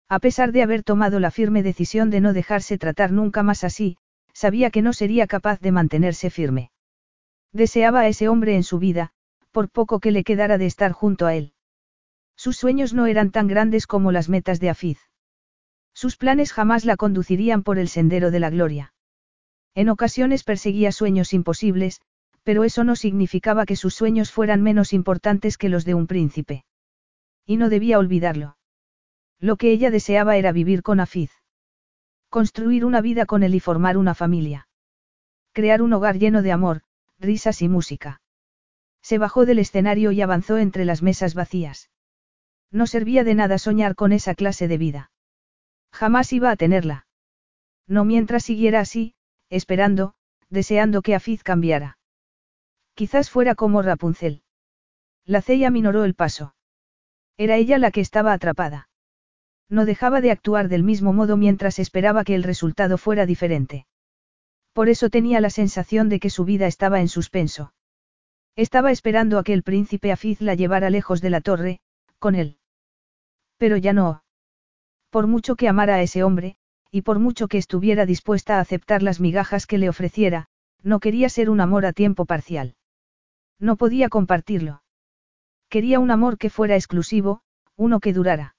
A pesar de haber tomado la firme decisión de no dejarse tratar nunca más así, sabía que no sería capaz de mantenerse firme. Deseaba a ese hombre en su vida, por poco que le quedara de estar junto a él. Sus sueños no eran tan grandes como las metas de Afiz. Sus planes jamás la conducirían por el sendero de la gloria. En ocasiones perseguía sueños imposibles, pero eso no significaba que sus sueños fueran menos importantes que los de un príncipe. Y no debía olvidarlo. Lo que ella deseaba era vivir con Afiz. Construir una vida con él y formar una familia. Crear un hogar lleno de amor, risas y música. Se bajó del escenario y avanzó entre las mesas vacías. No servía de nada soñar con esa clase de vida. Jamás iba a tenerla. No mientras siguiera así, esperando, deseando que Afiz cambiara. Quizás fuera como Rapunzel. La ceia minoró el paso. Era ella la que estaba atrapada. No dejaba de actuar del mismo modo mientras esperaba que el resultado fuera diferente. Por eso tenía la sensación de que su vida estaba en suspenso. Estaba esperando a que el príncipe Afiz la llevara lejos de la torre, con él. Pero ya no. Por mucho que amara a ese hombre, y por mucho que estuviera dispuesta a aceptar las migajas que le ofreciera, no quería ser un amor a tiempo parcial. No podía compartirlo. Quería un amor que fuera exclusivo, uno que durara.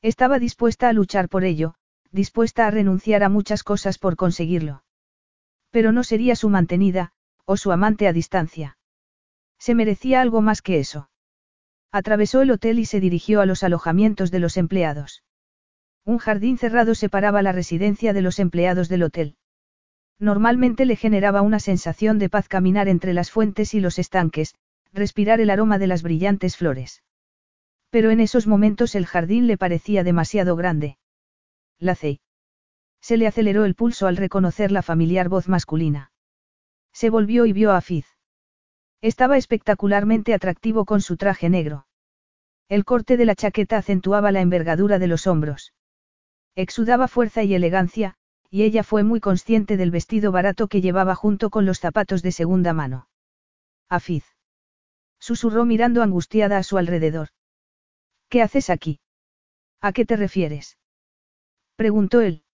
Estaba dispuesta a luchar por ello, dispuesta a renunciar a muchas cosas por conseguirlo. Pero no sería su mantenida, o su amante a distancia. Se merecía algo más que eso. Atravesó el hotel y se dirigió a los alojamientos de los empleados. Un jardín cerrado separaba la residencia de los empleados del hotel. Normalmente le generaba una sensación de paz caminar entre las fuentes y los estanques, respirar el aroma de las brillantes flores. Pero en esos momentos el jardín le parecía demasiado grande. La C. Se le aceleró el pulso al reconocer la familiar voz masculina. Se volvió y vio a Fiz. Estaba espectacularmente atractivo con su traje negro. El corte de la chaqueta acentuaba la envergadura de los hombros. Exudaba fuerza y elegancia, y ella fue muy consciente del vestido barato que llevaba junto con los zapatos de segunda mano. Afiz. Susurró mirando angustiada a su alrededor. ¿Qué haces aquí? ¿A qué te refieres? Preguntó él.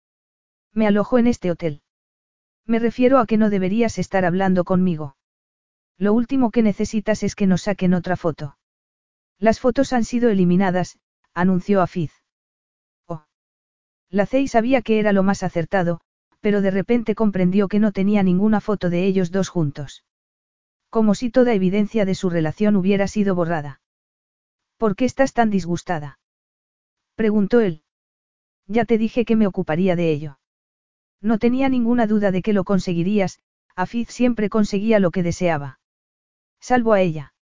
Me alojo en este hotel. Me refiero a que no deberías estar hablando conmigo. Lo último que necesitas es que nos saquen otra foto. Las fotos han sido eliminadas, anunció Afiz. La Cey sabía que era lo más acertado, pero de repente comprendió que no tenía ninguna foto de ellos dos juntos. Como si toda evidencia de su relación hubiera sido borrada. ¿Por qué estás tan disgustada? preguntó él. Ya te dije que me ocuparía de ello. No tenía ninguna duda de que lo conseguirías, Afiz siempre conseguía lo que deseaba. Salvo a ella.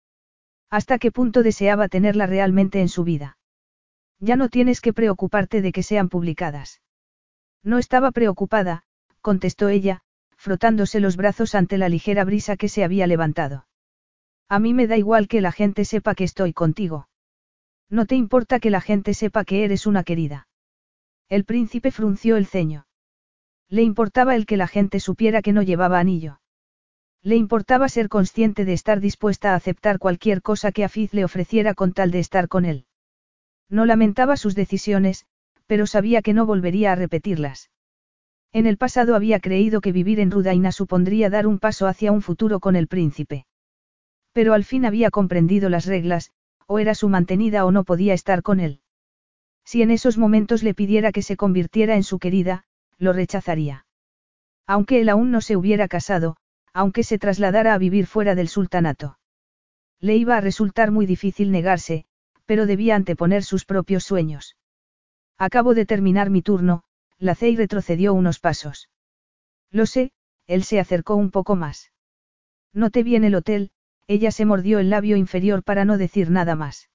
¿Hasta qué punto deseaba tenerla realmente en su vida? Ya no tienes que preocuparte de que sean publicadas. No estaba preocupada, contestó ella, frotándose los brazos ante la ligera brisa que se había levantado. A mí me da igual que la gente sepa que estoy contigo. No te importa que la gente sepa que eres una querida. El príncipe frunció el ceño. Le importaba el que la gente supiera que no llevaba anillo. Le importaba ser consciente de estar dispuesta a aceptar cualquier cosa que Afiz le ofreciera con tal de estar con él. No lamentaba sus decisiones, pero sabía que no volvería a repetirlas. En el pasado había creído que vivir en Rudaina supondría dar un paso hacia un futuro con el príncipe. Pero al fin había comprendido las reglas, o era su mantenida o no podía estar con él. Si en esos momentos le pidiera que se convirtiera en su querida, lo rechazaría. Aunque él aún no se hubiera casado, aunque se trasladara a vivir fuera del sultanato. Le iba a resultar muy difícil negarse, pero debía anteponer sus propios sueños. Acabo de terminar mi turno, la Cey retrocedió unos pasos. Lo sé, él se acercó un poco más. No te vi en el hotel, ella se mordió el labio inferior para no decir nada más.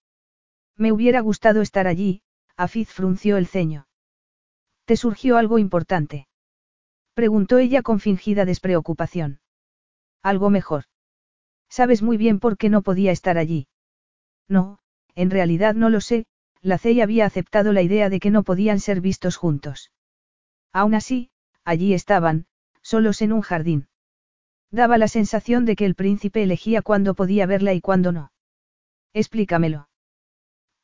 Me hubiera gustado estar allí, Afiz frunció el ceño. ¿Te surgió algo importante? Preguntó ella con fingida despreocupación. Algo mejor. Sabes muy bien por qué no podía estar allí. No, en realidad no lo sé, la Cey había aceptado la idea de que no podían ser vistos juntos. Aún así, allí estaban, solos en un jardín. Daba la sensación de que el príncipe elegía cuándo podía verla y cuándo no. Explícamelo.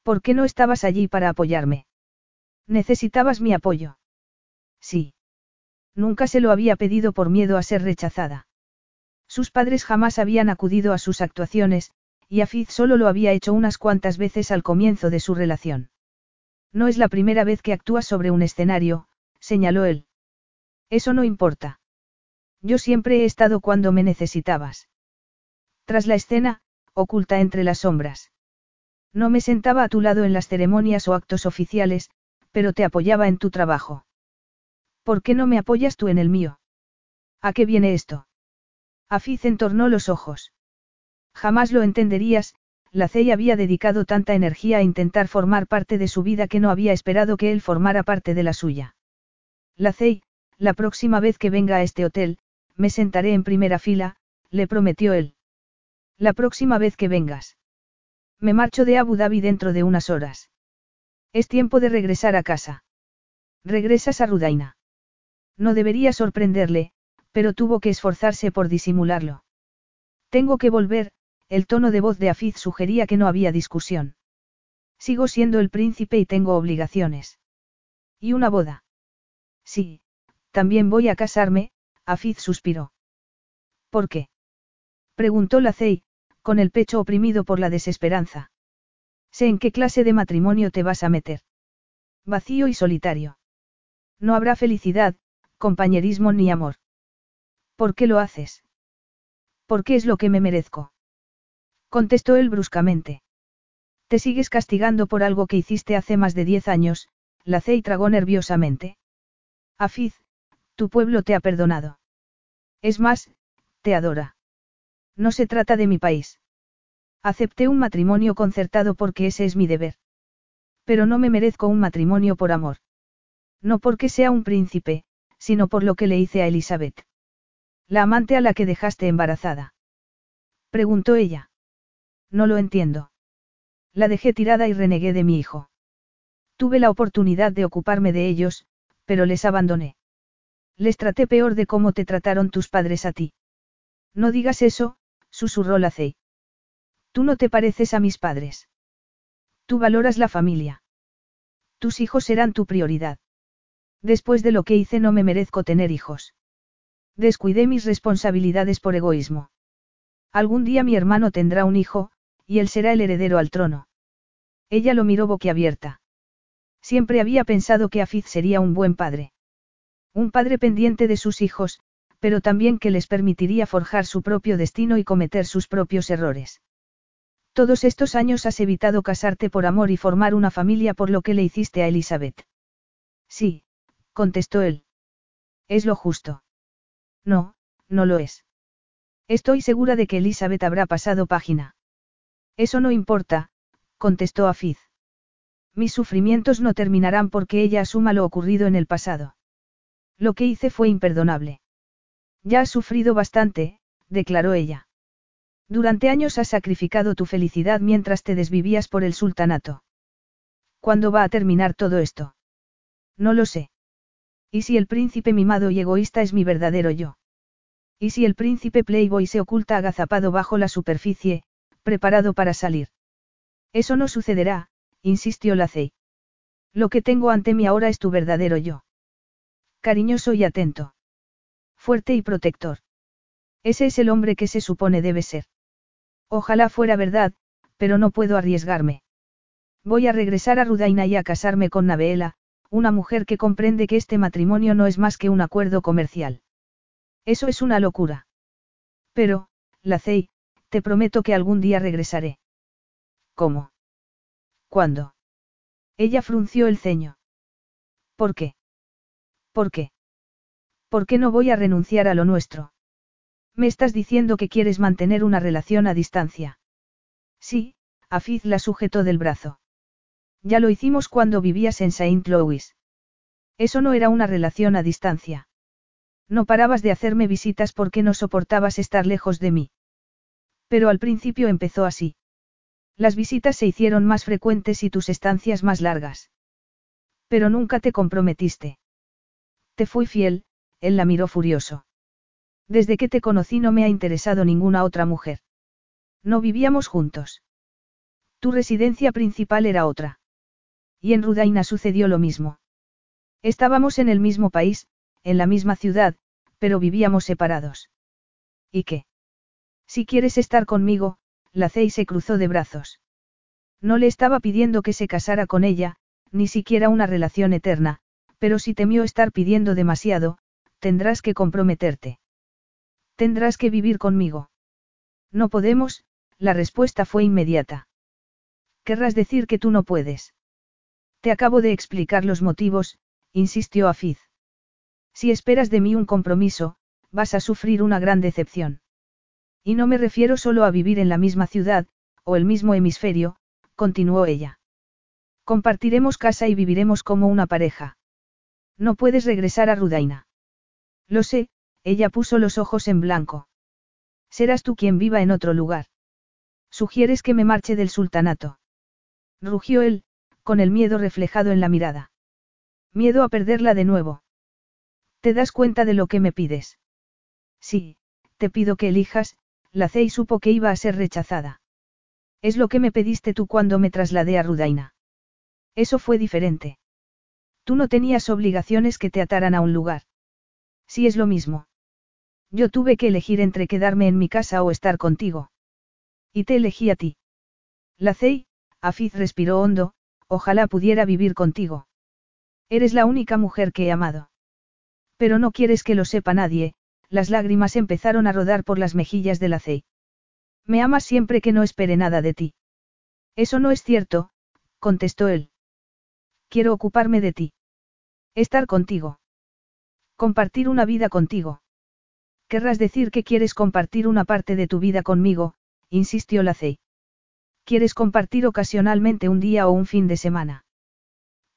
¿Por qué no estabas allí para apoyarme? Necesitabas mi apoyo. Sí. Nunca se lo había pedido por miedo a ser rechazada. Sus padres jamás habían acudido a sus actuaciones, y Afiz solo lo había hecho unas cuantas veces al comienzo de su relación. No es la primera vez que actúas sobre un escenario, señaló él. Eso no importa. Yo siempre he estado cuando me necesitabas. Tras la escena, oculta entre las sombras. No me sentaba a tu lado en las ceremonias o actos oficiales, pero te apoyaba en tu trabajo. ¿Por qué no me apoyas tú en el mío? ¿A qué viene esto? Afiz entornó los ojos. Jamás lo entenderías, la Cey había dedicado tanta energía a intentar formar parte de su vida que no había esperado que él formara parte de la suya. La Cey, la próxima vez que venga a este hotel, me sentaré en primera fila, le prometió él. La próxima vez que vengas. Me marcho de Abu Dhabi dentro de unas horas. Es tiempo de regresar a casa. Regresas a Rudaina. No debería sorprenderle, pero tuvo que esforzarse por disimularlo. Tengo que volver, el tono de voz de Afiz sugería que no había discusión. Sigo siendo el príncipe y tengo obligaciones. ¿Y una boda? Sí, también voy a casarme, Afiz suspiró. ¿Por qué? Preguntó la Cey, con el pecho oprimido por la desesperanza. Sé en qué clase de matrimonio te vas a meter. Vacío y solitario. No habrá felicidad, compañerismo ni amor. ¿Por qué lo haces? Porque es lo que me merezco. Contestó él bruscamente. Te sigues castigando por algo que hiciste hace más de diez años, la Cey tragó nerviosamente. Afiz, tu pueblo te ha perdonado. Es más, te adora. No se trata de mi país. Acepté un matrimonio concertado porque ese es mi deber. Pero no me merezco un matrimonio por amor. No porque sea un príncipe, sino por lo que le hice a Elizabeth. La amante a la que dejaste embarazada. Preguntó ella. No lo entiendo. La dejé tirada y renegué de mi hijo. Tuve la oportunidad de ocuparme de ellos, pero les abandoné. Les traté peor de cómo te trataron tus padres a ti. No digas eso, susurró la Cey. Tú no te pareces a mis padres. Tú valoras la familia. Tus hijos serán tu prioridad. Después de lo que hice no me merezco tener hijos. Descuidé mis responsabilidades por egoísmo. Algún día mi hermano tendrá un hijo, y él será el heredero al trono. Ella lo miró boquiabierta. Siempre había pensado que Afiz sería un buen padre. Un padre pendiente de sus hijos, pero también que les permitiría forjar su propio destino y cometer sus propios errores. Todos estos años has evitado casarte por amor y formar una familia por lo que le hiciste a Elizabeth. Sí, contestó él. Es lo justo. No, no lo es. Estoy segura de que Elizabeth habrá pasado página. Eso no importa, contestó Afiz. Mis sufrimientos no terminarán porque ella asuma lo ocurrido en el pasado. Lo que hice fue imperdonable. Ya has sufrido bastante, declaró ella. Durante años has sacrificado tu felicidad mientras te desvivías por el sultanato. ¿Cuándo va a terminar todo esto? No lo sé. ¿Y si el príncipe mimado y egoísta es mi verdadero yo? ¿Y si el príncipe Playboy se oculta agazapado bajo la superficie, preparado para salir? Eso no sucederá, insistió la Lo que tengo ante mí ahora es tu verdadero yo. Cariñoso y atento. Fuerte y protector. Ese es el hombre que se supone debe ser. Ojalá fuera verdad, pero no puedo arriesgarme. Voy a regresar a Rudaina y a casarme con Naveela, una mujer que comprende que este matrimonio no es más que un acuerdo comercial. Eso es una locura. Pero, Lacey, te prometo que algún día regresaré. ¿Cómo? ¿Cuándo? Ella frunció el ceño. ¿Por qué? ¿Por qué? ¿Por qué no voy a renunciar a lo nuestro? Me estás diciendo que quieres mantener una relación a distancia. Sí, Afiz la sujetó del brazo. Ya lo hicimos cuando vivías en Saint Louis. Eso no era una relación a distancia. No parabas de hacerme visitas porque no soportabas estar lejos de mí. Pero al principio empezó así. Las visitas se hicieron más frecuentes y tus estancias más largas. Pero nunca te comprometiste. Te fui fiel, él la miró furioso. Desde que te conocí no me ha interesado ninguna otra mujer. No vivíamos juntos. Tu residencia principal era otra. Y en Rudaina sucedió lo mismo. Estábamos en el mismo país, en la misma ciudad, pero vivíamos separados. ¿Y qué? Si quieres estar conmigo, la Cey se cruzó de brazos. No le estaba pidiendo que se casara con ella, ni siquiera una relación eterna, pero si temió estar pidiendo demasiado, tendrás que comprometerte. Tendrás que vivir conmigo. No podemos, la respuesta fue inmediata. Querrás decir que tú no puedes. Te acabo de explicar los motivos, insistió Afiz. Si esperas de mí un compromiso, vas a sufrir una gran decepción. Y no me refiero solo a vivir en la misma ciudad, o el mismo hemisferio, continuó ella. Compartiremos casa y viviremos como una pareja. No puedes regresar a Rudaina. Lo sé, ella puso los ojos en blanco. Serás tú quien viva en otro lugar. ¿Sugieres que me marche del sultanato? Rugió él, con el miedo reflejado en la mirada. Miedo a perderla de nuevo. ¿Te das cuenta de lo que me pides? Sí, te pido que elijas, la Cey supo que iba a ser rechazada. Es lo que me pediste tú cuando me trasladé a Rudaina. Eso fue diferente. Tú no tenías obligaciones que te ataran a un lugar. Sí es lo mismo. Yo tuve que elegir entre quedarme en mi casa o estar contigo. Y te elegí a ti. La Cey, Afiz respiró hondo, ojalá pudiera vivir contigo. Eres la única mujer que he amado. Pero no quieres que lo sepa nadie, las lágrimas empezaron a rodar por las mejillas de la Cey. Me amas siempre que no espere nada de ti. Eso no es cierto, contestó él. Quiero ocuparme de ti. Estar contigo. Compartir una vida contigo. Querrás decir que quieres compartir una parte de tu vida conmigo, insistió la Cey. Quieres compartir ocasionalmente un día o un fin de semana.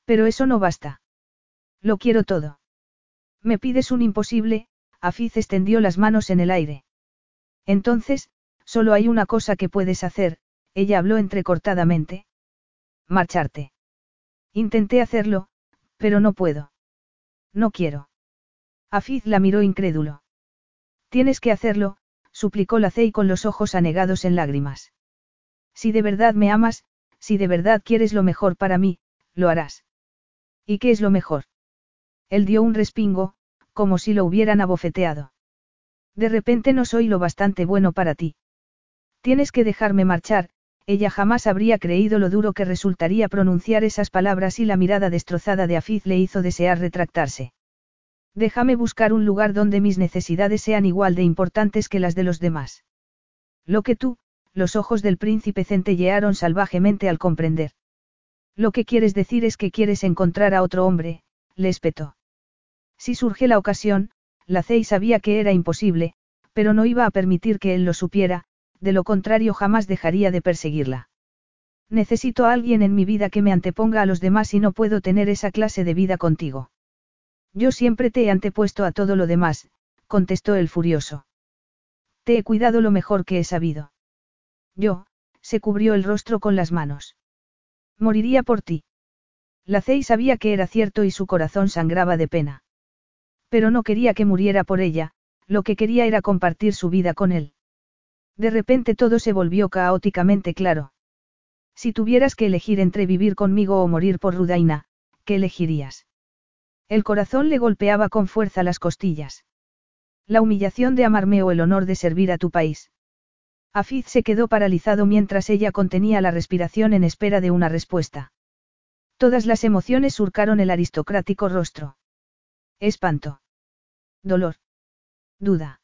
Pero eso no basta. Lo quiero todo. Me pides un imposible, Afiz extendió las manos en el aire. Entonces, solo hay una cosa que puedes hacer, ella habló entrecortadamente. Marcharte. Intenté hacerlo, pero no puedo. No quiero. Afiz la miró incrédulo. Tienes que hacerlo, suplicó la Cey con los ojos anegados en lágrimas. Si de verdad me amas, si de verdad quieres lo mejor para mí, lo harás. ¿Y qué es lo mejor? Él dio un respingo, como si lo hubieran abofeteado. De repente no soy lo bastante bueno para ti. Tienes que dejarme marchar, ella jamás habría creído lo duro que resultaría pronunciar esas palabras y la mirada destrozada de Afiz le hizo desear retractarse. Déjame buscar un lugar donde mis necesidades sean igual de importantes que las de los demás. Lo que tú, los ojos del príncipe centellearon salvajemente al comprender. Lo que quieres decir es que quieres encontrar a otro hombre, le espetó. Si surge la ocasión, la Cey sabía que era imposible, pero no iba a permitir que él lo supiera, de lo contrario jamás dejaría de perseguirla. Necesito a alguien en mi vida que me anteponga a los demás y no puedo tener esa clase de vida contigo. Yo siempre te he antepuesto a todo lo demás, contestó el furioso. Te he cuidado lo mejor que he sabido. Yo, se cubrió el rostro con las manos. Moriría por ti. La Cey sabía que era cierto y su corazón sangraba de pena. Pero no quería que muriera por ella, lo que quería era compartir su vida con él. De repente todo se volvió caóticamente claro. Si tuvieras que elegir entre vivir conmigo o morir por Rudaina, ¿qué elegirías? El corazón le golpeaba con fuerza las costillas. La humillación de amarme o el honor de servir a tu país. Afiz se quedó paralizado mientras ella contenía la respiración en espera de una respuesta. Todas las emociones surcaron el aristocrático rostro. Espanto. Dolor. Duda.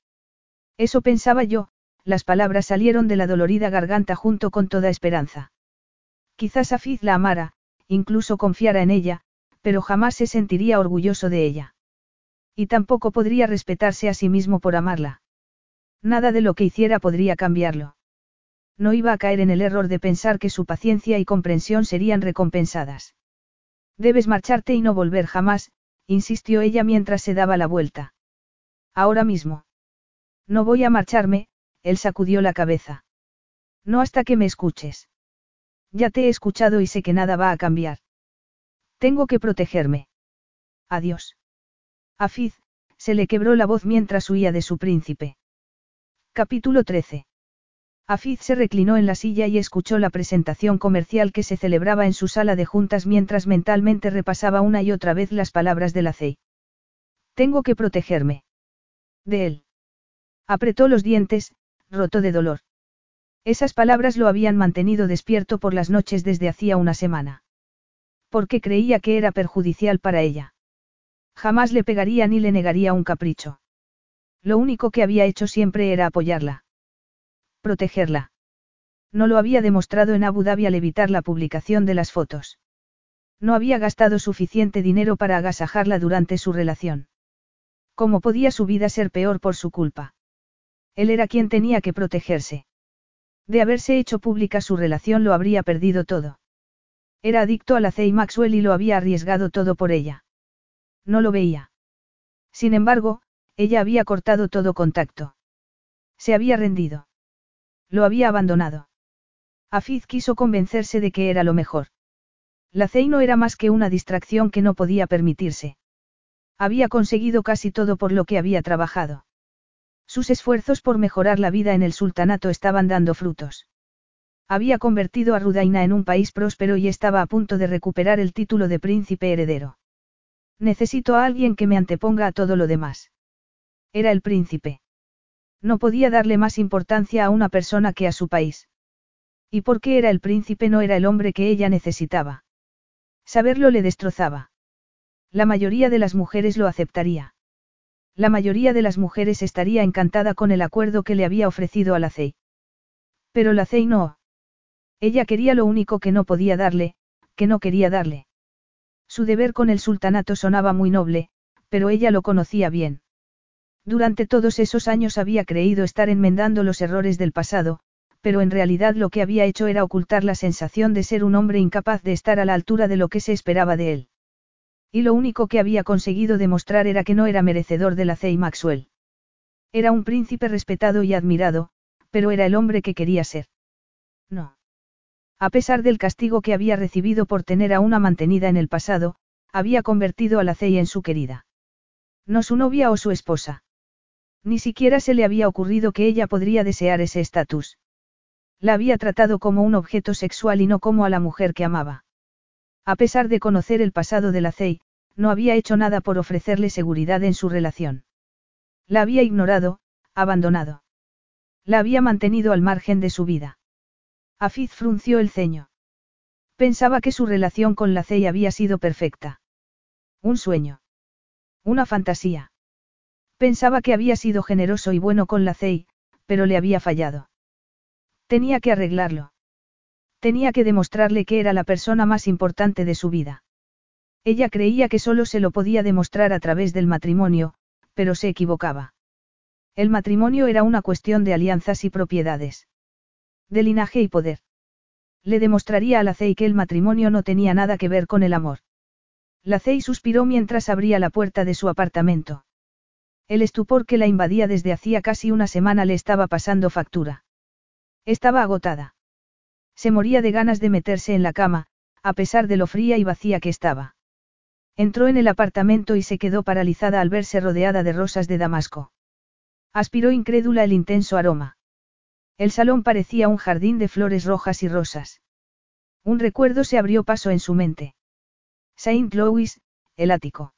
Eso pensaba yo, las palabras salieron de la dolorida garganta junto con toda esperanza. Quizás Afiz la amara, incluso confiara en ella, pero jamás se sentiría orgulloso de ella. Y tampoco podría respetarse a sí mismo por amarla. Nada de lo que hiciera podría cambiarlo. No iba a caer en el error de pensar que su paciencia y comprensión serían recompensadas. Debes marcharte y no volver jamás, insistió ella mientras se daba la vuelta. Ahora mismo. No voy a marcharme, él sacudió la cabeza. No hasta que me escuches. Ya te he escuchado y sé que nada va a cambiar. Tengo que protegerme. Adiós. A se le quebró la voz mientras huía de su príncipe. Capítulo 13. Afiz se reclinó en la silla y escuchó la presentación comercial que se celebraba en su sala de juntas mientras mentalmente repasaba una y otra vez las palabras de la. Tengo que protegerme. De él. Apretó los dientes, roto de dolor. Esas palabras lo habían mantenido despierto por las noches desde hacía una semana. Porque creía que era perjudicial para ella. Jamás le pegaría ni le negaría un capricho. Lo único que había hecho siempre era apoyarla. Protegerla. No lo había demostrado en Abu Dhabi al evitar la publicación de las fotos. No había gastado suficiente dinero para agasajarla durante su relación. ¿Cómo podía su vida ser peor por su culpa? Él era quien tenía que protegerse. De haberse hecho pública su relación lo habría perdido todo. Era adicto a la C. Maxwell y lo había arriesgado todo por ella. No lo veía. Sin embargo, ella había cortado todo contacto. Se había rendido. Lo había abandonado. Afiz quiso convencerse de que era lo mejor. La CEI no era más que una distracción que no podía permitirse. Había conseguido casi todo por lo que había trabajado. Sus esfuerzos por mejorar la vida en el sultanato estaban dando frutos. Había convertido a Rudaina en un país próspero y estaba a punto de recuperar el título de príncipe heredero. Necesito a alguien que me anteponga a todo lo demás. Era el príncipe. No podía darle más importancia a una persona que a su país. ¿Y por qué era el príncipe no era el hombre que ella necesitaba? Saberlo le destrozaba. La mayoría de las mujeres lo aceptaría. La mayoría de las mujeres estaría encantada con el acuerdo que le había ofrecido a la CEI. Pero la CEI no. Ella quería lo único que no podía darle, que no quería darle. Su deber con el sultanato sonaba muy noble, pero ella lo conocía bien. Durante todos esos años había creído estar enmendando los errores del pasado, pero en realidad lo que había hecho era ocultar la sensación de ser un hombre incapaz de estar a la altura de lo que se esperaba de él. Y lo único que había conseguido demostrar era que no era merecedor de la Cey Maxwell. Era un príncipe respetado y admirado, pero era el hombre que quería ser. No. A pesar del castigo que había recibido por tener a una mantenida en el pasado, había convertido a la Cey en su querida. No su novia o su esposa. Ni siquiera se le había ocurrido que ella podría desear ese estatus. La había tratado como un objeto sexual y no como a la mujer que amaba. A pesar de conocer el pasado de la CEI, no había hecho nada por ofrecerle seguridad en su relación. La había ignorado, abandonado. La había mantenido al margen de su vida. Afiz frunció el ceño. Pensaba que su relación con la CEI había sido perfecta. Un sueño. Una fantasía. Pensaba que había sido generoso y bueno con la CEI, pero le había fallado. Tenía que arreglarlo. Tenía que demostrarle que era la persona más importante de su vida. Ella creía que solo se lo podía demostrar a través del matrimonio, pero se equivocaba. El matrimonio era una cuestión de alianzas y propiedades. De linaje y poder. Le demostraría a la Cey que el matrimonio no tenía nada que ver con el amor. La Cey suspiró mientras abría la puerta de su apartamento. El estupor que la invadía desde hacía casi una semana le estaba pasando factura. Estaba agotada. Se moría de ganas de meterse en la cama, a pesar de lo fría y vacía que estaba. Entró en el apartamento y se quedó paralizada al verse rodeada de rosas de Damasco. Aspiró incrédula el intenso aroma. El salón parecía un jardín de flores rojas y rosas. Un recuerdo se abrió paso en su mente. Saint Louis, el ático.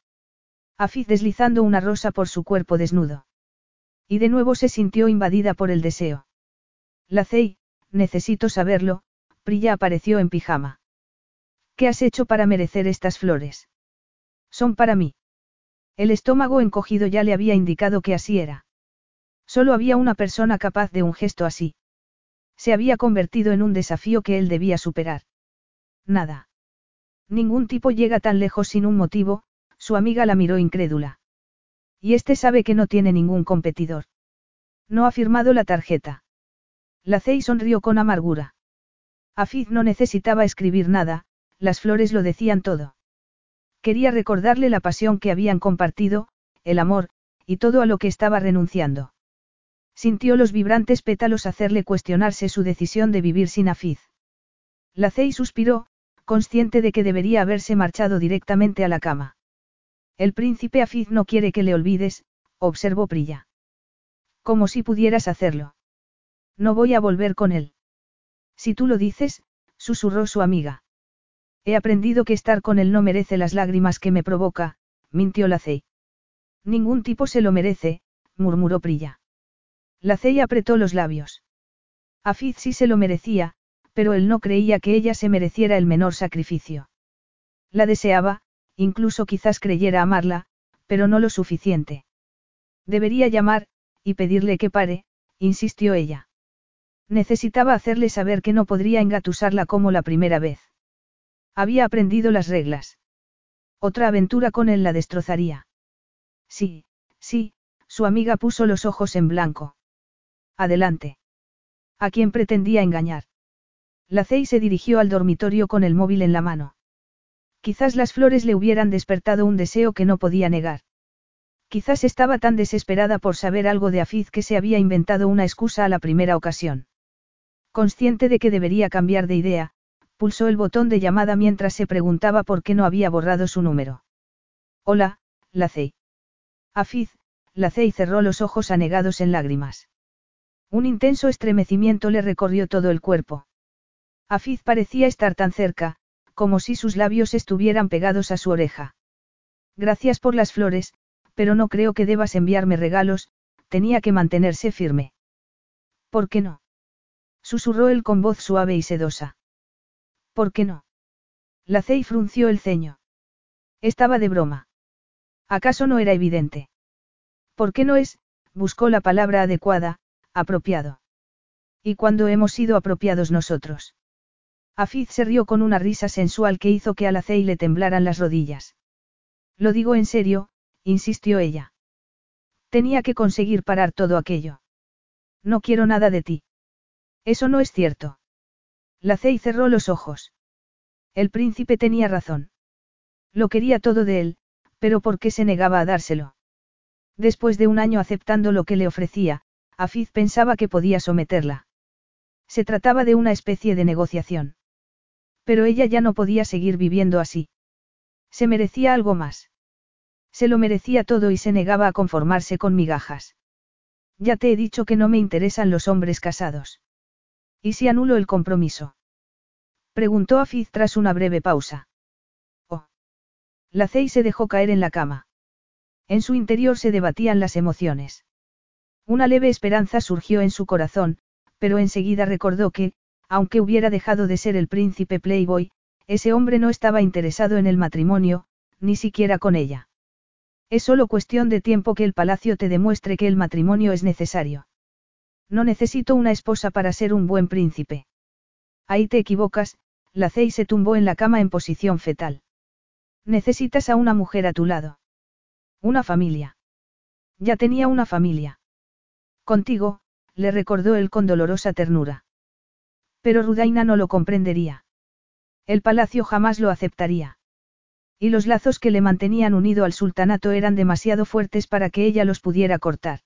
Afiz deslizando una rosa por su cuerpo desnudo. Y de nuevo se sintió invadida por el deseo. La Cey, necesito saberlo, Prilla apareció en pijama. ¿Qué has hecho para merecer estas flores? Son para mí. El estómago encogido ya le había indicado que así era. Solo había una persona capaz de un gesto así. Se había convertido en un desafío que él debía superar. Nada. Ningún tipo llega tan lejos sin un motivo, su amiga la miró incrédula. Y este sabe que no tiene ningún competidor. No ha firmado la tarjeta. La Cey sonrió con amargura. Afiz no necesitaba escribir nada, las flores lo decían todo. Quería recordarle la pasión que habían compartido, el amor, y todo a lo que estaba renunciando. Sintió los vibrantes pétalos hacerle cuestionarse su decisión de vivir sin Afiz. La Cey suspiró, consciente de que debería haberse marchado directamente a la cama. El príncipe Afiz no quiere que le olvides, observó Prilla. Como si pudieras hacerlo. No voy a volver con él. Si tú lo dices, susurró su amiga. He aprendido que estar con él no merece las lágrimas que me provoca, mintió la Cey. Ningún tipo se lo merece, murmuró Prilla. La Cey apretó los labios. Afiz sí se lo merecía, pero él no creía que ella se mereciera el menor sacrificio. La deseaba, incluso quizás creyera amarla, pero no lo suficiente. Debería llamar, y pedirle que pare, insistió ella. Necesitaba hacerle saber que no podría engatusarla como la primera vez. Había aprendido las reglas. Otra aventura con él la destrozaría. Sí, sí, su amiga puso los ojos en blanco. Adelante. ¿A quién pretendía engañar? La Cey se dirigió al dormitorio con el móvil en la mano. Quizás las flores le hubieran despertado un deseo que no podía negar. Quizás estaba tan desesperada por saber algo de Afiz que se había inventado una excusa a la primera ocasión. Consciente de que debería cambiar de idea, pulsó el botón de llamada mientras se preguntaba por qué no había borrado su número. Hola, Lacey. Afiz, Lacey cerró los ojos anegados en lágrimas. Un intenso estremecimiento le recorrió todo el cuerpo. Afiz parecía estar tan cerca, como si sus labios estuvieran pegados a su oreja. Gracias por las flores, pero no creo que debas enviarme regalos, tenía que mantenerse firme. ¿Por qué no? Susurró él con voz suave y sedosa. ¿Por qué no? La Cey frunció el ceño. Estaba de broma. ¿Acaso no era evidente? ¿Por qué no es? buscó la palabra adecuada, apropiado. ¿Y cuándo hemos sido apropiados nosotros? Afiz se rió con una risa sensual que hizo que a la le temblaran las rodillas. Lo digo en serio, insistió ella. Tenía que conseguir parar todo aquello. No quiero nada de ti. Eso no es cierto. La Cey cerró los ojos. El príncipe tenía razón. Lo quería todo de él, pero ¿por qué se negaba a dárselo? Después de un año aceptando lo que le ofrecía, Afiz pensaba que podía someterla. Se trataba de una especie de negociación. Pero ella ya no podía seguir viviendo así. Se merecía algo más. Se lo merecía todo y se negaba a conformarse con migajas. Ya te he dicho que no me interesan los hombres casados. ¿Y si anulo el compromiso? Preguntó Afiz tras una breve pausa. Oh. La Cey se dejó caer en la cama. En su interior se debatían las emociones. Una leve esperanza surgió en su corazón, pero enseguida recordó que, aunque hubiera dejado de ser el príncipe Playboy, ese hombre no estaba interesado en el matrimonio, ni siquiera con ella. Es solo cuestión de tiempo que el palacio te demuestre que el matrimonio es necesario. No necesito una esposa para ser un buen príncipe. Ahí te equivocas, la Cey se tumbó en la cama en posición fetal. Necesitas a una mujer a tu lado. Una familia. Ya tenía una familia. Contigo, le recordó él con dolorosa ternura. Pero Rudaina no lo comprendería. El palacio jamás lo aceptaría. Y los lazos que le mantenían unido al sultanato eran demasiado fuertes para que ella los pudiera cortar.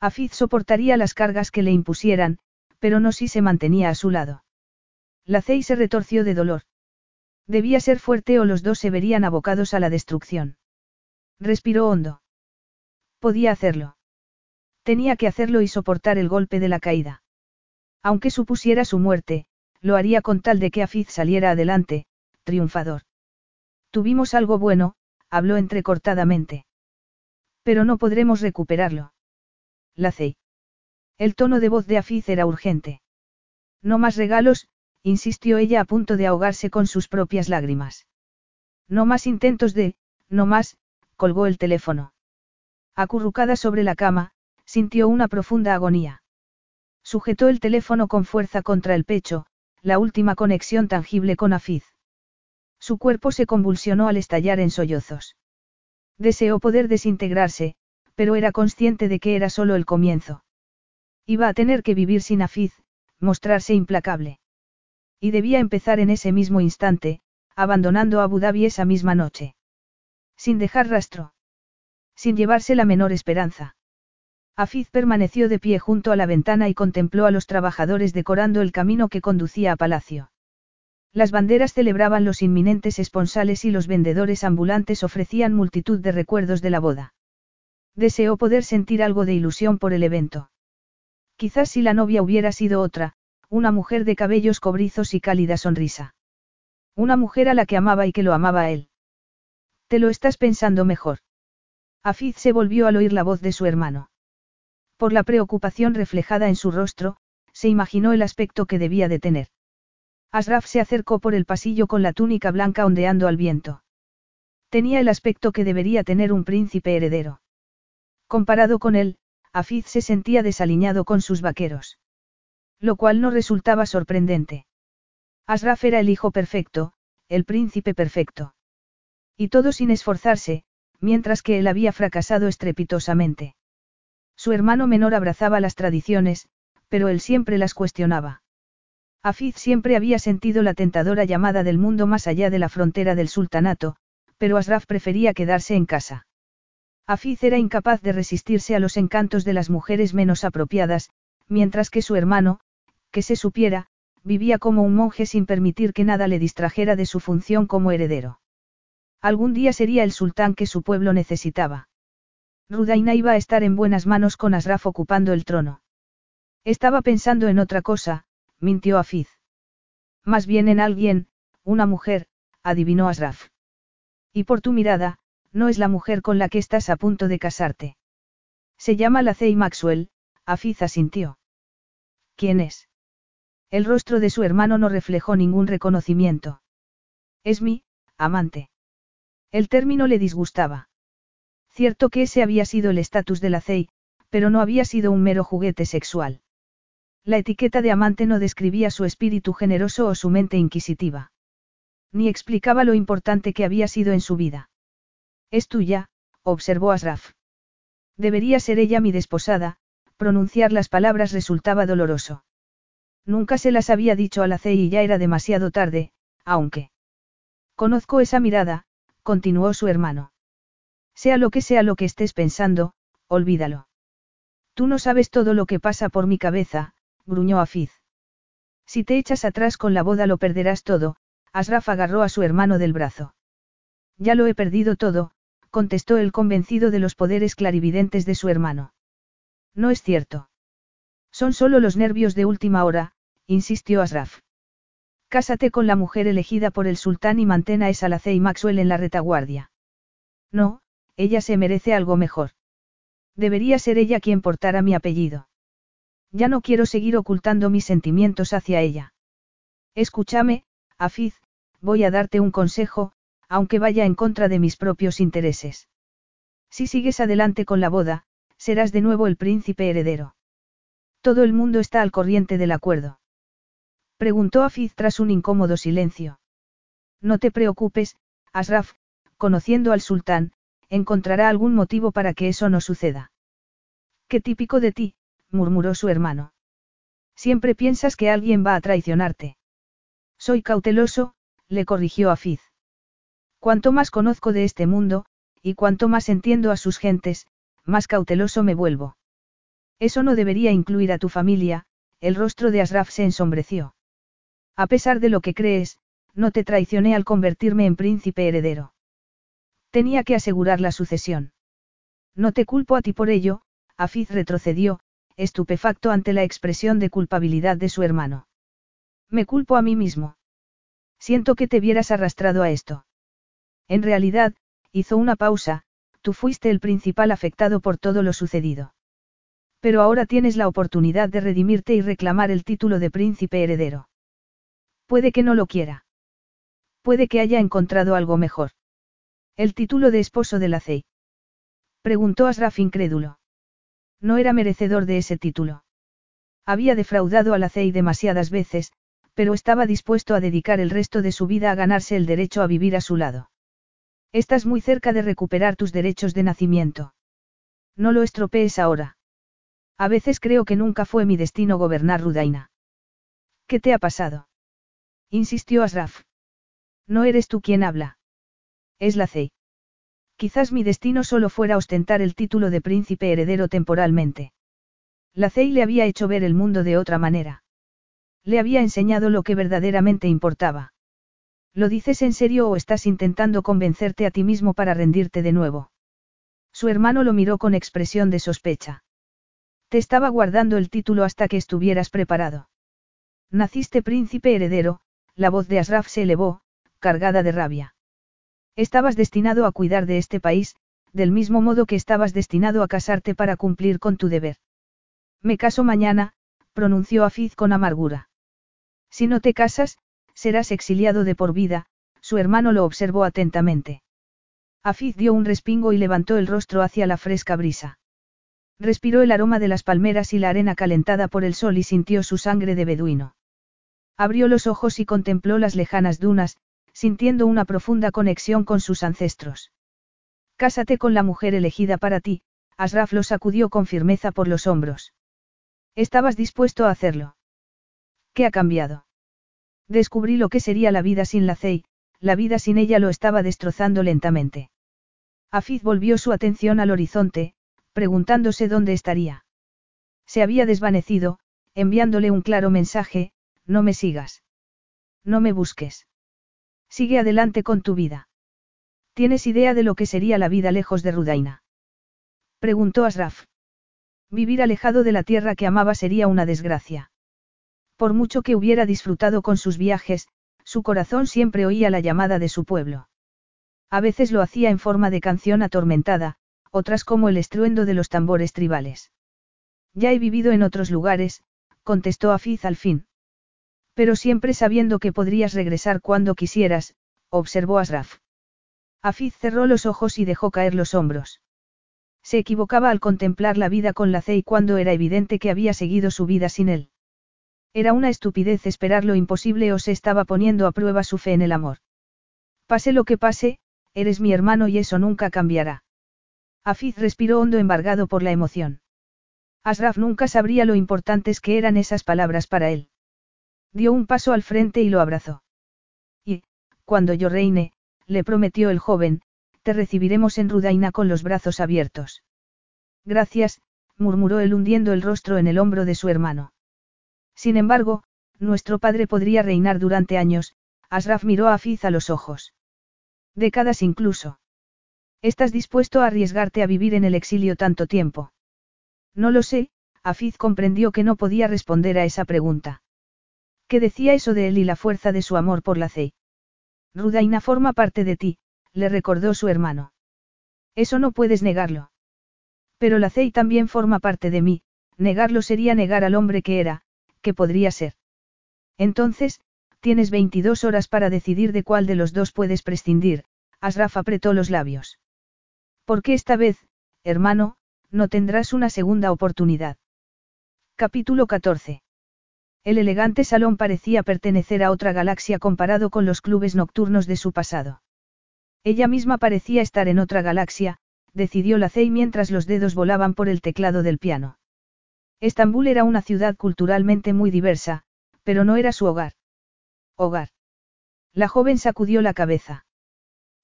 Afiz soportaría las cargas que le impusieran, pero no si se mantenía a su lado. La Cey se retorció de dolor. Debía ser fuerte o los dos se verían abocados a la destrucción. Respiró hondo. Podía hacerlo. Tenía que hacerlo y soportar el golpe de la caída. Aunque supusiera su muerte, lo haría con tal de que Afiz saliera adelante, triunfador. Tuvimos algo bueno, habló entrecortadamente. Pero no podremos recuperarlo. La El tono de voz de Afiz era urgente. No más regalos, insistió ella a punto de ahogarse con sus propias lágrimas. No más intentos de, no más, colgó el teléfono. Acurrucada sobre la cama, sintió una profunda agonía. Sujetó el teléfono con fuerza contra el pecho, la última conexión tangible con Afiz. Su cuerpo se convulsionó al estallar en sollozos. Deseó poder desintegrarse, pero era consciente de que era solo el comienzo. Iba a tener que vivir sin Afiz, mostrarse implacable. Y debía empezar en ese mismo instante, abandonando Abu Dhabi esa misma noche. Sin dejar rastro. Sin llevarse la menor esperanza. Afiz permaneció de pie junto a la ventana y contempló a los trabajadores decorando el camino que conducía a palacio. Las banderas celebraban los inminentes esponsales y los vendedores ambulantes ofrecían multitud de recuerdos de la boda. Deseó poder sentir algo de ilusión por el evento. Quizás si la novia hubiera sido otra, una mujer de cabellos cobrizos y cálida sonrisa. Una mujer a la que amaba y que lo amaba a él. Te lo estás pensando mejor. Afiz se volvió al oír la voz de su hermano. Por la preocupación reflejada en su rostro, se imaginó el aspecto que debía de tener. Asraf se acercó por el pasillo con la túnica blanca ondeando al viento. Tenía el aspecto que debería tener un príncipe heredero. Comparado con él, Afiz se sentía desaliñado con sus vaqueros. Lo cual no resultaba sorprendente. Asraf era el hijo perfecto, el príncipe perfecto. Y todo sin esforzarse, mientras que él había fracasado estrepitosamente. Su hermano menor abrazaba las tradiciones, pero él siempre las cuestionaba. Afiz siempre había sentido la tentadora llamada del mundo más allá de la frontera del sultanato, pero Asraf prefería quedarse en casa. Afiz era incapaz de resistirse a los encantos de las mujeres menos apropiadas, mientras que su hermano, que se supiera, vivía como un monje sin permitir que nada le distrajera de su función como heredero. Algún día sería el sultán que su pueblo necesitaba. Rudaina iba a estar en buenas manos con Asraf ocupando el trono. Estaba pensando en otra cosa, mintió Afiz. Más bien en alguien, una mujer, adivinó Asraf. Y por tu mirada, no es la mujer con la que estás a punto de casarte. Se llama Lacey Maxwell, Afiz asintió. ¿Quién es? El rostro de su hermano no reflejó ningún reconocimiento. Es mi, amante. El término le disgustaba. Cierto que ese había sido el estatus de Lacey, pero no había sido un mero juguete sexual. La etiqueta de amante no describía su espíritu generoso o su mente inquisitiva. Ni explicaba lo importante que había sido en su vida. Es tuya, observó Asraf. Debería ser ella mi desposada, pronunciar las palabras resultaba doloroso. Nunca se las había dicho a la y ya era demasiado tarde, aunque. Conozco esa mirada, continuó su hermano. Sea lo que sea lo que estés pensando, olvídalo. Tú no sabes todo lo que pasa por mi cabeza, gruñó Afiz. Si te echas atrás con la boda lo perderás todo, Asraf agarró a su hermano del brazo. Ya lo he perdido todo, contestó el convencido de los poderes clarividentes de su hermano. No es cierto. Son solo los nervios de última hora, insistió Asraf. Cásate con la mujer elegida por el sultán y mantén a esa y Maxwell en la retaguardia. No, ella se merece algo mejor. Debería ser ella quien portara mi apellido. Ya no quiero seguir ocultando mis sentimientos hacia ella. Escúchame, Afiz, voy a darte un consejo, aunque vaya en contra de mis propios intereses. Si sigues adelante con la boda, serás de nuevo el príncipe heredero. Todo el mundo está al corriente del acuerdo. Preguntó Afiz tras un incómodo silencio. No te preocupes, Asraf, conociendo al sultán, encontrará algún motivo para que eso no suceda. Qué típico de ti, murmuró su hermano. Siempre piensas que alguien va a traicionarte. Soy cauteloso, le corrigió Afiz. Cuanto más conozco de este mundo, y cuanto más entiendo a sus gentes, más cauteloso me vuelvo. Eso no debería incluir a tu familia, el rostro de Asraf se ensombreció. A pesar de lo que crees, no te traicioné al convertirme en príncipe heredero. Tenía que asegurar la sucesión. No te culpo a ti por ello, Afiz retrocedió, estupefacto ante la expresión de culpabilidad de su hermano. Me culpo a mí mismo. Siento que te vieras arrastrado a esto. En realidad, hizo una pausa, tú fuiste el principal afectado por todo lo sucedido. Pero ahora tienes la oportunidad de redimirte y reclamar el título de príncipe heredero. Puede que no lo quiera. Puede que haya encontrado algo mejor. El título de esposo de la CEI. Preguntó Asraf incrédulo. No era merecedor de ese título. Había defraudado a la CEI demasiadas veces, pero estaba dispuesto a dedicar el resto de su vida a ganarse el derecho a vivir a su lado. Estás muy cerca de recuperar tus derechos de nacimiento. No lo estropees ahora. A veces creo que nunca fue mi destino gobernar Rudaina. ¿Qué te ha pasado? Insistió Asraf. No eres tú quien habla. Es la Cey. Quizás mi destino solo fuera ostentar el título de príncipe heredero temporalmente. La Cey le había hecho ver el mundo de otra manera. Le había enseñado lo que verdaderamente importaba. ¿Lo dices en serio o estás intentando convencerte a ti mismo para rendirte de nuevo? Su hermano lo miró con expresión de sospecha. Te estaba guardando el título hasta que estuvieras preparado. Naciste príncipe heredero, la voz de Asraf se elevó, cargada de rabia. Estabas destinado a cuidar de este país, del mismo modo que estabas destinado a casarte para cumplir con tu deber. Me caso mañana, pronunció Afiz con amargura. Si no te casas, serás exiliado de por vida, su hermano lo observó atentamente. Afiz dio un respingo y levantó el rostro hacia la fresca brisa. Respiró el aroma de las palmeras y la arena calentada por el sol y sintió su sangre de beduino. Abrió los ojos y contempló las lejanas dunas, sintiendo una profunda conexión con sus ancestros. Cásate con la mujer elegida para ti, Asraf lo sacudió con firmeza por los hombros. Estabas dispuesto a hacerlo. ¿Qué ha cambiado? Descubrí lo que sería la vida sin la Cey, la vida sin ella lo estaba destrozando lentamente. Afiz volvió su atención al horizonte, preguntándose dónde estaría. Se había desvanecido, enviándole un claro mensaje, no me sigas. No me busques. Sigue adelante con tu vida. ¿Tienes idea de lo que sería la vida lejos de Rudaina? Preguntó Asraf. Vivir alejado de la tierra que amaba sería una desgracia. Por mucho que hubiera disfrutado con sus viajes, su corazón siempre oía la llamada de su pueblo. A veces lo hacía en forma de canción atormentada, otras como el estruendo de los tambores tribales. Ya he vivido en otros lugares, contestó Afiz al fin. Pero siempre sabiendo que podrías regresar cuando quisieras, observó Asraf. Afiz cerró los ojos y dejó caer los hombros. Se equivocaba al contemplar la vida con la Cey cuando era evidente que había seguido su vida sin él. Era una estupidez esperar lo imposible o se estaba poniendo a prueba su fe en el amor. Pase lo que pase, eres mi hermano y eso nunca cambiará. Afiz respiró hondo embargado por la emoción. Asraf nunca sabría lo importantes que eran esas palabras para él. Dio un paso al frente y lo abrazó. Y, cuando yo reine, le prometió el joven, te recibiremos en Rudaina con los brazos abiertos. Gracias, murmuró él hundiendo el rostro en el hombro de su hermano. Sin embargo, nuestro padre podría reinar durante años, Asraf miró a Afiz a los ojos. Décadas incluso. ¿Estás dispuesto a arriesgarte a vivir en el exilio tanto tiempo? No lo sé, Afiz comprendió que no podía responder a esa pregunta. ¿Qué decía eso de él y la fuerza de su amor por la Cey? Rudaina forma parte de ti, le recordó su hermano. Eso no puedes negarlo. Pero la Cey también forma parte de mí, negarlo sería negar al hombre que era, que podría ser. Entonces, tienes 22 horas para decidir de cuál de los dos puedes prescindir, Asraf apretó los labios. Porque esta vez, hermano, no tendrás una segunda oportunidad. Capítulo 14. El elegante salón parecía pertenecer a otra galaxia comparado con los clubes nocturnos de su pasado. Ella misma parecía estar en otra galaxia, decidió la Cey mientras los dedos volaban por el teclado del piano. Estambul era una ciudad culturalmente muy diversa, pero no era su hogar. Hogar. La joven sacudió la cabeza.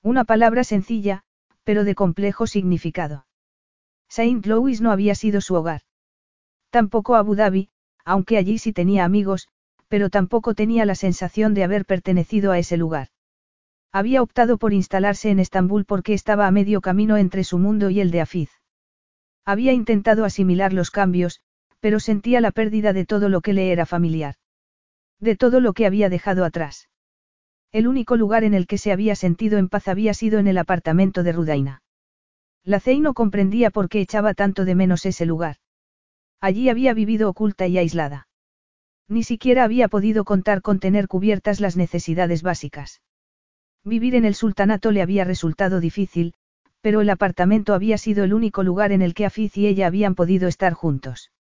Una palabra sencilla, pero de complejo significado. Saint Louis no había sido su hogar. Tampoco Abu Dhabi, aunque allí sí tenía amigos, pero tampoco tenía la sensación de haber pertenecido a ese lugar. Había optado por instalarse en Estambul porque estaba a medio camino entre su mundo y el de Afiz. Había intentado asimilar los cambios, pero sentía la pérdida de todo lo que le era familiar. De todo lo que había dejado atrás. El único lugar en el que se había sentido en paz había sido en el apartamento de Rudaina. La Cey no comprendía por qué echaba tanto de menos ese lugar. Allí había vivido oculta y aislada. Ni siquiera había podido contar con tener cubiertas las necesidades básicas. Vivir en el sultanato le había resultado difícil, pero el apartamento había sido el único lugar en el que Afiz y ella habían podido estar juntos.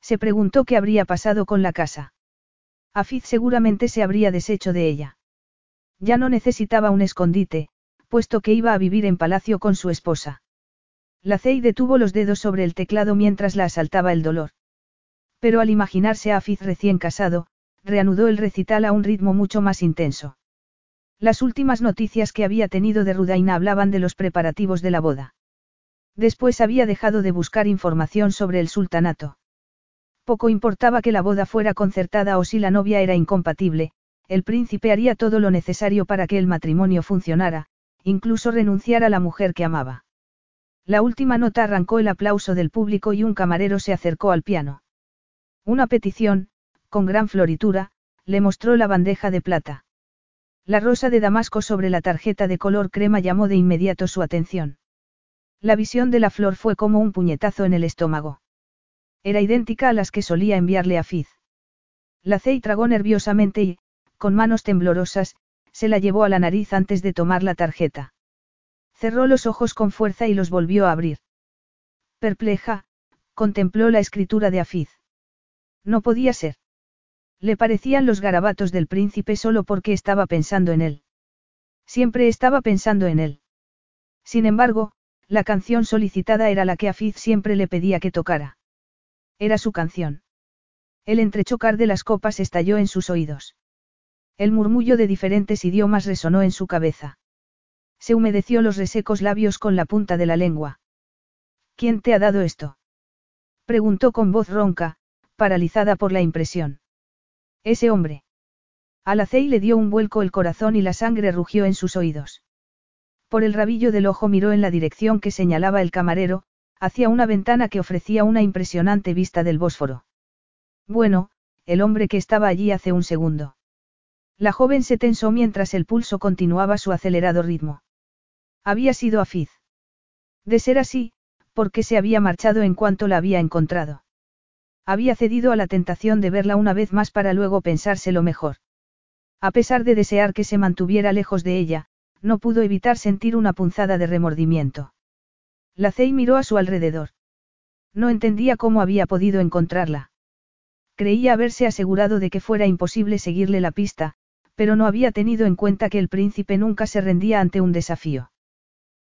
Se preguntó qué habría pasado con la casa. Afiz seguramente se habría deshecho de ella. Ya no necesitaba un escondite, puesto que iba a vivir en palacio con su esposa. La Cey detuvo los dedos sobre el teclado mientras la asaltaba el dolor. Pero al imaginarse a Afiz recién casado, reanudó el recital a un ritmo mucho más intenso. Las últimas noticias que había tenido de Rudaina hablaban de los preparativos de la boda. Después había dejado de buscar información sobre el sultanato. Poco importaba que la boda fuera concertada o si la novia era incompatible, el príncipe haría todo lo necesario para que el matrimonio funcionara, incluso renunciar a la mujer que amaba. La última nota arrancó el aplauso del público y un camarero se acercó al piano. Una petición, con gran floritura, le mostró la bandeja de plata. La rosa de Damasco sobre la tarjeta de color crema llamó de inmediato su atención. La visión de la flor fue como un puñetazo en el estómago. Era idéntica a las que solía enviarle a Fiz. La Cey tragó nerviosamente y, con manos temblorosas, se la llevó a la nariz antes de tomar la tarjeta. Cerró los ojos con fuerza y los volvió a abrir. Perpleja, contempló la escritura de Afiz. No podía ser. Le parecían los garabatos del príncipe solo porque estaba pensando en él. Siempre estaba pensando en él. Sin embargo, la canción solicitada era la que Afiz siempre le pedía que tocara. Era su canción. El entrechocar de las copas estalló en sus oídos. El murmullo de diferentes idiomas resonó en su cabeza. Se humedeció los resecos labios con la punta de la lengua. ¿Quién te ha dado esto? Preguntó con voz ronca, paralizada por la impresión. Ese hombre. Alacei le dio un vuelco el corazón y la sangre rugió en sus oídos. Por el rabillo del ojo miró en la dirección que señalaba el camarero, hacia una ventana que ofrecía una impresionante vista del Bósforo. Bueno, el hombre que estaba allí hace un segundo. La joven se tensó mientras el pulso continuaba su acelerado ritmo. Había sido Afiz. De ser así, porque se había marchado en cuanto la había encontrado. Había cedido a la tentación de verla una vez más para luego pensárselo mejor. A pesar de desear que se mantuviera lejos de ella, no pudo evitar sentir una punzada de remordimiento. La Cey miró a su alrededor. No entendía cómo había podido encontrarla. Creía haberse asegurado de que fuera imposible seguirle la pista, pero no había tenido en cuenta que el príncipe nunca se rendía ante un desafío.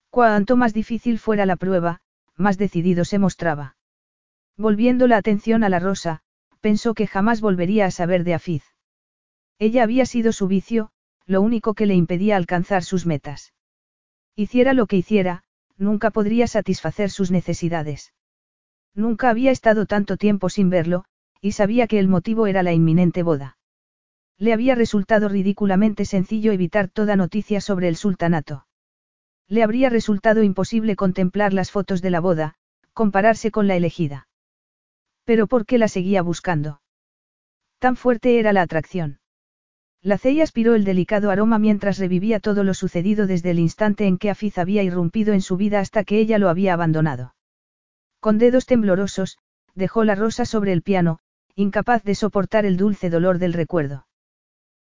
Cuanto más difícil fuera la prueba, más decidido se mostraba. Volviendo la atención a la rosa, pensó que jamás volvería a saber de Afiz. Ella había sido su vicio, lo único que le impedía alcanzar sus metas. Hiciera lo que hiciera, nunca podría satisfacer sus necesidades. Nunca había estado tanto tiempo sin verlo, y sabía que el motivo era la inminente boda. Le había resultado ridículamente sencillo evitar toda noticia sobre el sultanato. Le habría resultado imposible contemplar las fotos de la boda, compararse con la elegida. Pero ¿por qué la seguía buscando? Tan fuerte era la atracción. La Cey aspiró el delicado aroma mientras revivía todo lo sucedido desde el instante en que Afiz había irrumpido en su vida hasta que ella lo había abandonado. Con dedos temblorosos, dejó la rosa sobre el piano, incapaz de soportar el dulce dolor del recuerdo.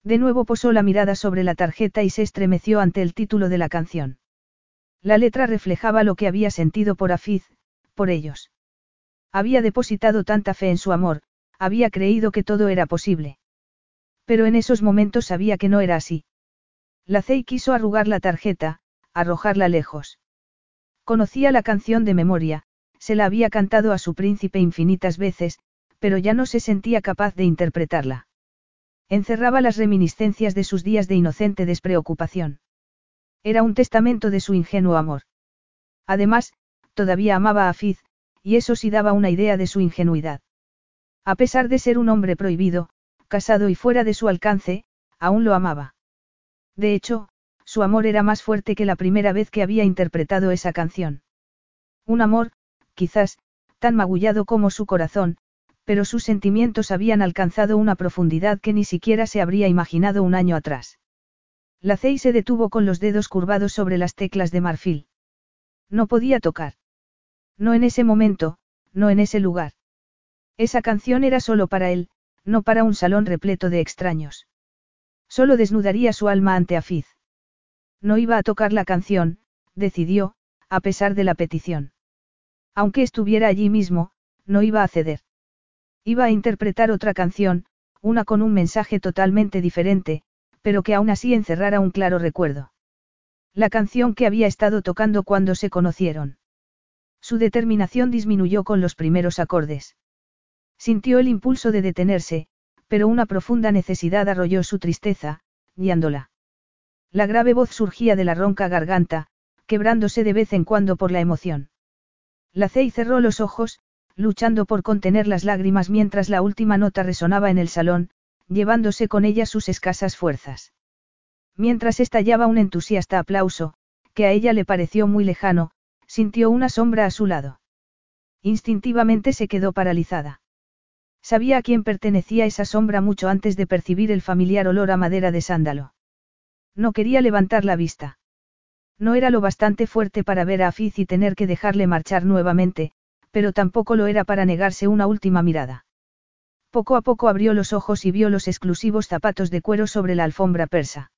De nuevo posó la mirada sobre la tarjeta y se estremeció ante el título de la canción. La letra reflejaba lo que había sentido por Afiz, por ellos. Había depositado tanta fe en su amor, había creído que todo era posible. Pero en esos momentos sabía que no era así. La Cey quiso arrugar la tarjeta, arrojarla lejos. Conocía la canción de memoria, se la había cantado a su príncipe infinitas veces, pero ya no se sentía capaz de interpretarla. Encerraba las reminiscencias de sus días de inocente despreocupación. Era un testamento de su ingenuo amor. Además, todavía amaba a Fiz, y eso sí daba una idea de su ingenuidad. A pesar de ser un hombre prohibido, casado y fuera de su alcance, aún lo amaba. De hecho, su amor era más fuerte que la primera vez que había interpretado esa canción. Un amor, quizás, tan magullado como su corazón, pero sus sentimientos habían alcanzado una profundidad que ni siquiera se habría imaginado un año atrás. La Cey se detuvo con los dedos curvados sobre las teclas de marfil. No podía tocar. No en ese momento, no en ese lugar. Esa canción era solo para él, no para un salón repleto de extraños. Solo desnudaría su alma ante Afiz. No iba a tocar la canción, decidió, a pesar de la petición. Aunque estuviera allí mismo, no iba a ceder. Iba a interpretar otra canción, una con un mensaje totalmente diferente, pero que aún así encerrara un claro recuerdo. La canción que había estado tocando cuando se conocieron. Su determinación disminuyó con los primeros acordes. Sintió el impulso de detenerse, pero una profunda necesidad arrolló su tristeza, guiándola. La grave voz surgía de la ronca garganta, quebrándose de vez en cuando por la emoción. La Cey cerró los ojos, luchando por contener las lágrimas mientras la última nota resonaba en el salón, llevándose con ella sus escasas fuerzas. Mientras estallaba un entusiasta aplauso, que a ella le pareció muy lejano, sintió una sombra a su lado. Instintivamente se quedó paralizada. Sabía a quién pertenecía esa sombra mucho antes de percibir el familiar olor a madera de sándalo. No quería levantar la vista. No era lo bastante fuerte para ver a Afiz y tener que dejarle marchar nuevamente, pero tampoco lo era para negarse una última mirada. Poco a poco abrió los ojos y vio los exclusivos zapatos de cuero sobre la alfombra persa.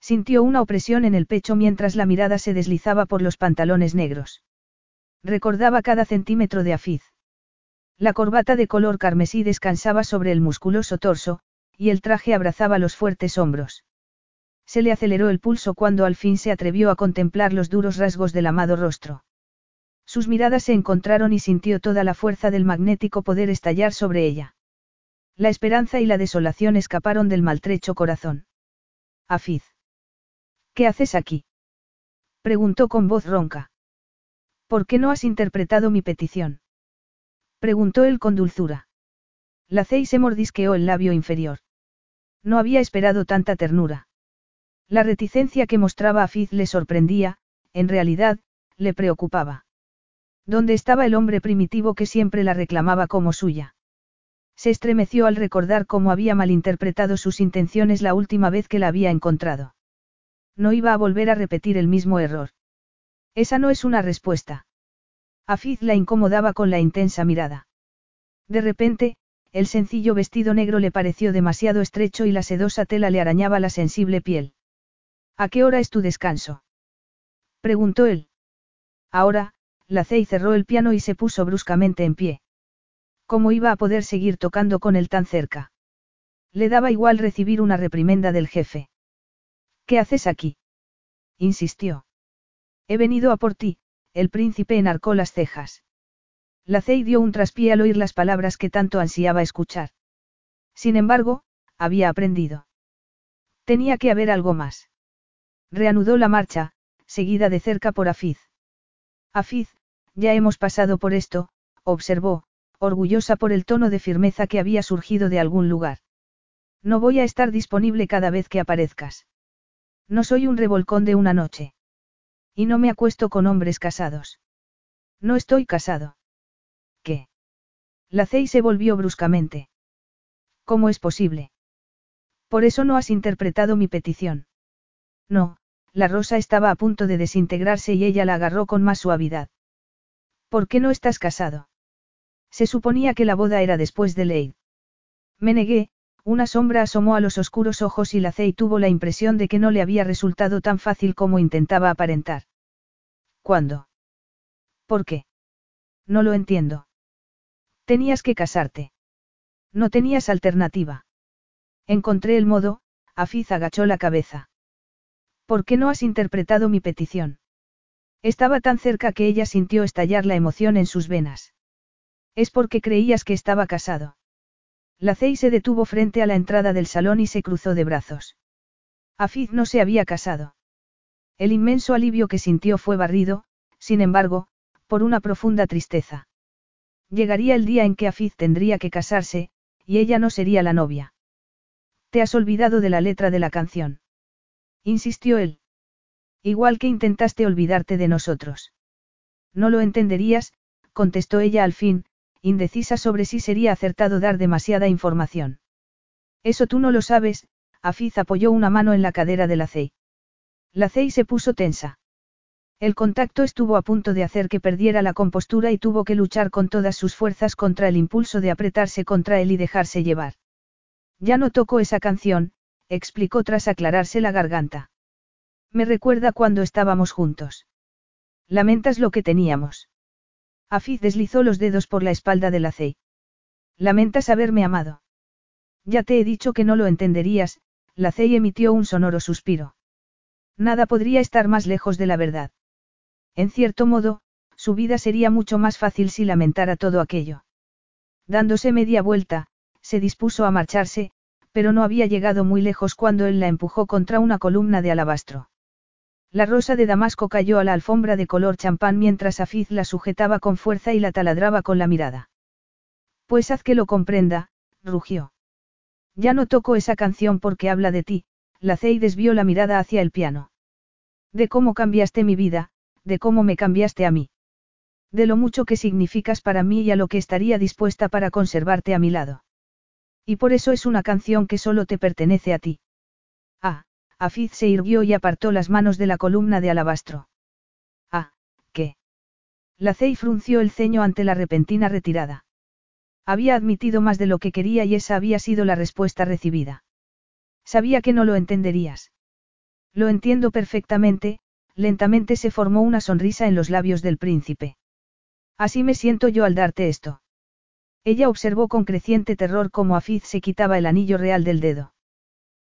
Sintió una opresión en el pecho mientras la mirada se deslizaba por los pantalones negros. Recordaba cada centímetro de Afiz. La corbata de color carmesí descansaba sobre el musculoso torso, y el traje abrazaba los fuertes hombros. Se le aceleró el pulso cuando al fin se atrevió a contemplar los duros rasgos del amado rostro. Sus miradas se encontraron y sintió toda la fuerza del magnético poder estallar sobre ella. La esperanza y la desolación escaparon del maltrecho corazón. Afiz. ¿Qué haces aquí? Preguntó con voz ronca. ¿Por qué no has interpretado mi petición? Preguntó él con dulzura. La Cey se mordisqueó el labio inferior. No había esperado tanta ternura. La reticencia que mostraba Afiz le sorprendía, en realidad, le preocupaba. ¿Dónde estaba el hombre primitivo que siempre la reclamaba como suya? Se estremeció al recordar cómo había malinterpretado sus intenciones la última vez que la había encontrado. No iba a volver a repetir el mismo error. Esa no es una respuesta. Afiz la incomodaba con la intensa mirada. De repente, el sencillo vestido negro le pareció demasiado estrecho y la sedosa tela le arañaba la sensible piel. ¿A qué hora es tu descanso? preguntó él. Ahora, la Cey cerró el piano y se puso bruscamente en pie. ¿Cómo iba a poder seguir tocando con él tan cerca? Le daba igual recibir una reprimenda del jefe. ¿Qué haces aquí? insistió. He venido a por ti, el príncipe enarcó las cejas. La Cey dio un traspié al oír las palabras que tanto ansiaba escuchar. Sin embargo, había aprendido. Tenía que haber algo más. Reanudó la marcha, seguida de cerca por Afiz. Afiz, ya hemos pasado por esto, observó, orgullosa por el tono de firmeza que había surgido de algún lugar. No voy a estar disponible cada vez que aparezcas. No soy un revolcón de una noche. Y no me acuesto con hombres casados. No estoy casado. ¿Qué? La Cey se volvió bruscamente. ¿Cómo es posible? Por eso no has interpretado mi petición. No, la rosa estaba a punto de desintegrarse y ella la agarró con más suavidad. ¿Por qué no estás casado? Se suponía que la boda era después de ley. Me negué, una sombra asomó a los oscuros ojos y la Cey tuvo la impresión de que no le había resultado tan fácil como intentaba aparentar. ¿Cuándo? ¿Por qué? No lo entiendo. Tenías que casarte. No tenías alternativa. Encontré el modo, Afiz agachó la cabeza. ¿Por qué no has interpretado mi petición? Estaba tan cerca que ella sintió estallar la emoción en sus venas. Es porque creías que estaba casado. La Cey se detuvo frente a la entrada del salón y se cruzó de brazos. Afiz no se había casado. El inmenso alivio que sintió fue barrido, sin embargo, por una profunda tristeza. Llegaría el día en que Afiz tendría que casarse, y ella no sería la novia. Te has olvidado de la letra de la canción. Insistió él. Igual que intentaste olvidarte de nosotros. No lo entenderías, contestó ella al fin, indecisa sobre si sería acertado dar demasiada información. Eso tú no lo sabes, Afiz apoyó una mano en la cadera de la Cey. La Cey se puso tensa. El contacto estuvo a punto de hacer que perdiera la compostura y tuvo que luchar con todas sus fuerzas contra el impulso de apretarse contra él y dejarse llevar. Ya no tocó esa canción, explicó tras aclararse la garganta. Me recuerda cuando estábamos juntos. Lamentas lo que teníamos. Afiz deslizó los dedos por la espalda de la Cey. Lamentas haberme amado. Ya te he dicho que no lo entenderías, la Cey emitió un sonoro suspiro. Nada podría estar más lejos de la verdad. En cierto modo, su vida sería mucho más fácil si lamentara todo aquello. Dándose media vuelta, se dispuso a marcharse, pero no había llegado muy lejos cuando él la empujó contra una columna de alabastro. La rosa de Damasco cayó a la alfombra de color champán mientras Afiz la sujetaba con fuerza y la taladraba con la mirada. Pues haz que lo comprenda, rugió. Ya no toco esa canción porque habla de ti, la Cey desvió la mirada hacia el piano. De cómo cambiaste mi vida, de cómo me cambiaste a mí. De lo mucho que significas para mí y a lo que estaría dispuesta para conservarte a mi lado. Y por eso es una canción que solo te pertenece a ti. Ah, Afiz se irguió y apartó las manos de la columna de alabastro. Ah, ¿qué? La Cey frunció el ceño ante la repentina retirada. Había admitido más de lo que quería y esa había sido la respuesta recibida. Sabía que no lo entenderías. Lo entiendo perfectamente, lentamente se formó una sonrisa en los labios del príncipe. Así me siento yo al darte esto. Ella observó con creciente terror cómo Afiz se quitaba el anillo real del dedo.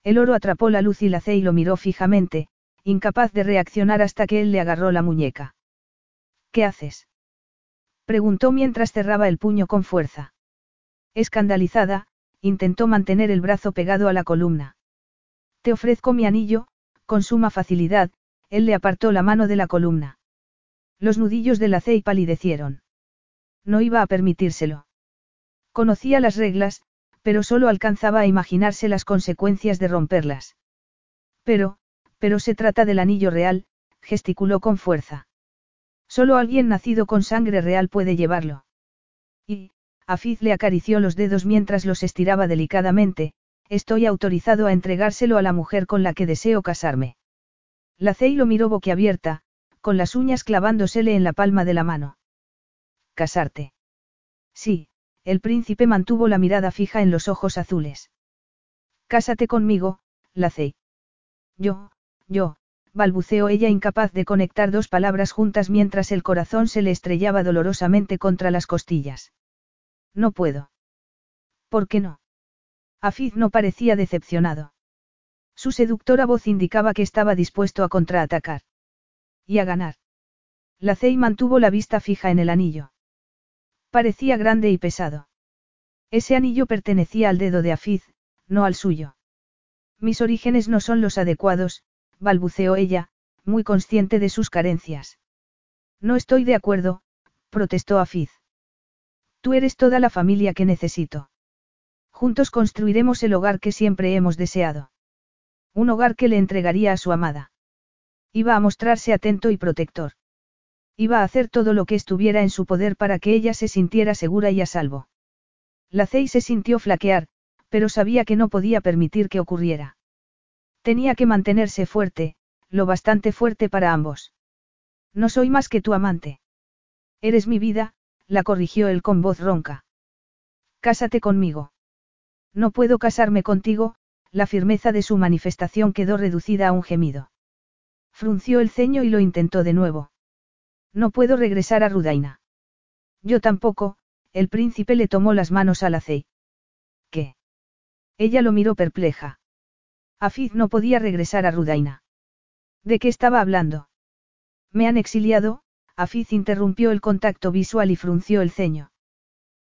El oro atrapó la luz y la y lo miró fijamente, incapaz de reaccionar hasta que él le agarró la muñeca. ¿Qué haces? preguntó mientras cerraba el puño con fuerza. Escandalizada, intentó mantener el brazo pegado a la columna. Te ofrezco mi anillo, con suma facilidad, él le apartó la mano de la columna. Los nudillos de la cei palidecieron. No iba a permitírselo. Conocía las reglas, pero solo alcanzaba a imaginarse las consecuencias de romperlas. Pero, pero se trata del anillo real, gesticuló con fuerza. Solo alguien nacido con sangre real puede llevarlo. Y, Afiz le acarició los dedos mientras los estiraba delicadamente, estoy autorizado a entregárselo a la mujer con la que deseo casarme. La Cey lo miró boquiabierta, con las uñas clavándosele en la palma de la mano. ¿Casarte? Sí, el príncipe mantuvo la mirada fija en los ojos azules. Cásate conmigo, Lacey. Yo, yo, balbuceó ella incapaz de conectar dos palabras juntas mientras el corazón se le estrellaba dolorosamente contra las costillas. No puedo. ¿Por qué no? Afiz no parecía decepcionado. Su seductora voz indicaba que estaba dispuesto a contraatacar. Y a ganar. Lacey mantuvo la vista fija en el anillo. Parecía grande y pesado. Ese anillo pertenecía al dedo de Afiz, no al suyo. Mis orígenes no son los adecuados, balbuceó ella, muy consciente de sus carencias. No estoy de acuerdo, protestó Afiz. Tú eres toda la familia que necesito. Juntos construiremos el hogar que siempre hemos deseado. Un hogar que le entregaría a su amada. Iba a mostrarse atento y protector. Iba a hacer todo lo que estuviera en su poder para que ella se sintiera segura y a salvo. La Cey se sintió flaquear, pero sabía que no podía permitir que ocurriera. Tenía que mantenerse fuerte, lo bastante fuerte para ambos. No soy más que tu amante. Eres mi vida, la corrigió él con voz ronca. Cásate conmigo. No puedo casarme contigo, la firmeza de su manifestación quedó reducida a un gemido. Frunció el ceño y lo intentó de nuevo. No puedo regresar a Rudaina. Yo tampoco, el príncipe le tomó las manos a la Cey. ¿Qué? Ella lo miró perpleja. Afiz no podía regresar a Rudaina. ¿De qué estaba hablando? Me han exiliado, Afiz interrumpió el contacto visual y frunció el ceño.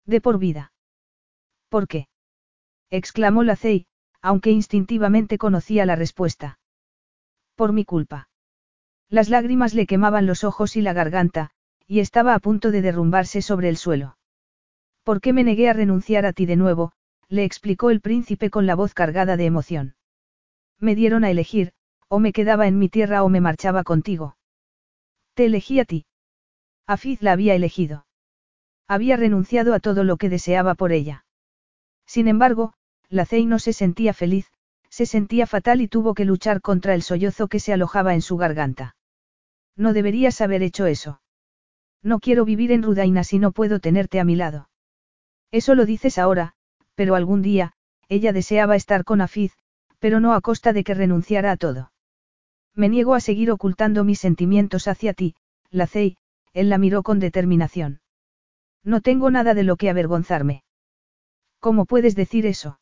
De por vida. ¿Por qué? exclamó la Cey, aunque instintivamente conocía la respuesta. Por mi culpa. Las lágrimas le quemaban los ojos y la garganta, y estaba a punto de derrumbarse sobre el suelo. ¿Por qué me negué a renunciar a ti de nuevo? le explicó el príncipe con la voz cargada de emoción. Me dieron a elegir, o me quedaba en mi tierra o me marchaba contigo. Te elegí a ti. Afiz la había elegido. Había renunciado a todo lo que deseaba por ella. Sin embargo, la Cey no se sentía feliz, se sentía fatal y tuvo que luchar contra el sollozo que se alojaba en su garganta. No deberías haber hecho eso. No quiero vivir en Rudaina si no puedo tenerte a mi lado. Eso lo dices ahora, pero algún día, ella deseaba estar con Afiz, pero no a costa de que renunciara a todo. Me niego a seguir ocultando mis sentimientos hacia ti, Lacey, él la miró con determinación. No tengo nada de lo que avergonzarme. ¿Cómo puedes decir eso?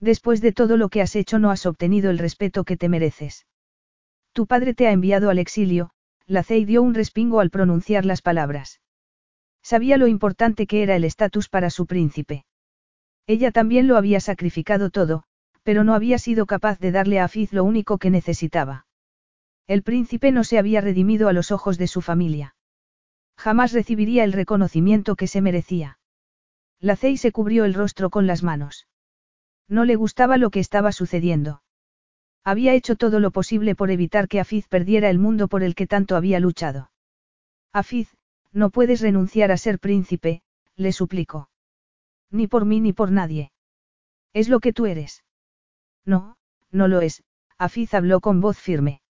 Después de todo lo que has hecho no has obtenido el respeto que te mereces. Tu padre te ha enviado al exilio, la Cey dio un respingo al pronunciar las palabras. Sabía lo importante que era el estatus para su príncipe. Ella también lo había sacrificado todo, pero no había sido capaz de darle a Afiz lo único que necesitaba. El príncipe no se había redimido a los ojos de su familia. Jamás recibiría el reconocimiento que se merecía. La Cey se cubrió el rostro con las manos. No le gustaba lo que estaba sucediendo. Había hecho todo lo posible por evitar que Afiz perdiera el mundo por el que tanto había luchado. Afiz, no puedes renunciar a ser príncipe, le suplicó. Ni por mí ni por nadie. Es lo que tú eres. No, no lo es, Afiz habló con voz firme.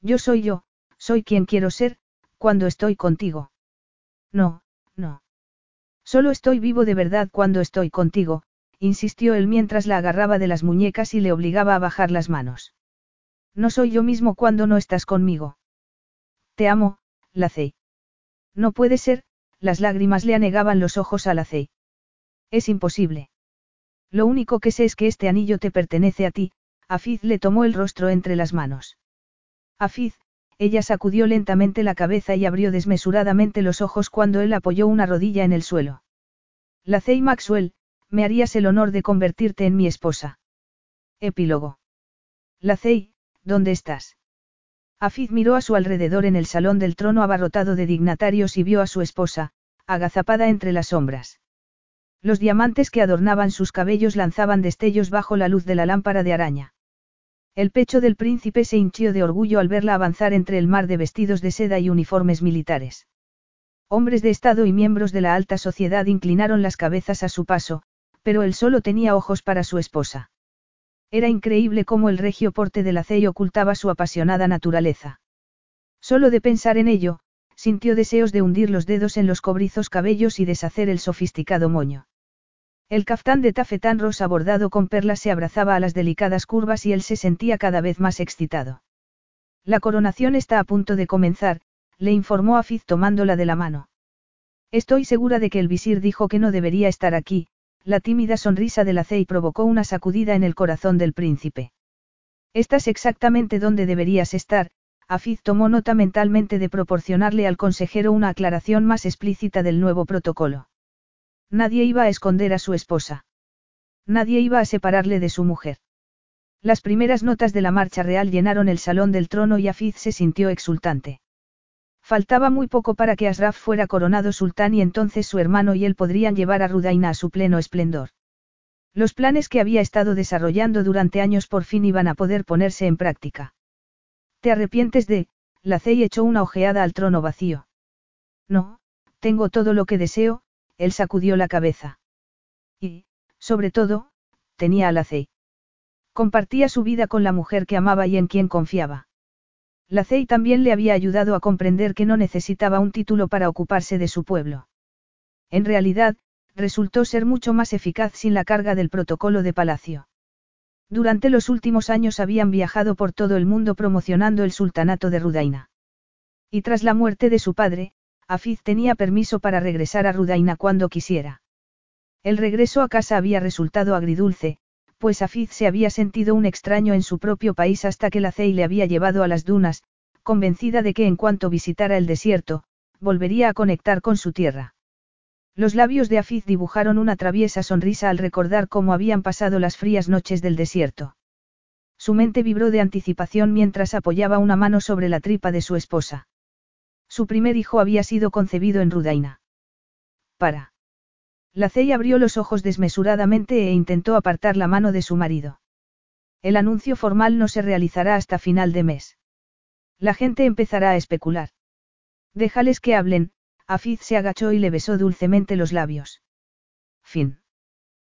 Yo soy yo, soy quien quiero ser, cuando estoy contigo. No, no. Solo estoy vivo de verdad cuando estoy contigo, insistió él mientras la agarraba de las muñecas y le obligaba a bajar las manos. No soy yo mismo cuando no estás conmigo. Te amo, Lacey. No puede ser, las lágrimas le anegaban los ojos a Lacey. Es imposible. Lo único que sé es que este anillo te pertenece a ti, Afiz le tomó el rostro entre las manos. Afiz, ella sacudió lentamente la cabeza y abrió desmesuradamente los ojos cuando él apoyó una rodilla en el suelo. Lacey Maxwell, me harías el honor de convertirte en mi esposa. Epílogo. Lacey, ¿dónde estás? Afiz miró a su alrededor en el salón del trono abarrotado de dignatarios y vio a su esposa, agazapada entre las sombras. Los diamantes que adornaban sus cabellos lanzaban destellos bajo la luz de la lámpara de araña. El pecho del príncipe se hinchió de orgullo al verla avanzar entre el mar de vestidos de seda y uniformes militares. Hombres de Estado y miembros de la alta sociedad inclinaron las cabezas a su paso, pero él solo tenía ojos para su esposa. Era increíble cómo el regio porte de la cey ocultaba su apasionada naturaleza. Solo de pensar en ello, sintió deseos de hundir los dedos en los cobrizos cabellos y deshacer el sofisticado moño. El caftán de tafetán rosa bordado con perlas se abrazaba a las delicadas curvas y él se sentía cada vez más excitado. La coronación está a punto de comenzar, le informó Afiz tomándola de la mano. Estoy segura de que el visir dijo que no debería estar aquí, la tímida sonrisa de la Cey provocó una sacudida en el corazón del príncipe. Estás exactamente donde deberías estar, Afiz tomó nota mentalmente de proporcionarle al consejero una aclaración más explícita del nuevo protocolo. Nadie iba a esconder a su esposa. Nadie iba a separarle de su mujer. Las primeras notas de la marcha real llenaron el salón del trono y Afiz se sintió exultante. Faltaba muy poco para que Asraf fuera coronado sultán y entonces su hermano y él podrían llevar a Rudaina a su pleno esplendor. Los planes que había estado desarrollando durante años por fin iban a poder ponerse en práctica. ¿Te arrepientes de? La Cey echó una ojeada al trono vacío. No, tengo todo lo que deseo, él sacudió la cabeza. Y, sobre todo, tenía a la Cey. Compartía su vida con la mujer que amaba y en quien confiaba. La CEI también le había ayudado a comprender que no necesitaba un título para ocuparse de su pueblo. En realidad, resultó ser mucho más eficaz sin la carga del protocolo de palacio. Durante los últimos años habían viajado por todo el mundo promocionando el sultanato de Rudaina. Y tras la muerte de su padre, Afiz tenía permiso para regresar a Rudaina cuando quisiera. El regreso a casa había resultado agridulce, pues Afiz se había sentido un extraño en su propio país hasta que la Cey le había llevado a las dunas, convencida de que en cuanto visitara el desierto, volvería a conectar con su tierra. Los labios de Afiz dibujaron una traviesa sonrisa al recordar cómo habían pasado las frías noches del desierto. Su mente vibró de anticipación mientras apoyaba una mano sobre la tripa de su esposa. Su primer hijo había sido concebido en Rudaina. Para. La Cey abrió los ojos desmesuradamente e intentó apartar la mano de su marido. El anuncio formal no se realizará hasta final de mes. La gente empezará a especular. Déjales que hablen, Afiz se agachó y le besó dulcemente los labios. Fin.